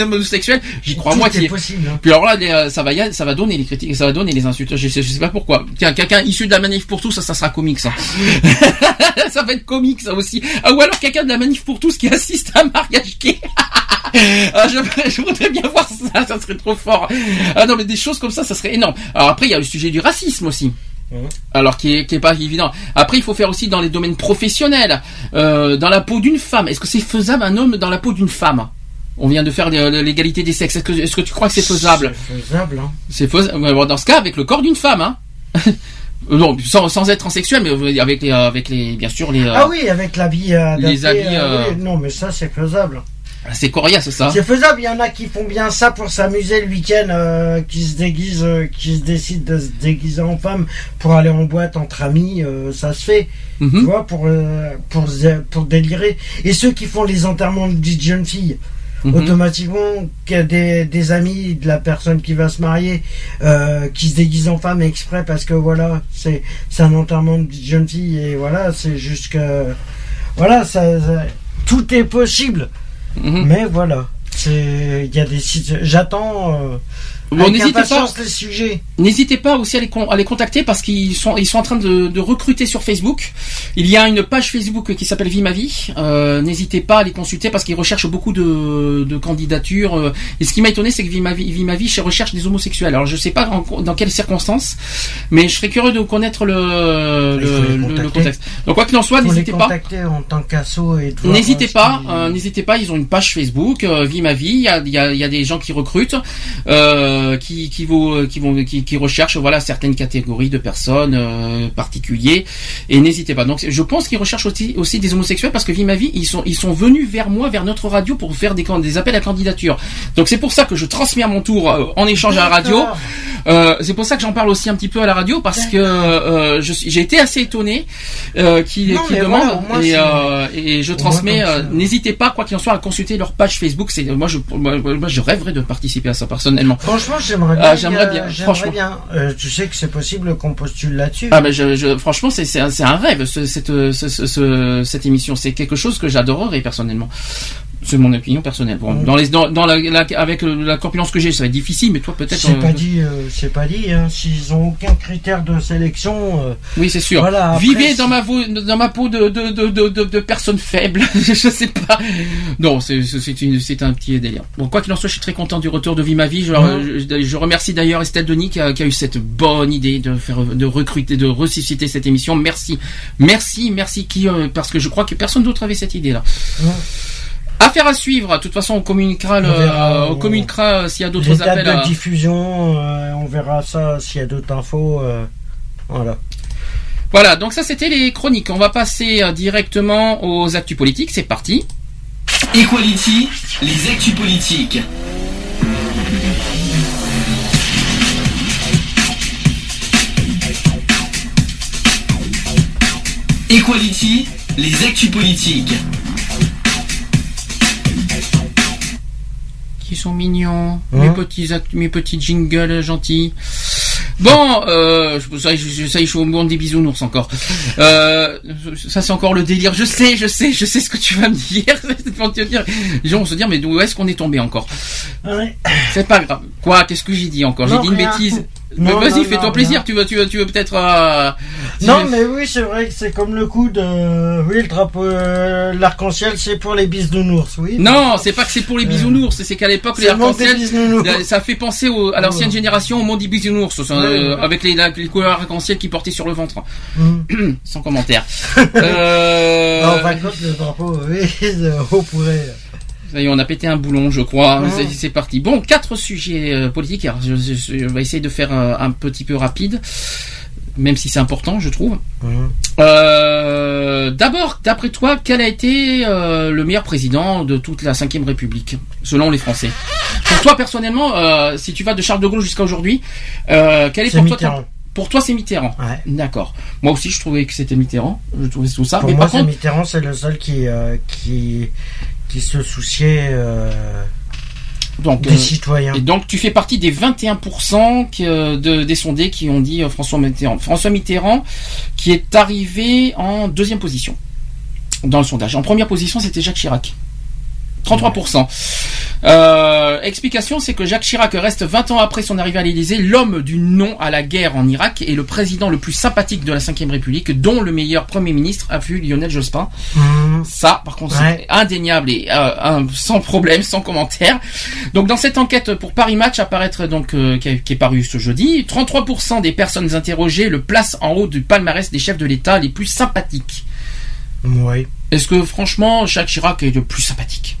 homosexuel? J'y crois Tout moitié. est possible. hein. Puis alors là, euh, ça va, ça va donner les critiques, ça va donner les insultes. Je sais, je sais pas pourquoi. Tiens, quelqu'un issu de la manif pour tous, ça, ça sera comique, ça. <laughs> ça va être comique, ça aussi. Ah, ou alors quelqu'un de la manif pour tous qui assiste à un mariage gay. <laughs> Ah, je, je voudrais bien voir ça, ça serait trop fort. <laughs> Ah non, mais des choses comme ça, ça serait énorme. Alors après, il y a le sujet du racisme aussi. Alors qui est, qui est pas évident. Après, il faut faire aussi dans les domaines professionnels, euh, dans la peau d'une femme. Est-ce que c'est faisable un homme dans la peau d'une femme? On vient de faire l'é- l'égalité des sexes. Est-ce que, est-ce que tu crois que c'est faisable? C'est faisable, hein. C'est faisable. Dans ce cas, avec le corps d'une femme, hein. Euh, <laughs> non, sans, sans être transsexuel, mais avec les, euh, avec les, bien sûr les. euh, Ah oui, avec l'habit. euh, les adapté, habits, euh, euh, oui, non, mais ça, c'est faisable. C'est coriace ça. C'est faisable, il y en a qui font bien ça pour s'amuser le week-end, euh, qui se déguisent, euh, qui se décident de se déguiser en femme pour aller en boîte entre amis, euh, ça se fait, Mhm. tu vois, pour, pour, pour délirer. Et ceux qui font les enterrements de petites jeunes filles, Mhm. automatiquement, qu'il y a des, des amis de la personne qui va se marier, qui se déguisent en femme exprès parce que voilà, c'est un enterrement de petite jeune fille et voilà, c'est juste que, voilà, ça, ça- tout est possible. Mhm. Mais voilà, c'est il y a des sites. J'attends. Bon, n'hésitez pas. impatience les sujets. N'hésitez pas aussi à les, con- à les contacter parce qu'ils sont, ils sont en train de, de recruter sur Facebook. Il y a une page Facebook qui s'appelle Vie ma vie. Euh, N'hésitez pas à les consulter parce qu'ils recherchent beaucoup de, de candidatures. euh. Et ce qui m'a étonné, c'est que Vie ma vie, Vie ma vie recherche des homosexuels. Alors je sais pas en- dans quelles circonstances, mais je serais curieux de connaître le, le, le- contexte. Donc quoi qu'il en soit, n'hésitez pas. en tant qu'asso et N'hésitez pas, euh, n'hésitez pas. Ils ont une page Facebook, euh, Vie ma vie. Il y a, y, a, y a des gens qui recrutent, euh, qui qui vont qui vont qui, qui recherchent voilà certaines catégories de personnes euh, particuliers. Et n'hésitez pas. Donc je pense qu'ils recherchent aussi aussi des homosexuels parce que Vie ma vie ils sont ils sont venus vers moi vers notre radio pour faire des des appels à candidature. Donc c'est pour ça que je transmets à mon tour euh, en échange à la radio. Euh, c'est pour ça que j'en parle aussi un petit peu à la radio parce que euh, j'ai été assez étonné euh, qu'ils mais demandent voilà, et, euh, et je transmets. euh, N'hésitez pas quoi qu'il en soit à consulter leur page Facebook. C'est moi je moi, moi, je rêverais de participer à ça personnellement. Franchement, j'aimerais bien. Ah, j'aimerais bien, euh, franchement. J'aimerais bien. Euh, tu sais que c'est possible qu'on postule là-dessus. Ah je, je- franchement c'est un, un rêve ce- cette ce- ce- ce- cette émission c'est quelque chose que j'adorerais personnellement c'est mon opinion personnelle bon dans les dans, dans la, la- avec le- la corpulence que j'ai ça va être difficile mais toi peut-être c'est euh, pas dit, euh, c'est pas dit. Hein. S'ils ont aucun critère de sélection, euh, Oui, c'est sûr. Voilà, après, Vivez dans ma, vo- dans ma peau de, de, de, de, de, personne faible. <laughs> je sais pas. Non, c'est un petit délire. Bon, quoi qu'il en soit, je suis très content du retour de Vie ma vie. Je, je, je remercie d'ailleurs Estelle Denis qui a, qui a eu cette bonne idée de faire, de recruter, de ressusciter cette émission. Merci, merci, merci qui, euh, parce que je crois que personne d'autre avait cette idée-là. Ouais. Affaire à suivre. De toute façon, on communiquera, le, On verra, on on- communiquera euh, s'il y a les d'autres dates appels. de à- diffusion, euh, on verra ça s'il y a d'autres infos. euh, voilà. Voilà, donc ça c'était les chroniques. On va passer euh, directement aux actus politiques. C'est parti. Equality, les actus politiques. Equality, les actus politiques. Qui sont mignons, Hein mes petits act- mes petits jingles gentils. Bon, euh, ça, je, je, ça, je suis au monde des bisounours encore. Euh, ça c'est encore le délire. Je sais, je sais, je sais ce que tu vas me dire. <laughs> Pour te dire, les gens vont se dire mais d'où est-ce qu'on est tombé encore? Ouais. C'est pas grave. Quoi? Qu'est-ce que j'ai dit encore? J'ai dit une rien. bêtise. Mais Vas-y, non, fais-toi plaisir. Tu veux, tu veux, tu veux peut-être. euh, Non, mais oui, c'est vrai que c'est comme le coup de. Oui, le drapeau, euh, l'arc-en-ciel, c'est pour les bisounours, oui. Non, c'est pas que c'est pour les bisounours, c'est qu'à l'époque les euh, ça fait penser au- à l'ancienne génération au monde des bisounours, euh, avec les, la- les couleurs arc-en-ciel qui portaient sur le ventre. Mm. <clears throat> Sans commentaire. <laughs> euh, Non, par contre, le drapeau, oui, <laughs> on pourrait. Ça y est, on a pété un boulon, je crois. Ouais. C'est- parti. Bon, quatre sujets euh, politiques. Alors, je, je- je vais essayer de faire euh, un petit peu rapide, même si c'est important, je trouve. Mm. Euh, D'abord, d'après toi, quel a été le meilleur président de toute la Ve République, selon les Français? Pour toi, personnellement, si tu vas de Charles de Gaulle jusqu'à aujourd'hui, quel est, C'est pour toi Mitterrand. ton- Pour toi, c'est Mitterrand. Ouais. D'accord. Moi aussi, je trouvais que c'était Mitterrand. Je trouvais tout ça. Pour Mais moi, par contre, Mitterrand, c'est le seul qui, qui, qui se souciait euh, donc, des euh, citoyens. et donc, tu fais partie des 21% qui, euh, de, des sondés qui ont dit euh, François Mitterrand. François Mitterrand, qui est arrivé en deuxième position dans le sondage. En première position, c'était Jacques Chirac. 33%. Euh, explication, c'est que Jacques Chirac reste 20 ans après son arrivée à l'Élysée, l'homme du non à la guerre en Irak et le président le plus sympathique de la Ve République, dont le meilleur Premier ministre a vu Lionel Jospin. Mm. Ça, par contre, Ouais. c'est indéniable et euh, un- sans problème, sans commentaire. Donc, dans cette enquête pour Paris Match, apparaître donc euh, qui, est, qui est paru ce jeudi, 33% des personnes interrogées le placent en haut du palmarès des chefs de l'État les plus sympathiques. Oui. Est-ce que franchement, Jacques Chirac est le plus sympathique?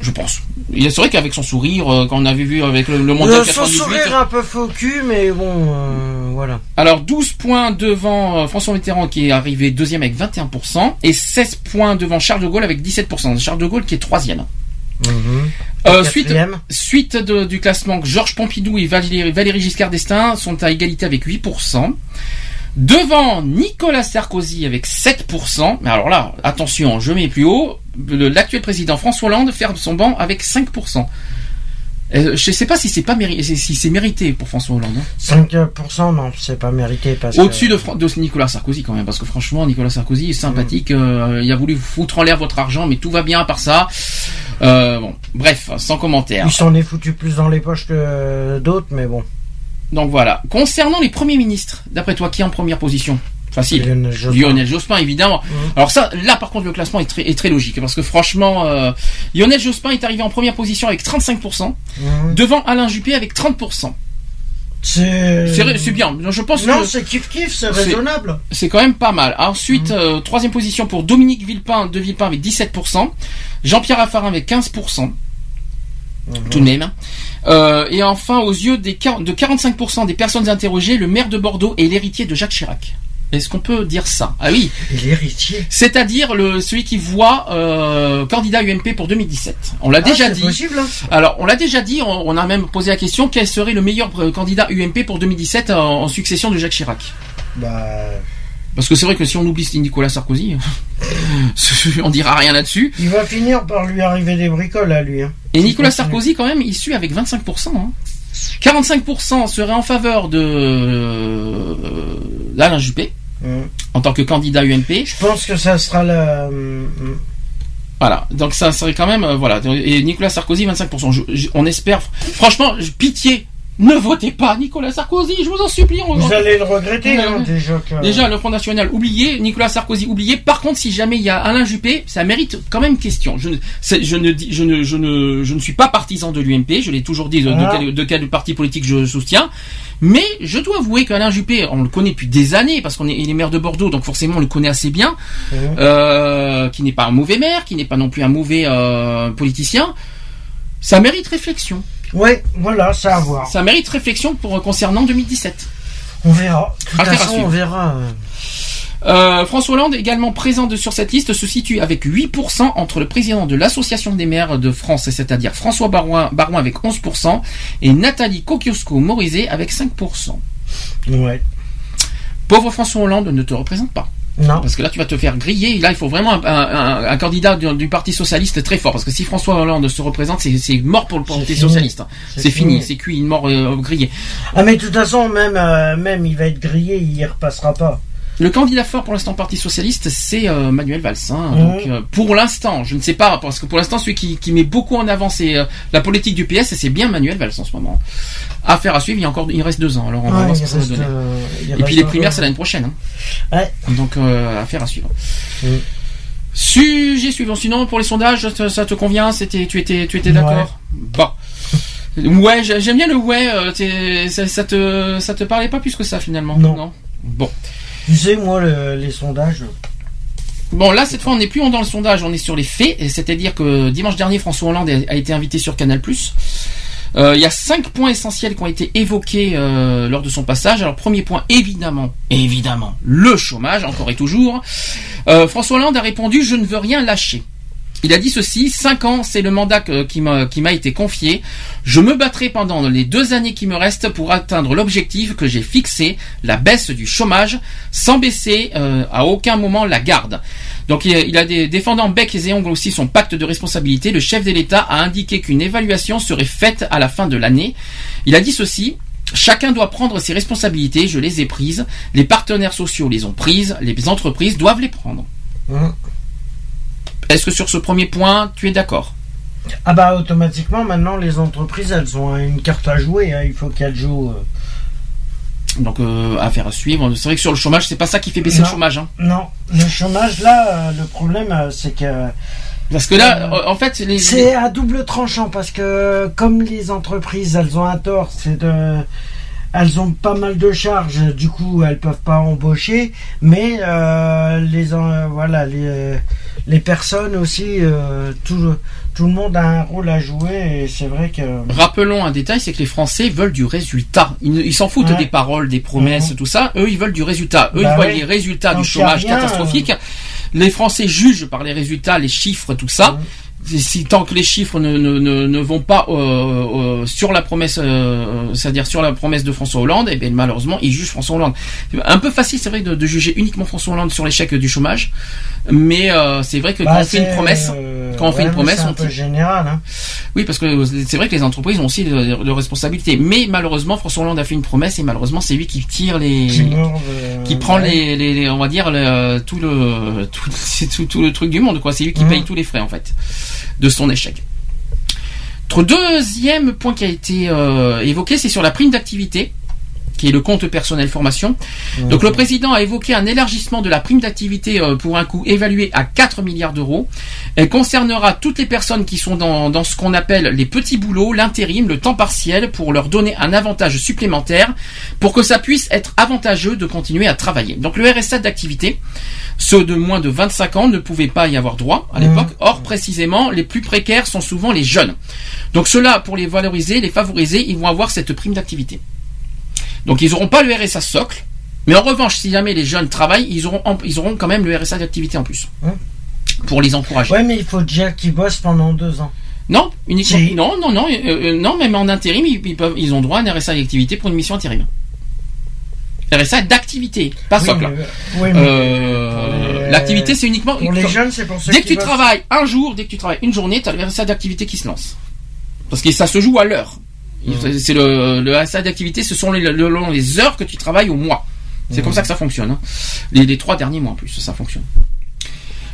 Je pense. Il est c'est vrai qu'avec son sourire, euh, quand on avait vu avec le, le mondial Euh, son 98, sourire un peu faux cul, mais bon, euh, voilà. alors 12 points devant François Mitterrand qui est arrivé deuxième avec 21% et 16 points devant Charles de Gaulle avec 17%. Charles de Gaulle qui est troisième. Mhm. Euh, suite quatrième suite de- du classement, Georges Pompidou et Valéry Giscard d'Estaing sont à égalité avec 8%. Devant Nicolas Sarkozy avec 7%. Mais alors là, attention, je mets plus haut. L'actuel président François Hollande ferme son banc avec 5%. Euh, je sais pas si c'est pas méri- si si c'est mérité pour François Hollande. hein. 5%, non, c'est pas mérité parce Au-dessus que... de, Fran- de Nicolas Sarkozy quand même, parce que franchement Nicolas Sarkozy est sympathique. euh, il a voulu foutre en l'air votre argent, mais tout va bien à part ça. Euh, bon, bref, sans commentaire. Il s'en est foutu plus dans les poches que d'autres, mais bon. Donc voilà. Concernant les premiers ministres, d'après toi, qui est en première position? Facile. Lionel Jospin. Lionel Jospin, évidemment. Mhm. Alors ça, là par contre, le classement est très, est très logique, parce que franchement, euh, Lionel Jospin est arrivé en première position avec 35%, Mhm. devant Alain Juppé avec 30%. C'est... Bien. Je pense Non, c'est kiff-kiff, c'est C'est- raisonnable. c'est quand même pas mal. Ensuite, euh, troisième position pour Dominique Villepin, de Villepin avec 17%, Jean-Pierre Raffarin avec 15%. Mhm. tout de même. Euh, et enfin, aux yeux des, de 45% des personnes interrogées, le maire de Bordeaux est l'héritier de Jacques Chirac. Est-ce qu'on peut dire ça? Ah oui, l'héritier? c'est-à-dire le celui qui voit euh, candidat UMP pour 2017. On l'a déjà Ah, c'est dit. possible, hein. Alors, on l'a déjà dit. On, on a même posé la question quel serait le meilleur euh, candidat UMP pour 2017 en, en succession de Jacques Chirac? Bah... Parce que c'est vrai que si on oublie Nicolas Sarkozy, <laughs> on dira rien là-dessus. Il va finir par lui arriver des bricoles à lui. Hein. Et Nicolas. Sarkozy, quand même, il suit avec 25%. Hein. 45% serait en faveur de euh, d'Alain Juppé Mhm. en tant que candidat UMP. Je pense que ça sera la... hum, Voilà, donc ça serait quand même euh, voilà. Et Nicolas Sarkozy 25%. Je- je- on espère, franchement, pitié, ne votez pas Nicolas Sarkozy, je vous en supplie. on- Vous allez le regretter, Ouais, hein, déjà que... Déjà, le Front National oublié, Nicolas Sarkozy oublié. Par contre, si jamais il y a Alain Juppé, ça mérite quand même question. Je ne, je ne, je ne, je ne, je ne suis pas partisan de l'UMP. Je l'ai toujours dit de, de quel, de quel parti politique je soutiens. Mais je dois avouer qu'Alain Juppé, on le connaît depuis des années parce qu'on est, il est maire de Bordeaux, donc forcément on le connaît assez bien. Euh, qui n'est pas un mauvais maire, qui n'est pas non plus un mauvais euh, politicien. Ça mérite réflexion. Ouais, voilà, ça à voir. Ça mérite réflexion pour concernant 2017. On verra. De toute façon, on verra. euh. Euh, François Hollande, également présent de- sur cette liste, se situe avec 8% entre le président de l'Association des maires de France, c'est-à-dire François Barouin, Barouin avec 11%, et Nathalie Kosciusko-Morizet avec 5%. Ouais. Pauvre François Hollande ne te représente pas. Non. Parce que là, tu vas te faire griller. Là, il faut vraiment un, un- un candidat du, du Parti socialiste très fort. Parce que si François Hollande se représente, c'est mort pour le Parti socialiste. C'est fini. c'est cuit, une mort euh, grillée. Ah mais de toute façon, même, euh, même il va être grillé, il y repassera pas. Le candidat fort pour l'instant Parti socialiste, c'est euh, Manuel Valls. hein. Mhm. Donc, euh, pour l'instant, je ne sais pas, parce que pour l'instant, celui qui, qui met beaucoup en avant, c'est euh, la politique du PS, et c'est bien Manuel Valls en ce moment. Affaire à suivre, il y a encore, il reste deux ans. Alors on va Ouais, voir ce que ça va donner. et puis les primaires, c'est l'année prochaine. hein. Ouais. Donc affaire à suivre. Mm. Sujet suivant. Sinon, pour les sondages, ça, ça te convient? C'était, tu étais, tu étais d'accord? Bon. <laughs> Ouais, j'ai- j'aime bien le ouais. ça, ça te, ça te parlait pas plus que ça finalement. Non? Bon. Tu sais, moi, le- les sondages. Bon, là, cette fois, on n'est plus dans le sondage, on est sur les faits. C'est-à-dire que dimanche dernier, François Hollande a a été invité sur Canal+. Euh, Il y a cinq points essentiels qui ont été évoqués euh, lors de son passage. Alors, premier point, évidemment, évidemment, le chômage, encore et toujours. Euh, François Hollande a répondu « Je ne veux rien lâcher ». Il a dit ceci, cinq ans, c'est le mandat qui m'a été confié. Je me battrai pendant les deux années qui me restent pour atteindre l'objectif que j'ai fixé, la baisse du chômage, sans baisser euh, à aucun moment la garde. Donc il a, il a des, défendant bec et ongles aussi son pacte de responsabilité, le chef de l'État a indiqué qu'une évaluation serait faite à la fin de l'année. Il a dit ceci, Chacun doit prendre ses responsabilités, je les ai prises, les partenaires sociaux les ont prises, les entreprises doivent les prendre. Hein. Est-ce que sur ce premier point, tu es d'accord Ah bah automatiquement maintenant les entreprises elles ont une carte à jouer, hein, il faut qu'elles jouent. euh. Donc euh, affaire à suivre. C'est vrai que sur le chômage, c'est pas ça qui fait baisser Non. le chômage. hein. Non, le chômage là, euh, le problème euh, c'est que Parce que là, en fait, les, c'est à double tranchant parce que comme les entreprises elles ont un tort, c'est de elles ont pas mal de charges, du coup elles peuvent pas embaucher, mais les voilà les les personnes aussi, euh, tout le- tout le monde a un rôle à jouer et c'est vrai que Rappelons un détail, c'est que les Français veulent du résultat. Ils s'en foutent Ouais. des paroles, des promesses, Mhm. tout ça. Eux, ils veulent du résultat. Eux, Bah ils voient oui. les résultats du chômage rien, catastrophique. Les Français jugent par les résultats, les chiffres, tout ça. Et Si tant que les chiffres ne, ne, ne, ne vont pas euh, euh, sur la promesse, euh, c'est-à-dire sur la promesse de François Hollande, et bien malheureusement, ils jugent François Hollande. Un peu facile, c'est vrai, de, de juger uniquement François Hollande sur l'échec du chômage, mais euh, c'est vrai que Bah, quand on fait une promesse, quand on fait une promesse, c'est un peu général. Hein. Oui, parce que c'est vrai que les entreprises ont aussi de, de responsabilités. Mais malheureusement, François Hollande a fait une promesse et malheureusement, c'est lui qui tire les, Qui prend ouais. les, les, les- on va dire le, tout le, tout, <laughs> c'est tout, tout le truc du monde, quoi. C'est lui qui Mhm. paye tous les frais en fait de son échec. Notre deuxième point qui a été euh, évoqué, c'est sur la prime d'activité qui est le compte personnel formation. Donc le président a évoqué un élargissement de la prime d'activité euh, pour un coût évalué à 4 milliards d'euros. Elle concernera toutes les personnes qui sont dans, dans ce qu'on appelle les petits boulots, l'intérim, le temps partiel, pour leur donner un avantage supplémentaire, pour que ça puisse être avantageux de continuer à travailler. Donc le RSA d'activité, ceux de moins de 25 ans ne pouvaient pas y avoir droit à l'époque. Or, précisément, les plus précaires sont souvent les jeunes. Donc ceux-là, pour les valoriser, les favoriser, ils vont avoir cette prime d'activité. Donc ils n'auront pas le RSA socle, mais en revanche, si jamais les jeunes travaillent, ils auront, ils auront quand même le RSA d'activité en plus. Hein Pour les encourager. Ouais, mais il faut déjà qu'ils bossent pendant deux ans. Non, uniquement. Si. Non, non, non, euh, euh, non, même en intérim, ils, ils peuvent, ils ont droit à un RSA d'activité pour une mission intérim. RSA d'activité, pas Oui, socle. oui, Euh, les- L'activité, c'est uniquement. Pour les jeunes, c'est pour ceux Dès que tu bossent. travailles un jour, dès que tu travailles une journée, tu as le RSA d'activité qui se lance. Parce que ça se joue à l'heure. Il- C'est le, le d'activité, ce sont les, le- le- les heures que tu travailles au mois. C'est comme ça que ça fonctionne. hein. Les, les trois derniers mois en plus, ça fonctionne.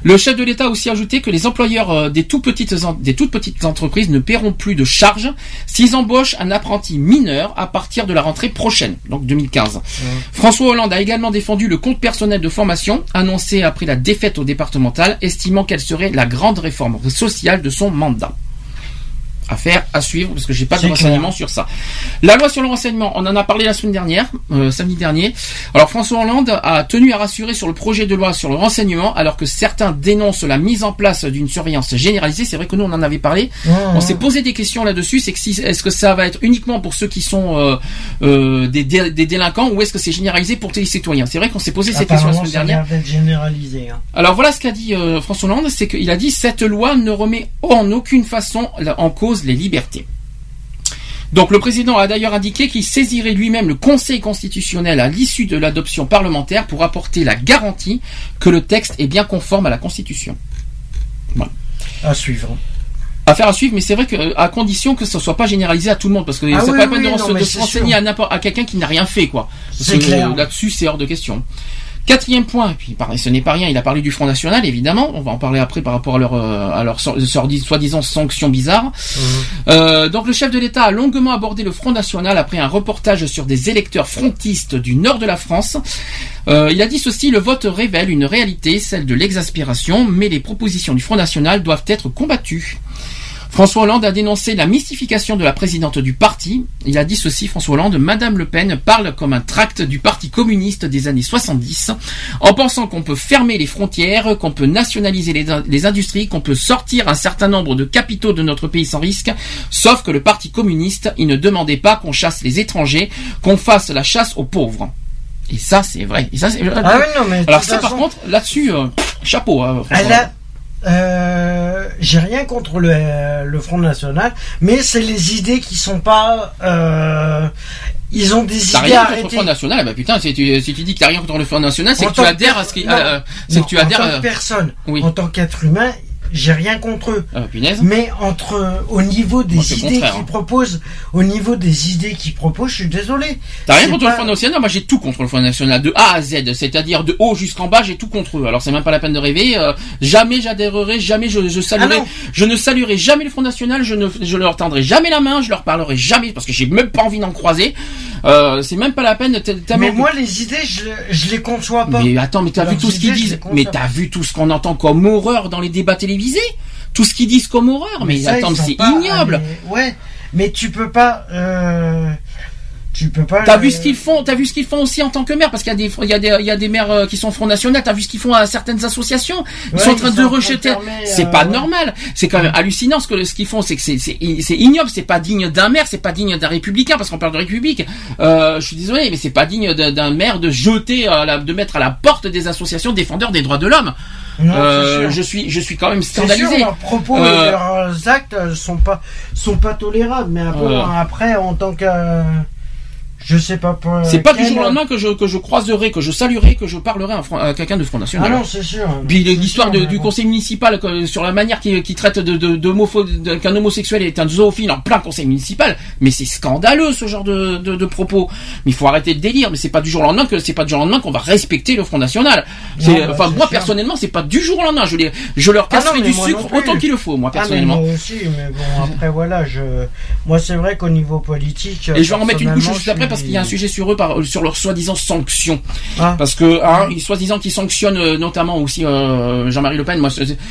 Le chef de l'État a aussi ajouté que les employeurs euh, des, tout petites, des toutes petites entreprises ne paieront plus de charges s'ils embauchent un apprenti mineur à partir de la rentrée prochaine, donc 2015. François Hollande a également défendu le compte personnel de formation, annoncé après la défaite au départemental, estimant qu'elle serait la grande réforme sociale de son mandat. Affaire à suivre, parce que j'ai pas de renseignements sur ça. La loi sur le renseignement, on en a parlé la semaine dernière, euh, samedi dernier. Alors François Hollande a tenu à rassurer sur le projet de loi sur le renseignement, alors que certains dénoncent la mise en place d'une surveillance généralisée. C'est vrai que nous on en avait parlé. On s'est posé des questions là-dessus. C'est que si, est-ce que ça va être uniquement pour ceux qui sont euh, euh, des, dé- des délinquants ou est-ce que c'est généralisé pour tous les citoyens? C'est vrai qu'on s'est posé ces questions la semaine dernière. généralisé. hein. Alors voilà ce qu'a dit François Hollande, c'est qu'il a dit cette loi ne remet en aucune façon en cause les libertés. Donc le président a d'ailleurs indiqué qu'il saisirait lui-même le Conseil constitutionnel à l'issue de l'adoption parlementaire pour apporter la garantie que le texte est bien conforme à la Constitution. Voilà. À suivre. Affaire à suivre, mais c'est vrai que euh, à condition que ce soit pas généralisé à tout le monde, parce que Ah c'est oui, pas la peine oui, de, non, se renseigner sûr. à n'importe à quelqu'un qui n'a rien fait, quoi. Parce que, Là-dessus, c'est hors de question. Quatrième point, et puis pareil, ce n'est pas rien, il a parlé du Front National, évidemment, on va en parler après par rapport à leur, euh, à leur soi-disant sanctions bizarres. Euh, donc le chef de l'État a longuement abordé le Front National après un reportage sur des électeurs frontistes du nord de la France. Euh, il a dit ceci, le vote révèle une réalité, celle de l'exaspération, mais les propositions du Front National doivent être combattues. François Hollande a dénoncé la mystification de la présidente du parti. Il a dit ceci, François Hollande, Madame Le Pen parle comme un tract du parti communiste des années 70, en pensant qu'on peut fermer les frontières, qu'on peut nationaliser les, in- les industries, qu'on peut sortir un certain nombre de capitaux de notre pays sans risque, sauf que le parti communiste, il ne demandait pas qu'on chasse les étrangers, qu'on fasse la chasse aux pauvres. Et ça, c'est vrai. Et ça, c'est- Ah oui, non, mais Alors ça, par contre, là-dessus, euh, chapeau. hein, François Elle a. Euh, J'ai rien contre le, le Front National, mais c'est les idées qui sont pas. euh, ils ont des idées rien contre le arrêtées. Front National, bah putain, si tu, si tu dis que t'as rien contre le Front National, c'est En que tu adhères à ce qui, euh, c'est que tu en adhères. tant que personne, Oui. en tant qu'être humain, j'ai rien contre eux. Ah, punaise. Mais entre au niveau des Moi, idées qu'ils hein. proposent, au niveau des idées qu'ils proposent, je suis désolé. T'as rien contre pas- le Front National? Moi j'ai tout contre le Front National, de A à Z, c'est-à-dire de haut jusqu'en bas, j'ai tout contre eux. Alors c'est même pas la peine de rêver. euh, jamais j'adhérerai, jamais je, je saluerai, Ah non. je ne saluerai jamais le Front National, je ne, je leur tendrai jamais la main, je leur parlerai jamais parce que j'ai même pas envie d'en croiser. Euh, c'est même pas la peine. tellement Mais moi, les idées, je, je les conçois pas. Mais attends, mais t'as vu tout ce qu'ils disent? Mais t'as vu tout ce qu'on entend comme horreur dans les débats Tout ce qu'ils disent comme horreur Mais, ça, attends, mais c'est ignoble allés- Ouais, mais tu peux pas. Euh, tu peux pas. T'as euh, vu ce qu'ils font T'as vu ce qu'ils font aussi en tant que maire Parce qu'il y a des, il y a des, il y a des maires euh, qui sont Front National. T'as vu ce qu'ils font à certaines associations Ils Ouais, sont en train de rejeter. fermer, C'est euh, pas ouais. normal. C'est quand même hallucinant ce que ce qu'ils font. C'est que c'est c'est ignoble. C'est pas digne d'un maire. C'est pas digne d'un républicain parce qu'on parle de république. Euh, je suis désolé, mais c'est pas digne d'un maire de jeter, de mettre à la porte des associations défendeurs des droits de l'homme. Non, Euh, je suis, je suis quand même C'est sûr, scandalisé. leurs propos Euh, et leurs actes euh, sont pas sont pas tolérables. Mais après, Euh. après en tant que je sais pas. C'est pas du jour au lendemain que je, que je croiserai, que je saluerai, que je parlerai à, quelqu'un de Front Ah National. non, c'est sûr. Puis l'histoire du conseil municipal que- sur la manière qui, qui traite de, de, de- qu'un homosexuel est un zoophile en plein conseil municipal, mais c'est scandaleux ce genre de, de, de propos. Mais il faut arrêter de délire. Mais c'est pas du jour au lendemain que c'est pas du jour au lendemain qu'on va respecter le Front National. Bah, enfin moi sûr. personnellement c'est pas du jour au lendemain. Je les, je leur Ah casserai mais du sucre autant qu'il le faut moi Ah, mais personnellement. moi aussi, mais bon après voilà, je moi c'est vrai qu'au niveau politique. Et je vais en remettre une couche juste après parce qu'il y a un sujet sur eux, par, sur leur soi-disant sanctions. Ah. Parce que, hein, ils soi-disant qu'ils sanctionnent euh, notamment aussi euh, Jean-Marie Le Pen. Moi,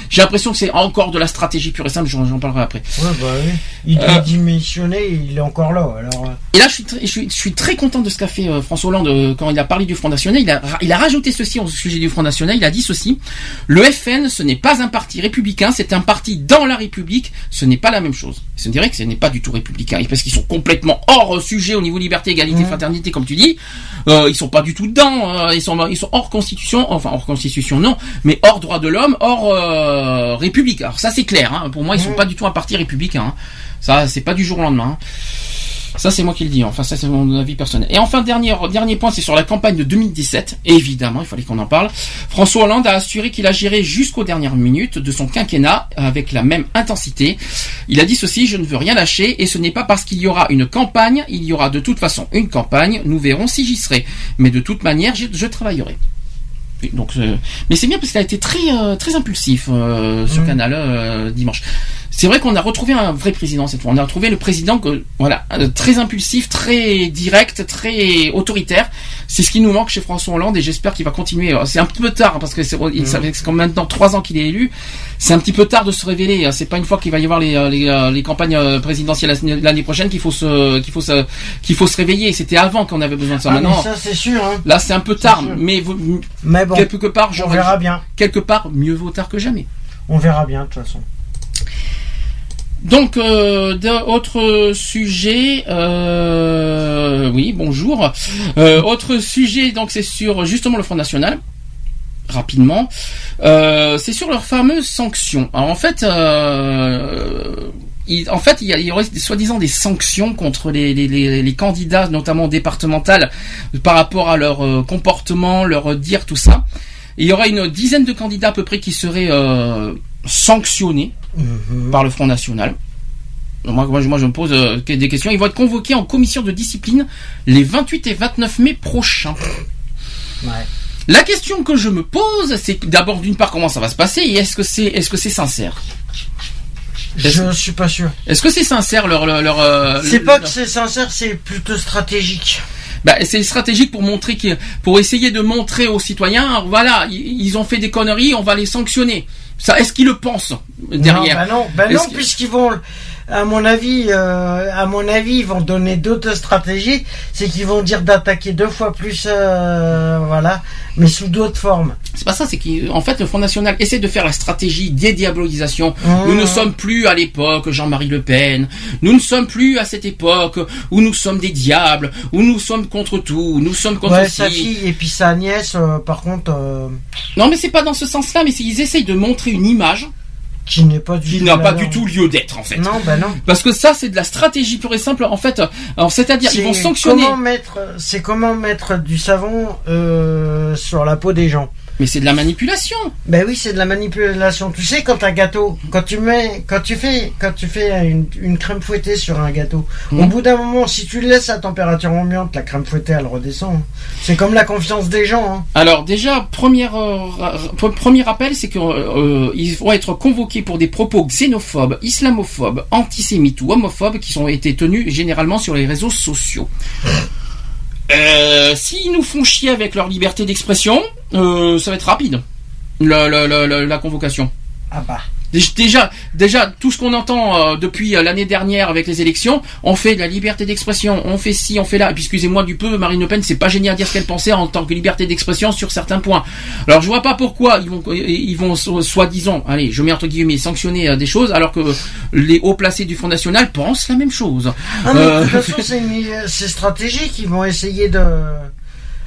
j'ai l'impression que c'est encore de la stratégie pure et simple. J'en parlerai après. Ouais, bah oui. Il Euh. doit démissionner, il est encore là. Alors, Et là, je suis, très, je suis, je suis très content de ce qu'a fait François Hollande quand il a parlé du Front National. Il a, il a rajouté ceci au sujet du Front National. Il a dit ceci le FN, ce n'est pas un parti républicain, c'est un parti dans la République. Ce n'est pas la même chose. Ce dirait que ce n'est pas du tout républicain, parce qu'ils sont complètement hors sujet au niveau liberté, égalité, Mhm. fraternité, comme tu dis. Euh, ils sont pas du tout dedans. euh, ils sont, ils sont hors constitution, enfin hors constitution non, mais hors droit de l'homme, hors euh, république. Alors ça c'est clair. Hein. Pour moi, ils sont Mhm. pas du tout un parti républicain. hein. Ça, c'est pas du jour au lendemain. hein. Ça, c'est moi qui le dis. Enfin, ça, c'est mon avis personnel. Et enfin, dernier, dernier point, c'est sur la campagne de 2017. Et évidemment, il fallait qu'on en parle. François Hollande a assuré qu'il a géré jusqu'aux dernières minutes de son quinquennat avec la même intensité. Il a dit ceci, je ne veux rien lâcher et ce n'est pas parce qu'il y aura une campagne, il y aura de toute façon une campagne. Nous verrons si j'y serai. Mais de toute manière, je travaillerai. Donc, euh, mais c'est bien parce qu'il a été très euh, très impulsif euh, sur Mhm. Canal euh, dimanche. C'est vrai qu'on a retrouvé un vrai président cette fois. On a retrouvé le président que voilà très impulsif, très direct, très autoritaire. C'est ce qui nous manque chez François Hollande et j'espère qu'il va continuer. C'est un peu tard hein, parce que c'est il- ça fait maintenant trois ans qu'il est élu. C'est un petit peu tard de se révéler. hein. C'est pas une fois qu'il va y avoir les, euh, les, euh, les campagnes euh, présidentielles la- l'année prochaine qu'il faut se qu'il faut se qu'il faut se réveiller. C'était avant qu'on avait besoin de ça. ah, maintenant, ça c'est sûr. Hein. là c'est un peu tard, mais vous- Mais bon, quelque part, on verra bien. quelque part, mieux vaut tard que jamais. On verra bien de toute façon. Donc, euh, d'autres sujets, euh, oui, bonjour. Euh, autre sujet, donc c'est sur justement le Front National. Rapidement, Euh, c'est sur leurs fameuses sanctions. Alors en fait, euh, il- en fait, il y, a- il y aurait soi-disant des sanctions contre les, les, les, les candidats, notamment départementales, par rapport à leur euh, comportement, leur dire, tout ça. Et il y aurait une dizaine de candidats à peu près qui seraient sanctionnés Mhm. par le Front National. Moi, moi, je- moi, je me pose des questions. Ils vont être convoqués en commission de discipline les 28 et 29 mai prochains. Ouais. La question que je me pose, c'est d'abord d'une part comment ça va se passer et est-ce que c'est est-ce que c'est sincère? Je suis pas sûr. Est-ce que c'est sincère leur leur, leur, euh, C'est leur- pas que c'est sincère, c'est plutôt stratégique. bah, c'est stratégique pour montrer que pour essayer de montrer aux citoyens voilà ils, ont fait des conneries on va les sanctionner. Ça est-ce qu'ils le pensent derrière? Non, bah non, bah non puisqu'ils vont, à mon avis, euh, à mon avis, ils vont donner d'autres stratégies. C'est qu'ils vont dire d'attaquer deux fois plus, euh, voilà, mais sous d'autres formes. C'est pas ça, c'est qu'en fait le Front National essaie de faire la stratégie dédiabolisation. Mmh. Nous ne sommes plus à l'époque Jean-Marie Le Pen. Nous ne sommes plus à cette époque où nous sommes des diables, où nous sommes contre tout, nous sommes contre Ouais, sa fille et puis sa nièce, euh, par contre, Non, mais c'est pas dans ce sens-là, mais ils essayent de montrer une image qui n'est pas du qui tout n'a pas du tout lieu d'être en fait. Non, bah non. Parce que ça, c'est de la stratégie pure et simple. En fait, alors c'est-à-dire ils vont sanctionner. Comment mettre, c'est comment mettre du savon euh, sur la peau des gens. Mais c'est de la manipulation. Ben oui, c'est de la manipulation. Tu sais, quand un gâteau, quand tu mets, quand tu fais, quand tu fais une, une crème fouettée sur un gâteau, au Mhm. bout d'un moment, si tu le laisses à température ambiante, la crème fouettée, elle redescend. C'est comme la confiance des gens. Hein. Alors déjà, première, euh, premier rappel, c'est qu'ils vont être convoqués pour des propos xénophobes, islamophobes, antisémites ou homophobes qui ont été tenus généralement sur les réseaux sociaux. Euh, S'ils nous font chier avec leur liberté d'expression, euh, ça va être rapide, la, la- la- la- la convocation. Ah bah. Déjà, déjà, tout ce qu'on entend euh, depuis euh, l'année dernière avec les élections, on fait de la liberté d'expression, on fait ci, on fait là. Et puis, excusez-moi du peu, Marine Le Pen, c'est pas génial à dire ce qu'elle pensait en tant que liberté d'expression sur certains points. Alors, je vois pas pourquoi ils vont, ils vont so- soi-disant, allez, je mets entre guillemets, sanctionner euh, des choses, alors que les hauts placés du Front National pensent la même chose. Ah, mais Euh, de toute <laughs> façon, c'est stratégique. Ils vont essayer de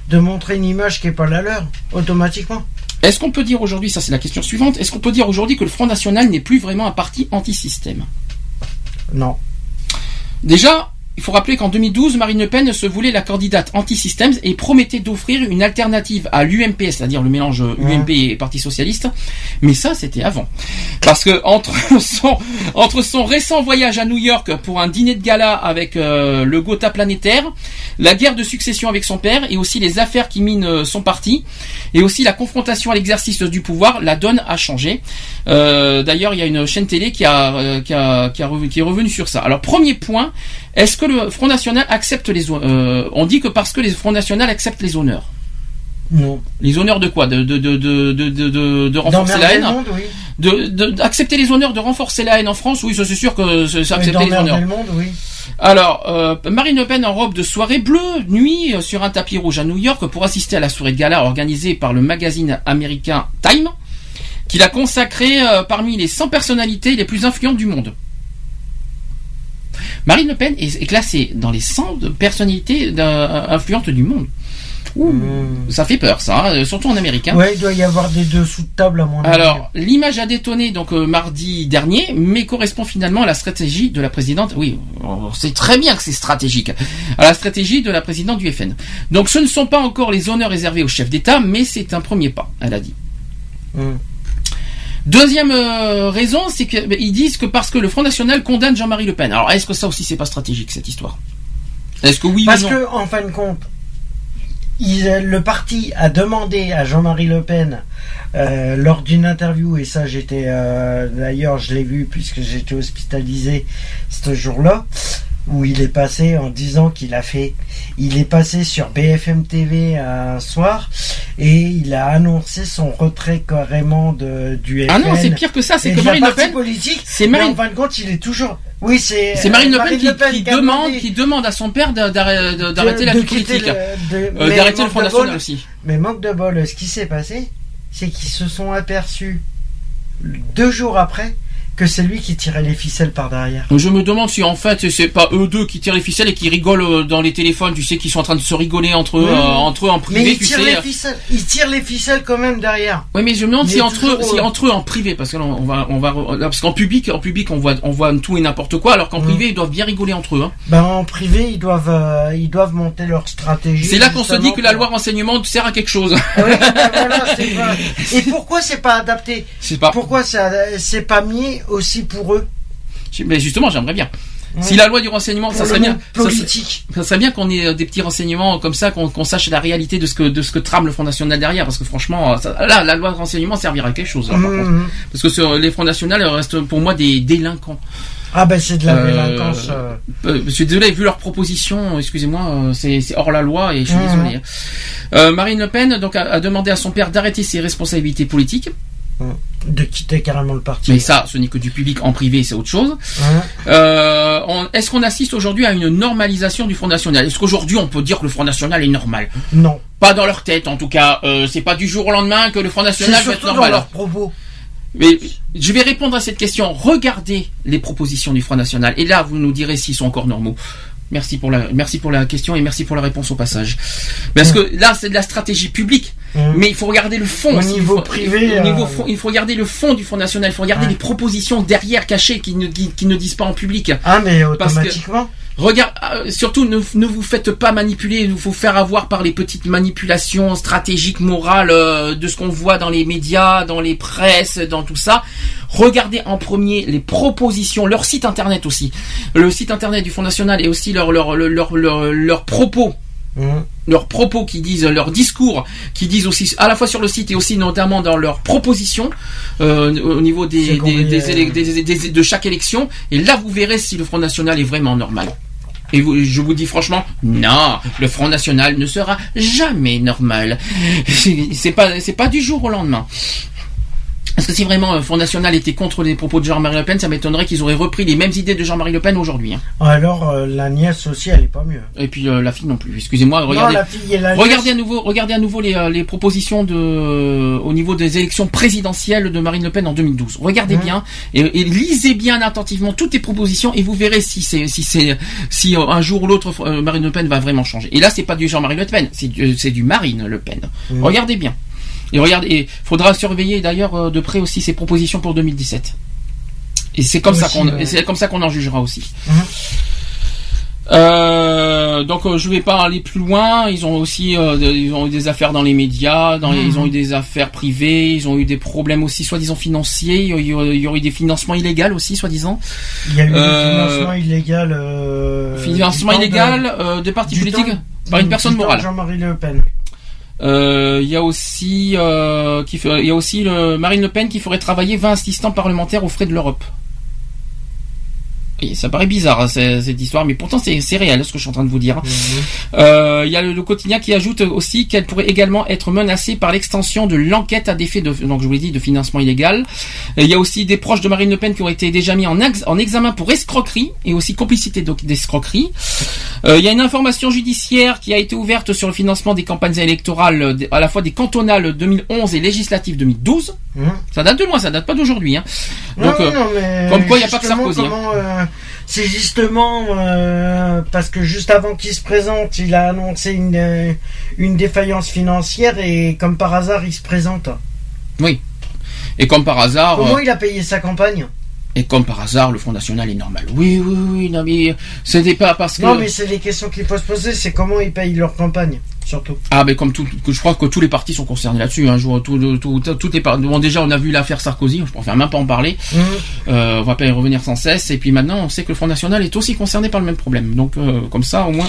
de montrer une image qui est pas la leur automatiquement. Est-ce qu'on peut dire aujourd'hui, ça c'est la question suivante, est-ce qu'on peut dire aujourd'hui que le Front National n'est plus vraiment un parti anti-système? Non. Déjà, il faut rappeler qu'en 2012, Marine Le Pen se voulait la candidate anti-système et promettait d'offrir une alternative à l'UMP, c'est-à-dire le mélange UMP et Parti Socialiste. Mais ça, c'était avant. Parce que entre <laughs> son, entre son récent voyage à New York pour un dîner de gala avec euh, le Gotha planétaire, la guerre de succession avec son père et aussi les affaires qui minent euh, son parti, et aussi la confrontation à l'exercice du pouvoir, la donne a changé. Euh, D'ailleurs, il y a une chaîne télé qui a, qui a, qui a revu- qui est revenue sur ça. Alors, premier point, est-ce que le Front National accepte les euh, On dit que parce que les Front National acceptent les honneurs. Non. Les honneurs de quoi? De de de de de renforcer la haine? le monde, oui. De d'accepter les honneurs de renforcer la haine en France? Oui, ça c'est sûr que c'est Oui, accepter les honneurs. le monde, oui. Alors, euh, Marine Le Pen en robe de soirée bleue, nuit euh, sur un tapis rouge à New York pour assister à la soirée de gala organisée par le magazine américain Time, qu'il a consacré euh, parmi les 100 personnalités les plus influentes du monde. Marine Le Pen est, est classée dans les 100 de personnalités d'un- influentes du monde. Ouh, Ça fait peur, ça, hein, surtout en américain. Ouais, il doit y avoir des dessous de table à mon avis. Alors, l'image a détonné donc euh, mardi dernier, mais correspond finalement à la stratégie de la présidente. Oui, on sait très bien que c'est stratégique. À la stratégie de la présidente du FN. Donc, ce ne sont pas encore les honneurs réservés au chef d'État, mais c'est un premier pas, elle a dit. Hum. Deuxième euh, raison, c'est qu'ils disent que parce que le Front National condamne Jean-Marie Le Pen. Alors, est-ce que ça aussi c'est pas stratégique cette histoire? Est-ce que oui Parce ou non? que, en fin de compte, il- le parti a demandé à Jean-Marie Le Pen euh, lors d'une interview, et ça j'étais euh, d'ailleurs je l'ai vu puisque j'étais hospitalisé ce jour-là, où il est passé en disant qu'il a fait, il est passé sur BFM TV un soir et il a annoncé son retrait carrément de, du FN. Ah non, c'est pire que ça, c'est que Marine Le Pen- politique. c'est Marine- en fin de compte, il est toujours. Oui, c'est. C'est Marine Le Pen qui, Le Pen qui qui a demande, demandé- qui demande à son père d'arrêter la politique. le- Euh, d'arrêter le Front National aussi. Mais manque de bol, ce qui s'est passé, c'est qu'ils se sont aperçus deux jours après que c'est lui qui tirait les ficelles par derrière. Je me demande si en fait c'est pas eux deux qui tirent les ficelles et qui rigolent euh, dans les téléphones, tu sais, qui sont en train de se rigoler entre eux, Oui, euh, entre eux en privé, Mais il tu tire sais. les ficelles, il tire les ficelles quand même derrière. Oui, mais je me demande si entre eux, si euh, entre eux en privé, parce que là, on va, on va, là, parce qu'en public, en public, on voit, on voit tout et n'importe quoi, alors qu'en Mm. privé, ils doivent bien rigoler entre eux. hein. Ben en privé, ils doivent, euh, ils doivent monter leur stratégie. C'est là qu'on se dit que la loi renseignement sert à quelque chose. Oui, ben voilà, <laughs> c'est pas- Et pourquoi c'est pas adapté? C'est pas. Pourquoi c'est pas mis aussi pour eux Mais justement, j'aimerais bien. Ouais. Si la loi du renseignement, ça serait bien. ça serait- politique. Ça serait bien qu'on ait euh, des petits renseignements comme ça, qu'on sache la réalité de ce que de ce que trame le Front National derrière, parce que franchement, euh, ça- là, la loi de renseignement servira à quelque chose. là, par contre. Mhm. Parce que sur les Fronts National restent pour moi des délinquants. Ah ben c'est de la Euh, délinquance. euh. Euh, je suis désolé, vu leurs propositions, excusez-moi, euh, c'est hors la loi et je suis désolé. hein. Euh, Marine Le Pen donc a, a demandé à son père d'arrêter ses responsabilités politiques. De quitter carrément le parti. Mais ça, ce n'est que du public en privé, c'est autre chose. Hein Euh, on- Est-ce qu'on assiste aujourd'hui à une normalisation du Front National? Est-ce qu'aujourd'hui on peut dire que le Front National est normal? Non. Pas dans leur tête en tout cas. Euh, c'est pas du jour au lendemain que le Front National va être dans normal. leurs propos. Mais je vais répondre à cette question. Regardez les propositions du Front National et là vous nous direz s'ils sont encore normaux. Merci pour la merci pour la question et merci pour la réponse au passage. Parce que là c'est de la stratégie publique, Hum. mais il faut regarder le fond. Au aussi. Il niveau faut- privé, au niveau euh, il faut regarder le fond du Front National. Il faut regarder Ouais. les propositions derrière cachées qui ne qui, qui ne disent pas en public. Ah mais automatiquement. Regarde, euh, surtout ne, ne vous faites pas manipuler, il faut faire avoir par les petites manipulations stratégiques, morales euh, de ce qu'on voit dans les médias, dans les presses, dans tout ça. Regardez en premier les propositions, leur site internet aussi, le site internet du Front National et aussi leurs leur, leur, leur, leur- leurs propos Hum. leurs propos qui disent leurs discours qui disent aussi à la fois sur le site et aussi notamment dans leurs propositions euh, au niveau des- de chaque élection et là vous verrez si le Front National est vraiment normal. Et je vous dis franchement, non, le Front National ne sera jamais normal. <laughs> C'est pas, c'est pas du jour au lendemain. Parce que si vraiment le Front National était contre les propos de Jean-Marie Le Pen, ça m'étonnerait qu'ils auraient repris les mêmes idées de Jean-Marie Le Pen aujourd'hui. hein. Alors euh, la nièce aussi, elle est pas mieux. Et puis euh, la fille non plus. Excusez-moi, regardez. Non, la fille et la nièce. Regardez à nouveau, regardez à nouveau les, euh, les propositions de, euh, au niveau des élections présidentielles de Marine Le Pen en 2012. Regardez Mmh. bien et, et lisez bien attentivement toutes les propositions et vous verrez si c'est, si c'est, si euh, un jour ou l'autre euh, Marine Le Pen va vraiment changer. Et là, c'est pas du Jean-Marie Le Pen, c'est du, c'est du Marine Le Pen. Mmh. Regardez bien. Et regardez, et faudra surveiller d'ailleurs euh, de près aussi ses propositions pour 2017. Et c'est comme ça qu'on, ouais. et c'est comme ça qu'on en jugera aussi. Mhm. Euh, donc euh, je vais pas aller plus loin. Ils ont aussi euh, de- ils ont eu des affaires dans les médias, dans les- Mhm. ils ont eu des affaires privées, ils ont eu des problèmes aussi soi-disant financiers. Il y, il y aurait eu des financements illégaux aussi soi-disant. Il y a eu des financements illégaux. Financement de- illégal de partis politiques par une personne morale. Jean-Marie Le Pen. Euh, Il y a aussi euh, il y a aussi le Marine Le Pen qui ferait travailler 20 assistants parlementaires aux frais de l'Europe. Et ça paraît bizarre hein, cette histoire, mais pourtant c'est réel ce que je suis en train de vous dire. Euh, Il y a le, le quotidien qui ajoute aussi qu'elle pourrait également être menacée par l'extension de l'enquête à des faits de, donc je vous l'ai dit, de financement illégal. Il y a aussi des proches de Marine Le Pen qui ont été déjà mis en, ex- en examen pour escroquerie et aussi complicité d'escroquerie. Euh, il y a une information judiciaire qui a été ouverte sur le financement des campagnes électorales à la fois des cantonales 2011 et législatives 2012. Hum. Ça date de loin, ça date pas d'aujourd'hui. Hein. Donc, non, euh, non, mais comme quoi, il n'y a pas que justement, Sarkozy. hein. euh, c'est justement euh, parce que juste avant qu'il se présente, il a annoncé une, euh, une défaillance financière et comme par hasard, il se présente. Oui. Et comme par hasard. Comment euh, il a payé sa campagne Et comme par hasard, le Front National est normal. Oui, oui, oui, non mais c'était pas parce que. Non, mais c'est les questions qu'il faut se poser, c'est comment ils payent leur campagne, surtout. Ah, mais comme tout, je crois que tous les partis sont concernés là-dessus. Jour, tout, tout, tout, Bon, déjà, on a vu l'affaire Sarkozy. Je préfère même pas en parler. Hum. Euh, on va pas y revenir sans cesse. Et puis maintenant, on sait que le Front National est aussi concerné par le même problème. Donc, euh, comme ça, au moins.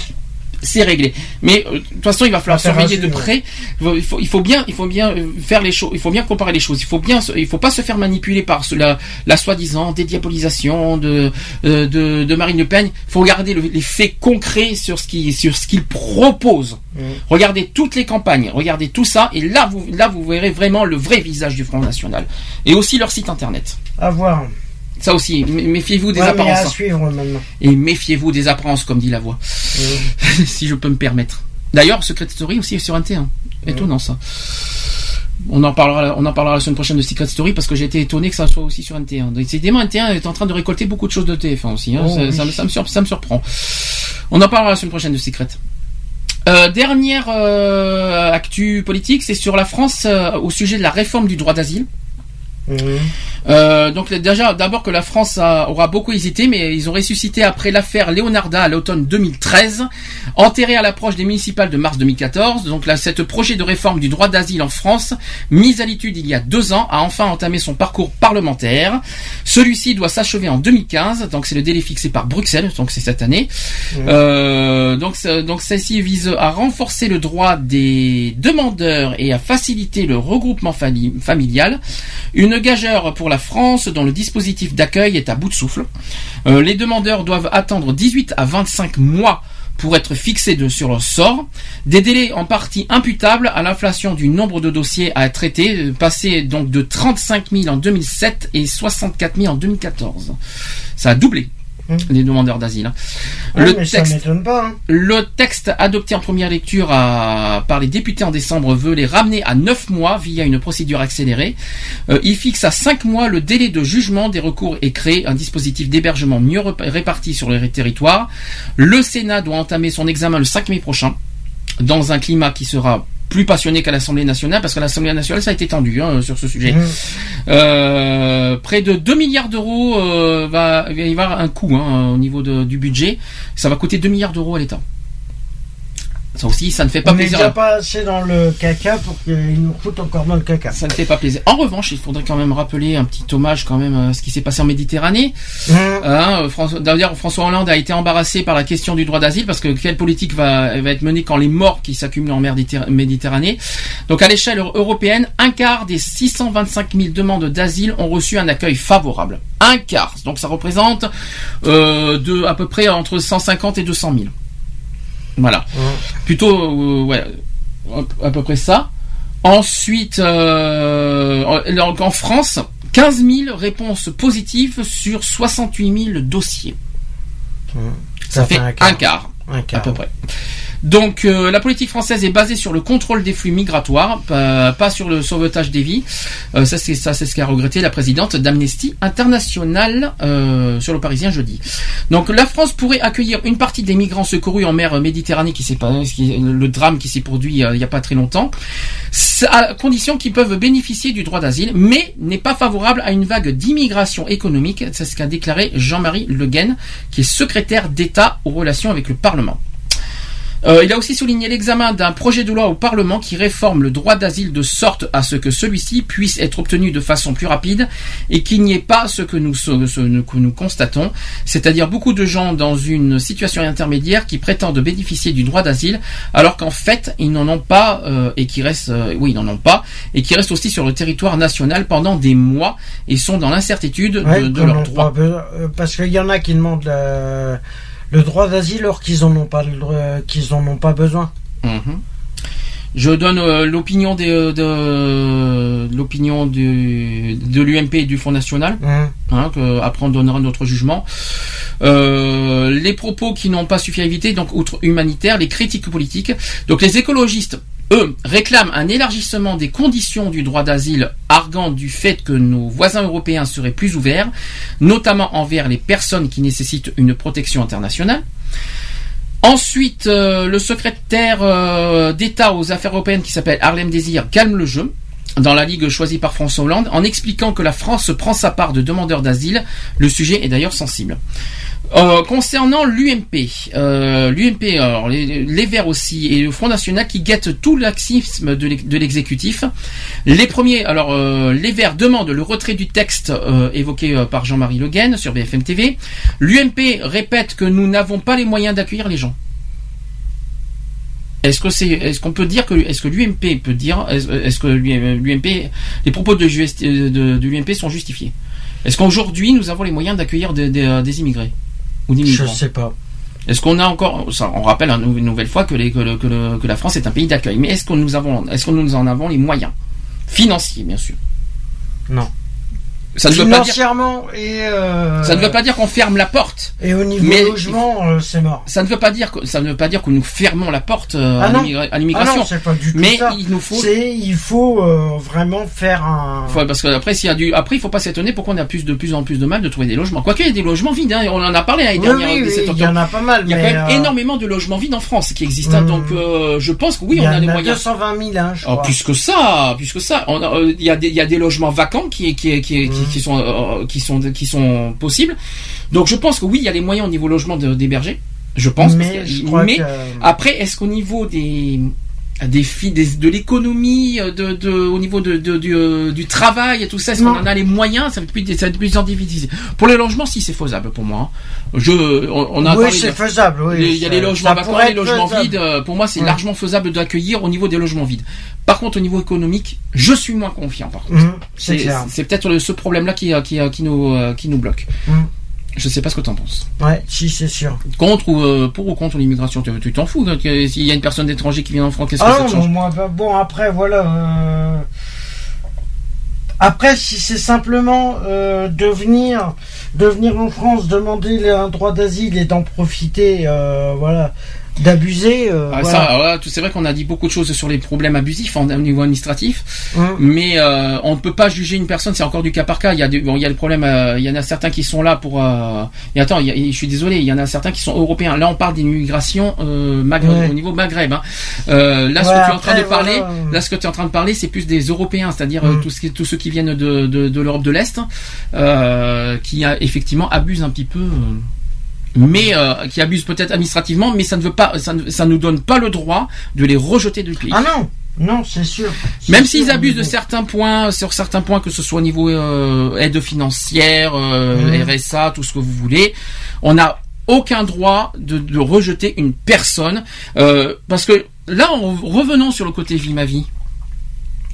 C'est réglé. Mais euh, de toute façon, il va falloir surveiller de près. Il faut, il faut bien, il faut bien euh, faire les choses. Il faut bien comparer les choses. Il faut bien, il faut pas se faire manipuler par la, la soi-disant dédiabolisation de, euh, de de Marine Le Pen. Il faut regarder le- les faits concrets sur ce qui sur ce qu'il propose. Hum. Regardez toutes les campagnes, regardez tout ça, et là vous là vous verrez vraiment le vrai visage du Front National. Et aussi leur site internet. À voir. Ça aussi, mé- méfiez-vous des Ouais, mais à apparences. hein. suivre maintenant. Et méfiez-vous des apparences, comme dit la voix. <laughs> Si je peux me permettre. D'ailleurs, Secret Story aussi est sur NT1. Étonnant ça. On en parlera, on en parlera la semaine prochaine de Secret Story parce que j'ai été étonné que ça soit aussi sur NT1. Décidément, NT1 est en train de récolter beaucoup de choses de TF1 aussi. hein. Oh, ça, oui. ça me- ça me sur- ça me surprend. On en parlera la semaine prochaine de Secret. Euh, dernière euh, actu politique, c'est sur la France euh, au sujet de la réforme du droit d'asile. Euh, donc déjà, d'abord que la France a- aura beaucoup hésité, mais ils ont ressuscité après l'affaire Leonarda à l'automne 2013, enterré à l'approche des municipales de mars 2014. Donc là, cette projet de réforme du droit d'asile en France, mise à l'étude il y a deux ans, a enfin entamé son parcours parlementaire. Celui-ci doit s'achever en 2015, donc c'est le délai fixé par Bruxelles, donc c'est cette année. Euh, donc, donc celle-ci vise à renforcer le droit des demandeurs et à faciliter le regroupement fami- familial. Une gageure pour la France dont le dispositif d'accueil est à bout de souffle. Euh, les demandeurs doivent attendre 18 à 25 mois pour être fixés sur leur sort. Des délais en partie imputables à l'inflation du nombre de dossiers à traiter, euh, passé donc de 35 000 en 2007 et 64 000 en 2014. Ça a doublé. Les demandeurs d'asile. hein. Ouais, hein. Le texte adopté en première lecture à- par les députés en décembre veut les ramener à 9 mois via une procédure accélérée. Euh, il fixe à 5 mois le délai de jugement des recours et crée un dispositif d'hébergement mieux réparti sur le territoire. Le Sénat doit entamer son examen le 5 mai prochain dans un climat qui sera plus passionné qu'à l'Assemblée nationale, parce que l'Assemblée nationale, ça a été tendu hein, sur ce sujet. Mmh. Euh, près de 2 milliards d'euros euh, va, il va y avoir un coût hein, au niveau de- du budget. Ça va coûter 2 milliards d'euros à l'État. Ça aussi, ça ne fait pas On n'est plaisir. déjà pas assez dans le caca pour qu'ils nous foutent encore dans le caca. Ça ne fait pas plaisir. En revanche, il faudrait quand même rappeler un petit hommage quand même à ce qui s'est passé en Méditerranée. Mmh. Hein, euh, François- D'ailleurs, François Hollande a été embarrassé par la question du droit d'asile parce que quelle politique va, va être menée quand les morts qui s'accumulent en mer Méditerranée. Donc, à l'échelle européenne, un quart des 625 000 demandes d'asile ont reçu un accueil favorable. Un quart. Donc, ça représente euh, de à peu près entre 150 et 200 000. Voilà. Plutôt, euh, ouais, à- à peu près ça. Ensuite, euh, en en France, 15 000 réponses positives sur 68 000 dossiers. Ça, Ça fait fait un un quart, quart. Un à quart. peu près. Donc euh, la politique française est basée sur le contrôle des flux migratoires, pas, pas sur le sauvetage des vies. Euh, ça c'est c'est ce qu'a regretté la présidente d'Amnesty International euh, sur le Parisien jeudi. Donc la France pourrait accueillir une partie des migrants secourus en mer Méditerranée, qui s'est pas le drame qui s'est produit euh, il n'y a pas très longtemps, à condition qu'ils peuvent bénéficier du droit d'asile, mais n'est pas favorable à une vague d'immigration économique. C'est ce qu'a déclaré Jean-Marie Le Guen, qui est secrétaire d'État aux relations avec le Parlement. Euh, il a aussi souligné l'examen d'un projet de loi au Parlement qui réforme le droit d'asile de sorte à ce que celui-ci puisse être obtenu de façon plus rapide et qu'il n'y ait pas ce que nous, ce- ce que nous constatons, c'est-à-dire beaucoup de gens dans une situation intermédiaire qui prétendent bénéficier du droit d'asile alors qu'en fait ils n'en ont pas euh, et qui restent, euh, oui ils n'en ont pas et qui restent aussi sur le territoire national pendant des mois et sont dans l'incertitude Ouais, de, leurs droits. besoin- euh, parce qu'il y en a qui demandent euh, le droit d'asile alors qu'ils en ont pas droit- qu'ils en ont pas besoin. Mhm. Je donne euh, l'opinion euh, de, l'opinion de l'UMP et du Front National. Mhm. Hein, que, après on donnera notre jugement. Euh, les propos qui n'ont pas suffi à éviter, donc outre humanitaire, les critiques politiques. Donc les écologistes, eux, réclament un élargissement des conditions du droit d'asile, arguant du fait que nos voisins européens seraient plus ouverts, notamment envers les personnes qui nécessitent une protection internationale. Ensuite, euh, le secrétaire euh, d'État aux affaires européennes qui s'appelle Harlem Désir calme le jeu dans la ligue choisie par François Hollande en expliquant que la France prend sa part de demandeurs d'asile. Le sujet est d'ailleurs sensible. Euh, concernant l'UMP, euh, l'UMP, alors les, les Verts aussi et le Front National qui guettent tout laxisme de l'ex- de l'exécutif. Les premiers, alors euh, les Verts demandent le retrait du texte euh, évoqué euh, par Jean-Marie Le sur BFM TV. L'UMP répète que nous n'avons pas les moyens d'accueillir les gens. Est-ce que c'est, est-ce qu'on peut dire que, est-ce que l'UMP peut dire, est-ce que l'UMP, les propos de, de l'UMP sont justifiés? Est-ce qu'aujourd'hui nous avons les moyens d'accueillir des immigrés? Ou des Je migrants sais pas. Est-ce qu'on a encore, ça, on rappelle une nouvelle fois que, les, que, le- que, le- que la France est un pays d'accueil, mais est-ce que nous avons, est-ce que nous en avons les moyens financiers, bien sûr? Non. Ça ne veut pas dire, Financièrement et euh, Ça ne veut pas dire qu'on ferme la porte. Et au niveau Mais- logement, euh, c'est mort. Ça ne veut pas dire que ça ne veut pas dire que nous fermons la porte euh, Ah à Ah l'immigration. tout Mais ça. il nous faut il faut euh, vraiment faire un. Faut- parce que après s'il y a du après il faut pas s'étonner pourquoi on a plus de plus en plus de mal de trouver des logements. Quoique il y a des logements vides hein, on en a parlé l'année Oui, dernière oui, il y en a pas mal, Il y a quand même euh, énormément de logements vides en France qui existent hein, Hmm. donc euh, je pense que oui il on y a en les a moyens. 220 000, hein, je Oh, crois. plus que ça, plus que ça. On a, Il y, a des- il y a des logements vacants qui, qui, qui. Qui, qui sont, euh, qui, sont, qui sont possibles. Donc je pense que oui, il y a les moyens au niveau logement d'héberger. Je pense. Mais parce que- je crois mais que- après, est-ce qu'au niveau des des, filles, des de l'économie, euh, de, de, au niveau de, de- du, euh, du travail et tout ça, est-ce qu'on en a les moyens? Ça va être plus, difficile. Pour les logements, si c'est faisable pour moi. hein. Je, on, on a Oui, c'est faisable, oui, Il y a les logements vacants, les logements faisable. vides. euh, Pour moi, c'est Ouais. largement faisable d'accueillir au niveau des logements vides. Par contre, au niveau économique, je suis moins confiant. Par contre, Mhm, c'est peut-être ce problème-là qui, qui, qui nous qui nous bloque. Mhm. Je sais pas ce que tu en penses. Ouais, si, c'est sûr. Contre ou euh, pour ou contre l'immigration, tu t'en fous hein, S'il y a une personne d'étranger qui vient en France, qu'est-ce que Ah ça te non, change moi, bah, bon, après, voilà. euh, Après, si c'est simplement euh, de venir, de venir en France, demander un droit d'asile et d'en profiter, euh, voilà, d'abuser. euh, Ah, voilà. tout- c'est vrai qu'on a dit beaucoup de choses sur les problèmes abusifs en- au niveau administratif, Hum. mais euh, on ne peut pas juger une personne. C'est encore du cas par cas. Il y a, des- bon, il y a le problème. euh, il y en a certains qui sont là pour. euh, et attends, il y a- je suis désolé. Il y en a certains qui sont européens. Là, on parle d'immigration euh, Maghreb- Ouais. au niveau Maghreb. hein. Euh, là, ce Ouais, que tu es en train de parler, voilà. là, ce que tu es en train de parler, c'est plus des Européens, c'est-à-dire euh, Mm. tous, tous ceux qui viennent de, de, de l'Europe de l'Est, euh, qui a, effectivement abusent un petit peu. Mais euh, qui abusent peut-être administrativement, mais ça ne veut pas, ça ne ça nous donne pas le droit de les rejeter du pays. Ah non, non, c'est sûr. Même s'ils abusent de certains points, sur certains points, que ce soit au niveau euh, aide financière, euh, Mhm. RSA, tout ce que vous voulez, on n'a aucun droit de, de rejeter une personne, euh, parce que là, en revenons sur le côté vie ma vie.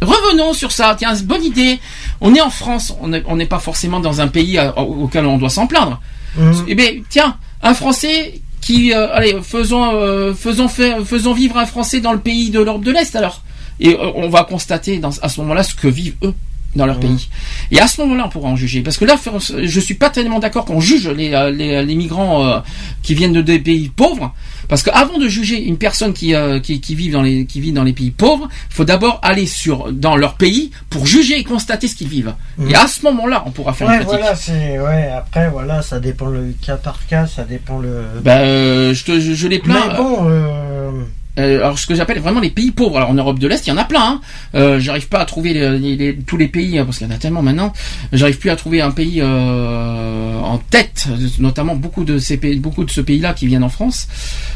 Revenons sur ça. Tiens, bonne idée. On est en France. On n'est on pas forcément dans un pays auquel on doit s'en plaindre. Mhm. Eh bien, tiens, un Français qui, euh, allez, faisons, euh, faisons, faire- faisons vivre un Français dans le pays de l'Europe de l'Est alors. Et euh, on va constater dans, à ce moment-là ce que vivent eux dans leur pays. Et à ce moment-là, on pourra en juger. Parce que là, je suis pas tellement d'accord qu'on juge les, euh, les, les migrants euh, qui viennent de des pays pauvres. Parce qu'avant de juger une personne qui, euh, qui, qui, vit dans les, qui vit dans les pays pauvres, il faut d'abord aller sur dans leur pays pour juger et constater ce qu'ils vivent. Mhm. Et à ce moment-là, on pourra faire Ouais, une voilà, c'est ouais. Après, voilà, ça dépend le cas par cas, ça dépend le. Ben, euh, je, te, je, je les plains. Mais bon, euh, alors ce que j'appelle vraiment les pays pauvres. Alors en Europe de l'Est, il y en a plein. Hein. Euh, J'arrive pas à trouver les, les- les- tous les pays hein, parce qu'il y en a tellement maintenant. J'arrive plus à trouver un pays euh, en tête, notamment beaucoup de ces pays, beaucoup de ce pays-là qui viennent en France.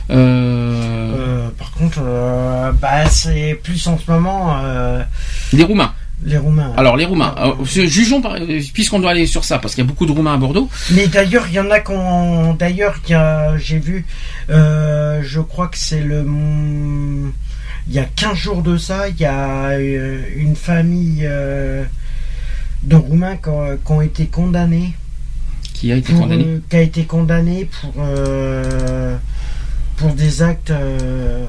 Euh, euh, par contre, euh, bah, c'est plus en ce moment euh, les Roumains. Les Roumains. Alors les Roumains. Alors, jugeons euh, puisqu'on doit aller sur ça parce qu'il y a beaucoup de Roumains à Bordeaux. Mais d'ailleurs, il y en a qu'on. D'ailleurs, j'ai vu, euh, je crois que c'est le. Il y a 15 jours de ça, il y a euh, une famille euh, de Roumains qui ont, qui ont été condamnés. Qui a été pour, condamné. euh, qui a été condamné pour, euh, pour des actes. euh,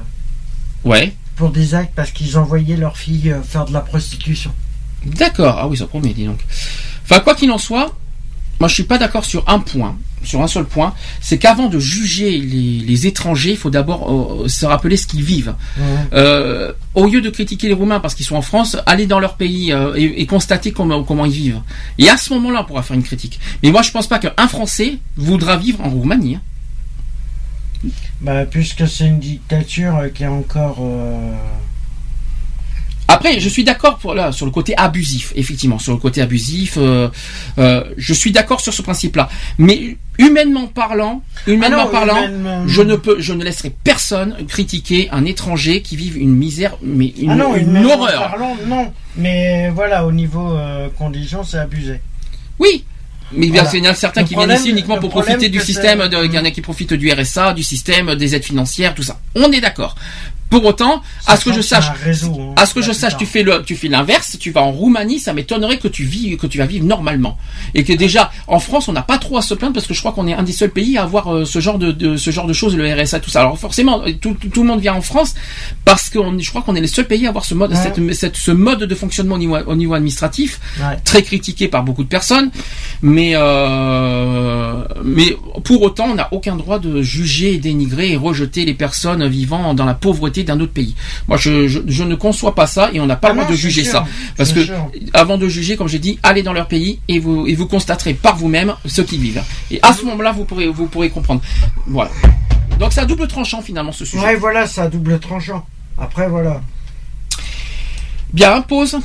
Ouais. Pour des actes parce qu'ils envoyaient leur fille euh, faire de la prostitution. D'accord. Ah oui, ça promet, dis donc. Enfin, quoi qu'il en soit, moi je suis pas d'accord sur un point, sur un seul point, c'est qu'avant de juger les, les étrangers, il faut d'abord euh, se rappeler ce qu'ils vivent. Euh, au lieu de critiquer les Roumains parce qu'ils sont en France, aller dans leur pays euh, et, et constater comment, comment ils vivent. Et à ce moment-là, on pourra faire une critique. Mais moi, je pense pas qu'un Français voudra vivre en Roumanie. hein. Bah, puisque c'est une dictature euh, qui est encore. euh, Après, je suis d'accord pour là sur le côté abusif, effectivement, sur le côté abusif. euh, euh, je suis d'accord sur ce principe-là. Mais humainement parlant, humainement Ah non, parlant, humainement- je ne peux, je ne laisserai personne critiquer un étranger qui vive une misère, mais une, ah non, une horreur. parlant, non. Mais voilà, au niveau euh, conditions, c'est abusé. Oui. Mais bien, Voilà. il y en a certains Le qui viennent ici uniquement pour profiter du système, c'est- de- il y en a qui profitent du RSA, du système, des aides financières, tout ça. On est d'accord. Pour autant, à ce que je sache, réseau, hein, à ce que je sache, tu fais le, tu fais l'inverse, tu vas en Roumanie, ça m'étonnerait que tu vis, que tu vas vivre normalement. Et que déjà, en France, on n'a pas trop à se plaindre parce que je crois qu'on est un des seuls pays à avoir euh, ce genre de, de- ce genre de choses, le RSA, tout ça. Alors forcément, euh, tout, tout, tout le monde vient en France parce que on- je crois qu'on est les seuls pays à avoir ce mode, Ouais. cette, cette- ce mode de fonctionnement au niveau, au niveau administratif, Ouais. très critiqué par beaucoup de personnes. Mais euh, mais pour autant, on n'a aucun droit de juger, dénigrer et rejeter les personnes vivant dans la pauvreté d'un autre pays. Moi, je, je, je ne conçois pas ça et on n'a pas Ah le droit non, de juger sûr, ça. Parce que sûr. avant de juger, comme j'ai dit, allez dans leur pays et vous, et vous constaterez par vous-même ce qu'ils vivent. Et à ce moment-là, vous pourrez, vous pourrez comprendre. Voilà. Donc c'est à double tranchant finalement ce sujet. Ouais, voilà, c'est à double tranchant. Après, voilà. Bien, pause.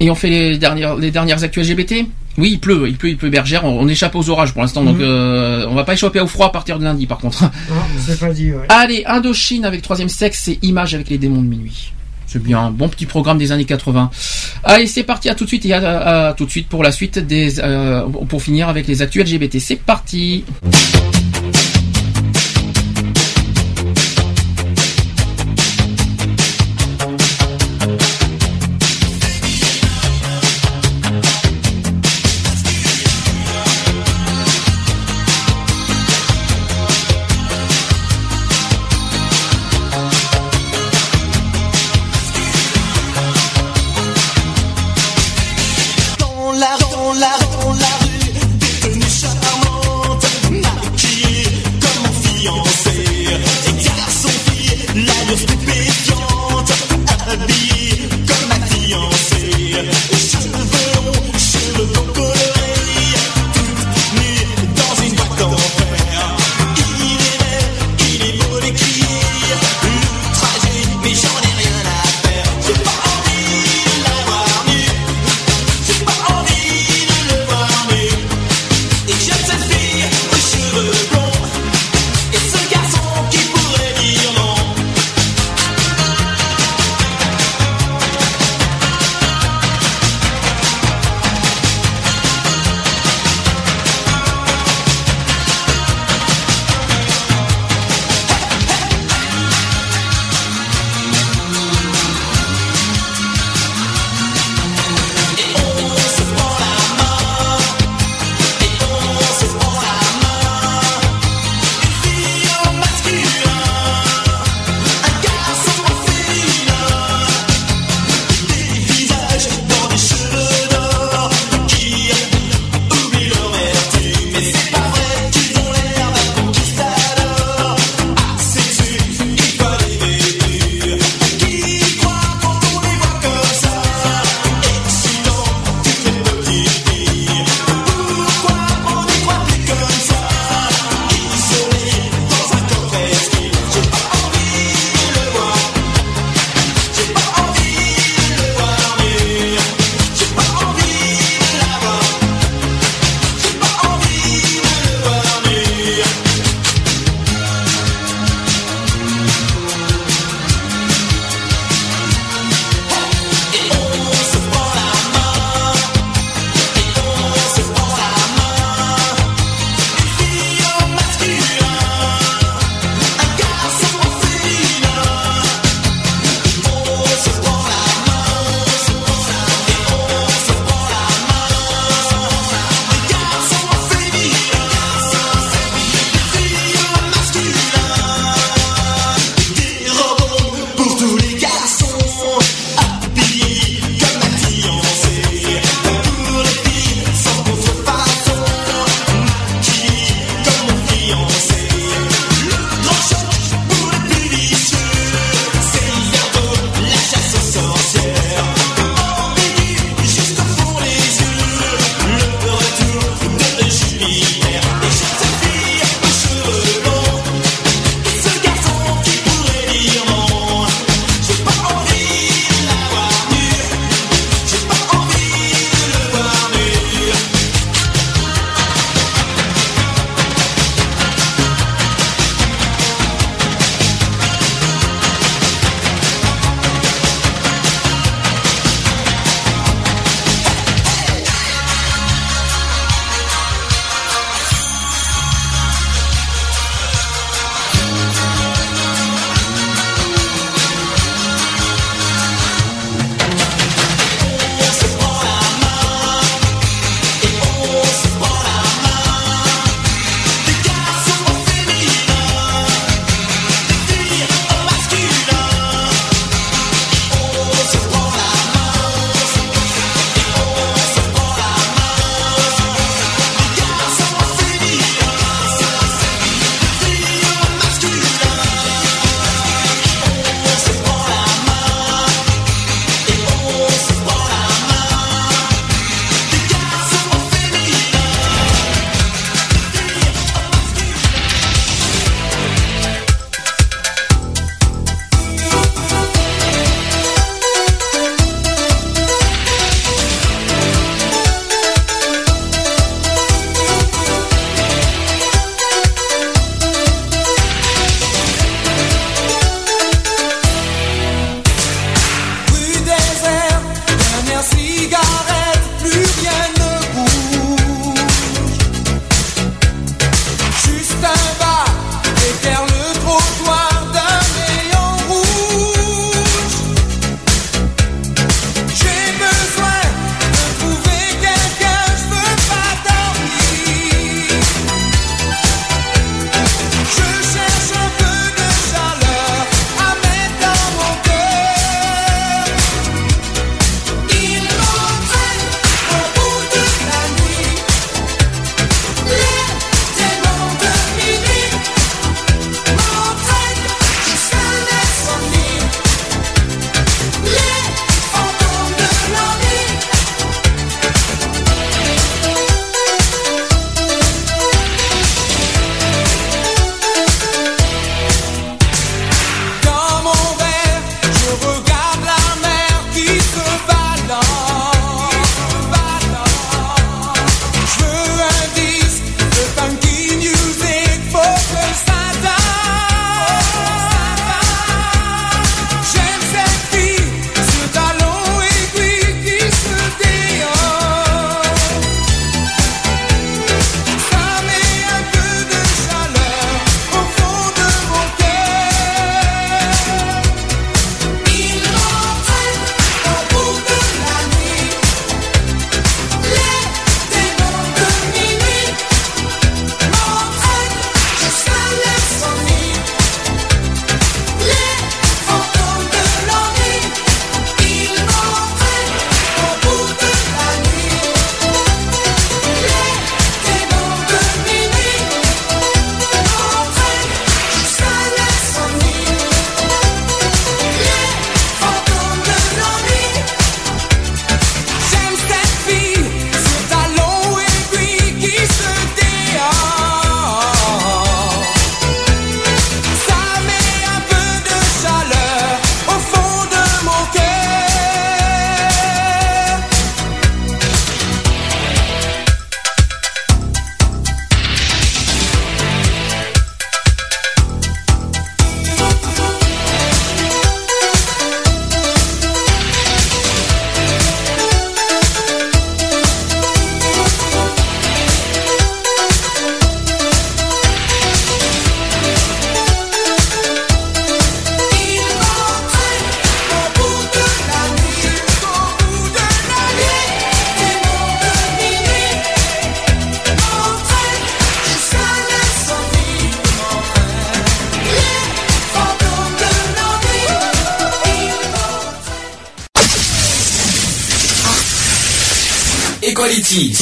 Et on fait les dernières, les dernières actus LGBT. Oui, il pleut, il pleut, il pleut bergère. On, on échappe aux orages pour l'instant, donc Mhm. euh, on va pas échapper au froid à partir de lundi, par contre. Non, c'est pas dit, ouais. Allez, Indochine avec troisième sexe et Images avec les démons de minuit. C'est bien, un bon petit programme des années 80. Allez, c'est parti, à tout de suite et à, à tout de suite pour la suite des, euh, pour finir avec les actus LGBT. C'est parti.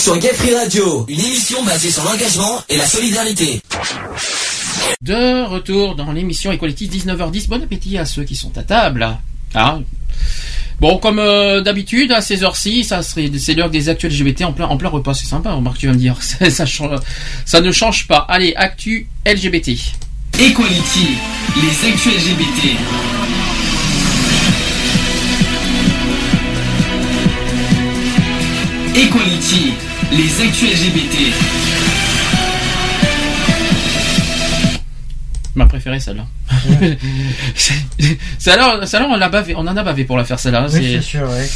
Sur Gay Free Radio, une émission basée sur l'engagement et la solidarité. De retour dans l'émission Equality 19h10. Bon appétit à ceux qui sont à table. Ah. Bon, comme euh, d'habitude, à ces heures-ci, ça serait, c'est l'heure des actus LGBT en plein, en plein repas. C'est sympa, remarque, tu vas me dire. <laughs> Ça, ça, change- ça ne change pas. Allez, actu LGBT. Equality, les actus LGBT. Equality, les actus LGBT. Ma préférée, celle-là. celle-là, <laughs> celle-là, on, bavé- on en a bavé pour la faire, celle-là. Oui, c'est sûr, ouais.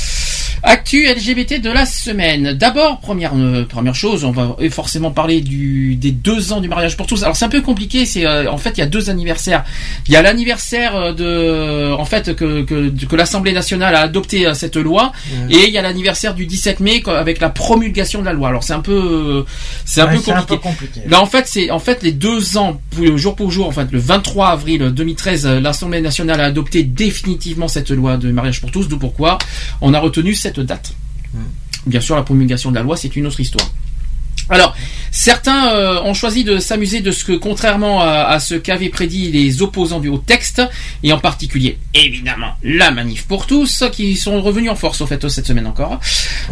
Actu LGBT de la semaine. D'abord, première euh, première chose, on va forcément parler du des deux ans du mariage pour tous. Alors c'est un peu compliqué. C'est euh, en fait il y a deux anniversaires. Il y a l'anniversaire euh, de en fait que que, que l'Assemblée nationale a adopté euh, cette loi et il y a l'anniversaire du 17 mai avec la promulgation de la loi. Alors c'est un peu c'est un, Ouais, peu un compliqué. peu compliqué. Là en fait c'est en fait les deux ans jour pour jour. En fait le 23 avril 2013, euh, l'Assemblée nationale a adopté définitivement cette loi de mariage pour tous. D'où pourquoi on a retenu cette date. Bien sûr, la promulgation de la loi, c'est une autre histoire. Alors, certains euh, ont choisi de s'amuser de ce que, contrairement à, à ce qu'avaient prédit les opposants du haut texte, et en particulier, évidemment, la manif pour tous, qui sont revenus en force, au fait, cette semaine encore.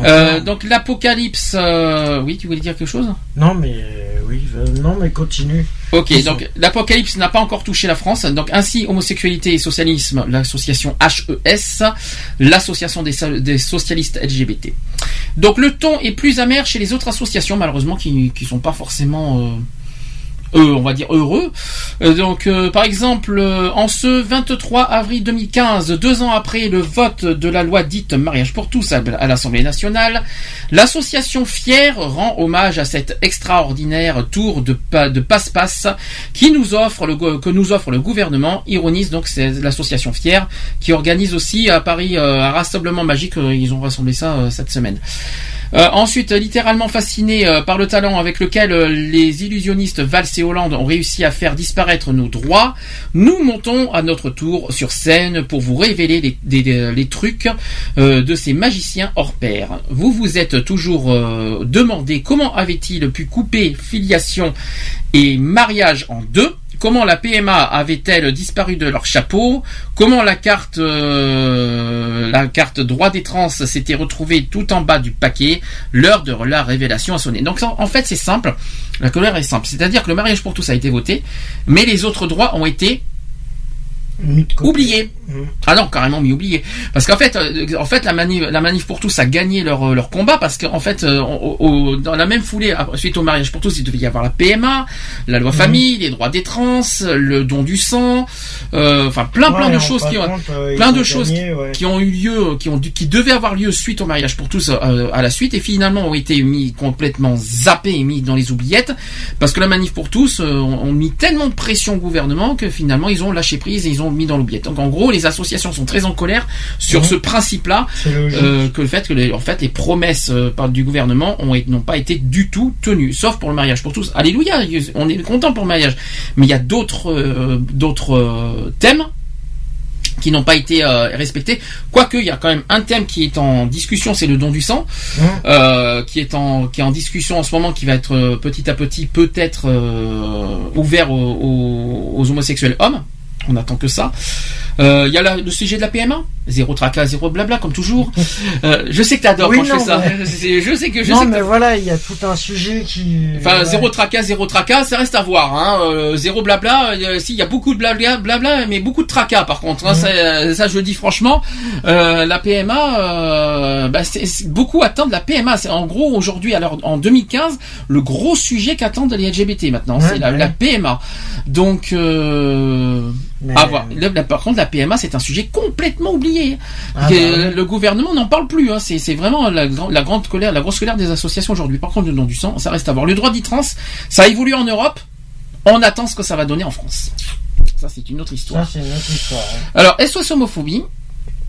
Euh, donc, l'apocalypse... euh, oui, tu voulais dire quelque chose? Non, mais euh, oui, euh, non, mais continue. Ok, donc l'apocalypse n'a pas encore touché la France. Donc ainsi, homosexualité et socialisme, l'association HES, l'association des, so- des socialistes LGBT. Donc le ton est plus amer chez les autres associations, malheureusement, qui qui sont pas forcément euh, on va dire heureux. Euh, donc, euh, par exemple, en ce 23 avril 2015, deux ans après le vote de la loi dite mariage pour tous à l'Assemblée nationale, l'association Fier rend hommage à cet extraordinaire tour de, pa- de passe-passe que nous offre le gouvernement. Ironise donc c'est l'association Fier qui organise aussi à Paris euh, un rassemblement magique. Euh, Ils ont rassemblé ça euh, cette semaine. Euh, ensuite, littéralement fasciné euh, par le talent avec lequel euh, les illusionnistes Valls et Hollande ont réussi à faire disparaître nos droits, nous montons à notre tour sur scène pour vous révéler les, les trucs de ces magiciens hors pair. Vous vous êtes toujours demandé comment avait-il pu couper filiation et mariage en deux Comment la PMA avait-elle disparu de leur chapeau Comment la carte, euh, la carte droit des trans s'était retrouvée tout en bas du paquet L'heure de la révélation a sonné. Donc en en fait c'est simple, la colère est simple. C'est-à-dire que le mariage pour tous a été voté, mais les autres droits ont été oubliés. Ah non, carrément mis oublié. Parce qu'en fait, euh, en fait, la manif, la manif pour tous a gagné leur, euh, leur combat parce qu'en fait, euh, au- au- dans la même foulée, suite au mariage pour tous, il devait y avoir la PMA, la loi Mhm. famille, les droits des trans, le don du sang, euh, enfin plein plein de choses qui ont, compte, euh, plein de ont choses gagné, qui, ouais. qui ont eu lieu, qui ont qui devaient avoir lieu suite au mariage pour tous euh, à la suite et finalement ont été mis complètement zappés et mis dans les oubliettes parce que la manif pour tous ont, ont mis tellement de pression au gouvernement que finalement ils ont lâché prise et ils ont mis dans l'oubliette. Donc en gros, les associations sont très en colère sur Mhm. ce principe-là, euh, que le fait que les, en fait les promesses euh, par du gouvernement ont n'ont pas été du tout tenues, sauf pour le mariage pour tous. Alléluia, on est content pour le mariage, mais il y a d'autres euh, d'autres thèmes qui n'ont pas été euh, respectés. Quoique, il y a quand même un thème qui est en discussion, c'est le don du sang, euh, qui est en qui est en discussion en ce moment, qui va être euh, petit à petit peut-être ouvert aux, aux- aux homosexuels hommes. On attend que ça. Euh, Il y a la- le sujet de la PMA, zéro tracas, zéro blabla, comme toujours. Euh, je sais que t'adores Oui, quand je fais ça. mais- <laughs> Je sais que je non, sais que mais voilà, il y a tout un sujet qui. Enfin, ouais. zéro tracas, zéro tracas, ça reste à voir. Hein. Euh, zéro blabla, euh, si, il y a beaucoup de blabla, blabla, mais beaucoup de tracas par contre. Hein, ça, euh, ça, je le dis franchement. Euh, la PMA, euh, bah, beaucoup attendent la PMA. C'est en gros aujourd'hui, alors en 2015, le gros sujet qu'attendent les LGBT maintenant, c'est la, ouais. la PMA. Donc, euh, Mais- là, par contre, la PMA, c'est un sujet complètement oublié. Ah, bah. Le gouvernement n'en parle plus. Hein. C'est, vraiment la, gran- la grande colère, la grosse colère des associations aujourd'hui. Par contre, le don du sang, ça reste à voir. Le droit dit trans, ça a évolué en Europe. On attend ce que ça va donner en France. Ça, c'est une autre histoire. Ça, une autre histoire. hein. Alors, SOS Homophobie,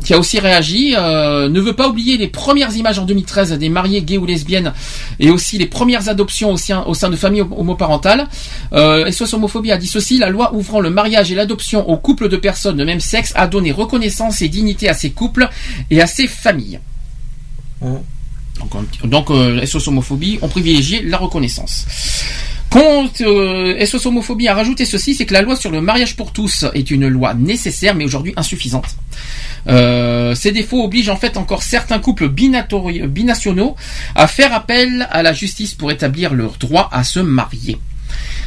qui a aussi réagi, euh, ne veut pas oublier les premières images en 2013 des mariés gays ou lesbiennes et aussi les premières adoptions au sein, au sein de familles homoparentales. Euh, SOS Homophobie a dit ceci, la loi ouvrant le mariage et l'adoption aux couples de personnes de même sexe a donné reconnaissance et dignité à ces couples et à ces familles. Hum. Donc, donc euh, SOS homophobie ont privilégié la reconnaissance. Quand euh, SOS homophobie a rajouté ceci, c'est que la loi sur le mariage pour tous est une loi nécessaire, mais aujourd'hui insuffisante. Euh, ces défauts obligent en fait encore certains couples binationaux à faire appel à la justice pour établir leur droit à se marier.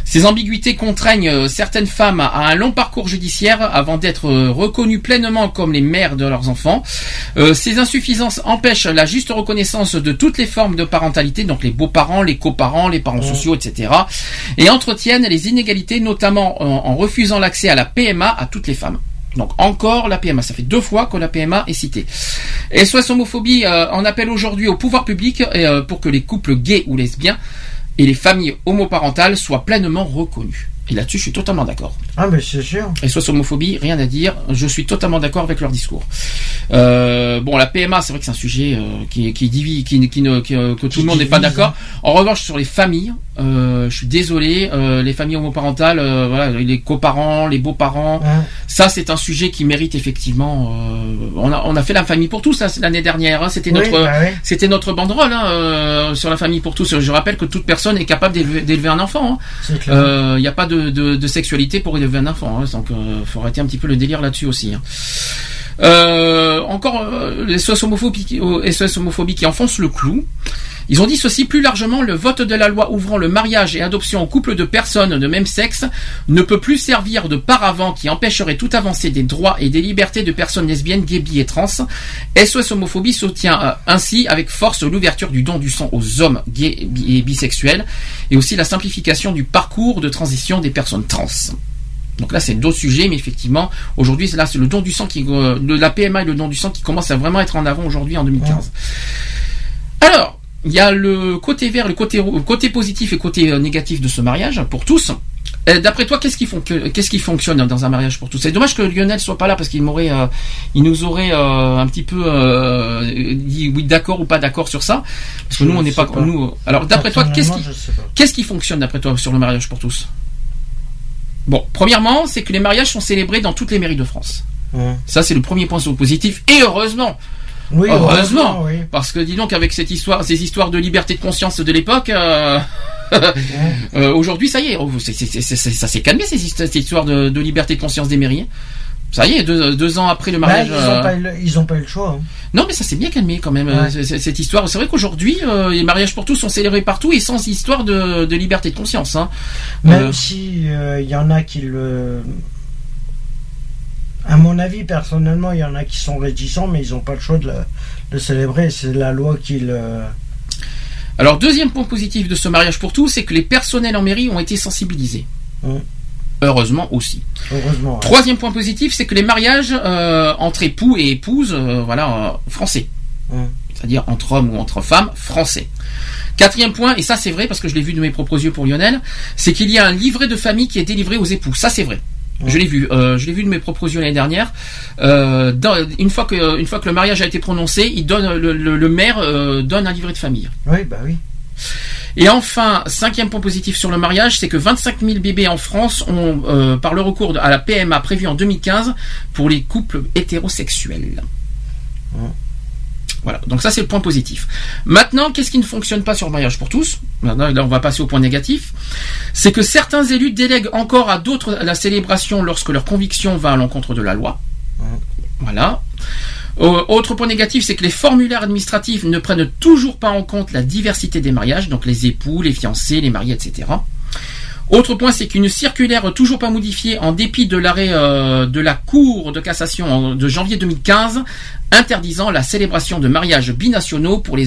Ces ambiguïtés contraignent euh, certaines femmes à un long parcours judiciaire avant d'être euh, reconnues pleinement comme les mères de leurs enfants. Euh, ces insuffisances empêchent la juste reconnaissance de toutes les formes de parentalité, donc les beaux-parents, les coparents, les parents sociaux, etc. Et entretiennent les inégalités, notamment en, en refusant l'accès à la PMA à toutes les femmes. Donc encore la PMA, ça fait deux fois que la PMA est citée. SOS homophobie euh, en appelle aujourd'hui au pouvoir public euh, pour que les couples gays ou lesbiens et les familles homoparentales soient pleinement reconnues. Et là-dessus, je suis totalement d'accord. Ah, mais c'est sûr. SOS homophobie, rien à dire. Je suis totalement d'accord avec leur discours. Euh, bon, la PMA, c'est vrai que c'est un sujet euh, qui, qui divise, qui, qui ne, qui, euh, que tout le monde n'est pas d'accord. En revanche, sur les familles, je suis désolé, les familles homoparentales, voilà, les coparents, les beaux-parents, ça c'est un sujet qui mérite effectivement. on a on a fait la famille pour tous hein, l'année dernière. hein, c'était Oui, notre bah c'était notre banderole hein, sur la famille pour tous. Je rappelle que toute personne est capable d'élever un enfant. C'est clair. Il n'y a pas de, de, sexualité pour élever un enfant, hein, donc euh, faut arrêter un petit peu le délire là-dessus aussi. hein. Euh, encore euh, les SOS homophobie, qui- euh, qui enfoncent le clou. Ils ont dit ceci plus largement, le vote de la loi ouvrant le mariage et adoption aux couples de personnes de même sexe ne peut plus servir de paravent qui empêcherait toute avancée des droits et des libertés de personnes lesbiennes, gays, bi et trans. SOS homophobie soutient euh, ainsi avec force l'ouverture du don du sang aux hommes gays et bisexuels et aussi la simplification du parcours de transition des personnes trans. Donc là, c'est d'autres sujets, mais effectivement, aujourd'hui, là, c'est le don du sang qui, euh, le- la PMA et le don du sang qui commence à vraiment être en avant aujourd'hui en 2015. Alors, il y a le côté vert, le côté, positif et côté euh, négatif de ce mariage pour tous. Euh, D'après toi, qu'est-ce qui, fonc- qu'est-ce qui fonctionne dans un mariage pour tous? C'est dommage que Lionel soit pas là parce qu'il m'aurait, euh, il nous aurait euh, un petit peu euh, dit oui d'accord ou pas d'accord sur ça. Parce que Je nous, on n'est pas, pas. nous. Alors, d'après toi, qui. Qu'est-ce qui fonctionne d'après toi sur le mariage pour tous? Bon, premièrement, c'est que les mariages sont célébrés dans toutes les mairies de France. Ça, c'est le premier point positif. Et heureusement Oui, Heureusement, heureusement, oui. Parce que dis donc, avec cette histoire, ces histoires de liberté de conscience de l'époque, euh, <laughs> euh, aujourd'hui, ça y est, oh, ça s'est calmé, ces histoires, cette histoire de, de liberté de conscience des mairies. Ça y est, deux, deux ans après le Bah, mariage. ils euh, n'ont pas, eu le- ils ont pas eu le choix. hein. non, mais ça s'est bien calmé quand même, Ouais. euh, cette histoire. C'est vrai qu'aujourd'hui, euh, les mariages pour tous sont célébrés partout et sans histoire de, de liberté de conscience. Hein. Même Euh, si euh, il y en a qui le. À mon avis, personnellement, il y en a qui sont réticents, mais ils n'ont pas le choix de le, de célébrer. C'est la loi qui le. Alors, deuxième point positif de ce mariage pour tous, c'est que les personnels en mairie ont été sensibilisés. Mm. Heureusement aussi. Heureusement. ouais. Troisième point positif, c'est que les mariages euh, entre époux et épouses, euh, voilà, euh, français. C'est-à-dire entre hommes ou entre femmes, français. Quatrième point, et ça c'est vrai parce que je l'ai vu de mes propres yeux pour Lionel, c'est qu'il y a un livret de famille qui est délivré aux époux. Ça c'est vrai. Je l'ai vu, je l'ai vu de mes propres yeux l'année dernière. Dans- une fois que une fois que le mariage a été prononcé, il donne le, le- le maire donne un livret de famille. Oui, bah oui. Et enfin, cinquième point positif sur le mariage, c'est que 25 000 bébés en France ont, euh, par le recours à la PMA prévue en 2015 pour les couples hétérosexuels. Voilà, donc ça c'est le point positif. Maintenant, qu'est-ce qui ne fonctionne pas sur le mariage pour tous? Maintenant, là on va passer au point négatif. C'est que certains élus délèguent encore à d'autres la célébration lorsque leur conviction va à l'encontre de la loi. Voilà. Autre point négatif, c'est que les formulaires administratifs ne prennent toujours pas en compte la diversité des mariages, donc les époux, les fiancés, les mariés, etc. Autre point, c'est qu'une circulaire toujours pas modifiée en dépit de l'arrêt euh, de la Cour de cassation de janvier 2015 interdisant la célébration de mariages binationaux pour les,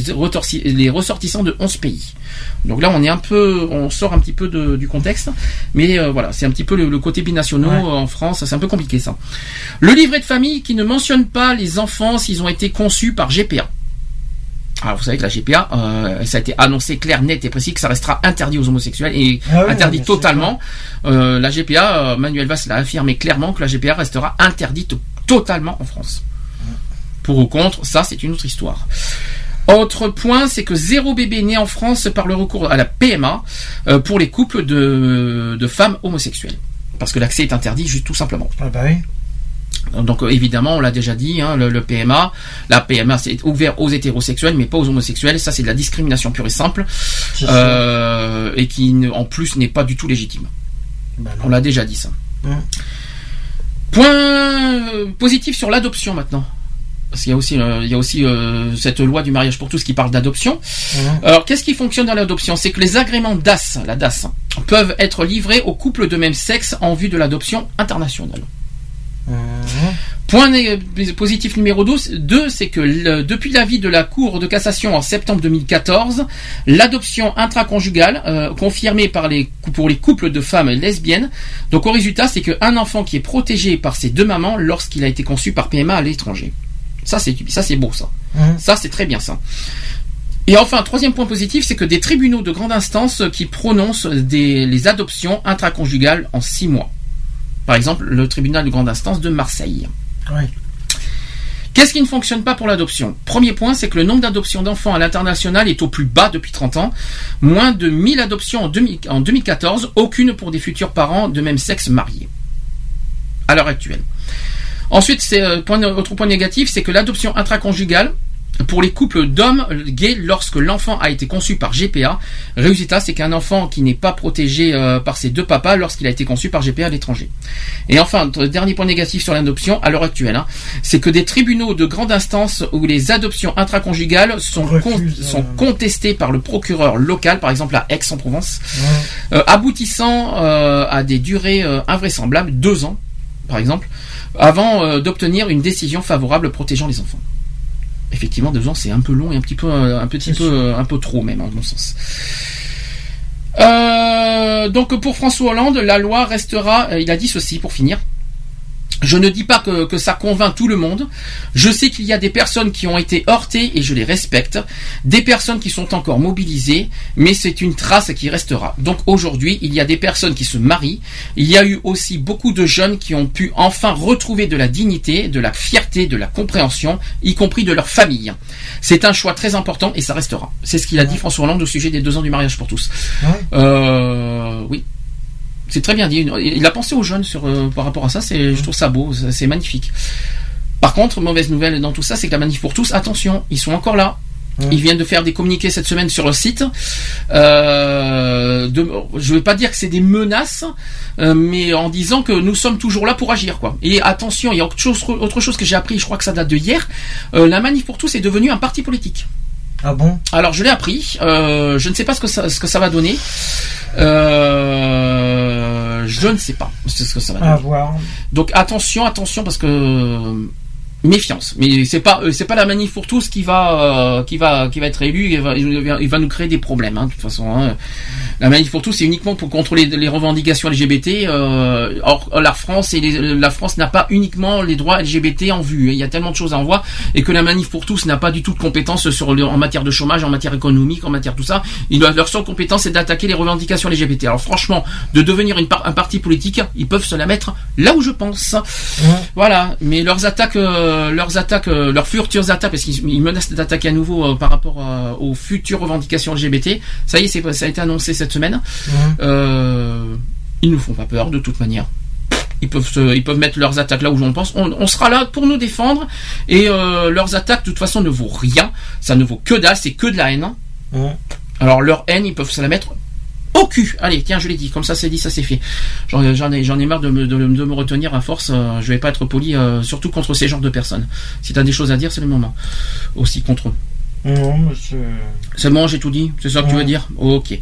ressortissants de 11 pays. Donc là, on est un peu, on sort un petit peu de- du contexte, mais euh, voilà, c'est un petit peu le, le côté binationaux Ouais. euh, en France, c'est un peu compliqué ça. Le livret de famille qui ne mentionne pas les enfants s'ils ont été conçus par GPA. Alors vous savez que la GPA, euh, ça a été annoncé clair, net et précis que ça restera interdit aux homosexuels et Ah oui, interdit totalement. Euh, la GPA, euh, Manuel Valls l'a affirmé clairement que la GPA restera interdite totalement en France. Pour ou contre, ça c'est une autre histoire. Autre point, c'est que zéro bébé né en France par le recours à la PMA euh, pour les couples de, de femmes homosexuelles. Parce que l'accès est interdit, juste tout simplement. Ah bah oui. Donc évidemment, on l'a déjà dit, hein, le, le PMA, la PMA c'est ouvert aux hétérosexuels, mais pas aux homosexuels. Ça c'est de la discrimination pure et simple, euh, et qui en plus n'est pas du tout légitime. Bah. On l'a déjà dit ça. Point positif sur l'adoption maintenant. Parce qu'il y a aussi, euh, il y a aussi euh, cette loi du mariage pour tous qui parle d'adoption. Alors, qu'est-ce qui fonctionne dans l'adoption? C'est que les agréments DAS, la DAS, peuvent être livrés aux couples de même sexe en vue de l'adoption internationale. Hum. Point né- positif numéro 12, 2, c'est que le- depuis l'avis de la Cour de cassation en septembre 2014, l'adoption intraconjugale, euh, confirmée par les, cou- pour les couples de femmes lesbiennes, donc au résultat, c'est qu'un enfant qui est protégé par ses deux mamans lorsqu'il a été conçu par PMA à l'étranger. Ça, c'est ça, c'est beau, ça. Hum. Ça, c'est très bien, ça. Et enfin, troisième point positif, c'est que des tribunaux de grande instance qui prononcent des, les adoptions intraconjugales en six mois. Par exemple, le tribunal de grande instance de Marseille. Oui. Qu'est-ce qui ne fonctionne pas pour l'adoption? Premier point, c'est que le nombre d'adoptions d'enfants à l'international est au plus bas depuis 30 ans. Moins de 1000 adoptions en, 2000 en 2014, aucune pour des futurs parents de même sexe mariés. À l'heure actuelle. Ensuite, c'est euh, point, autre point négatif, c'est que l'adoption intraconjugale pour les couples d'hommes gays lorsque l'enfant a été conçu par GPA. Résultat, c'est qu'un enfant qui n'est pas protégé euh, par ses deux papas lorsqu'il a été conçu par GPA à l'étranger. Et enfin, dernier point négatif sur l'adoption à l'heure actuelle, hein, c'est que des tribunaux de grande instance où les adoptions intraconjugales sont, con- Refusent, sont euh, contestées par le procureur local, par exemple à Aix-en-Provence, Ouais. euh, aboutissant euh, à des durées euh, invraisemblables, deux ans par exemple, avant euh, d'obtenir une décision favorable protégeant les enfants. Effectivement, deux ans, c'est un peu long et un petit peu, euh, un petit C'est peu, sûr. euh, un peu trop même, à mon sens. Euh, donc pour François Hollande, la loi restera. il a dit ceci pour finir. Je ne dis pas que, que ça convainc tout le monde. Je sais qu'il y a des personnes qui ont été heurtées et je les respecte. Des personnes qui sont encore mobilisées, mais c'est une trace qui restera. Donc aujourd'hui, il y a des personnes qui se marient. Il y a eu aussi beaucoup de jeunes qui ont pu enfin retrouver de la dignité, de la fierté, de la compréhension, y compris de leur famille. C'est un choix très important et ça restera. C'est ce qu'il a dit François Hollande au sujet des deux ans du mariage pour tous. Ouais. Euh, oui. C'est très bien dit. Il a pensé aux jeunes sur, euh, par rapport à ça. C'est, je trouve ça beau. C'est magnifique. Par contre, mauvaise nouvelle dans tout ça, c'est que la manif pour tous, attention, ils sont encore là. Ils viennent de faire des communiqués cette semaine sur le site. Euh, de, je ne vais pas dire que c'est des menaces, euh, mais en disant que nous sommes toujours là pour agir, quoi. Et attention, il y a autre chose, autre chose que j'ai appris. Je crois que ça date de hier. Euh, la manif pour tous est devenue un parti politique. Ah bon? Alors je l'ai appris. Je ne sais pas ce que ça, ce que ça va donner. Euh, je ne sais pas ce que ça va donner. À voir. Donc attention, attention parce que méfiance. Mais c'est pas euh, c'est pas la manif pour tous qui va euh, qui va qui va être élu. Il va, il nous créer des problèmes. Hein, de toute façon, hein. la manif pour tous c'est uniquement pour contrôler les revendications LGBT. Euh, or la France et les- la France n'a pas uniquement les droits LGBT en vue. Il y a tellement de choses à en voir et que la manif pour tous n'a pas du tout de compétences sur le- en matière de chômage, en matière économique, en matière tout ça. Ils leur seule compétence c'est d'attaquer les revendications LGBT. Alors franchement, de devenir une par- un parti politique, ils peuvent se la mettre là où je pense. Voilà, mais leurs attaques, euh, leurs attaques, euh, leurs futures attaques, parce qu'ils ils menacent d'attaquer à nouveau euh, par rapport euh, aux futures revendications LGBT. Ça y est, ça a été annoncé cette semaine. Euh, ils nous font pas peur de toute manière. Ils peuvent, se- ils peuvent mettre leurs attaques là où on pense. On, on sera là pour nous défendre et euh, leurs attaques de toute façon ne vaut rien. Ça ne vaut que dalle, c'est que de la haine. Ouais. Alors leur haine, ils peuvent se la mettre au cul. Allez, tiens, je l'ai dit, comme ça c'est dit, ça c'est fait. J'en ai, j'en ai marre de me, de, de me retenir à force. euh, je vais pas être poli, euh, surtout contre ces genres de personnes. Si t'as des choses à dire, c'est le moment. Aussi contre eux. Non, c'est. Bon, j'ai tout dit. C'est ça que tu veux dire? Ok.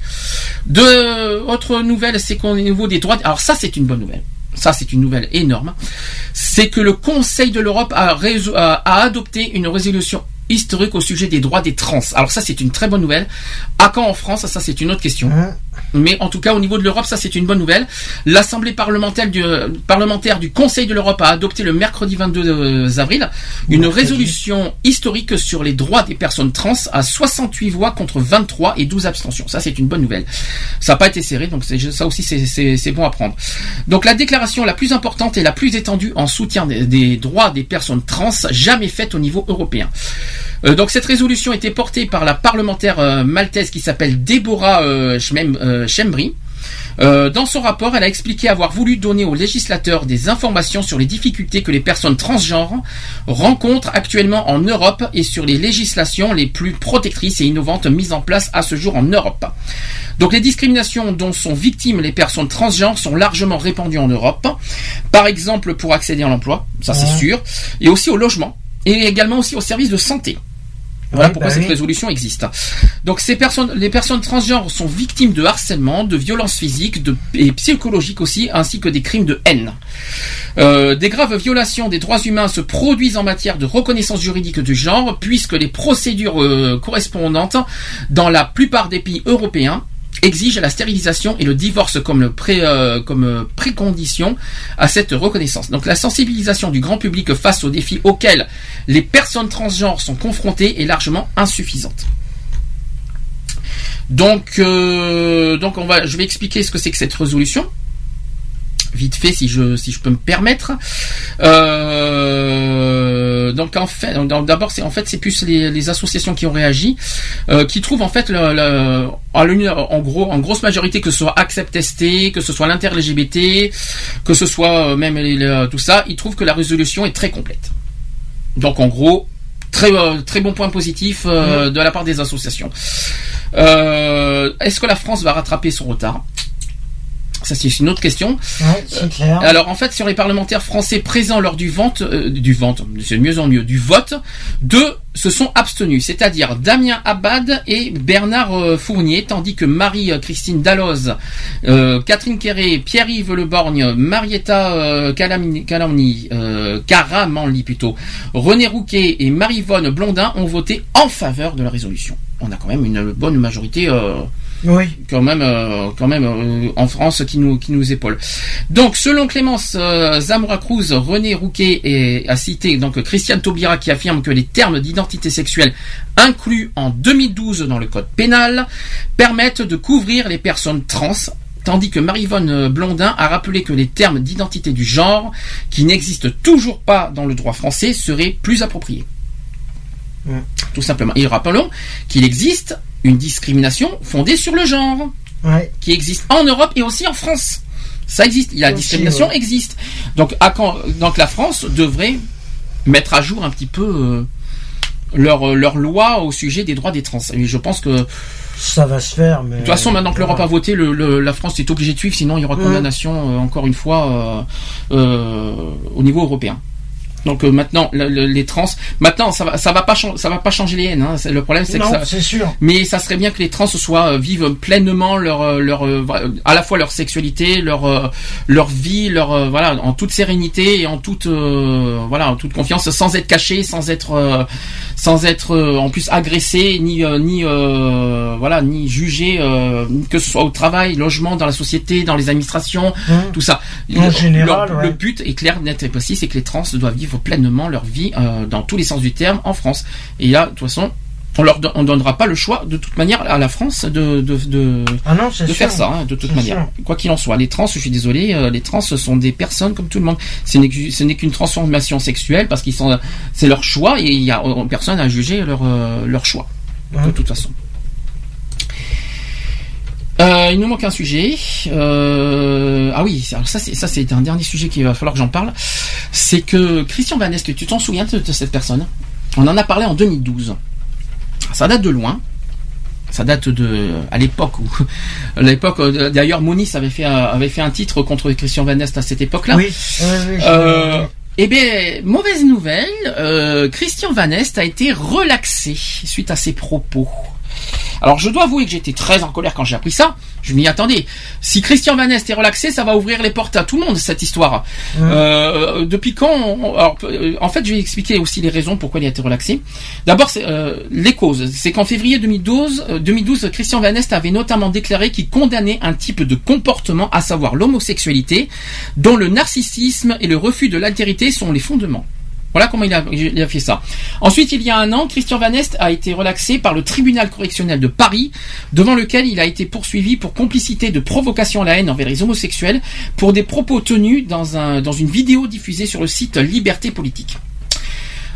Deux autres nouvelles, c'est qu'au niveau des droits. Alors ça, c'est une bonne nouvelle. Ça, c'est une nouvelle énorme. C'est que le Conseil de l'Europe a- a adopté une résolution historique au sujet des droits des trans. Alors ça, c'est une très bonne nouvelle. À quand en France Ça, c'est une autre question. Mais en tout cas, au niveau de l'Europe, ça c'est une bonne nouvelle. L'Assemblée parlementaire du, euh, parlementaire du Conseil de l'Europe a adopté le mercredi 22 avril une résolution historique sur les droits des personnes trans à 68 voix contre 23 et 12 abstentions. Ça c'est une bonne nouvelle. Ça n'a pas été serré, donc ça aussi c'est- bon à prendre. Donc la déclaration la plus importante et la plus étendue en soutien des, des droits des personnes trans jamais faite au niveau européen. Euh, donc cette résolution était portée par la parlementaire euh, maltaise qui s'appelle Deborah euh, euh, Schembri. Euh, dans son rapport, elle a expliqué avoir voulu donner aux législateurs des informations sur les difficultés que les personnes transgenres rencontrent actuellement en Europe et sur les législations les plus protectrices et innovantes mises en place à ce jour en Europe. Donc les discriminations dont sont victimes les personnes transgenres sont largement répandues en Europe. Par exemple pour accéder à l'emploi, ça c'est sûr, et aussi au logement, et également aussi aux services de santé. Voilà pourquoi bah cette oui. résolution existe. Donc ces personnes, les personnes transgenres sont victimes de harcèlement, de violences physiques de, et psychologiques aussi, ainsi que des crimes de haine. Euh, des graves violations des droits humains se produisent en matière de reconnaissance juridique du genre, puisque les procédures euh, correspondantes dans la plupart des pays européens exigent la stérilisation et le divorce comme, euh, euh, précondition à cette reconnaissance. Donc la sensibilisation du grand public face aux défis auxquels les personnes transgenres sont confrontées est largement insuffisante. Donc, euh, je vais expliquer ce que c'est que cette résolution. Vite fait, si je, si je peux me permettre. Euh, donc en fait, d'abord c'est en fait c'est plus les, les associations qui ont réagi, euh, qui trouvent en fait le, le- en, gros en grosse majorité que ce soit Accept ST, que ce soit l'inter-LGBT, que ce soit euh, même les- les- tout ça, ils trouvent que la résolution est très complète. Donc en gros, très très bon point positif euh, de la part des associations. Est-ce que la France va rattraper son retard? Ça c'est une autre question. Ouais, c'est clair. Alors en fait sur les parlementaires français présents lors du vote, euh, du vote, c'est de mieux en mieux, du vote, deux se sont abstenus, c'est-à-dire Damien Abad et Bernard euh, Fournier, tandis que Marie-Christine Dalloz, euh, Catherine Quéré, Pierre-Yves Leborgne, Marietta euh, Calamni, Calamni, euh, Caramanli plutôt, René Rouquet et Marie-Vonne Blondin ont voté en faveur de la résolution. On a quand même une bonne majorité. Oui. quand même, euh, quand même euh, en France qui nous qui nous épaule. Donc, selon Clémence euh, Zamora Cruz, René Rouquet et, a cité donc Christiane Taubira qui affirme que les termes d'identité sexuelle inclus en 2012 dans le code pénal permettent de couvrir les personnes trans. Tandis que Marivonne Blondin a rappelé que les termes d'identité du genre, qui n'existent toujours pas dans le droit français, seraient plus appropriés. Tout simplement. Et rappelons qu'il existe une discrimination fondée sur le genre, Ouais. qui existe en Europe et aussi en France. Ça existe. La Aussi, discrimination ouais. existe. Donc, à quand, donc la France devrait mettre à jour un petit peu euh, leur, leur loi au sujet des droits des trans. Et je pense que de Ça va se faire, mais. toute façon, maintenant que l'Europe a voté, le, le- la France est obligée de suivre, sinon il y aura Ouais. condamnation euh, encore une fois euh, euh, au niveau européen. Donc euh, maintenant, le- le- les trans, maintenant ça va, ça va pas, chan- ça va pas changer les haines. hein. Le problème, c'est que ça, c'est sûr. mais ça serait bien que les trans soient euh, vivent pleinement leur euh, leur à la fois leur sexualité, leur leur vie, leur voilà en toute sérénité et en toute euh, voilà en toute confiance, sans être caché, sans être euh, sans être en plus agressé ni ni voilà ni jugé que ce soit au travail, logement, dans la société, dans les administrations, Hum. tout ça. En Le- général, leur- ouais. le but est clair, net et précis, c'est que les trans doivent vivre pleinement leur vie euh, dans tous les sens du terme en France. Et là, de toute façon, on leur don- on donnera pas le choix de toute manière à la France de de de, Ah non, de sûr. faire ça hein, de toute manière. Quoi qu'il en soit, les trans, je suis désolé, euh, les trans sont des personnes comme tout le monde. Ce n'est qu'une transformation sexuelle parce qu'ils sont c'est leur choix et il y a euh, personne à juger leur euh, leur choix de toute façon. Euh, il nous manque un sujet. Euh, ah oui, alors ça c'est ça c'est un dernier sujet qu'il va falloir que j'en parle. C'est que Christian Van Est, tu t'en souviens de, cette personne? On en a parlé en 2012. Ça date de loin. Ça date de à l'époque où l'époque euh, d'ailleurs Moniz avait fait un, avait fait un titre contre Christian Van Est à cette époque-là. Oui, Euh, eh bien, mauvaise nouvelle, euh, Christian Van Est a été relaxé suite à ses propos. Alors je dois avouer que j'étais très en colère quand j'ai appris ça. Je m'y attendais. Si Christian Van Est est relaxé, ça va ouvrir les portes à tout le monde cette histoire. Euh, depuis quand on- alors, euh, En fait, je vais expliquer aussi les raisons pourquoi il a été relaxé. D'abord, euh, les causes. C'est qu'en février 2012, euh, 2012, Christian Van Est avait notamment déclaré qu'il condamnait un type de comportement, à savoir l'homosexualité, dont le narcissisme et le refus de l'altérité sont les fondements. Voilà comment il a, fait ça. Ensuite, il y a un an, Christian Van Est a été relaxé par le tribunal correctionnel de Paris, devant lequel il a été poursuivi pour complicité de provocation à la haine envers les homosexuels pour des propos tenus dans, un, dans une vidéo diffusée sur le site Liberté Politique.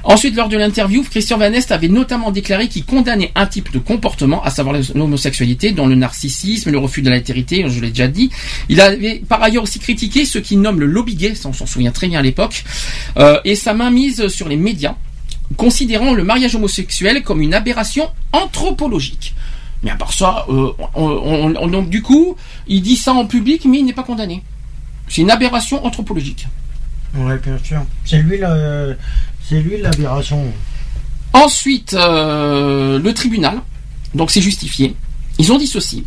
Ensuite, lors de l'interview, Christian Van Est avait notamment déclaré qu'il condamnait un type de comportement, à savoir l'homosexualité, dont le narcissisme, le refus de l'altérité, je l'ai déjà dit. Il avait par ailleurs aussi critiqué ce qu'il nomme le lobby gay, ça on s'en souvient très bien à l'époque, euh, et sa mainmise sur les médias, considérant le mariage homosexuel comme une aberration anthropologique. Mais à part ça, euh, on- on- on- donc du coup, il dit ça en public, mais il n'est pas condamné. C'est une aberration anthropologique. Ouais, bien sûr. C'est lui la, c'est lui l'aberration. Ensuite, euh, le tribunal, donc c'est justifié. Ils ont dit ceci.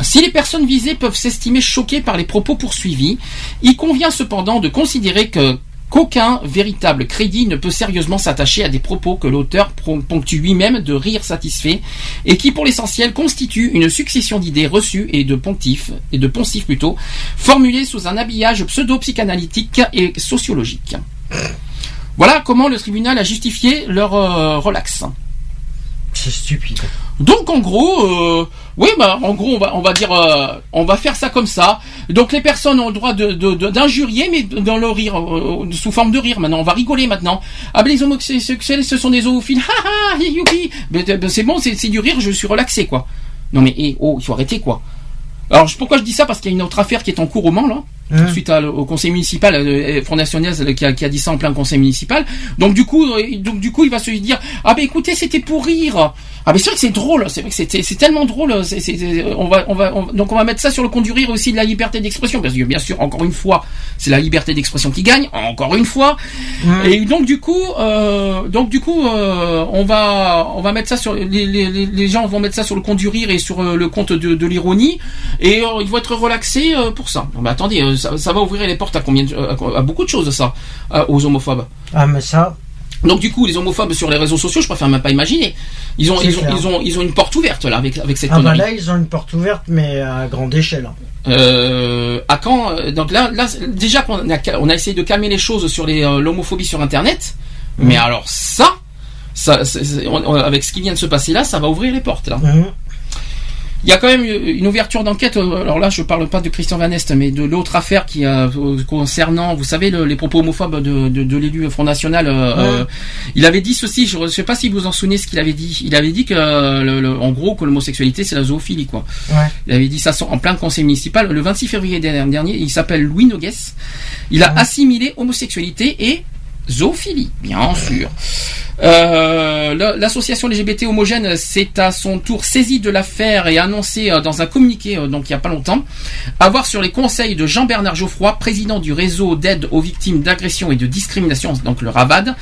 Si les personnes visées peuvent s'estimer choquées par les propos poursuivis, il convient cependant de considérer que qu'aucun véritable crédit ne peut sérieusement s'attacher à des propos que l'auteur ponctue lui-même de rire satisfait et qui pour l'essentiel constituent une succession d'idées reçues et de ponctifs et de poncifs plutôt formulées sous un habillage pseudo-psychanalytique et sociologique. Voilà comment le tribunal a justifié leur euh, relax. C'est stupide. Donc en gros, euh, oui, bah en gros on va on va dire euh, on va faire ça comme ça. Donc les personnes ont le droit de de- de- d'injurier, mais dans le rire, euh, sous forme de rire. Maintenant, on va rigoler maintenant. Ah ben les homosexuels, ce sont des zoophiles. Ha ha, youpi. Ben, ben, c'est bon, c'est du rire. Je suis relaxé quoi. Non mais eh, oh, il faut arrêter quoi. Alors pourquoi je dis ça? Parce qu'il y a une autre affaire qui est en cours au Mans là. Suite à- au conseil municipal, euh, Front National qui a, qui a dit ça en plein conseil municipal. Donc du coup, euh, donc du coup, il va se dire ah ben écoutez, c'était pour rire. Ah ben c'est vrai que c'est drôle, c'est vrai que c'était c'est tellement drôle. c'est- c'est- c'est- on va on va on- donc on va mettre ça sur le compte du rire aussi de la liberté d'expression parce que bien sûr encore une fois c'est la liberté d'expression qui gagne encore une fois. Et donc du coup euh, donc du coup euh, on va on va mettre ça sur les, les, gens vont mettre ça sur le compte du rire et sur euh, le compte de, de l'ironie et ils vont être relaxés pour ça. Non mais attendez, ça, ça va ouvrir les portes à combien de- à, à beaucoup de choses ça euh, aux homophobes. Ah, mais ça. Donc du coup, les homophobes sur les réseaux sociaux, je préfère même pas imaginer. Ils ont, ils ont, ils ont, ils ont une porte ouverte là avec avec cette Ah, bah là, ils ont une porte ouverte, mais à grande échelle. hein. Euh, à quand euh, Donc là, là, déjà qu'on a, on a essayé de calmer les choses sur les, euh, l'homophobie sur Internet, mais alors ça, ça, on- on- avec ce qui vient de se passer là, ça va ouvrir les portes là. Il y a quand même une ouverture d'enquête. euh, Alors là, je parle pas de Christian Van Est, mais de l'autre affaire qui a euh, concernant, vous savez, le- les propos homophobes de, de, de l'élu Front National. euh, Ouais. euh, il avait dit ceci. Je ne sais pas si vous vous en souvenez ce qu'il avait dit. Il avait dit que, euh, le- le- en gros, que l'homosexualité c'est la zoophilie, quoi. Ouais. Il avait dit ça en plein conseil municipal le 26 février dernier. Il s'appelle Louis Nogues. Il a assimilé homosexualité et zoophilie, bien sûr. Euh, la- L'association LGBT homogène s'est à son tour saisie de l'affaire et annoncé euh, dans un communiqué, euh, donc il n'y a pas longtemps, avoir sur les conseils de Jean-Bernard Geoffroy, président du réseau d'aide aux victimes d'agression et de discrimination, donc le RAVAD.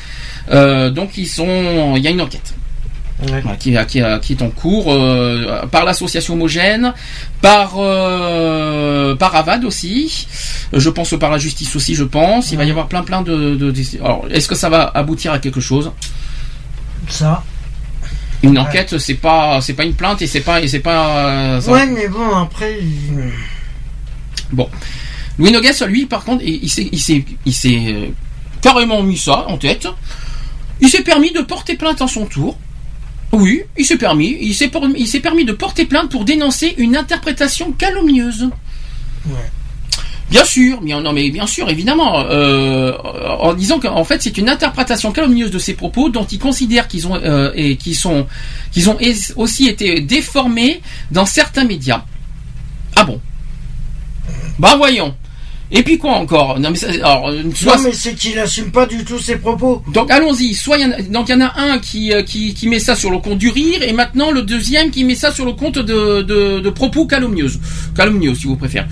Donc ils sont, il y a une enquête. Qui, qui- qui est en cours euh, par l'association homogène, par euh, par Avad aussi. Euh, Je pense par la justice aussi, je pense. Il va y avoir plein plein de. de- de- alors, est-ce que ça va aboutir à quelque chose? Ça. Une enquête, c'est pas c'est pas une plainte et c'est pas et c'est pas. ça- Ouais, mais bon, après. Bon. Louis Nogues, lui, par contre, il, il s'est, il s'est, il s'est euh, carrément mis ça en tête. Il s'est permis de porter plainte à son tour. Oui, il s'est permis. Il s'est, s'est permis de porter plainte pour dénoncer une interprétation calomnieuse. Bien sûr, bien, non mais bien sûr, évidemment, euh, en disant qu'en fait c'est une interprétation calomnieuse de ses propos dont il considère qu'ils ont euh, et qui sont qu'ils ont aussi été déformés dans certains médias. Ah bon? Bah voyons. Et puis quoi encore Non mais ça- alors, euh, soit- Non, mais c'est qu'il assume pas du tout ses propos. donc allons-y. Soit y en a, donc il y en a un qui, euh, qui qui met ça sur le compte du rire et maintenant le deuxième qui met ça sur le compte de de, de propos calomnieuses, calomnieux si vous préférez.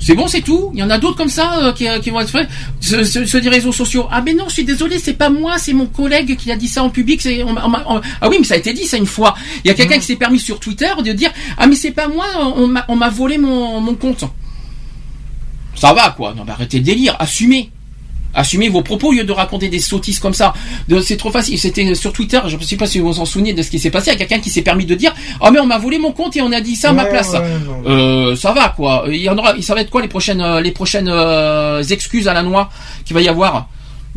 C'est bon, c'est tout? Il y en a d'autres comme ça euh, qui, qui vont être faits? Ceux, ceux- ceux des réseaux sociaux. Ah ben non, je suis désolé, c'est pas moi, c'est mon collègue qui a dit ça en public. c'est- on m'a- on m'a- on- ah oui, mais ça a été dit ça une fois. Il y a quelqu'un qui s'est permis sur Twitter de dire ah mais c'est pas moi, on m'a on m'a volé mon mon compte. Ça va quoi Non mais arrêtez le délire, assumez. Assumez vos propos au lieu de raconter des sottises comme ça. C'est trop facile. C'était sur Twitter, je ne sais pas si vous vous en souvenez de ce qui s'est passé. Il y a quelqu'un qui s'est permis de dire Oh mais on m'a volé mon compte et on a dit ça à ma place. ouais. Euh, ça va quoi. Il y en aura. Ça va être quoi les prochaines euh, les prochaines euh, excuses à la noix qu'il va y avoir?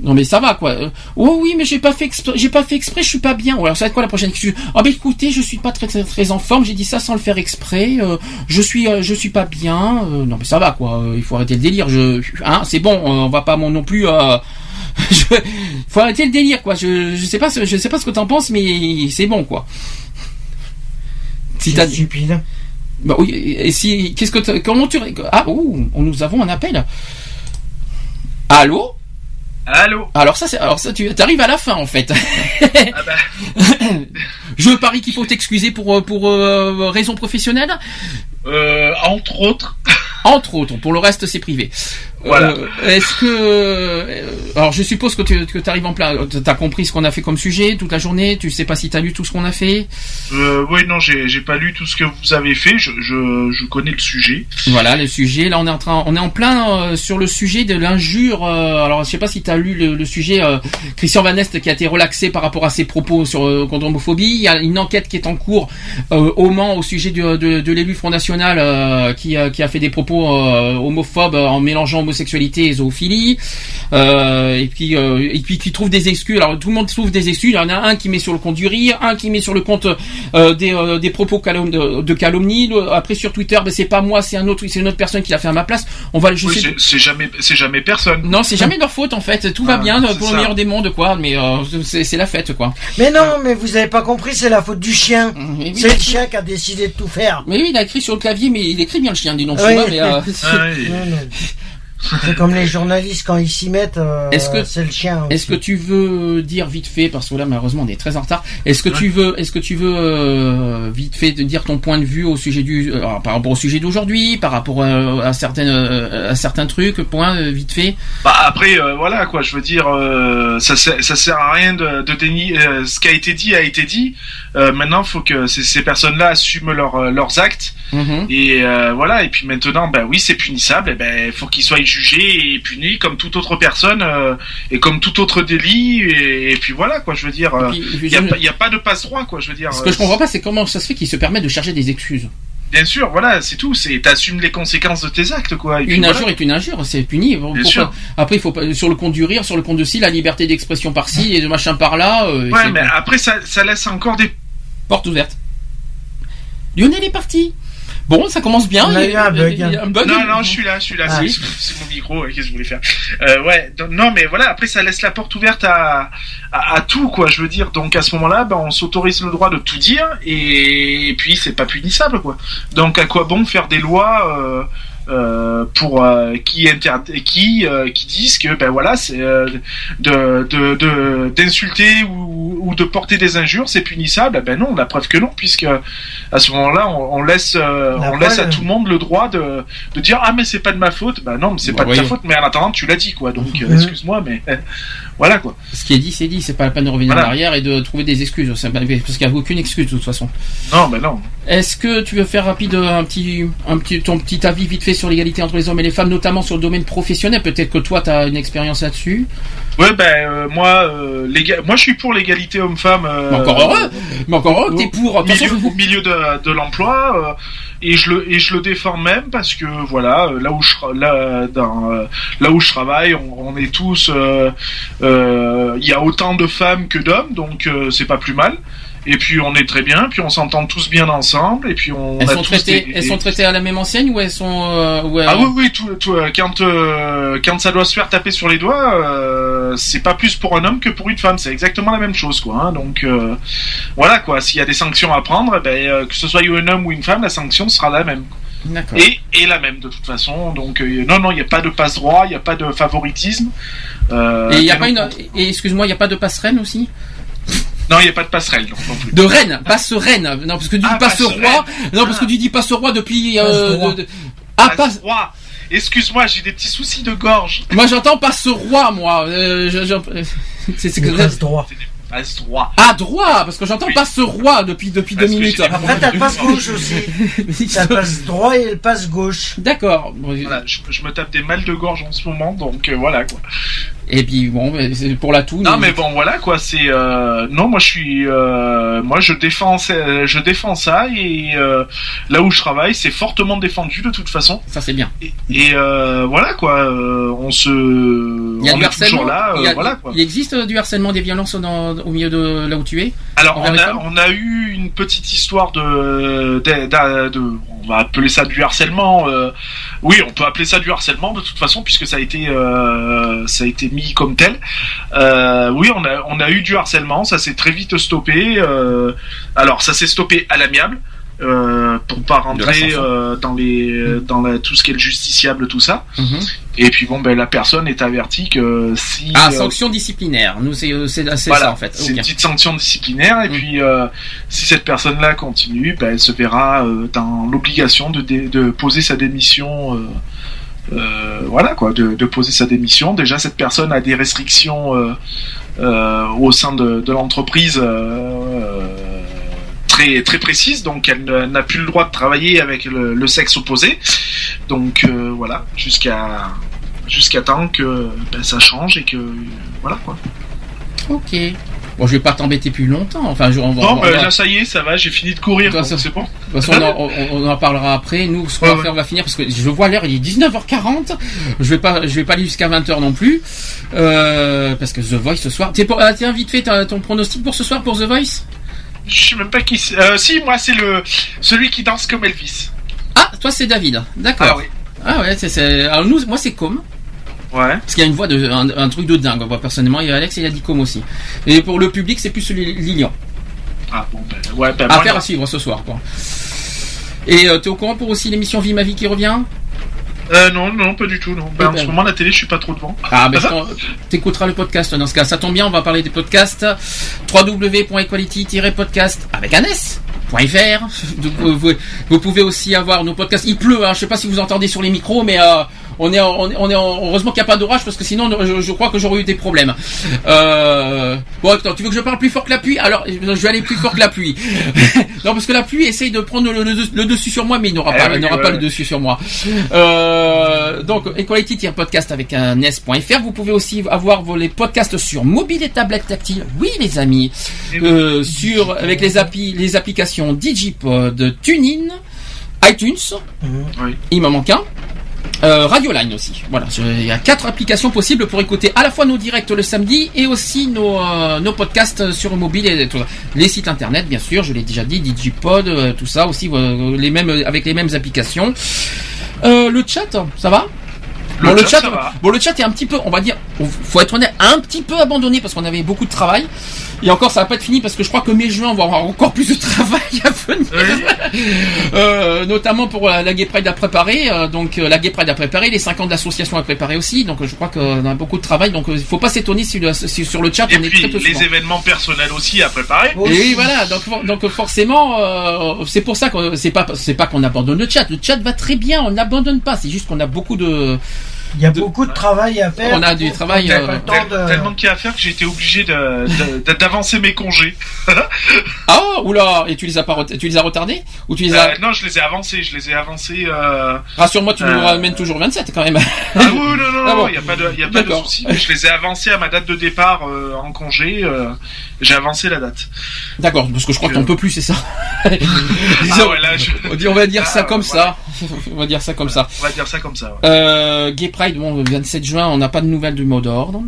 Non mais ça va quoi. Oh oui mais j'ai pas fait exprès, j'ai pas fait exprès, je suis pas bien. Ou alors ça va être quoi la prochaine excuse Ah ben écoutez, je suis pas très très, très en forme, j'ai dit ça sans le faire exprès. euh, je suis euh, je suis pas bien. Euh, non mais ça va quoi. il faut arrêter le délire. Je hein, c'est bon, on va pas mon- non plus euh, <laughs> je, faut arrêter le délire, quoi. Je, je sais pas, ce- je sais pas ce que t'en penses, mais c'est bon, quoi. Si t'as stupide. Bah oui. Et si, qu'est-ce que comment tu ah ouh, nous avons un appel. Allô? Allô. Alors ça, c'est, alors ça, tu arrives à la fin en fait. Ah bah, <laughs> Je parie qu'il faut t'excuser pour euh, pour euh, raison professionnelle. euh, entre autres. <laughs> Entre autres, pour le reste c'est privé. Voilà. Euh, Est-ce que euh, alors je suppose que tu que arrives en plein, t'as compris ce qu'on a fait comme sujet toute la journée. Tu sais pas si t'as lu tout ce qu'on a fait? Euh, oui, non, j'ai pas lu tout ce que vous avez fait. Je, je, je connais le sujet. Voilà le sujet. Là on est en train, on est en plein euh, sur le sujet de l'injure. euh, alors je sais pas si t'as lu le, le sujet euh, Christian Van Est qui a été relaxé par rapport à ses propos sur euh, contre l'homophobie. Il y a une enquête qui est en cours euh, au Mans au sujet du- de, de l'élu Front National euh, qui, qui a fait des propos euh, homophobes euh, en mélangeant homosexualité et zoophilie. Euh, et puis euh, et puis qui trouve des excuses. Alors tout le monde trouve des excuses. Il y en a un qui met sur le compte du rire, un qui met sur le compte euh, des, euh, des propos calom- de, de calomnie. Le- Après sur Twitter, ben, c'est pas moi, c'est un autre, c'est une autre personne qui l'a fait à ma place. On va, je Oui, sais. c'est- jamais, c'est jamais personne. Non, c'est jamais leur faute en fait. Tout va Ah, bien pour ça. le meilleur des mondes, quoi. Mais euh, c'est la fête, quoi. Mais non, mais vous avez pas compris, c'est la faute du chien. oui. C'est le chien qui a décidé de tout faire. Mais oui, il a écrit sur le clavier, mais il écrit bien le chien, dis donc. Oui. Chouba, mais, euh, Non, non. C'est comme les journalistes quand ils s'y mettent, euh, Est-ce que c'est le chien. Est-ce que tu veux dire vite fait parce que là malheureusement on est très en retard. Est-ce que tu veux est-ce que tu veux euh, vite fait de dire ton point de vue au sujet du euh, par rapport au sujet d'aujourd'hui, par rapport euh, à certaines euh, à certains trucs, point euh, vite fait? Bah après, euh, voilà quoi. Je veux dire, euh, ça, sert- ça sert à rien de, de dénier. euh, ce qui a été dit a été dit. Euh, maintenant, faut que ces, ces personnes-là assument leurs euh, leurs actes. Et euh, voilà. Et puis maintenant, bah oui, c'est punissable. Et ben, faut qu'ils soient jugés et punis comme toute autre personne euh, et comme tout autre délit. Et, et puis voilà quoi. Je veux dire, euh, il y a, pas- a de passe droit quoi. Je veux dire. Ce que je euh, comprends pas c'est comment ça se fait qu'ils se permettent de chercher des excuses. Bien sûr, voilà, c'est tout. C'est t'assumes les conséquences de tes actes quoi. Et Une voilà. injure est une injure, c'est puni. Pourquoi- sûr. Après il faut pas sur le compte du rire, sur le compte de ci, la liberté d'expression par-ci et de machin par-là. euh, Ouais, mais après ça, ça laisse encore des portes ouvertes. Lionel est parti. Bon, ça commence bien. On a il y eu un bug. il y a un bug. Non, non, je suis là, je suis là. Ah. c'est- mon micro. Qu'est-ce que je voulais faire? Euh, Ouais, donc, non, mais voilà. Après, ça laisse la porte ouverte à, à, à tout, quoi. Je veux dire. Donc, à ce moment-là, ben, on s'autorise le droit de tout dire, et, puis c'est pas punissable, quoi. Donc, à quoi bon faire des lois euh, euh, pour euh, qui inter qui euh, qui disent que ben voilà c'est euh, de de de- d'insulter ou, ou de porter des injures c'est punissable. Ben non la preuve que non puisque à ce moment-là on, on laisse euh, La on laisse à tout le monde le droit de de dire ah mais c'est pas de ma faute. Ben non mais c'est Bah pas de ta faute mais en attendant tu l'as dit quoi. Donc euh, Mhm. excuse-moi mais voilà quoi Ce qui est dit, c'est dit. C'est pas la peine de revenir Voilà. en arrière et de trouver des excuses. Parce qu'il n'y a aucune excuse de toute façon. non ben non Est-ce que tu veux faire rapide un petit, un petit, ton petit avis vite fait sur l'égalité entre les hommes et les femmes, notamment sur le domaine professionnel? Peut-être que toi, tu as une expérience là-dessus. ouais ben euh, moi euh, moi je suis pour l'égalité homme-femme euh, Mais encore heureux Mais encore heureux que t'es pour. milieu, au milieu de, de l'emploi euh, et je le et je le défends même parce que voilà euh, là où je là dans euh, là où je travaille on, on est tous euh, euh, il y a autant de femmes que d'hommes donc euh, c'est pas plus mal et puis on est très bien puis on s'entend tous bien ensemble et puis on Elles a sont, tous traitées, des- elles sont traitées à la même enseigne ou elles sont. euh, ou, euh, ah oui oui tout, tout, euh, quand euh, quand ça doit se faire taper sur les doigts euh, c'est pas plus pour un homme que pour une femme c'est exactement la même chose quoi hein. donc euh, voilà quoi s'il y a des sanctions à prendre eh ben, euh, que ce soit un homme ou une femme la sanction sera la même. Et, et la même de toute façon donc euh, non non il n'y a pas de passe droit il n'y a pas de favoritisme euh, Et il y a bien pas une. Et excuse-moi, il n'y a pas de passerelle aussi? Non il n'y a pas de passerelle non, non plus De Rennes, passe Rennes. Non, parce que tu dis Ah, passe passe roi. Non, parce que tu dis passe roi depuis. euh, Passe de- de- Ah, Passe passe. droit. excuse-moi j'ai des petits soucis de gorge Moi, j'entends passe roi, moi. Euh, je- je- c'est c'est que. Passe droit. Passe droit Ah, droit, parce que j'entends passe roi depuis, depuis deux Parce minutes. Après, t'as le passe gauche aussi. <laughs> T'as le passe droit et le passe gauche. D'accord. Voilà, je, je me tape des mal de gorge en ce moment, donc euh, voilà quoi. Et puis bon, c'est pour la toux. Non mais bon voilà quoi, c'est euh, non moi je suis euh, moi je défends ça- je défends ça et euh, là où je travaille c'est fortement défendu de toute façon. Ça c'est bien. Et, et, voilà quoi, on se Il y a on du est harcèlement. toujours là, il, y a- voilà quoi. il existe du harcèlement, des violences dans- au milieu de là où tu es? Alors on a, femmes? on a eu une petite histoire de, de, de- de- on va appeler ça du harcèlement. oui, on peut appeler ça du harcèlement de toute façon puisque ça a été ça a été mis comme tel. Euh, oui, on a on a eu du harcèlement, ça s'est très vite stoppé. euh, alors ça s'est stoppé à l'amiable. Euh, pour pas rentrer euh, dans les dans la, tout ce qui est le justiciable tout ça Mhm. et puis bon ben la personne est avertie que si Ah, euh, sanction disciplinaire. Nous, c'est c'est c'est voilà, ça en fait. c'est une petite sanction disciplinaire et puis euh, si cette personne-là continue, ben, elle se verra dans l'obligation de, de poser sa démission. Euh, voilà quoi, de, poser sa démission. Déjà, cette personne a des restrictions euh, euh, au sein de, l'entreprise très très précises, donc elle n'a plus le droit de travailler avec le, sexe opposé. Donc voilà, jusqu'à jusqu'à temps que ben, ça change et que voilà quoi. Ok. Bon, je vais pas t'embêter plus longtemps. Enfin, je, on Bon, on va- ben, là ça y est, ça va, j'ai fini de courir, De c'est bon. De toute façon, on en, on- on parlera après. Nous, ce qu'on Ouais, va ouais. faire, on va finir parce que je vois l'heure, il est 19h40. Je vais pas, je vais pas aller jusqu'à 20h non plus, euh, parce que The Voice ce soir. T'es pour, ah, tiens, vite fait, ton pronostic pour ce soir pour The Voice? Je sais même pas qui c'est. Euh, si, moi c'est le celui qui danse comme Elvis. Ah, toi c'est David. D'accord. Ah oui. Ah ouais, c'est, alors nous, moi c'est Com. Ouais. Parce qu'il y a une voix de, un, un truc de dingue. Moi personnellement, et Alex il a dit Com aussi. Et pour le public, c'est plus Lilian. Ah bon, ben, ouais, ben, Affaire moi, à suivre ce soir, quoi. Et euh, t'es au courant pour aussi l'émission Vie ma vie qui revient? Euh, non, non, pas du tout, non. Ben, Eh en ben. ce moment, la télé, je suis pas trop devant. Ah, ben, <laughs> t'écouteras le podcast dans ce cas. Ça tombe bien, on va parler des podcasts. www.equality-podcast avec un S. .fr. <laughs> Vous- vous pouvez aussi avoir nos podcasts. Il pleut, hein, je sais pas si vous entendez sur les micros, mais euh, on est, on est, on est heureusement qu'il n'y a pas d'orage parce que sinon je, je crois que j'aurais eu des problèmes. Euh, bon, attends, tu veux que je parle plus fort que la pluie? Alors, je vais aller plus fort que la pluie. <laughs> non, parce que la pluie essaye de prendre le, le- le dessus sur moi, mais il n'aura Eh pas, oui, il n'aura pas le dessus sur moi. Euh, donc, equality-podcast avec un s.fr. Vous pouvez aussi avoir vos, les podcasts sur mobile et tablette tactile. Oui, les amis. Euh, sur, avec les applis, les applications Digipod, TuneIn, iTunes. Oui. Il m'en manque un. Euh, Radioline aussi. Voilà, il y a quatre applications possibles pour écouter à la fois nos directs le samedi et aussi nos, euh, nos podcasts sur mobile et tout ça. Les sites internet, bien sûr, je l'ai déjà dit, Digipod, euh, tout ça aussi, euh, les mêmes avec les mêmes applications. Euh, le chat, ça va Le bon, le chat, chat, ça va. bon, le chat est un petit peu, on va dire, faut être honnête, un petit peu abandonné parce qu'on avait beaucoup de travail. Et encore, ça va pas être fini parce que je crois que mai-juin, on va avoir encore plus de <laughs> travail à venir. Euh, notamment pour la, la Gay Pride à préparer. euh, donc, euh, la Gay Pride à préparer, les 5 ans d'association à préparer aussi. Donc, euh, je crois qu'on a beaucoup de travail. Donc, euh, il faut pas s'étonner si, sur le chat, Et on est très peu les souvent. événements personnels aussi à préparer. Et oui, voilà. Donc, for- donc forcément, euh, c'est pour ça que c'est pas, c'est pas qu'on abandonne le chat. Le chat va très bien. On n'abandonne pas. C'est juste qu'on a beaucoup de. Il y a beaucoup de travail à faire. On a du travail. Euh, de- Tellement qu'il y a à faire que j'ai été obligé de- de- de- d'avancer mes congés. <laughs> Ah, oula. Et tu les as pas, tu les as retardés ou tu les as Euh, non, je les ai avancés, je les ai avancés. Euh... Rassure-moi, tu nous euh, ramènes toujours 27 quand même. Ah oui, non, non, Ah bon. il n'y a pas de, y a pas de souci. Je les ai avancés à ma date de départ euh, en congé. Euh, j'ai avancé la date. D'accord, parce que je crois qu'on peut plus, c'est ça. <laughs> Ah ouais, là, je- On dit- on va dire ça Ah, comme ça. On va dire ça comme ça. On va dire ça comme ça. ouais. Euh, Gay Pride, bon, le 27 juin, on n'a pas de nouvelles du mot d'ordre.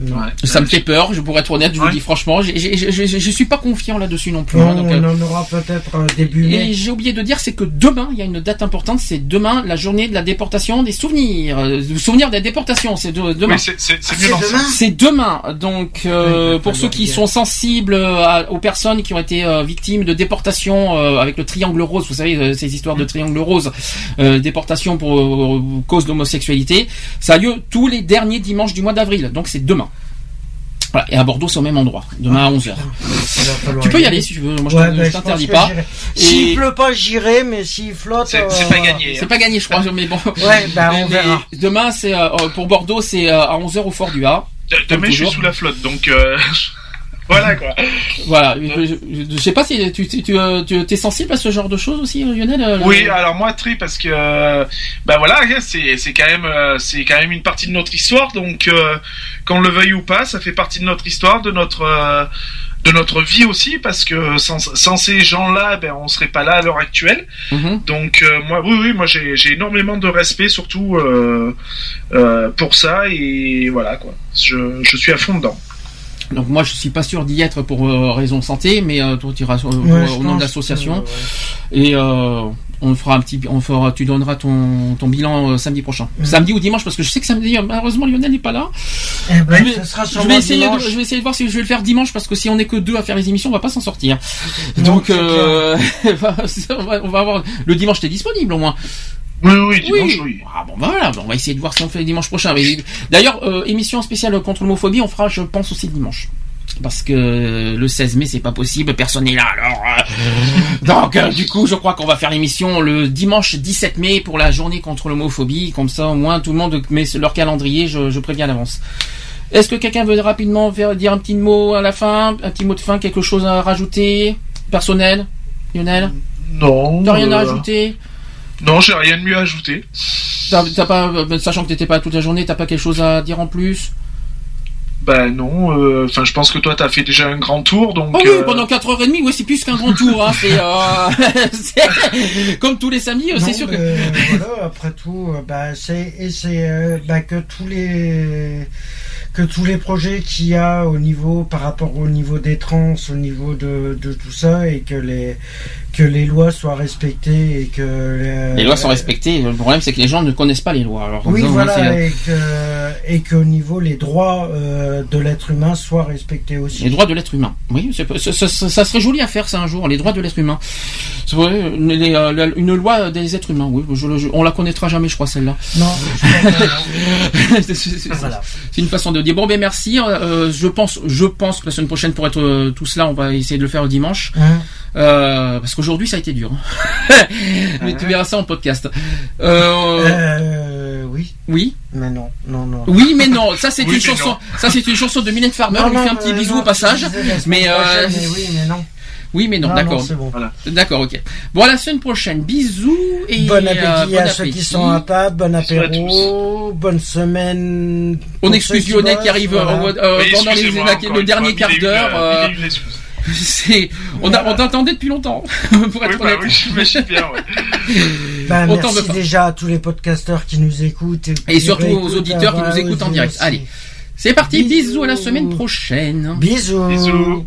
Ouais. Ça me fait peur, je pourrais être honnête, je vous Ouais. dis franchement. j'ai- j'ai- j'ai- Je je suis pas confiant là-dessus non plus. hein, On, donc, euh, on en aura peut-être euh, début Et j'ai oublié de dire, c'est que demain, il y a une date importante, c'est demain la journée de la déportation des souvenirs. Euh, souvenir des déportations, c'est de- demain. Oui, c'est Ah, demain. C'est demain, donc euh, pour ceux qui sont sensibles à- aux personnes qui ont été euh, victimes de déportation euh, avec le triangle rose, vous savez euh, ces histoires de triangle rose, euh, déportation pour euh, cause d'homosexualité, ça a lieu tous les derniers dimanches du mois d'avril, donc c'est demain. Voilà, et à Bordeaux c'est au même endroit, demain à 11h. Il va falloir Tu peux y aller si tu veux, moi je Ouais, te- ben, je t'interdis pas. Et- S'il pleut pas, j'irai, mais s'il flotte. C'est euh, pas gagné. C'est hein. pas gagné, je crois, mais bon. Ouais, ben on Mais verra. Demain, c'est euh, pour Bordeaux, c'est euh, à 11h au Fort du A. De- Demain, je suis sous la flotte, donc euh, <laughs> voilà quoi. Voilà, je, je- je sais pas si tu, tu, tu, euh, tu es sensible à ce genre de choses aussi, Lionel. euh, Oui, le- alors moi très parce que euh, bah voilà, c'est c'est quand même euh, c'est quand même une partie de notre histoire, donc euh, qu'on le veuille ou pas, ça fait partie de notre histoire, de notre euh, de notre vie aussi, parce que sans, sans ces gens-là, ben on serait pas là à l'heure actuelle. Mhm. Donc euh, moi, oui, oui, moi j'ai j'ai énormément de respect, surtout euh, euh, pour ça, et voilà quoi. Je, je suis à fond dedans. Donc moi, je suis pas sûr d'y être pour euh, raison santé, mais euh, toi, tu iras euh, Ouais, au nom de l'association. que, Et euh, On fera un petit, on fera, tu donneras ton, ton bilan euh, samedi prochain, Mhm. samedi ou dimanche, parce que je sais que samedi, euh, malheureusement Lionel n'est pas là. Eh ben, je, vais, ce sera je sûrement vais essayer, de, dimanche. je vais essayer de voir si je vais le faire dimanche, parce que si on est que deux à faire les émissions, on va pas s'en sortir. Donc, euh, <laughs> on va, on va avoir le dimanche, t'es disponible au moins. Oui, oui, dimanche, oui. Ah bon, bah voilà, on va essayer de voir si on fait le dimanche prochain. Mais d'ailleurs, euh, émission spéciale contre l'homophobie, on fera, je pense, aussi dimanche. Parce que le 16 mai, c'est pas possible, personne n'est là. Alors, euh, donc, euh, du coup, je crois qu'on va faire l'émission le dimanche 17 mai pour la journée contre l'homophobie. Comme ça, au moins, tout le monde met leur calendrier. Je, je préviens à l'avance. Est-ce que quelqu'un veut rapidement faire, dire un petit mot à la fin, un petit mot de fin, quelque chose à rajouter, personnel, Lionel? Non. T'as rien à euh, rajouter? Non, j'ai rien de mieux à ajouter. T'as t'as pas, euh, sachant que t'étais pas toute la journée, t'as pas quelque chose à dire en plus? Ben non, euh, enfin je pense que toi t'as fait déjà un grand tour, donc... Oh oui, euh, pendant 4h30, oui, c'est plus qu'un grand tour. Hein, c'est, euh, <laughs> c'est- comme tous les samedis, euh, c'est sûr que. mais voilà, après tout, euh, bah, c'est et c'est euh, bah, que tous les que tous les projets qu'il y a au niveau par rapport au niveau des trans, au niveau de, de tout ça, et que les que les lois soient respectées et que Les lois sont respectées. Le problème, c'est que les gens ne connaissent pas les lois. Alors, Oui, voilà, c'est- et que et qu'au niveau les droits euh, de l'être humain soient respectés aussi. Les droits de l'être humain. Oui, ça, ça- ça- ça serait joli à faire ça un jour, les droits de l'être humain. Vrai, les, euh, la- une loi des êtres humains, oui. je- je- on la connaîtra jamais, je crois, celle-là. Non. <laughs> c'est c'est une façon de dire. Bon, ben merci. euh, je pense, je pense que la semaine prochaine, pour être euh, tous là, on va essayer de le faire le dimanche. Hein Euh, parce qu'aujourd'hui, ça a été dur. hein. <laughs> Mais tu verras ça en podcast. Euh, Euh, oui. Oui. Mais non, non, non. Oui, mais non. Ça, c'est Oui, une chanson. non. Ça, c'est une chanson de Mylène Farmer. Non, on lui fait un petit bisou non, au passage. euh, mais oui, mais non. Oui, mais non, Non, d'accord. non, c'est bon. D'accord, ok. Bon, à la semaine prochaine. Bisous et Bon euh, appétit bon à ceux qui sont à table, bon apéro, bonne semaine. On excuse Lionel qui arrive euh, voilà. euh, Oui, pendant les, le dernier fois, quart d'heure. euh, euh, <laughs> c'est, on, a, on t'attendait depuis longtemps, <laughs> pour être Oui, bah honnête. oui, j'imagine bien, ouais. Bah, merci déjà à tous les podcasteurs qui nous écoutent. Et surtout aux auditeurs qui euh, nous écoutent en aussi. direct. Allez, c'est parti. Bisous. à la semaine prochaine. Bisous. Bisous.